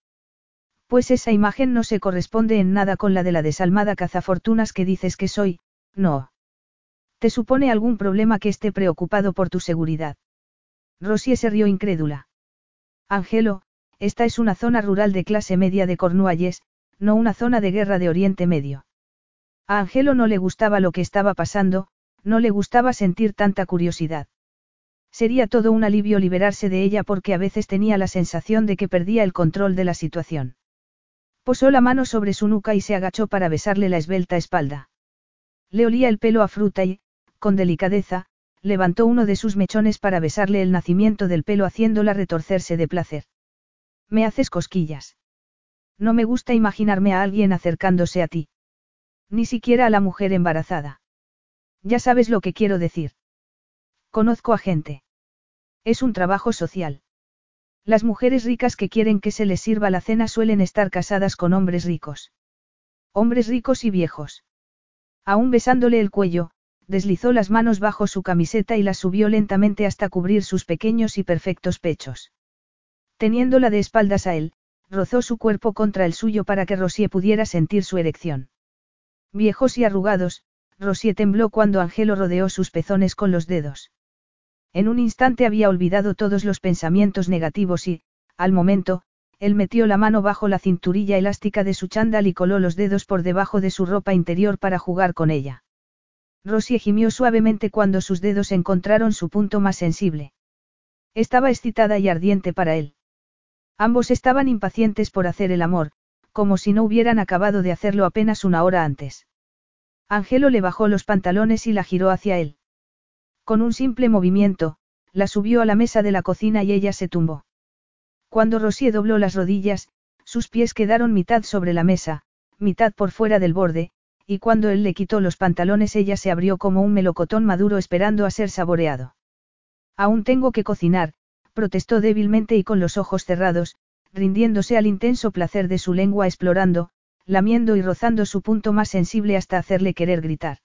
A: Pues esa imagen no se corresponde en nada con la de la desalmada cazafortunas que dices que soy, no. ¿Te supone algún problema que esté preocupado por tu seguridad? Rosie se rió incrédula. Angelo, esta es una zona rural de clase media de Cornualles, no una zona de guerra de Oriente Medio. A Angelo no le gustaba lo que estaba pasando, no le gustaba sentir tanta curiosidad. Sería todo un alivio liberarse de ella porque a veces tenía la sensación de que perdía el control de la situación. Posó la mano sobre su nuca y se agachó para besarle la esbelta espalda. Le olía el pelo a fruta y, con delicadeza, levantó uno de sus mechones para besarle el nacimiento del pelo haciéndola retorcerse de placer. Me haces cosquillas. No me gusta imaginarme a alguien acercándose a ti. Ni siquiera a la mujer embarazada. Ya sabes lo que quiero decir. Conozco a gente. Es un trabajo social. Las mujeres ricas que quieren que se les sirva la cena suelen estar casadas con hombres ricos. Hombres ricos y viejos. Aún besándole el cuello, deslizó las manos bajo su camiseta y las subió lentamente hasta cubrir sus pequeños y perfectos pechos. Teniéndola de espaldas a él, rozó su cuerpo contra el suyo para que Rosie pudiera sentir su erección. Viejos y arrugados, Rosie tembló cuando Angelo rodeó sus pezones con los dedos. En un instante había olvidado todos los pensamientos negativos y, al momento, él metió la mano bajo la cinturilla elástica de su chándal y coló los dedos por debajo de su ropa interior para jugar con ella. Rosie gimió suavemente cuando sus dedos encontraron su punto más sensible. Estaba excitada y ardiente para él. Ambos estaban impacientes por hacer el amor, como si no hubieran acabado de hacerlo apenas una hora antes. Angelo le bajó los pantalones y la giró hacia él. Con un simple movimiento, la subió a la mesa de la cocina y ella se tumbó. Cuando Rosie dobló las rodillas, sus pies quedaron mitad sobre la mesa, mitad por fuera del borde, y cuando él le quitó los pantalones ella se abrió como un melocotón maduro esperando a ser saboreado. Aún tengo que cocinar, protestó débilmente y con los ojos cerrados, rindiéndose al intenso placer de su lengua explorando, lamiendo y rozando su punto más sensible hasta hacerle querer gritar.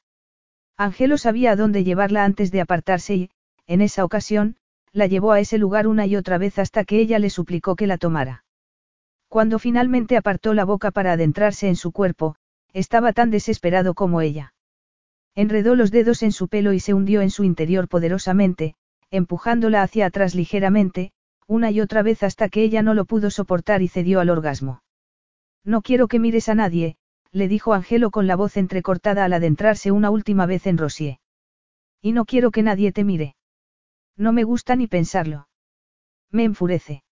A: Angelo sabía a dónde llevarla antes de apartarse y, en esa ocasión, la llevó a ese lugar una y otra vez hasta que ella le suplicó que la tomara. Cuando finalmente apartó la boca para adentrarse en su cuerpo, estaba tan desesperado como ella. Enredó los dedos en su pelo y se hundió en su interior poderosamente, empujándola hacia atrás ligeramente, una y otra vez hasta que ella no lo pudo soportar y cedió al orgasmo. No quiero que mires a nadie, le dijo Angelo con la voz entrecortada al adentrarse una última vez en Rosier. Y no quiero que nadie te mire. No me gusta ni pensarlo. Me enfurece.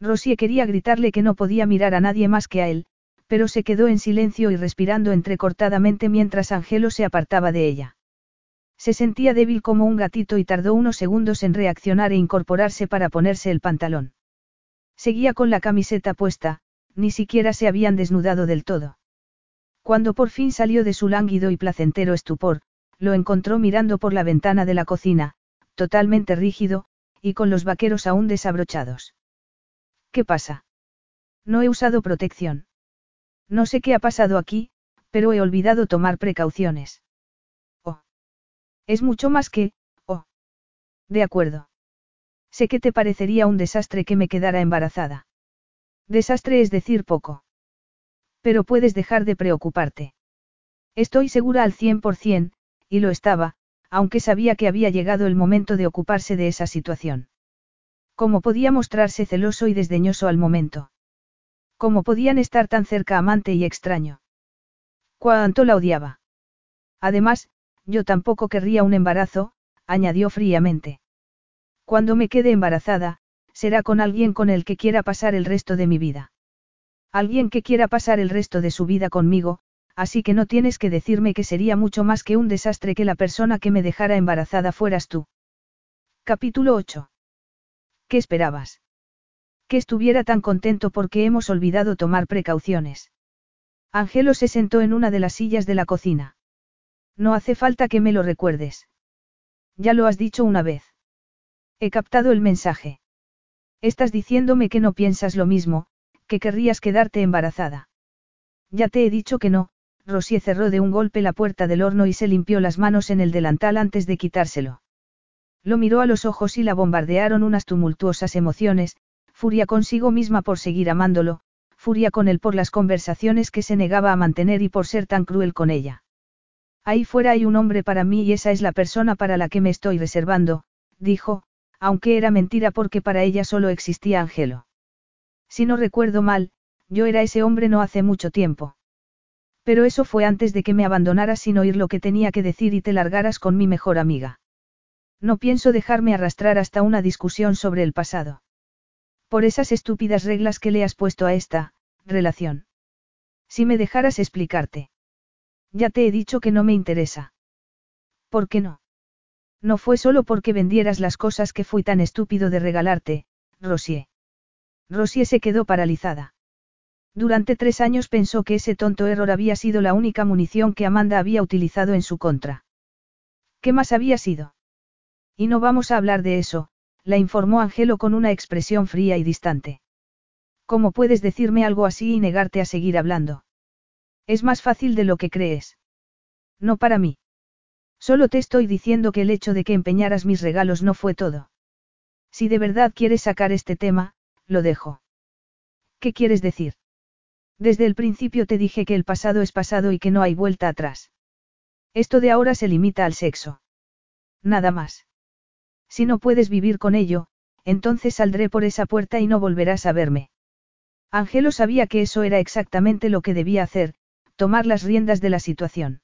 A: Rosier quería gritarle que no podía mirar a nadie más que a él, pero se quedó en silencio y respirando entrecortadamente mientras Angelo se apartaba de ella. Se sentía débil como un gatito y tardó unos segundos en reaccionar e incorporarse para ponerse el pantalón. Seguía con la camiseta puesta, ni siquiera se habían desnudado del todo. Cuando por fin salió de su lánguido y placentero estupor, lo encontró mirando por la ventana de la cocina, totalmente rígido, y con los vaqueros aún desabrochados. ¿Qué pasa? No he usado protección. No sé qué ha pasado aquí, pero he olvidado tomar precauciones. Oh. Es mucho más que, oh. De acuerdo. Sé que te parecería un desastre que me quedara embarazada. Desastre es decir poco. Pero puedes dejar de preocuparte. Estoy segura al cien por cien, y lo estaba, aunque sabía que había llegado el momento de ocuparse de esa situación. ¿Cómo podía mostrarse celoso y desdeñoso al momento? ¿Cómo podían estar tan cerca amante y extraño? Cuánto la odiaba. Además, yo tampoco querría un embarazo, añadió fríamente. Cuando me quede embarazada, será con alguien con el que quiera pasar el resto de mi vida. Alguien que quiera pasar el resto de su vida conmigo, así que no tienes que decirme que sería mucho más que un desastre que la persona que me dejara embarazada fueras tú. Capítulo 8. ¿Qué esperabas? Que estuviera tan contento porque hemos olvidado tomar precauciones. Angelo se sentó en una de las sillas de la cocina. No hace falta que me lo recuerdes. Ya lo has dicho una vez. He captado el mensaje. Estás diciéndome que no piensas lo mismo, que querrías quedarte embarazada. Ya te he dicho que no, Rosier cerró de un golpe la puerta del horno y se limpió las manos en el delantal antes de quitárselo. Lo miró a los ojos y la bombardearon unas tumultuosas emociones, furia consigo misma por seguir amándolo, furia con él por las conversaciones que se negaba a mantener y por ser tan cruel con ella. Ahí fuera hay un hombre para mí y esa es la persona para la que me estoy reservando, dijo, aunque era mentira porque para ella solo existía Angelo. Si no recuerdo mal, yo era ese hombre no hace mucho tiempo. Pero eso fue antes de que me abandonaras sin oír lo que tenía que decir y te largaras con mi mejor amiga. No pienso dejarme arrastrar hasta una discusión sobre el pasado. Por esas estúpidas reglas que le has puesto a esta, relación. Si me dejaras explicarte. Ya te he dicho que no me interesa. ¿Por qué no? No fue solo porque vendieras las cosas que fui tan estúpido de regalarte, Rosier. Rosier se quedó paralizada. Durante tres años pensó que ese tonto error había sido la única munición que Amanda había utilizado en su contra. ¿Qué más había sido? Y no vamos a hablar de eso, la informó Angelo con una expresión fría y distante. ¿Cómo puedes decirme algo así y negarte a seguir hablando? Es más fácil de lo que crees. No para mí. Solo te estoy diciendo que el hecho de que empeñaras mis regalos no fue todo. Si de verdad quieres sacar este tema, lo dejo. ¿Qué quieres decir? Desde el principio te dije que el pasado es pasado y que no hay vuelta atrás. Esto de ahora se limita al sexo. Nada más. Si no puedes vivir con ello, entonces saldré por esa puerta y no volverás a verme. Angelo sabía que eso era exactamente lo que debía hacer, tomar las riendas de la situación.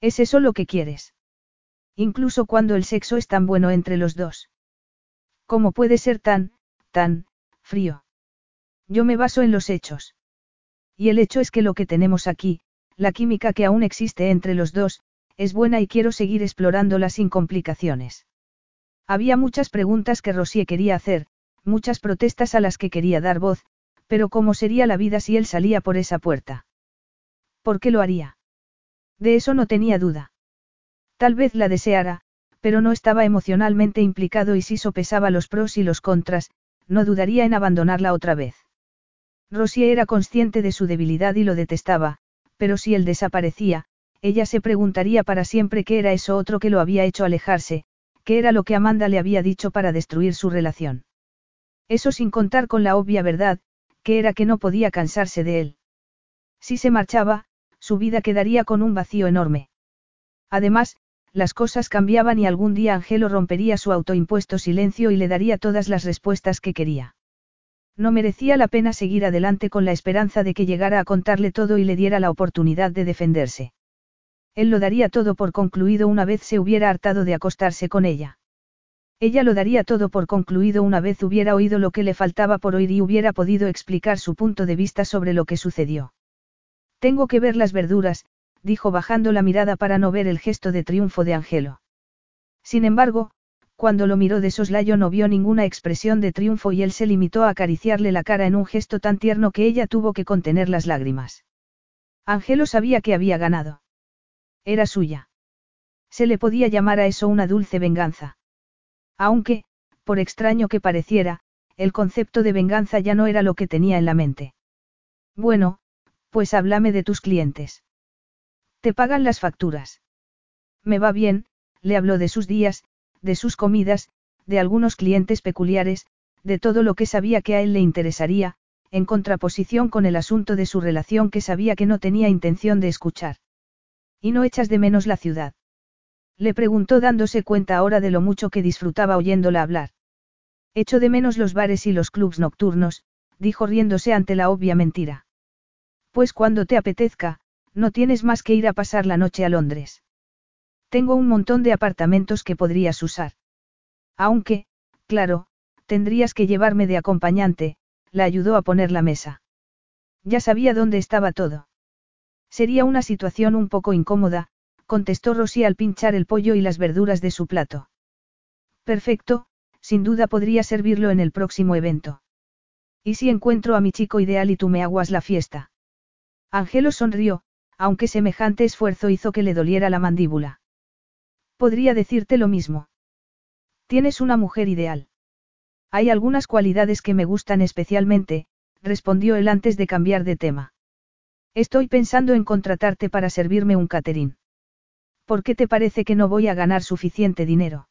A: ¿Es eso lo que quieres? Incluso cuando el sexo es tan bueno entre los dos. ¿Cómo puede ser tan, tan, frío? Yo me baso en los hechos. Y el hecho es que lo que tenemos aquí, la química que aún existe entre los dos, es buena y quiero seguir explorándola sin complicaciones. Había muchas preguntas que Rosier quería hacer, muchas protestas a las que quería dar voz, pero ¿cómo sería la vida si él salía por esa puerta? ¿Por qué lo haría? De eso no tenía duda. Tal vez la deseara, pero no estaba emocionalmente implicado y si sopesaba los pros y los contras, no dudaría en abandonarla otra vez. Rosier era consciente de su debilidad y lo detestaba, pero si él desaparecía, ella se preguntaría para siempre qué era eso otro que lo había hecho alejarse, qué era lo que Amanda le había dicho para destruir su relación. Eso sin contar con la obvia verdad, que era que no podía cansarse de él. Si se marchaba, su vida quedaría con un vacío enorme. Además, las cosas cambiaban y algún día Angelo rompería su autoimpuesto silencio y le daría todas las respuestas que quería. No merecía la pena seguir adelante con la esperanza de que llegara a contarle todo y le diera la oportunidad de defenderse. Él lo daría todo por concluido una vez se hubiera hartado de acostarse con ella. Ella lo daría todo por concluido una vez hubiera oído lo que le faltaba por oír y hubiera podido explicar su punto de vista sobre lo que sucedió. Tengo que ver las verduras, dijo bajando la mirada para no ver el gesto de triunfo de Angelo. Sin embargo, cuando lo miró de soslayo no vio ninguna expresión de triunfo y él se limitó a acariciarle la cara en un gesto tan tierno que ella tuvo que contener las lágrimas. Angelo sabía que había ganado. Era suya. Se le podía llamar a eso una dulce venganza. Aunque, por extraño que pareciera, el concepto de venganza ya no era lo que tenía en la mente. Bueno, pues háblame de tus clientes. ¿Te pagan las facturas? Me va bien, le habló de sus días, de sus comidas, de algunos clientes peculiares, de todo lo que sabía que a él le interesaría, en contraposición con el asunto de su relación que sabía que no tenía intención de escuchar. ¿Y no echas de menos la ciudad? Le preguntó dándose cuenta ahora de lo mucho que disfrutaba oyéndola hablar. Echo de menos los bares y los clubs nocturnos, dijo riéndose ante la obvia mentira. Pues cuando te apetezca, no tienes más que ir a pasar la noche a Londres. Tengo un montón de apartamentos que podrías usar. Aunque, claro, tendrías que llevarme de acompañante, la ayudó a poner la mesa. Ya sabía dónde estaba todo. Sería una situación un poco incómoda, contestó Rosy al pinchar el pollo y las verduras de su plato. Perfecto, sin duda podría servirlo en el próximo evento. ¿Y si encuentro a mi chico ideal y tú me aguas la fiesta? Angelo sonrió, aunque semejante esfuerzo hizo que le doliera la mandíbula. Podría decirte lo mismo. Tienes una mujer ideal. Hay algunas cualidades que me gustan especialmente, respondió él antes de cambiar de tema. Estoy pensando en contratarte para servirme un caterín. ¿Por qué te parece que no voy a ganar suficiente dinero?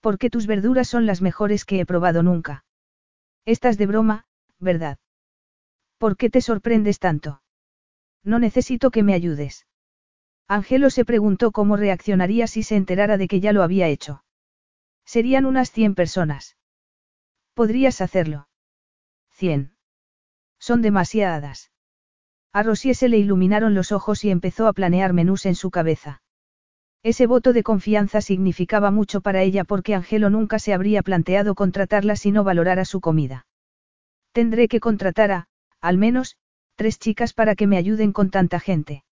A: Porque tus verduras son las mejores que he probado nunca. Estás de broma, ¿verdad? ¿Por qué te sorprendes tanto? No necesito que me ayudes. Angelo se preguntó cómo reaccionaría si se enterara de que ya lo había hecho. Serían unas cien personas. Podrías hacerlo. Cien. Son demasiadas. A Rosier se le iluminaron los ojos y empezó a planear menús en su cabeza. Ese voto de confianza significaba mucho para ella porque Angelo nunca se habría planteado contratarla si no valorara su comida. Tendré que contratar a, al menos, tres chicas para que me ayuden con tanta gente.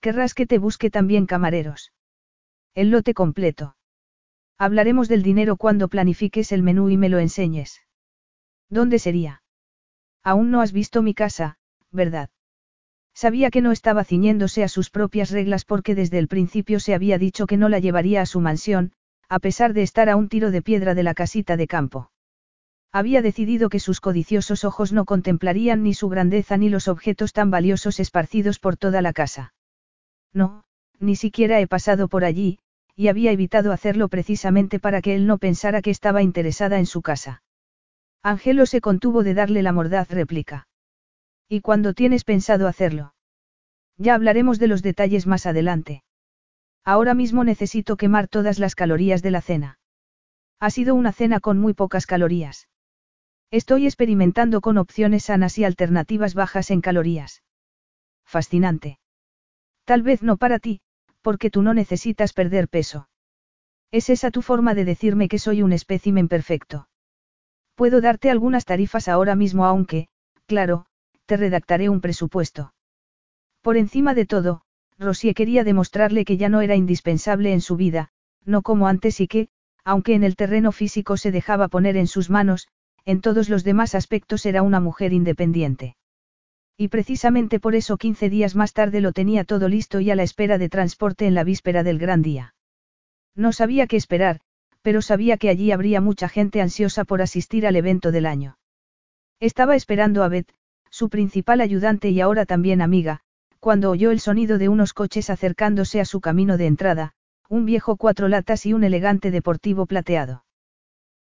A: Querrás que te busque también camareros. El lote completo. Hablaremos del dinero cuando planifiques el menú y me lo enseñes. ¿Dónde sería? Aún no has visto mi casa, ¿verdad? Sabía que no estaba ciñéndose a sus propias reglas porque desde el principio se había dicho que no la llevaría a su mansión, a pesar de estar a un tiro de piedra de la casita de campo. Había decidido que sus codiciosos ojos no contemplarían ni su grandeza ni los objetos tan valiosos esparcidos por toda la casa. No, ni siquiera he pasado por allí, y había evitado hacerlo precisamente para que él no pensara que estaba interesada en su casa. Angelo se contuvo de darle la mordaz réplica. ¿Y cuándo tienes pensado hacerlo? Ya hablaremos de los detalles más adelante. Ahora mismo necesito quemar todas las calorías de la cena. Ha sido una cena con muy pocas calorías. Estoy experimentando con opciones sanas y alternativas bajas en calorías. Fascinante. Tal vez no para ti, porque tú no necesitas perder peso. ¿Es esa tu forma de decirme que soy un espécimen perfecto? Puedo darte algunas tarifas ahora mismo aunque, claro, te redactaré un presupuesto. Por encima de todo, Rosie quería demostrarle que ya no era indispensable en su vida, no como antes y que, aunque en el terreno físico se dejaba poner en sus manos, en todos los demás aspectos era una mujer independiente. Y precisamente por eso 15 días más tarde lo tenía todo listo y a la espera de transporte en la víspera del gran día. No sabía qué esperar, pero sabía que allí habría mucha gente ansiosa por asistir al evento del año. Estaba esperando a Beth, su principal ayudante y ahora también amiga, cuando oyó el sonido de unos coches acercándose a su camino de entrada, un viejo cuatro latas y un elegante deportivo plateado.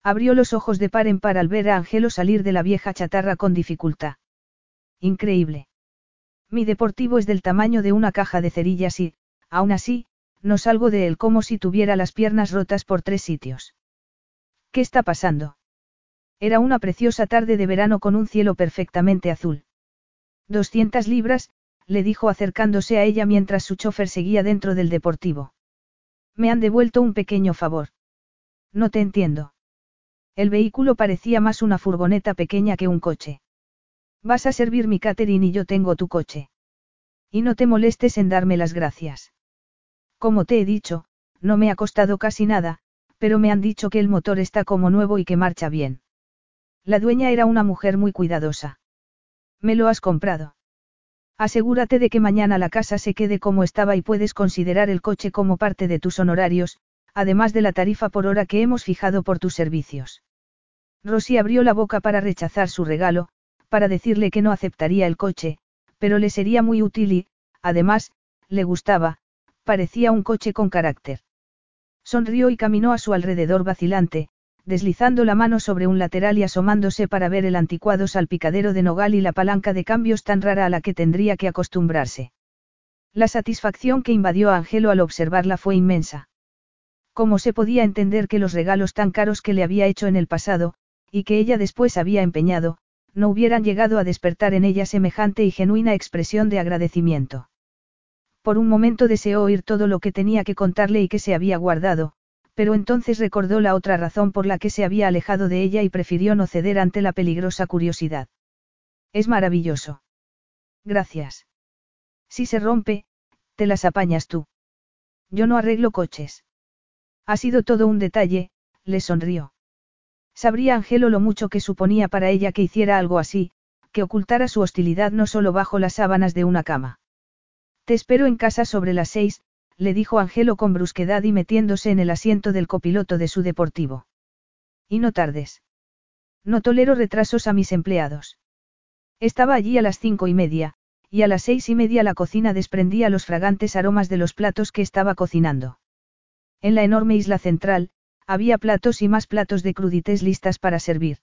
A: Abrió los ojos de par en par al ver a Angelo salir de la vieja chatarra con dificultad. Increíble. Mi deportivo es del tamaño de una caja de cerillas y, aún así, no salgo de él como si tuviera las piernas rotas por tres sitios. ¿Qué está pasando? Era una preciosa tarde de verano con un cielo perfectamente azul. 200 libras, le dijo acercándose a ella mientras su chofer seguía dentro del deportivo. Me han devuelto un pequeño favor. No te entiendo. El vehículo parecía más una furgoneta pequeña que un coche. Vas a servir mi catering y yo tengo tu coche. Y no te molestes en darme las gracias. Como te he dicho, no me ha costado casi nada, pero me han dicho que el motor está como nuevo y que marcha bien. La dueña era una mujer muy cuidadosa. ¿Me lo has comprado? Asegúrate de que mañana la casa se quede como estaba y puedes considerar el coche como parte de tus honorarios, además de la tarifa por hora que hemos fijado por tus servicios. Rosy abrió la boca para rechazar su regalo, para decirle que no aceptaría el coche, pero le sería muy útil y, además, le gustaba, parecía un coche con carácter. Sonrió y caminó a su alrededor vacilante, deslizando la mano sobre un lateral y asomándose para ver el anticuado salpicadero de nogal y la palanca de cambios tan rara a la que tendría que acostumbrarse. La satisfacción que invadió a Angelo al observarla fue inmensa. ¿Cómo se podía entender que los regalos tan caros que le había hecho en el pasado, y que ella después había empeñado, no hubieran llegado a despertar en ella semejante y genuina expresión de agradecimiento? Por un momento deseó oír todo lo que tenía que contarle y que se había guardado, pero entonces recordó la otra razón por la que se había alejado de ella y prefirió no ceder ante la peligrosa curiosidad. Es maravilloso. Gracias. Si se rompe, te las apañas tú. Yo no arreglo coches. Ha sido todo un detalle, le sonrió. Sabría Angelo lo mucho que suponía para ella que hiciera algo así, que ocultara su hostilidad no solo bajo las sábanas de una cama. Te espero en casa sobre las seis, le dijo Angelo con brusquedad y metiéndose en el asiento del copiloto de su deportivo. Y no tardes. No tolero retrasos a mis empleados. Estaba allí a las cinco y media, y a las seis y media la cocina desprendía los fragantes aromas de los platos que estaba cocinando. En la enorme isla central, había platos y más platos de crudités listas para servir.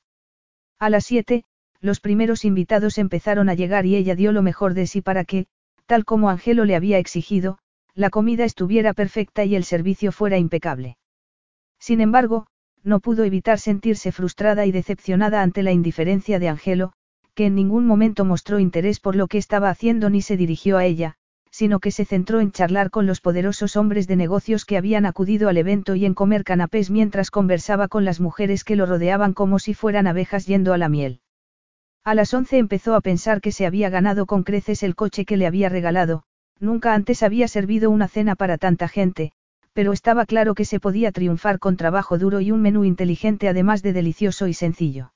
A: A las siete, los primeros invitados empezaron a llegar y ella dio lo mejor de sí para que, tal como Angelo le había exigido, la comida estuviera perfecta y el servicio fuera impecable. Sin embargo, no pudo evitar sentirse frustrada y decepcionada ante la indiferencia de Angelo, que en ningún momento mostró interés por lo que estaba haciendo ni se dirigió a ella, sino que se centró en charlar con los poderosos hombres de negocios que habían acudido al evento y en comer canapés mientras conversaba con las mujeres que lo rodeaban como si fueran abejas yendo a la miel. A las once empezó a pensar que se había ganado con creces el coche que le había regalado, Nunca antes había servido una cena para tanta gente, pero estaba claro que se podía triunfar con trabajo duro y un menú inteligente además de delicioso y sencillo.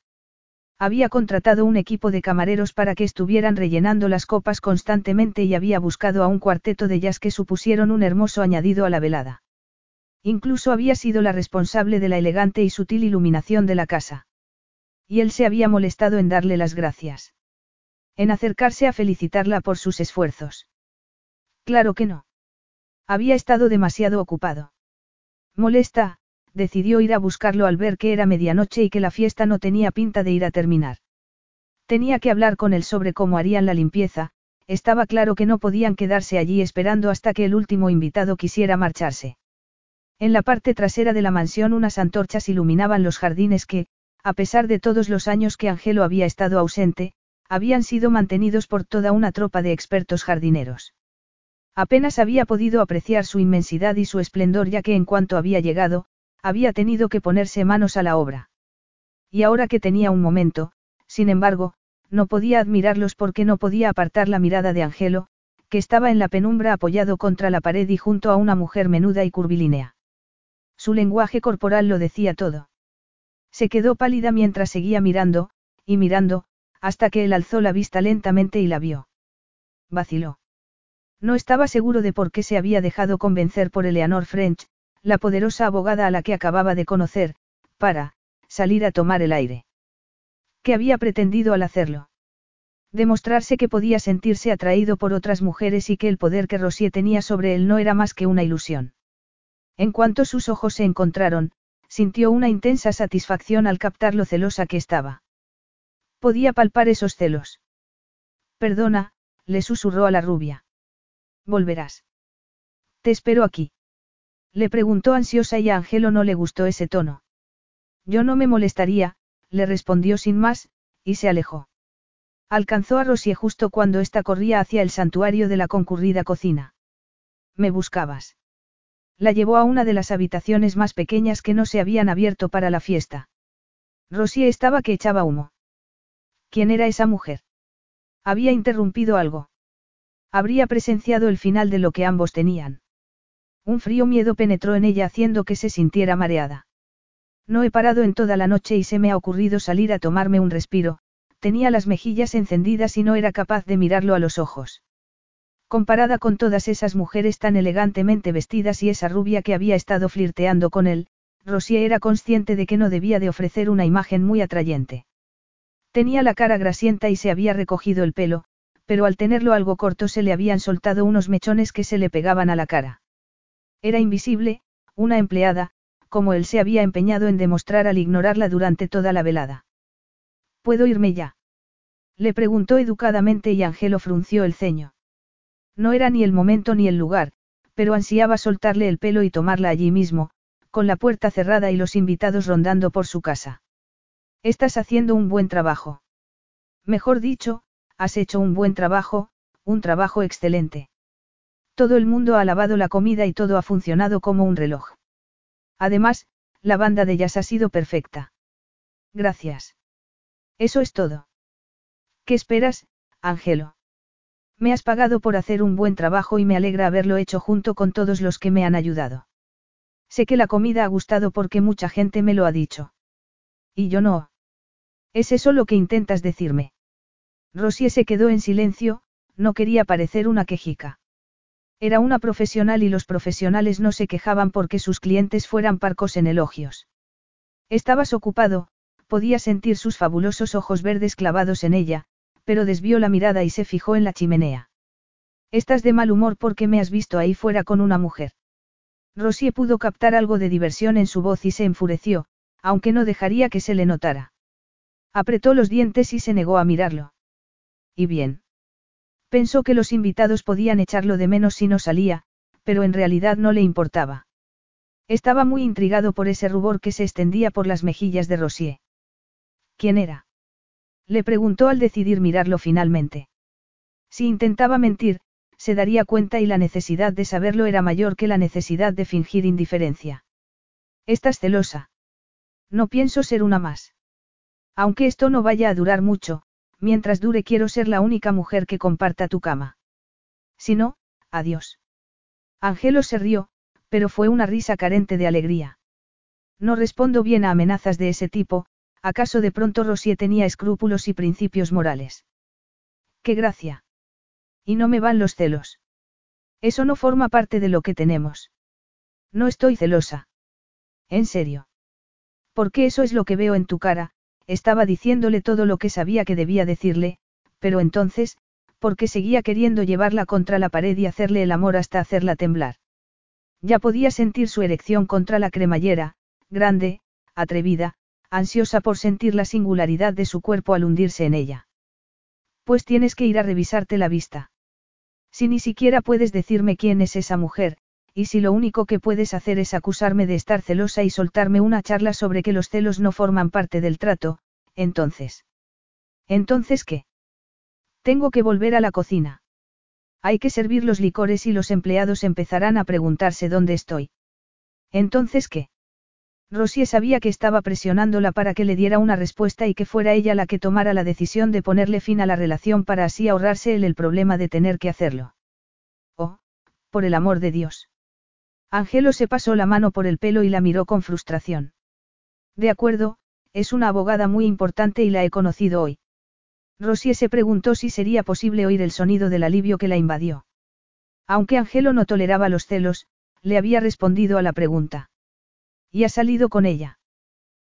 A: Había contratado un equipo de camareros para que estuvieran rellenando las copas constantemente y había buscado a un cuarteto de jazz que supusieron un hermoso añadido a la velada. Incluso había sido la responsable de la elegante y sutil iluminación de la casa. Y él se había molestado en darle las gracias. En acercarse a felicitarla por sus esfuerzos. Claro que no. Había estado demasiado ocupado. Molesta, decidió ir a buscarlo al ver que era medianoche y que la fiesta no tenía pinta de ir a terminar. Tenía que hablar con él sobre cómo harían la limpieza, estaba claro que no podían quedarse allí esperando hasta que el último invitado quisiera marcharse. En la parte trasera de la mansión unas antorchas iluminaban los jardines que, a pesar de todos los años que Angelo había estado ausente, habían sido mantenidos por toda una tropa de expertos jardineros. Apenas había podido apreciar su inmensidad y su esplendor ya que en cuanto había llegado, había tenido que ponerse manos a la obra. Y ahora que tenía un momento, sin embargo, no podía admirarlos porque no podía apartar la mirada de Angelo, que estaba en la penumbra apoyado contra la pared y junto a una mujer menuda y curvilínea. Su lenguaje corporal lo decía todo. Se quedó pálida mientras seguía mirando, y mirando, hasta que él alzó la vista lentamente y la vio. Vaciló. No estaba seguro de por qué se había dejado convencer por Eleanor French, la poderosa abogada a la que acababa de conocer, para, salir a tomar el aire. ¿Qué había pretendido al hacerlo? Demostrarse que podía sentirse atraído por otras mujeres y que el poder que Rosier tenía sobre él no era más que una ilusión. En cuanto sus ojos se encontraron, sintió una intensa satisfacción al captar lo celosa que estaba. Podía palpar esos celos. Perdona, le susurró a la rubia. Volverás. Te espero aquí. Le preguntó ansiosa y a Angelo no le gustó ese tono. Yo no me molestaría, le respondió sin más, y se alejó. Alcanzó a Rosie justo cuando ésta corría hacia el santuario de la concurrida cocina. ¿Me buscabas? La llevó a una de las habitaciones más pequeñas que no se habían abierto para la fiesta. Rosie estaba que echaba humo. ¿Quién era esa mujer? Había interrumpido algo. Habría presenciado el final de lo que ambos tenían. Un frío miedo penetró en ella haciendo que se sintiera mareada. No he parado en toda la noche y se me ha ocurrido salir a tomarme un respiro, tenía las mejillas encendidas y no era capaz de mirarlo a los ojos. Comparada con todas esas mujeres tan elegantemente vestidas y esa rubia que había estado flirteando con él, Rosie era consciente de que no debía de ofrecer una imagen muy atrayente. Tenía la cara grasienta y se había recogido el pelo, pero al tenerlo algo corto se le habían soltado unos mechones que se le pegaban a la cara. Era invisible, una empleada, como él se había empeñado en demostrar al ignorarla durante toda la velada. ¿Puedo irme ya? Le preguntó educadamente y Angelo frunció el ceño. No era ni el momento ni el lugar, pero ansiaba soltarle el pelo y tomarla allí mismo, con la puerta cerrada y los invitados rondando por su casa. Estás haciendo un buen trabajo. Mejor dicho, has hecho un buen trabajo, un trabajo excelente. Todo el mundo ha lavado la comida y todo ha funcionado como un reloj. Además, la banda de jazz ha sido perfecta. Gracias. Eso es todo. ¿Qué esperas, Ángelo? Me has pagado por hacer un buen trabajo y me alegra haberlo hecho junto con todos los que me han ayudado. Sé que la comida ha gustado porque mucha gente me lo ha dicho. Y yo no. ¿Es eso lo que intentas decirme? Rosie se quedó en silencio, no quería parecer una quejica. Era una profesional y los profesionales no se quejaban porque sus clientes fueran parcos en elogios. Estabas ocupado, podía sentir sus fabulosos ojos verdes clavados en ella, pero desvió la mirada y se fijó en la chimenea. Estás de mal humor porque me has visto ahí fuera con una mujer. Rosie pudo captar algo de diversión en su voz y se enfureció, aunque no dejaría que se le notara. Apretó los dientes y se negó a mirarlo. Y bien. Pensó que los invitados podían echarlo de menos si no salía, pero en realidad no le importaba. Estaba muy intrigado por ese rubor que se extendía por las mejillas de Rosier. ¿Quién era? Le preguntó al decidir mirarlo finalmente. Si intentaba mentir, se daría cuenta y la necesidad de saberlo era mayor que la necesidad de fingir indiferencia. Estás celosa. No pienso ser una más. Aunque esto no vaya a durar mucho, mientras dure quiero ser la única mujer que comparta tu cama. Si no, adiós. Angelo se rió, pero fue una risa carente de alegría. No respondo bien a amenazas de ese tipo, ¿acaso de pronto Rosie tenía escrúpulos y principios morales? ¡Qué gracia! Y no me van los celos. Eso no forma parte de lo que tenemos. No estoy celosa. En serio. Porque eso es lo que veo en tu cara, estaba diciéndole todo lo que sabía que debía decirle, pero entonces, ¿por qué seguía queriendo llevarla contra la pared y hacerle el amor hasta hacerla temblar? Ya podía sentir su erección contra la cremallera, grande, atrevida, ansiosa por sentir la singularidad de su cuerpo al hundirse en ella. Pues tienes que ir a revisarte la vista. Si ni siquiera puedes decirme quién es esa mujer, y si lo único que puedes hacer es acusarme de estar celosa y soltarme una charla sobre que los celos no forman parte del trato, entonces. ¿Entonces qué? Tengo que volver a la cocina. Hay que servir los licores y los empleados empezarán a preguntarse dónde estoy. ¿Entonces qué? Rosie sabía que estaba presionándola para que le diera una respuesta y que fuera ella la que tomara la decisión de ponerle fin a la relación para así ahorrarse él el problema de tener que hacerlo. Oh, por el amor de Dios. Angelo se pasó la mano por el pelo y la miró con frustración. De acuerdo, es una abogada muy importante y la he conocido hoy. Rosie se preguntó si sería posible oír el sonido del alivio que la invadió. Aunque Angelo no toleraba los celos, le había respondido a la pregunta. ¿Y ha salido con ella?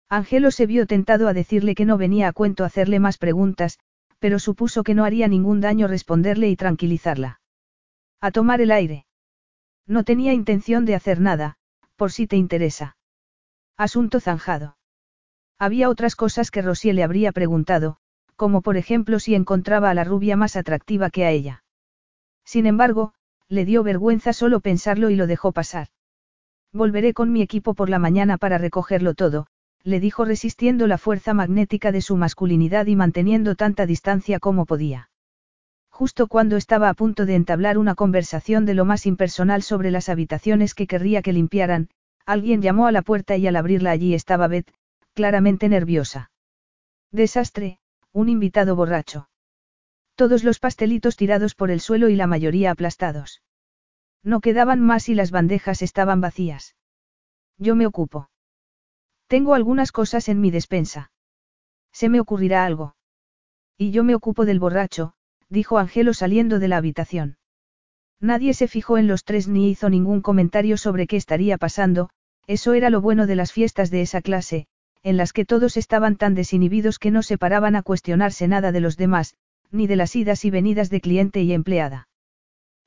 A: Angelo se vio tentado a decirle que no venía a cuento hacerle más preguntas, pero supuso que no haría ningún daño responderle y tranquilizarla. A tomar el aire. No tenía intención de hacer nada, por si te interesa. Asunto zanjado. Había otras cosas que Rosie le habría preguntado, como por ejemplo si encontraba a la rubia más atractiva que a ella. Sin embargo, le dio vergüenza solo pensarlo y lo dejó pasar. Volveré con mi equipo por la mañana para recogerlo todo, le dijo resistiendo la fuerza magnética de su masculinidad y manteniendo tanta distancia como podía. Justo cuando estaba a punto de entablar una conversación de lo más impersonal sobre las habitaciones que querría que limpiaran, alguien llamó a la puerta y al abrirla allí estaba Beth, claramente nerviosa. Desastre, un invitado borracho. Todos los pastelitos tirados por el suelo y la mayoría aplastados. No quedaban más y las bandejas estaban vacías. Yo me ocupo. Tengo algunas cosas en mi despensa. Se me ocurrirá algo. Y yo me ocupo del borracho, dijo Angelo saliendo de la habitación. Nadie se fijó en los tres ni hizo ningún comentario sobre qué estaría pasando, eso era lo bueno de las fiestas de esa clase, en las que todos estaban tan desinhibidos que no se paraban a cuestionarse nada de los demás, ni de las idas y venidas de cliente y empleada.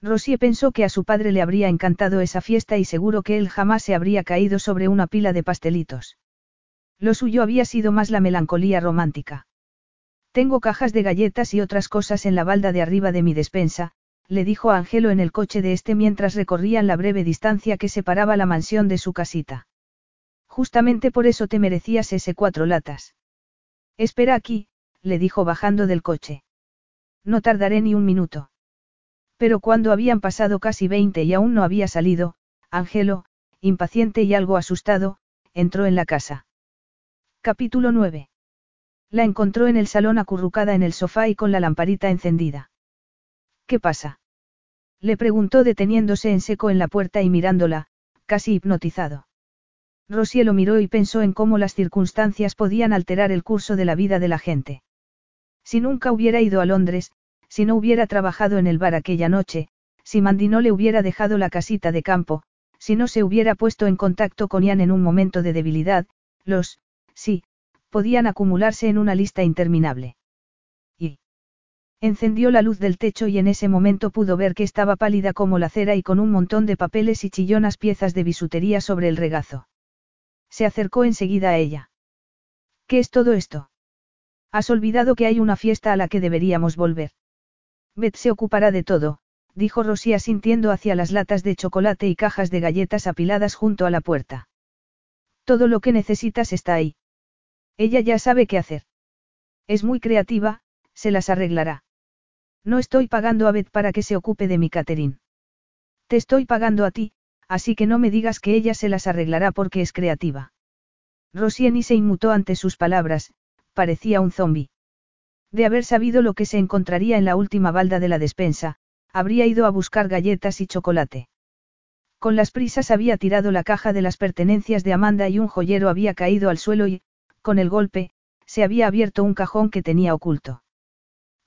A: Rosie pensó que a su padre le habría encantado esa fiesta y seguro que él jamás se habría caído sobre una pila de pastelitos. Lo suyo había sido más la melancolía romántica. Tengo cajas de galletas y otras cosas en la balda de arriba de mi despensa, le dijo a Angelo en el coche de este mientras recorrían la breve distancia que separaba la mansión de su casita. Justamente por eso te merecías ese cuatro latas. Espera aquí, le dijo bajando del coche. No tardaré ni un minuto. Pero cuando habían pasado casi veinte y aún no había salido, Angelo, impaciente y algo asustado, entró en la casa. Capítulo 9. La encontró en el salón acurrucada en el sofá y con la lamparita encendida. ¿Qué pasa? Le preguntó deteniéndose en seco en la puerta y mirándola, casi hipnotizado. Rosie lo miró y pensó en cómo las circunstancias podían alterar el curso de la vida de la gente. Si nunca hubiera ido a Londres, si no hubiera trabajado en el bar aquella noche, si Mandy no le hubiera dejado la casita de campo, si no se hubiera puesto en contacto con Ian en un momento de debilidad, los, sí, podían acumularse en una lista interminable. Y encendió la luz del techo y en ese momento pudo ver que estaba pálida como la cera y con un montón de papeles y chillonas piezas de bisutería sobre el regazo. Se acercó enseguida a ella. ¿Qué es todo esto? Has olvidado que hay una fiesta a la que deberíamos volver. Beth se ocupará de todo, dijo Rosía sintiendo hacia las latas de chocolate y cajas de galletas apiladas junto a la puerta. Todo lo que necesitas está ahí. Ella ya sabe qué hacer. Es muy creativa, se las arreglará. No estoy pagando a Beth para que se ocupe de mi Catherine. Te estoy pagando a ti, así que no me digas que ella se las arreglará porque es creativa. Rosieni se inmutó ante sus palabras, parecía un zombi. De haber sabido lo que se encontraría en la última balda de la despensa, habría ido a buscar galletas y chocolate. Con las prisas había tirado la caja de las pertenencias de Amanda y un joyero había caído al suelo y, con el golpe, se había abierto un cajón que tenía oculto.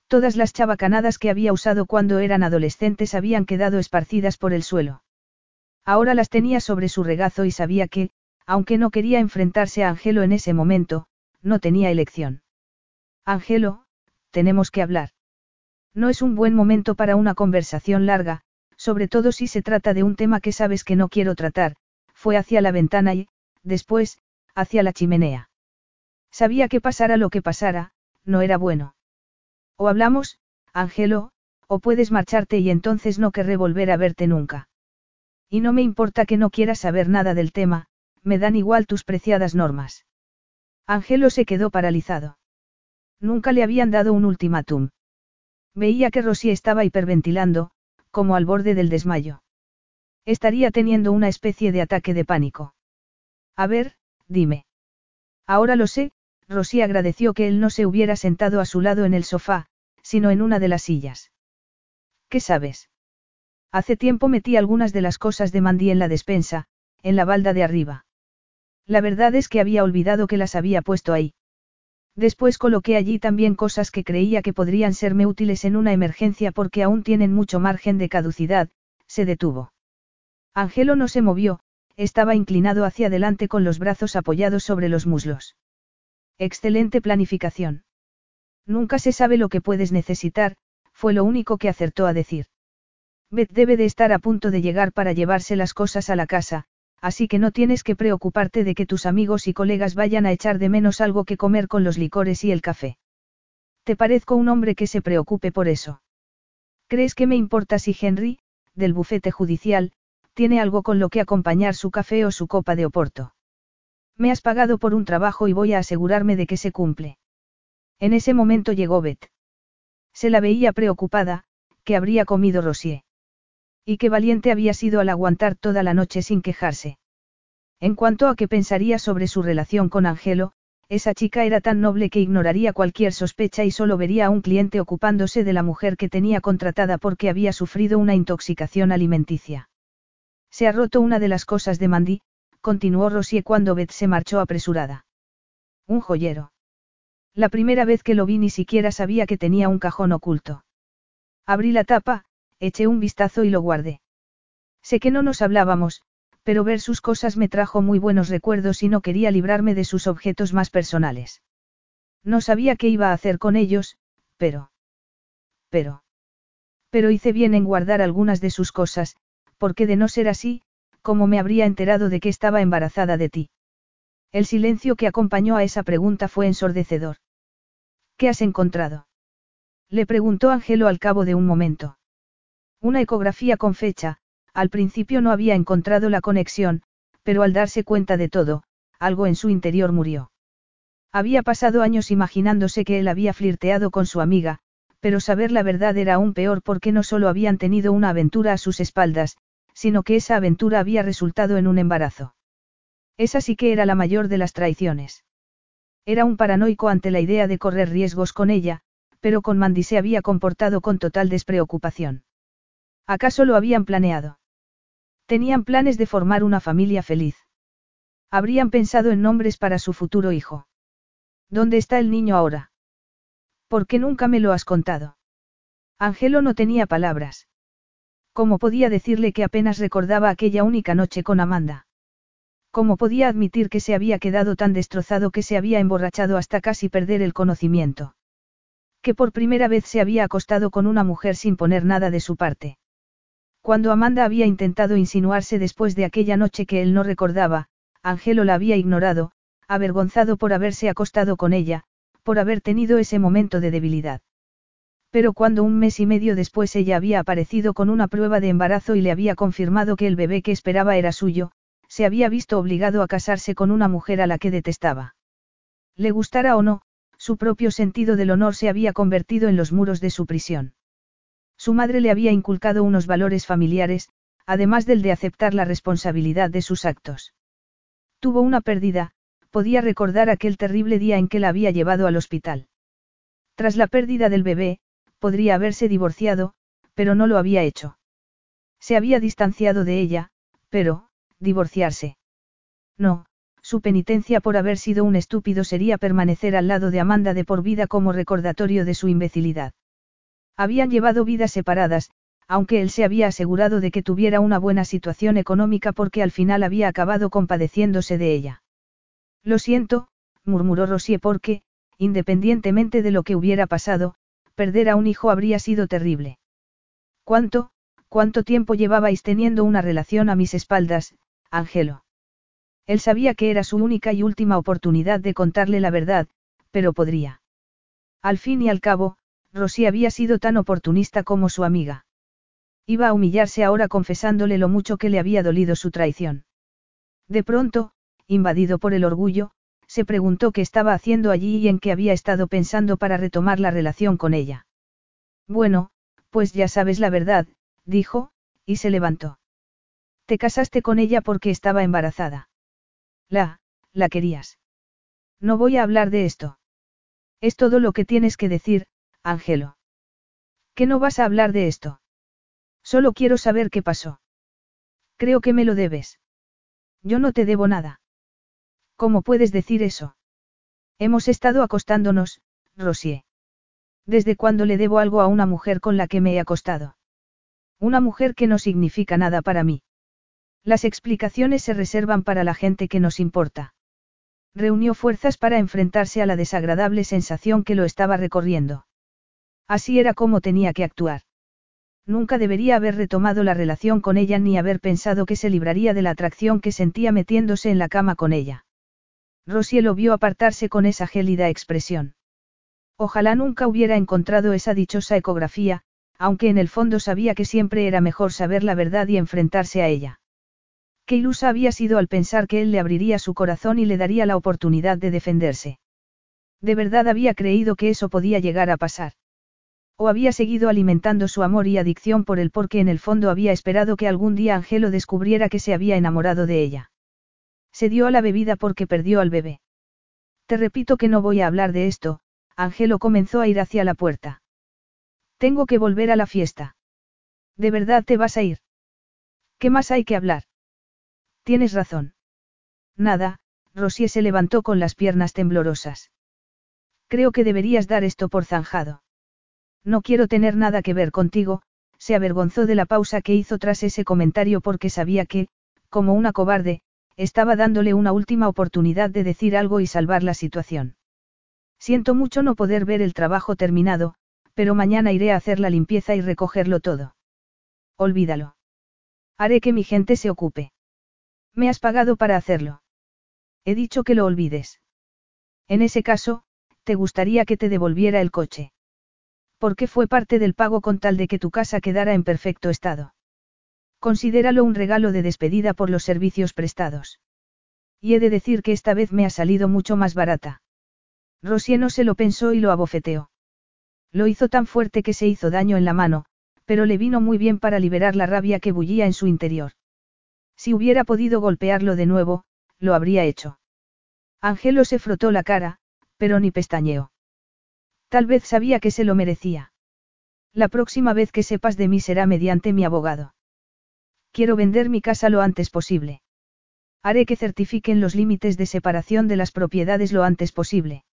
A: Todas las chabacanadas que había usado cuando eran adolescentes habían quedado esparcidas por el suelo. Ahora las tenía sobre su regazo y sabía que, aunque no quería enfrentarse a Angelo en ese momento, no tenía elección. Angelo, tenemos que hablar. No es un buen momento para una conversación larga, sobre todo si se trata de un tema que sabes que no quiero tratar, fue hacia la ventana y, después, hacia la chimenea. Sabía que pasara lo que pasara, no era bueno. O hablamos, Angelo, o puedes marcharte y entonces no querré volver a verte nunca. Y no me importa que no quieras saber nada del tema, me dan igual tus preciadas normas. Angelo se quedó paralizado. Nunca le habían dado un ultimátum. Veía que Rosie estaba hiperventilando, como al borde del desmayo. Estaría teniendo una especie de ataque de pánico. A ver, dime. Ahora lo sé, Rosie agradeció que él no se hubiera sentado a su lado en el sofá, sino en una de las sillas. ¿Qué sabes? Hace tiempo metí algunas de las cosas de Mandy en la despensa, en la balda de arriba. La verdad es que había olvidado que las había puesto ahí. Después coloqué allí también cosas que creía que podrían serme útiles en una emergencia porque aún tienen mucho margen de caducidad, se detuvo. Angelo no se movió, estaba inclinado hacia adelante con los brazos apoyados sobre los muslos. Excelente planificación. Nunca se sabe lo que puedes necesitar, fue lo único que acertó a decir. Beth debe de estar a punto de llegar para llevarse las cosas a la casa, así que no tienes que preocuparte de que tus amigos y colegas vayan a echar de menos algo que comer con los licores y el café. ¿Te parezco un hombre que se preocupe por eso? ¿Crees que me importa si Henry, del bufete judicial, tiene algo con lo que acompañar su café o su copa de oporto? Me has pagado por un trabajo y voy a asegurarme de que se cumple. En ese momento llegó Beth. Se la veía preocupada, que habría comido Rosier. Y qué valiente había sido al aguantar toda la noche sin quejarse. En cuanto a qué pensaría sobre su relación con Angelo, esa chica era tan noble que ignoraría cualquier sospecha y solo vería a un cliente ocupándose de la mujer que tenía contratada porque había sufrido una intoxicación alimenticia. Se ha roto una de las cosas de Mandy, continuó Rosier cuando Beth se marchó apresurada. Un joyero. La primera vez que lo vi ni siquiera sabía que tenía un cajón oculto. Abrí la tapa, eché un vistazo y lo guardé. Sé que no nos hablábamos, pero ver sus cosas me trajo muy buenos recuerdos y no quería librarme de sus objetos más personales. No sabía qué iba a hacer con ellos, pero... Pero... Pero hice bien en guardar algunas de sus cosas, porque de no ser así, ¿cómo me habría enterado de que estaba embarazada de ti? El silencio que acompañó a esa pregunta fue ensordecedor. ¿Qué has encontrado? Le preguntó Angelo al cabo de un momento. Una ecografía con fecha, al principio no había encontrado la conexión, pero al darse cuenta de todo, algo en su interior murió. Había pasado años imaginándose que él había flirteado con su amiga, pero saber la verdad era aún peor porque no solo habían tenido una aventura a sus espaldas, sino que esa aventura había resultado en un embarazo. Esa sí que era la mayor de las traiciones. Era un paranoico ante la idea de correr riesgos con ella, pero con Mandy se había comportado con total despreocupación. ¿Acaso lo habían planeado? Tenían planes de formar una familia feliz. Habrían pensado en nombres para su futuro hijo. ¿Dónde está el niño ahora? ¿Por qué nunca me lo has contado? Angelo no tenía palabras. ¿Cómo podía decirle que apenas recordaba aquella única noche con Amanda? ¿Cómo podía admitir que se había quedado tan destrozado que se había emborrachado hasta casi perder el conocimiento? Que por primera vez se había acostado con una mujer sin poner nada de su parte. Cuando Amanda había intentado insinuarse después de aquella noche que él no recordaba, Angelo la había ignorado, avergonzado por haberse acostado con ella, por haber tenido ese momento de debilidad. Pero cuando un mes y medio después ella había aparecido con una prueba de embarazo y le había confirmado que el bebé que esperaba era suyo, se había visto obligado a casarse con una mujer a la que detestaba. Le gustara o no, su propio sentido del honor se había convertido en los muros de su prisión. Su madre le había inculcado unos valores familiares, además del de aceptar la responsabilidad de sus actos. Tuvo una pérdida, podía recordar aquel terrible día en que la había llevado al hospital. Tras la pérdida del bebé, podría haberse divorciado, pero no lo había hecho. Se había distanciado de ella, pero, divorciarse. No, su penitencia por haber sido un estúpido sería permanecer al lado de Amanda de por vida como recordatorio de su imbecilidad. Habían llevado vidas separadas, aunque él se había asegurado de que tuviera una buena situación económica porque al final había acabado compadeciéndose de ella. Lo siento, murmuró Rosier porque, independientemente de lo que hubiera pasado, perder a un hijo habría sido terrible. ¿Cuánto, cuánto tiempo llevabais teniendo una relación a mis espaldas, Ángelo? Él sabía que era su única y última oportunidad de contarle la verdad, pero podría. Al fin y al cabo, Rosy había sido tan oportunista como su amiga. Iba a humillarse ahora confesándole lo mucho que le había dolido su traición. De pronto, invadido por el orgullo, se preguntó qué estaba haciendo allí y en qué había estado pensando para retomar la relación con ella. Bueno, pues ya sabes la verdad, dijo, y se levantó. Te casaste con ella porque estaba embarazada. La, la querías. No voy a hablar de esto. Es todo lo que tienes que decir, Ángelo. ¿Que no vas a hablar de esto? Solo quiero saber qué pasó. Creo que me lo debes. Yo no te debo nada. ¿Cómo puedes decir eso? Hemos estado acostándonos, Rosier. ¿Desde cuándo le debo algo a una mujer con la que me he acostado? Una mujer que no significa nada para mí. Las explicaciones se reservan para la gente que nos importa. Reunió fuerzas para enfrentarse a la desagradable sensación que lo estaba recorriendo. Así era como tenía que actuar. Nunca debería haber retomado la relación con ella ni haber pensado que se libraría de la atracción que sentía metiéndose en la cama con ella. Rosie lo vio apartarse con esa gélida expresión. Ojalá nunca hubiera encontrado esa dichosa ecografía, aunque en el fondo sabía que siempre era mejor saber la verdad y enfrentarse a ella. Qué ilusa había sido al pensar que él le abriría su corazón y le daría la oportunidad de defenderse. De verdad había creído que eso podía llegar a pasar. O había seguido alimentando su amor y adicción por él porque en el fondo había esperado que algún día Angelo descubriera que se había enamorado de ella. Se dio a la bebida porque perdió al bebé. Te repito que no voy a hablar de esto, Angelo comenzó a ir hacia la puerta. Tengo que volver a la fiesta. ¿De verdad te vas a ir? ¿Qué más hay que hablar? Tienes razón. Nada, Rosie se levantó con las piernas temblorosas. Creo que deberías dar esto por zanjado. No quiero tener nada que ver contigo, se avergonzó de la pausa que hizo tras ese comentario porque sabía que, como una cobarde, estaba dándole una última oportunidad de decir algo y salvar la situación. Siento mucho no poder ver el trabajo terminado, pero mañana iré a hacer la limpieza y recogerlo todo. Olvídalo. Haré que mi gente se ocupe. Me has pagado para hacerlo. He dicho que lo olvides. En ese caso, te gustaría que te devolviera el coche. Porque fue parte del pago con tal de que tu casa quedara en perfecto estado. Considéralo un regalo de despedida por los servicios prestados. Y he de decir que esta vez me ha salido mucho más barata. Rosie no se lo pensó y lo abofeteó. Lo hizo tan fuerte que se hizo daño en la mano, pero le vino muy bien para liberar la rabia que bullía en su interior. Si hubiera podido golpearlo de nuevo, lo habría hecho. Angelo se frotó la cara, pero ni pestañeó. Tal vez sabía que se lo merecía. La próxima vez que sepas de mí será mediante mi abogado. Quiero vender mi casa lo antes posible. Haré que certifiquen los límites de separación de las propiedades lo antes posible.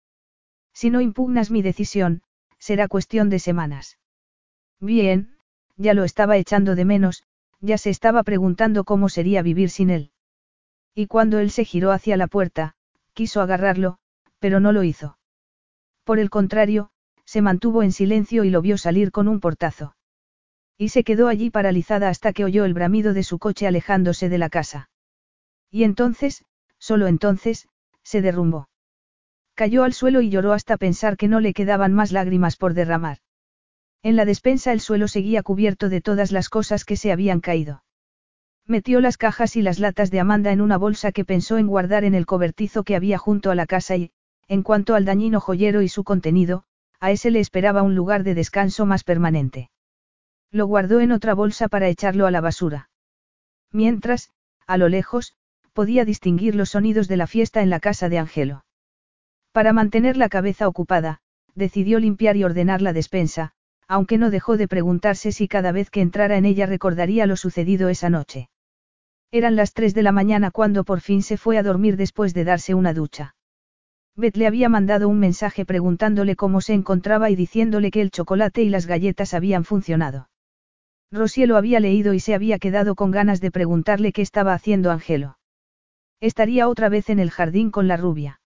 A: Si no impugnas mi decisión, será cuestión de semanas. Bien, ya lo estaba echando de menos, ya se estaba preguntando cómo sería vivir sin él. Y cuando él se giró hacia la puerta, quiso agarrarlo, pero no lo hizo. Por el contrario, se mantuvo en silencio y lo vio salir con un portazo. Y se quedó allí paralizada hasta que oyó el bramido de su coche alejándose de la casa. Y entonces, solo entonces, se derrumbó. Cayó al suelo y lloró hasta pensar que no le quedaban más lágrimas por derramar. En la despensa el suelo seguía cubierto de todas las cosas que se habían caído. Metió las cajas y las latas de Amanda en una bolsa que pensó en guardar en el cobertizo que había junto a la casa y, en cuanto al dañino joyero y su contenido, a ese le esperaba un lugar de descanso más permanente. Lo guardó en otra bolsa para echarlo a la basura. Mientras, a lo lejos, podía distinguir los sonidos de la fiesta en la casa de Angelo. Para mantener la cabeza ocupada, decidió limpiar y ordenar la despensa, aunque no dejó de preguntarse si cada vez que entrara en ella recordaría lo sucedido esa noche. Eran las tres de la mañana cuando por fin se fue a dormir después de darse una ducha. Beth le había mandado un mensaje preguntándole cómo se encontraba y diciéndole que el chocolate y las galletas habían funcionado. Rosie lo había leído y se había quedado con ganas de preguntarle qué estaba haciendo Angelo. Estaría otra vez en el jardín con la rubia.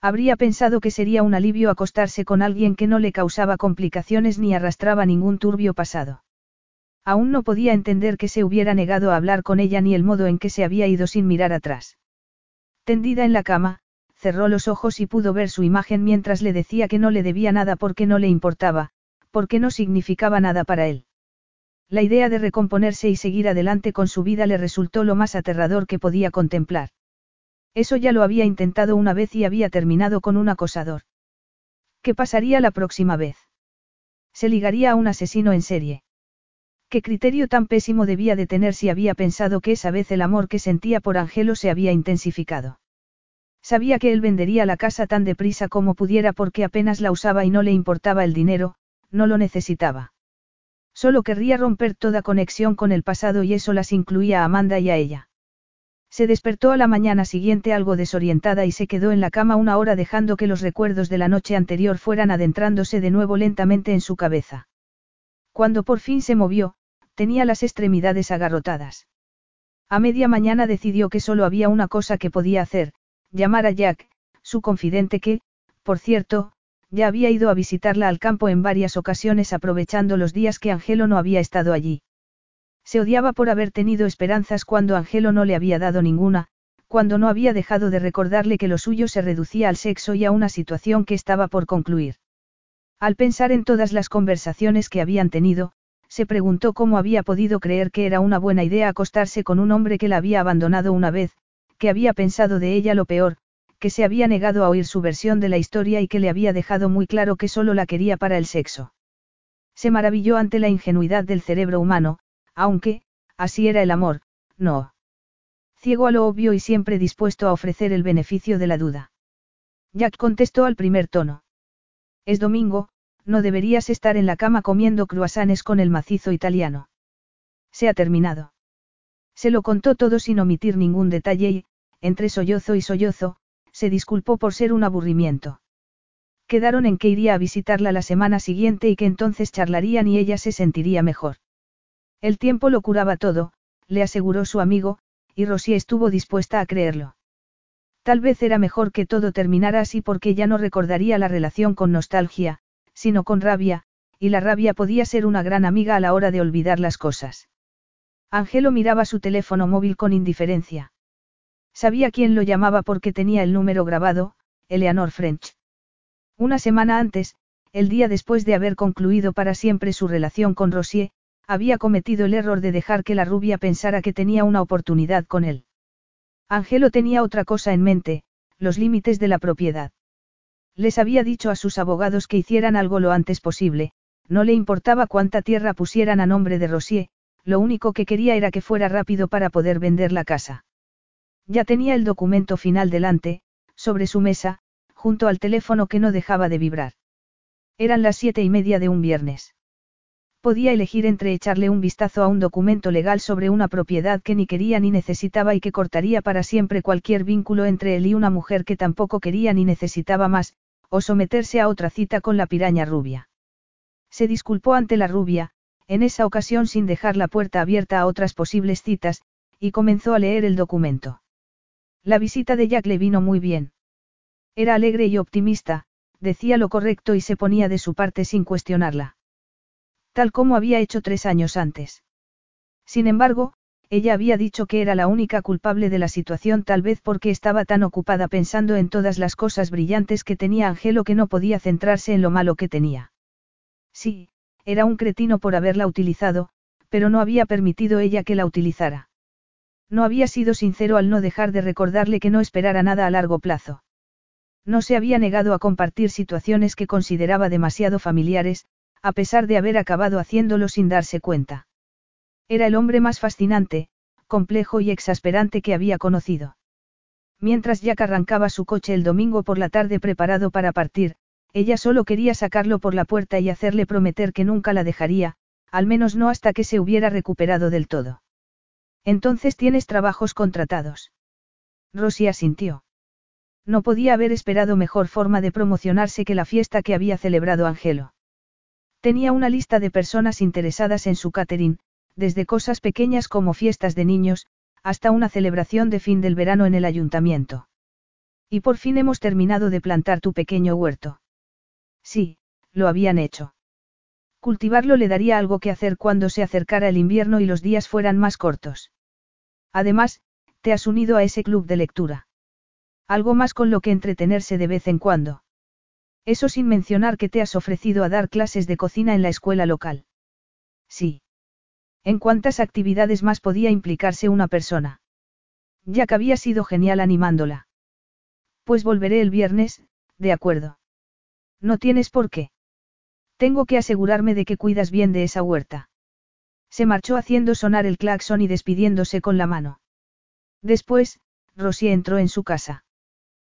A: Habría pensado que sería un alivio acostarse con alguien que no le causaba complicaciones ni arrastraba ningún turbio pasado. Aún no podía entender que se hubiera negado a hablar con ella ni el modo en que se había ido sin mirar atrás. Tendida en la cama, cerró los ojos y pudo ver su imagen mientras le decía que no le debía nada porque no le importaba, porque no significaba nada para él. La idea de recomponerse y seguir adelante con su vida le resultó lo más aterrador que podía contemplar. Eso ya lo había intentado una vez y había terminado con un acosador. ¿Qué pasaría la próxima vez? Se ligaría a un asesino en serie. ¿Qué criterio tan pésimo debía de tener si había pensado que esa vez el amor que sentía por Angelo se había intensificado? Sabía que él vendería la casa tan deprisa como pudiera porque apenas la usaba y no le importaba el dinero, no lo necesitaba. Solo querría romper toda conexión con el pasado y eso las incluía a Amanda y a ella. Se despertó a la mañana siguiente algo desorientada y se quedó en la cama una hora dejando que los recuerdos de la noche anterior fueran adentrándose de nuevo lentamente en su cabeza. Cuando por fin se movió, tenía las extremidades agarrotadas. A media mañana decidió que solo había una cosa que podía hacer, llamar a Jack, su confidente que, por cierto, Ya había ido a visitarla al campo en varias ocasiones aprovechando los días que Angelo no había estado allí. Se odiaba por haber tenido esperanzas cuando Angelo no le había dado ninguna, cuando no había dejado de recordarle que lo suyo se reducía al sexo y a una situación que estaba por concluir. Al pensar en todas las conversaciones que habían tenido, se preguntó cómo había podido creer que era una buena idea acostarse con un hombre que la había abandonado una vez, que había pensado de ella lo peor, que se había negado a oír su versión de la historia y que le había dejado muy claro que solo la quería para el sexo. Se maravilló ante la ingenuidad del cerebro humano, aunque, así era el amor, no. Ciego a lo obvio y siempre dispuesto a ofrecer el beneficio de la duda. Jack contestó al primer tono. Es domingo, no deberías estar en la cama comiendo cruasanes con el macizo italiano. Se ha terminado. Se lo contó todo sin omitir ningún detalle y, entre sollozo y sollozo, se disculpó por ser un aburrimiento. Quedaron en que iría a visitarla la semana siguiente y que entonces charlarían y ella se sentiría mejor. El tiempo lo curaba todo, le aseguró su amigo, y Rosy estuvo dispuesta a creerlo. Tal vez era mejor que todo terminara así porque ya no recordaría la relación con nostalgia, sino con rabia, y la rabia podía ser una gran amiga a la hora de olvidar las cosas. Angelo miraba su teléfono móvil con indiferencia. Sabía quién lo llamaba porque tenía el número grabado, Eleanor French. Una semana antes, el día después de haber concluido para siempre su relación con Rosier, había cometido el error de dejar que la rubia pensara que tenía una oportunidad con él. Angelo tenía otra cosa en mente, los límites de la propiedad. Les había dicho a sus abogados que hicieran algo lo antes posible, no le importaba cuánta tierra pusieran a nombre de Rosier, lo único que quería era que fuera rápido para poder vender la casa. Ya tenía el documento final delante, sobre su mesa, junto al teléfono que no dejaba de vibrar. Eran las siete y media de un viernes. Podía elegir entre echarle un vistazo a un documento legal sobre una propiedad que ni quería ni necesitaba y que cortaría para siempre cualquier vínculo entre él y una mujer que tampoco quería ni necesitaba más, o someterse a otra cita con la piraña rubia. Se disculpó ante la rubia, en esa ocasión sin dejar la puerta abierta a otras posibles citas, y comenzó a leer el documento. La visita de Jack le vino muy bien. Era alegre y optimista, decía lo correcto y se ponía de su parte sin cuestionarla. Tal como había hecho tres años antes. Sin embargo, ella había dicho que era la única culpable de la situación tal vez porque estaba tan ocupada pensando en todas las cosas brillantes que tenía Angelo que no podía centrarse en lo malo que tenía. Sí, era un cretino por haberla utilizado, pero no había permitido ella que la utilizara. No había sido sincero al no dejar de recordarle que no esperara nada a largo plazo. No se había negado a compartir situaciones que consideraba demasiado familiares, a pesar de haber acabado haciéndolo sin darse cuenta. Era el hombre más fascinante, complejo y exasperante que había conocido. Mientras Jack arrancaba su coche el domingo por la tarde preparado para partir, ella solo quería sacarlo por la puerta y hacerle prometer que nunca la dejaría, al menos no hasta que se hubiera recuperado del todo. Entonces tienes trabajos contratados. Rosy asintió. No podía haber esperado mejor forma de promocionarse que la fiesta que había celebrado Angelo. Tenía una lista de personas interesadas en su catering, desde cosas pequeñas como fiestas de niños, hasta una celebración de fin del verano en el ayuntamiento. Y por fin hemos terminado de plantar tu pequeño huerto. Sí, lo habían hecho. Cultivarlo le daría algo que hacer cuando se acercara el invierno y los días fueran más cortos. Además, te has unido a ese club de lectura. Algo más con lo que entretenerse de vez en cuando. Eso sin mencionar que te has ofrecido a dar clases de cocina en la escuela local. Sí. ¿En cuántas actividades más podía implicarse una persona? Ya que había sido genial animándola. Pues volveré el viernes, de acuerdo. No tienes por qué. Tengo que asegurarme de que cuidas bien de esa huerta. Se marchó haciendo sonar el claxon y despidiéndose con la mano. Después, Rosy entró en su casa.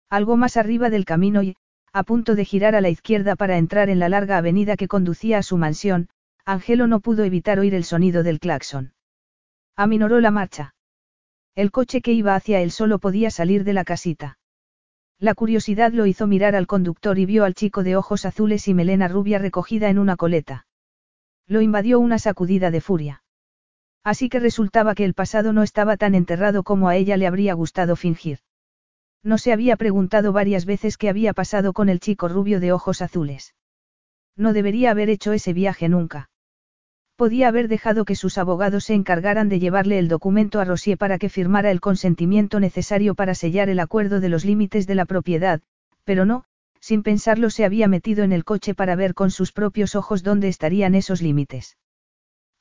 A: Algo más arriba del camino y, a punto de girar a la izquierda para entrar en la larga avenida que conducía a su mansión, Angelo no pudo evitar oír el sonido del claxon. Aminoró la marcha. El coche que iba hacia él solo podía salir de la casita. La curiosidad lo hizo mirar al conductor y vio al chico de ojos azules y melena rubia recogida en una coleta. Lo invadió una sacudida de furia. Así que resultaba que el pasado no estaba tan enterrado como a ella le habría gustado fingir. No se había preguntado varias veces qué había pasado con el chico rubio de ojos azules. No debería haber hecho ese viaje nunca. Podía haber dejado que sus abogados se encargaran de llevarle el documento a Rosier para que firmara el consentimiento necesario para sellar el acuerdo de los límites de la propiedad, pero no, sin pensarlo se había metido en el coche para ver con sus propios ojos dónde estarían esos límites.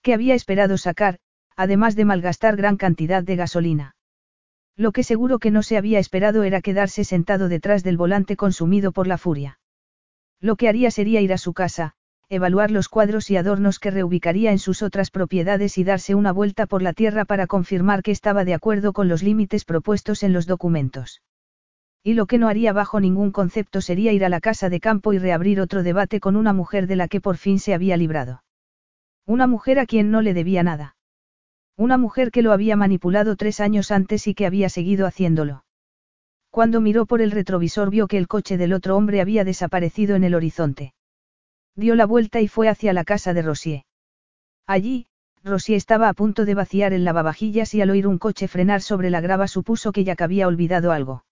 A: ¿Qué había esperado sacar, además de malgastar gran cantidad de gasolina? Lo que seguro que no se había esperado era quedarse sentado detrás del volante consumido por la furia. Lo que haría sería ir a su casa, evaluar los cuadros y adornos que reubicaría en sus otras propiedades y darse una vuelta por la tierra para confirmar que estaba de acuerdo con los límites propuestos en los documentos. Y lo que no haría bajo ningún concepto sería ir a la casa de campo y reabrir otro debate con una mujer de la que por fin se había librado. Una mujer a quien no le debía nada. Una mujer que lo había manipulado tres años antes y que había seguido haciéndolo. Cuando miró por el retrovisor vio que el coche del otro hombre había desaparecido en el horizonte. Dio la vuelta y fue hacia la casa de Rosier. Allí, Rosier estaba a punto de vaciar el lavavajillas y al oír un coche frenar sobre la grava supuso que ya había olvidado algo.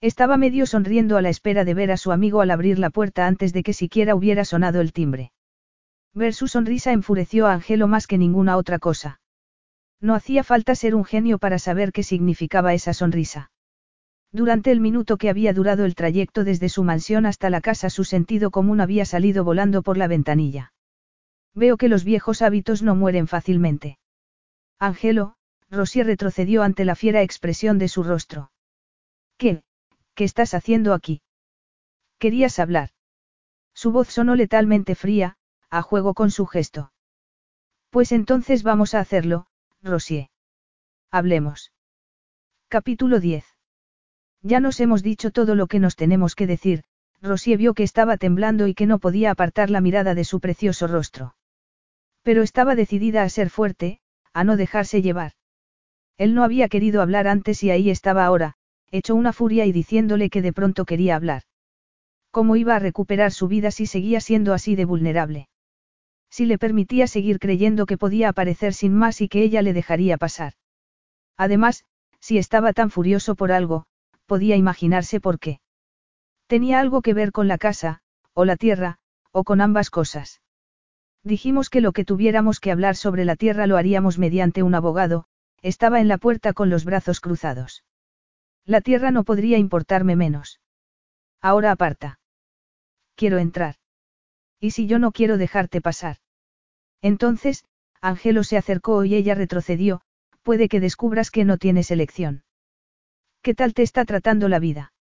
A: Estaba medio sonriendo a la espera de ver a su amigo al abrir la puerta antes de que siquiera hubiera sonado el timbre. Ver su sonrisa enfureció a Angelo más que ninguna otra cosa. No hacía falta ser un genio para saber qué significaba esa sonrisa. Durante el minuto que había durado el trayecto desde su mansión hasta la casa su sentido común había salido volando por la ventanilla. Veo que los viejos hábitos no mueren fácilmente. Angelo, Rosier retrocedió ante la fiera expresión de su rostro. ¿Qué? ¿Qué estás haciendo aquí? Querías hablar. Su voz sonó letalmente fría, a juego con su gesto. Pues entonces vamos a hacerlo, Rosier. Hablemos. Capítulo 10. Ya nos hemos dicho todo lo que nos tenemos que decir, Rosier vio que estaba temblando y que no podía apartar la mirada de su precioso rostro. Pero estaba decidida a ser fuerte, a no dejarse llevar. Él no había querido hablar antes y ahí estaba ahora, hecho una furia y diciéndole que de pronto quería hablar. ¿Cómo iba a recuperar su vida si seguía siendo así de vulnerable? Si le permitía seguir creyendo que podía aparecer sin más y que ella le dejaría pasar. Además, si estaba tan furioso por algo, podía imaginarse por qué. Tenía algo que ver con la casa, o la tierra, o con ambas cosas. Dijimos que lo que tuviéramos que hablar sobre la tierra lo haríamos mediante un abogado, estaba en la puerta con los brazos cruzados. La tierra no podría importarme menos. Ahora aparta. Quiero entrar. ¿Y si yo no quiero dejarte pasar? Entonces, Angelo se acercó y ella retrocedió, puede que descubras que no tienes elección. ¿Qué tal te está tratando la vida?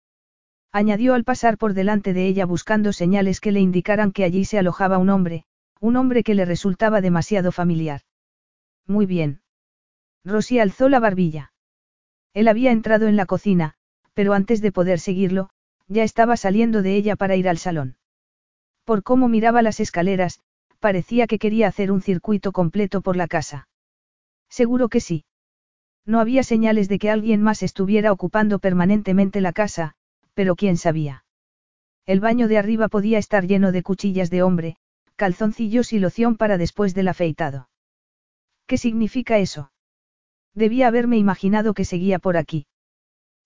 A: Añadió al pasar por delante de ella buscando señales que le indicaran que allí se alojaba un hombre, un hombre que le resultaba demasiado familiar. Muy bien. Rosy alzó la barbilla. Él había entrado en la cocina, pero antes de poder seguirlo, ya estaba saliendo de ella para ir al salón. Por cómo miraba las escaleras, parecía que quería hacer un circuito completo por la casa. Seguro que sí. No había señales de que alguien más estuviera ocupando permanentemente la casa, pero quién sabía. El baño de arriba podía estar lleno de cuchillas de hombre, calzoncillos y loción para después del afeitado. ¿Qué significa eso? Debía haberme imaginado que seguía por aquí.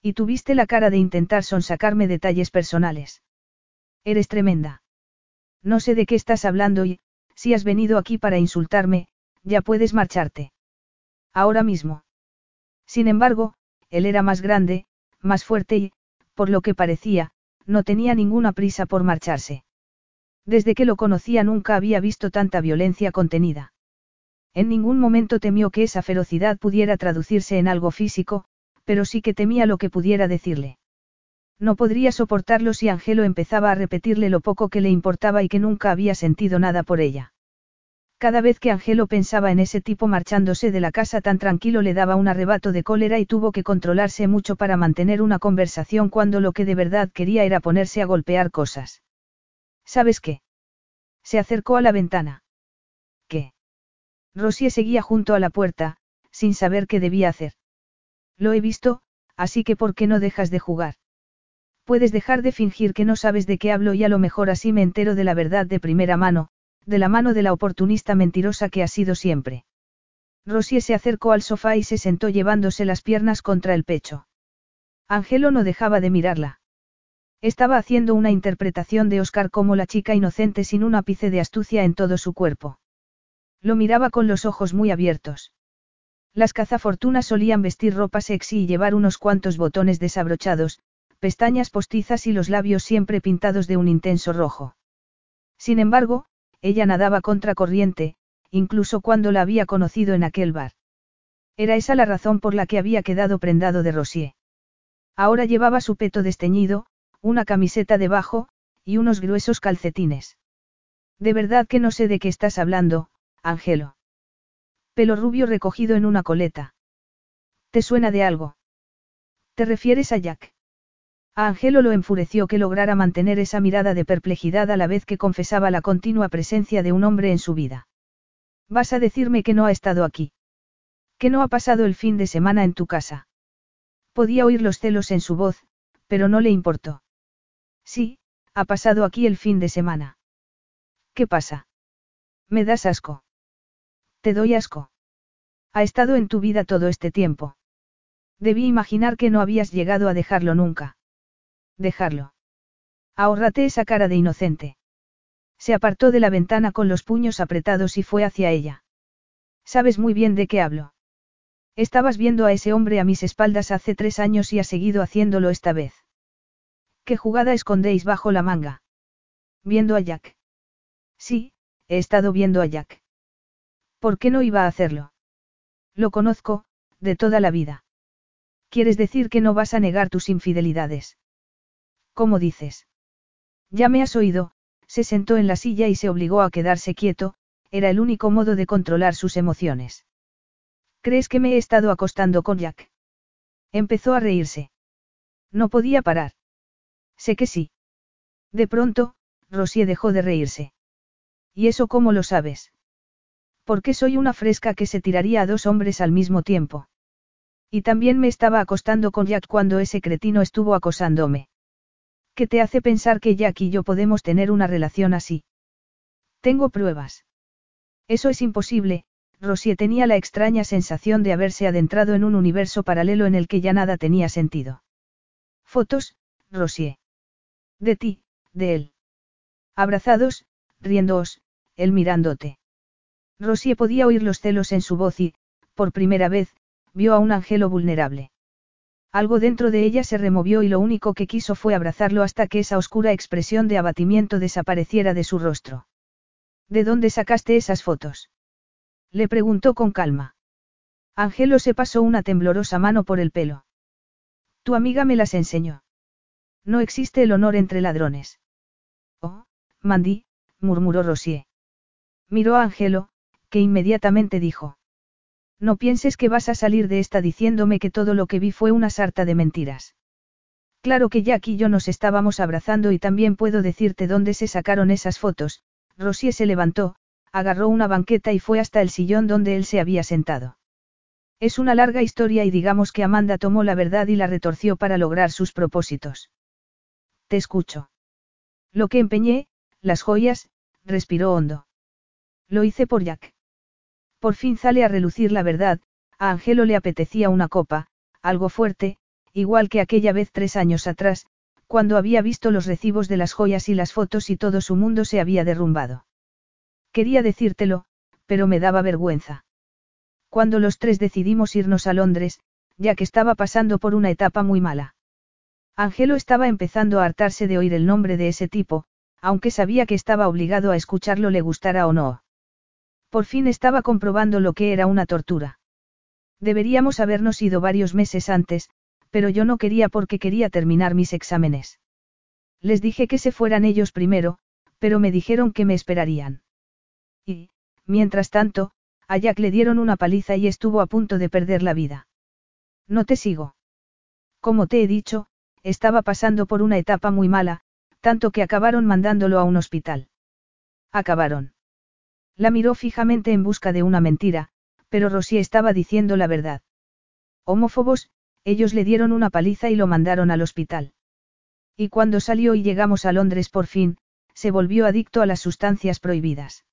A: Y tuviste la cara de intentar sonsacarme detalles personales. Eres tremenda. No sé de qué estás hablando y, si has venido aquí para insultarme, ya puedes marcharte. Ahora mismo. Sin embargo, él era más grande, más fuerte y, por lo que parecía, no tenía ninguna prisa por marcharse. Desde que lo conocía nunca había visto tanta violencia contenida. En ningún momento temió que esa ferocidad pudiera traducirse en algo físico, pero sí que temía lo que pudiera decirle. No podría soportarlo si Angelo empezaba a repetirle lo poco que le importaba y que nunca había sentido nada por ella. Cada vez que Angelo pensaba en ese tipo marchándose de la casa tan tranquilo le daba un arrebato de cólera y tuvo que controlarse mucho para mantener una conversación cuando lo que de verdad quería era ponerse a golpear cosas. ¿Sabes qué? Se acercó a la ventana. ¿Qué? Rosie seguía junto a la puerta, sin saber qué debía hacer. Lo he visto, así que ¿por qué no dejas de jugar? Puedes dejar de fingir que no sabes de qué hablo y a lo mejor así me entero de la verdad de primera mano, de la mano de la oportunista mentirosa que ha sido siempre. Rosie se acercó al sofá y se sentó llevándose las piernas contra el pecho. Angelo no dejaba de mirarla. Estaba haciendo una interpretación de Oscar como la chica inocente sin un ápice de astucia en todo su cuerpo. Lo miraba con los ojos muy abiertos. Las cazafortunas solían vestir ropa sexy y llevar unos cuantos botones desabrochados, pestañas postizas y los labios siempre pintados de un intenso rojo. Sin embargo, ella nadaba contra corriente, incluso cuando la había conocido en aquel bar. Era esa la razón por la que había quedado prendado de Rosier. Ahora llevaba su peto desteñido, una camiseta debajo, y unos gruesos calcetines. De verdad que no sé de qué estás hablando, Ángelo. Pelo rubio recogido en una coleta. ¿Te suena de algo? ¿Te refieres a Jack? A Angelo lo enfureció que lograra mantener esa mirada de perplejidad a la vez que confesaba la continua presencia de un hombre en su vida. ¿Vas a decirme que no ha estado aquí? ¿Que no ha pasado el fin de semana en tu casa? Podía oír los celos en su voz, pero no le importó. Sí, ha pasado aquí el fin de semana. ¿Qué pasa? Me das asco. Te doy asco. Ha estado en tu vida todo este tiempo. Debí imaginar que no habías llegado a dejarlo nunca. Dejarlo. Ahórrate esa cara de inocente. Se apartó de la ventana con los puños apretados y fue hacia ella. Sabes muy bien de qué hablo. Estabas viendo a ese hombre a mis espaldas hace tres años y ha seguido haciéndolo esta vez. ¿Qué jugada escondéis bajo la manga? Viendo a Jack. Sí, he estado viendo a Jack. ¿Por qué no iba a hacerlo? Lo conozco, de toda la vida. ¿Quieres decir que no vas a negar tus infidelidades? ¿Cómo dices? Ya me has oído, se sentó en la silla y se obligó a quedarse quieto, era el único modo de controlar sus emociones. ¿Crees que me he estado acostando con Jack? Empezó a reírse. No podía parar. Sé que sí. De pronto, Rosie dejó de reírse. ¿Y eso cómo lo sabes? Porque soy una fresca que se tiraría a dos hombres al mismo tiempo. Y también me estaba acostando con Jack cuando ese cretino estuvo acosándome. ¿Qué te hace pensar que Jack y yo podemos tener una relación así? Tengo pruebas. Eso es imposible, Rosie tenía la extraña sensación de haberse adentrado en un universo paralelo en el que ya nada tenía sentido. Fotos, Rosie. De ti, de él. Abrazados, riéndoos, él mirándote. Rosie podía oír los celos en su voz y, por primera vez, vio a un angelo vulnerable. Algo dentro de ella se removió y lo único que quiso fue abrazarlo hasta que esa oscura expresión de abatimiento desapareciera de su rostro. ¿De dónde sacaste esas fotos? Le preguntó con calma. Angelo se pasó una temblorosa mano por el pelo. Tu amiga me las enseñó. No existe el honor entre ladrones. Oh, Mandy, murmuró Rosier. Miró a Angelo, que inmediatamente dijo. No pienses que vas a salir de esta diciéndome que todo lo que vi fue una sarta de mentiras. Claro que Jack y yo nos estábamos abrazando y también puedo decirte dónde se sacaron esas fotos. Rosier se levantó, agarró una banqueta y fue hasta el sillón donde él se había sentado. Es una larga historia y digamos que Amanda tomó la verdad y la retorció para lograr sus propósitos. Te escucho. Lo que empeñé, las joyas, respiró hondo. Lo hice por Jack. Por fin sale a relucir la verdad, a Angelo le apetecía una copa, algo fuerte, igual que aquella vez tres años atrás, cuando había visto los recibos de las joyas y las fotos y todo su mundo se había derrumbado. Quería decírtelo, pero me daba vergüenza. Cuando los tres decidimos irnos a Londres, ya que estaba pasando por una etapa muy mala. Angelo estaba empezando a hartarse de oír el nombre de ese tipo, aunque sabía que estaba obligado a escucharlo le gustara o no. Por fin estaba comprobando lo que era una tortura. Deberíamos habernos ido varios meses antes, pero yo no quería porque quería terminar mis exámenes. Les dije que se fueran ellos primero, pero me dijeron que me esperarían. Y, mientras tanto, a Jack le dieron una paliza y estuvo a punto de perder la vida. No te sigo. Como te he dicho, estaba pasando por una etapa muy mala, tanto que acabaron mandándolo a un hospital. Acabaron. La miró fijamente en busca de una mentira, pero Rosy estaba diciendo la verdad. Homófobos, ellos le dieron una paliza y lo mandaron al hospital. Y cuando salió y llegamos a Londres por fin, se volvió adicto a las sustancias prohibidas.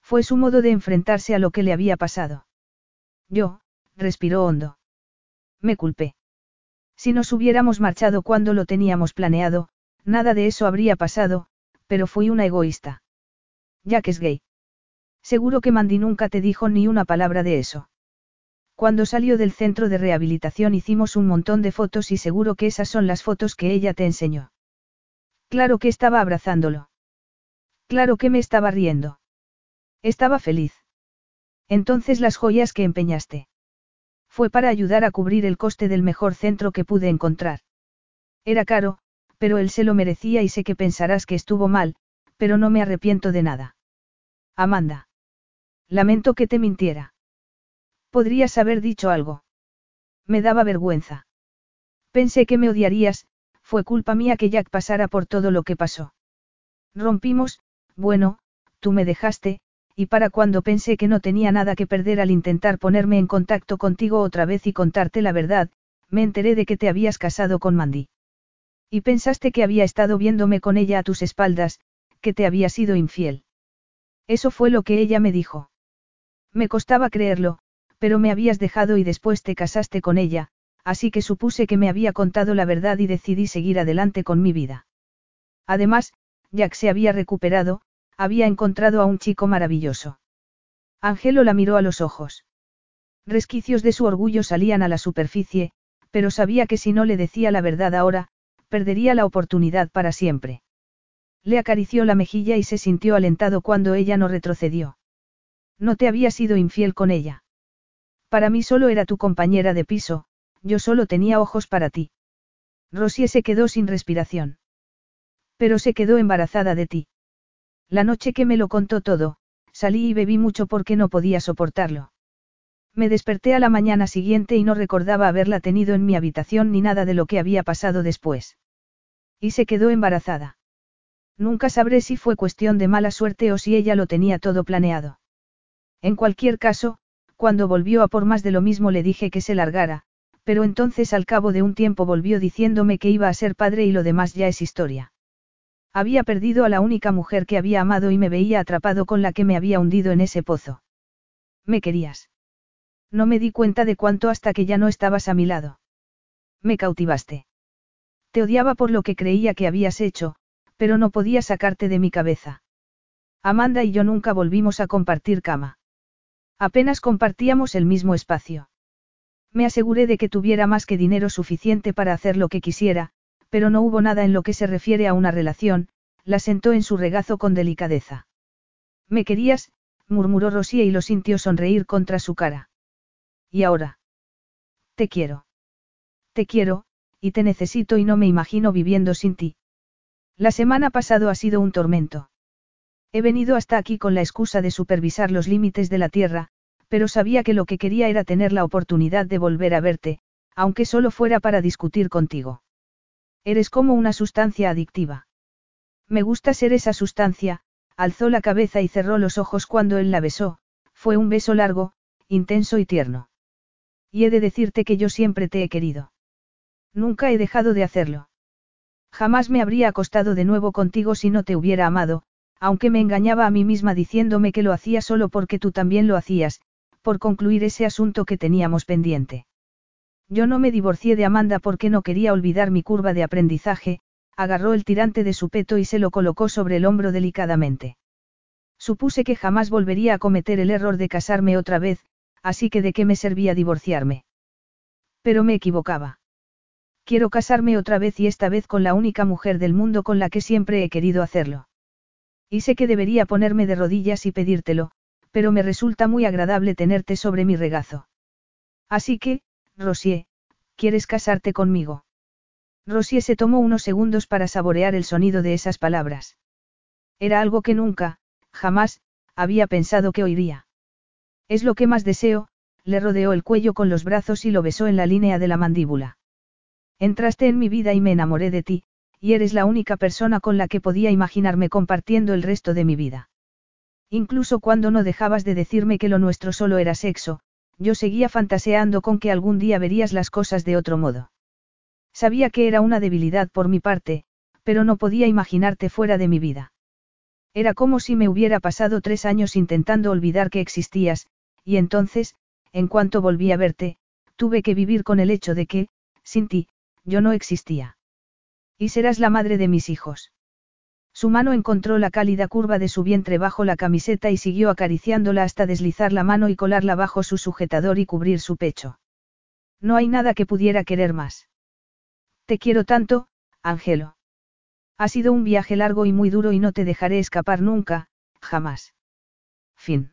A: Fue su modo de enfrentarse a lo que le había pasado. Yo, respiró hondo. Me culpé. Si nos hubiéramos marchado cuando lo teníamos planeado, nada de eso habría pasado, pero fui una egoísta. Jack es gay. Seguro que Mandy nunca te dijo ni una palabra de eso. Cuando salió del centro de rehabilitación hicimos un montón de fotos y seguro que esas son las fotos que ella te enseñó. Claro que estaba abrazándolo. Claro que me estaba riendo. Estaba feliz. Entonces las joyas que empeñaste. Fue para ayudar a cubrir el coste del mejor centro que pude encontrar. Era caro, pero él se lo merecía y sé que pensarás que estuvo mal, pero no me arrepiento de nada. Amanda. Lamento que te mintiera. Podrías haber dicho algo. Me daba vergüenza. Pensé que me odiarías, fue culpa mía que Jack pasara por todo lo que pasó. Rompimos, bueno, tú me dejaste, y para cuando pensé que no tenía nada que perder al intentar ponerme en contacto contigo otra vez y contarte la verdad, me enteré de que te habías casado con Mandy. Y pensaste que había estado viéndome con ella a tus espaldas, que te había sido infiel. Eso fue lo que ella me dijo. Me costaba creerlo, pero me habías dejado y después te casaste con ella, así que supuse que me había contado la verdad y decidí seguir adelante con mi vida. Además, Jack se había recuperado, había encontrado a un chico maravilloso. Angelo la miró a los ojos. Resquicios de su orgullo salían a la superficie, pero sabía que si no le decía la verdad ahora, perdería la oportunidad para siempre. Le acarició la mejilla y se sintió alentado cuando ella no retrocedió. No te había sido infiel con ella. Para mí solo era tu compañera de piso, yo solo tenía ojos para ti. Rosie se quedó sin respiración. Pero se quedó embarazada de ti. La noche que me lo contó todo, salí y bebí mucho porque no podía soportarlo. Me desperté a la mañana siguiente y no recordaba haberla tenido en mi habitación ni nada de lo que había pasado después. Y se quedó embarazada. Nunca sabré si fue cuestión de mala suerte o si ella lo tenía todo planeado. En cualquier caso, cuando volvió a por más de lo mismo le dije que se largara, pero entonces al cabo de un tiempo volvió diciéndome que iba a ser padre y lo demás ya es historia. Había perdido a la única mujer que había amado y me veía atrapado con la que me había hundido en ese pozo. Me querías. No me di cuenta de cuánto hasta que ya no estabas a mi lado. Me cautivaste. Te odiaba por lo que creía que habías hecho, pero no podía sacarte de mi cabeza. Amanda y yo nunca volvimos a compartir cama. Apenas compartíamos el mismo espacio. Me aseguré de que tuviera más que dinero suficiente para hacer lo que quisiera, pero no hubo nada en lo que se refiere a una relación, la sentó en su regazo con delicadeza. Me querías, murmuró Rosie y lo sintió sonreír contra su cara. ¿Y ahora? Te quiero. Te quiero, y te necesito y no me imagino viviendo sin ti. La semana pasado ha sido un tormento. He venido hasta aquí con la excusa de supervisar los límites de la Tierra, pero sabía que lo que quería era tener la oportunidad de volver a verte, aunque solo fuera para discutir contigo. Eres como una sustancia adictiva. Me gusta ser esa sustancia, alzó la cabeza y cerró los ojos cuando él la besó, fue un beso largo, intenso y tierno. Y he de decirte que yo siempre te he querido. Nunca he dejado de hacerlo. Jamás me habría acostado de nuevo contigo si no te hubiera amado, aunque me engañaba a mí misma diciéndome que lo hacía solo porque tú también lo hacías, por concluir ese asunto que teníamos pendiente. Yo no me divorcié de Amanda porque no quería olvidar mi curva de aprendizaje, agarró el tirante de su peto y se lo colocó sobre el hombro delicadamente. Supuse que jamás volvería a cometer el error de casarme otra vez, así que de qué me servía divorciarme. Pero me equivocaba. Quiero casarme otra vez y esta vez con la única mujer del mundo con la que siempre he querido hacerlo. Y sé que debería ponerme de rodillas y pedírtelo, pero me resulta muy agradable tenerte sobre mi regazo. Así que, Rosie, ¿quieres casarte conmigo? Rosie se tomó unos segundos para saborear el sonido de esas palabras. Era algo que nunca, jamás, había pensado que oiría. Es lo que más deseo, le rodeó el cuello con los brazos y lo besó en la línea de la mandíbula. Entraste en mi vida y me enamoré de ti, y eres la única persona con la que podía imaginarme compartiendo el resto de mi vida. Incluso cuando no dejabas de decirme que lo nuestro solo era sexo, yo seguía fantaseando con que algún día verías las cosas de otro modo. Sabía que era una debilidad por mi parte, pero no podía imaginarte fuera de mi vida. Era como si me hubiera pasado tres años intentando olvidar que existías, y entonces, en cuanto volví a verte, tuve que vivir con el hecho de que, sin ti, yo no existía. Y serás la madre de mis hijos. Su mano encontró la cálida curva de su vientre bajo la camiseta y siguió acariciándola hasta deslizar la mano y colarla bajo su sujetador y cubrir su pecho. No hay nada que pudiera querer más. Te quiero tanto, Ángelo. Ha sido un viaje largo y muy duro y no te dejaré escapar nunca, jamás. Fin.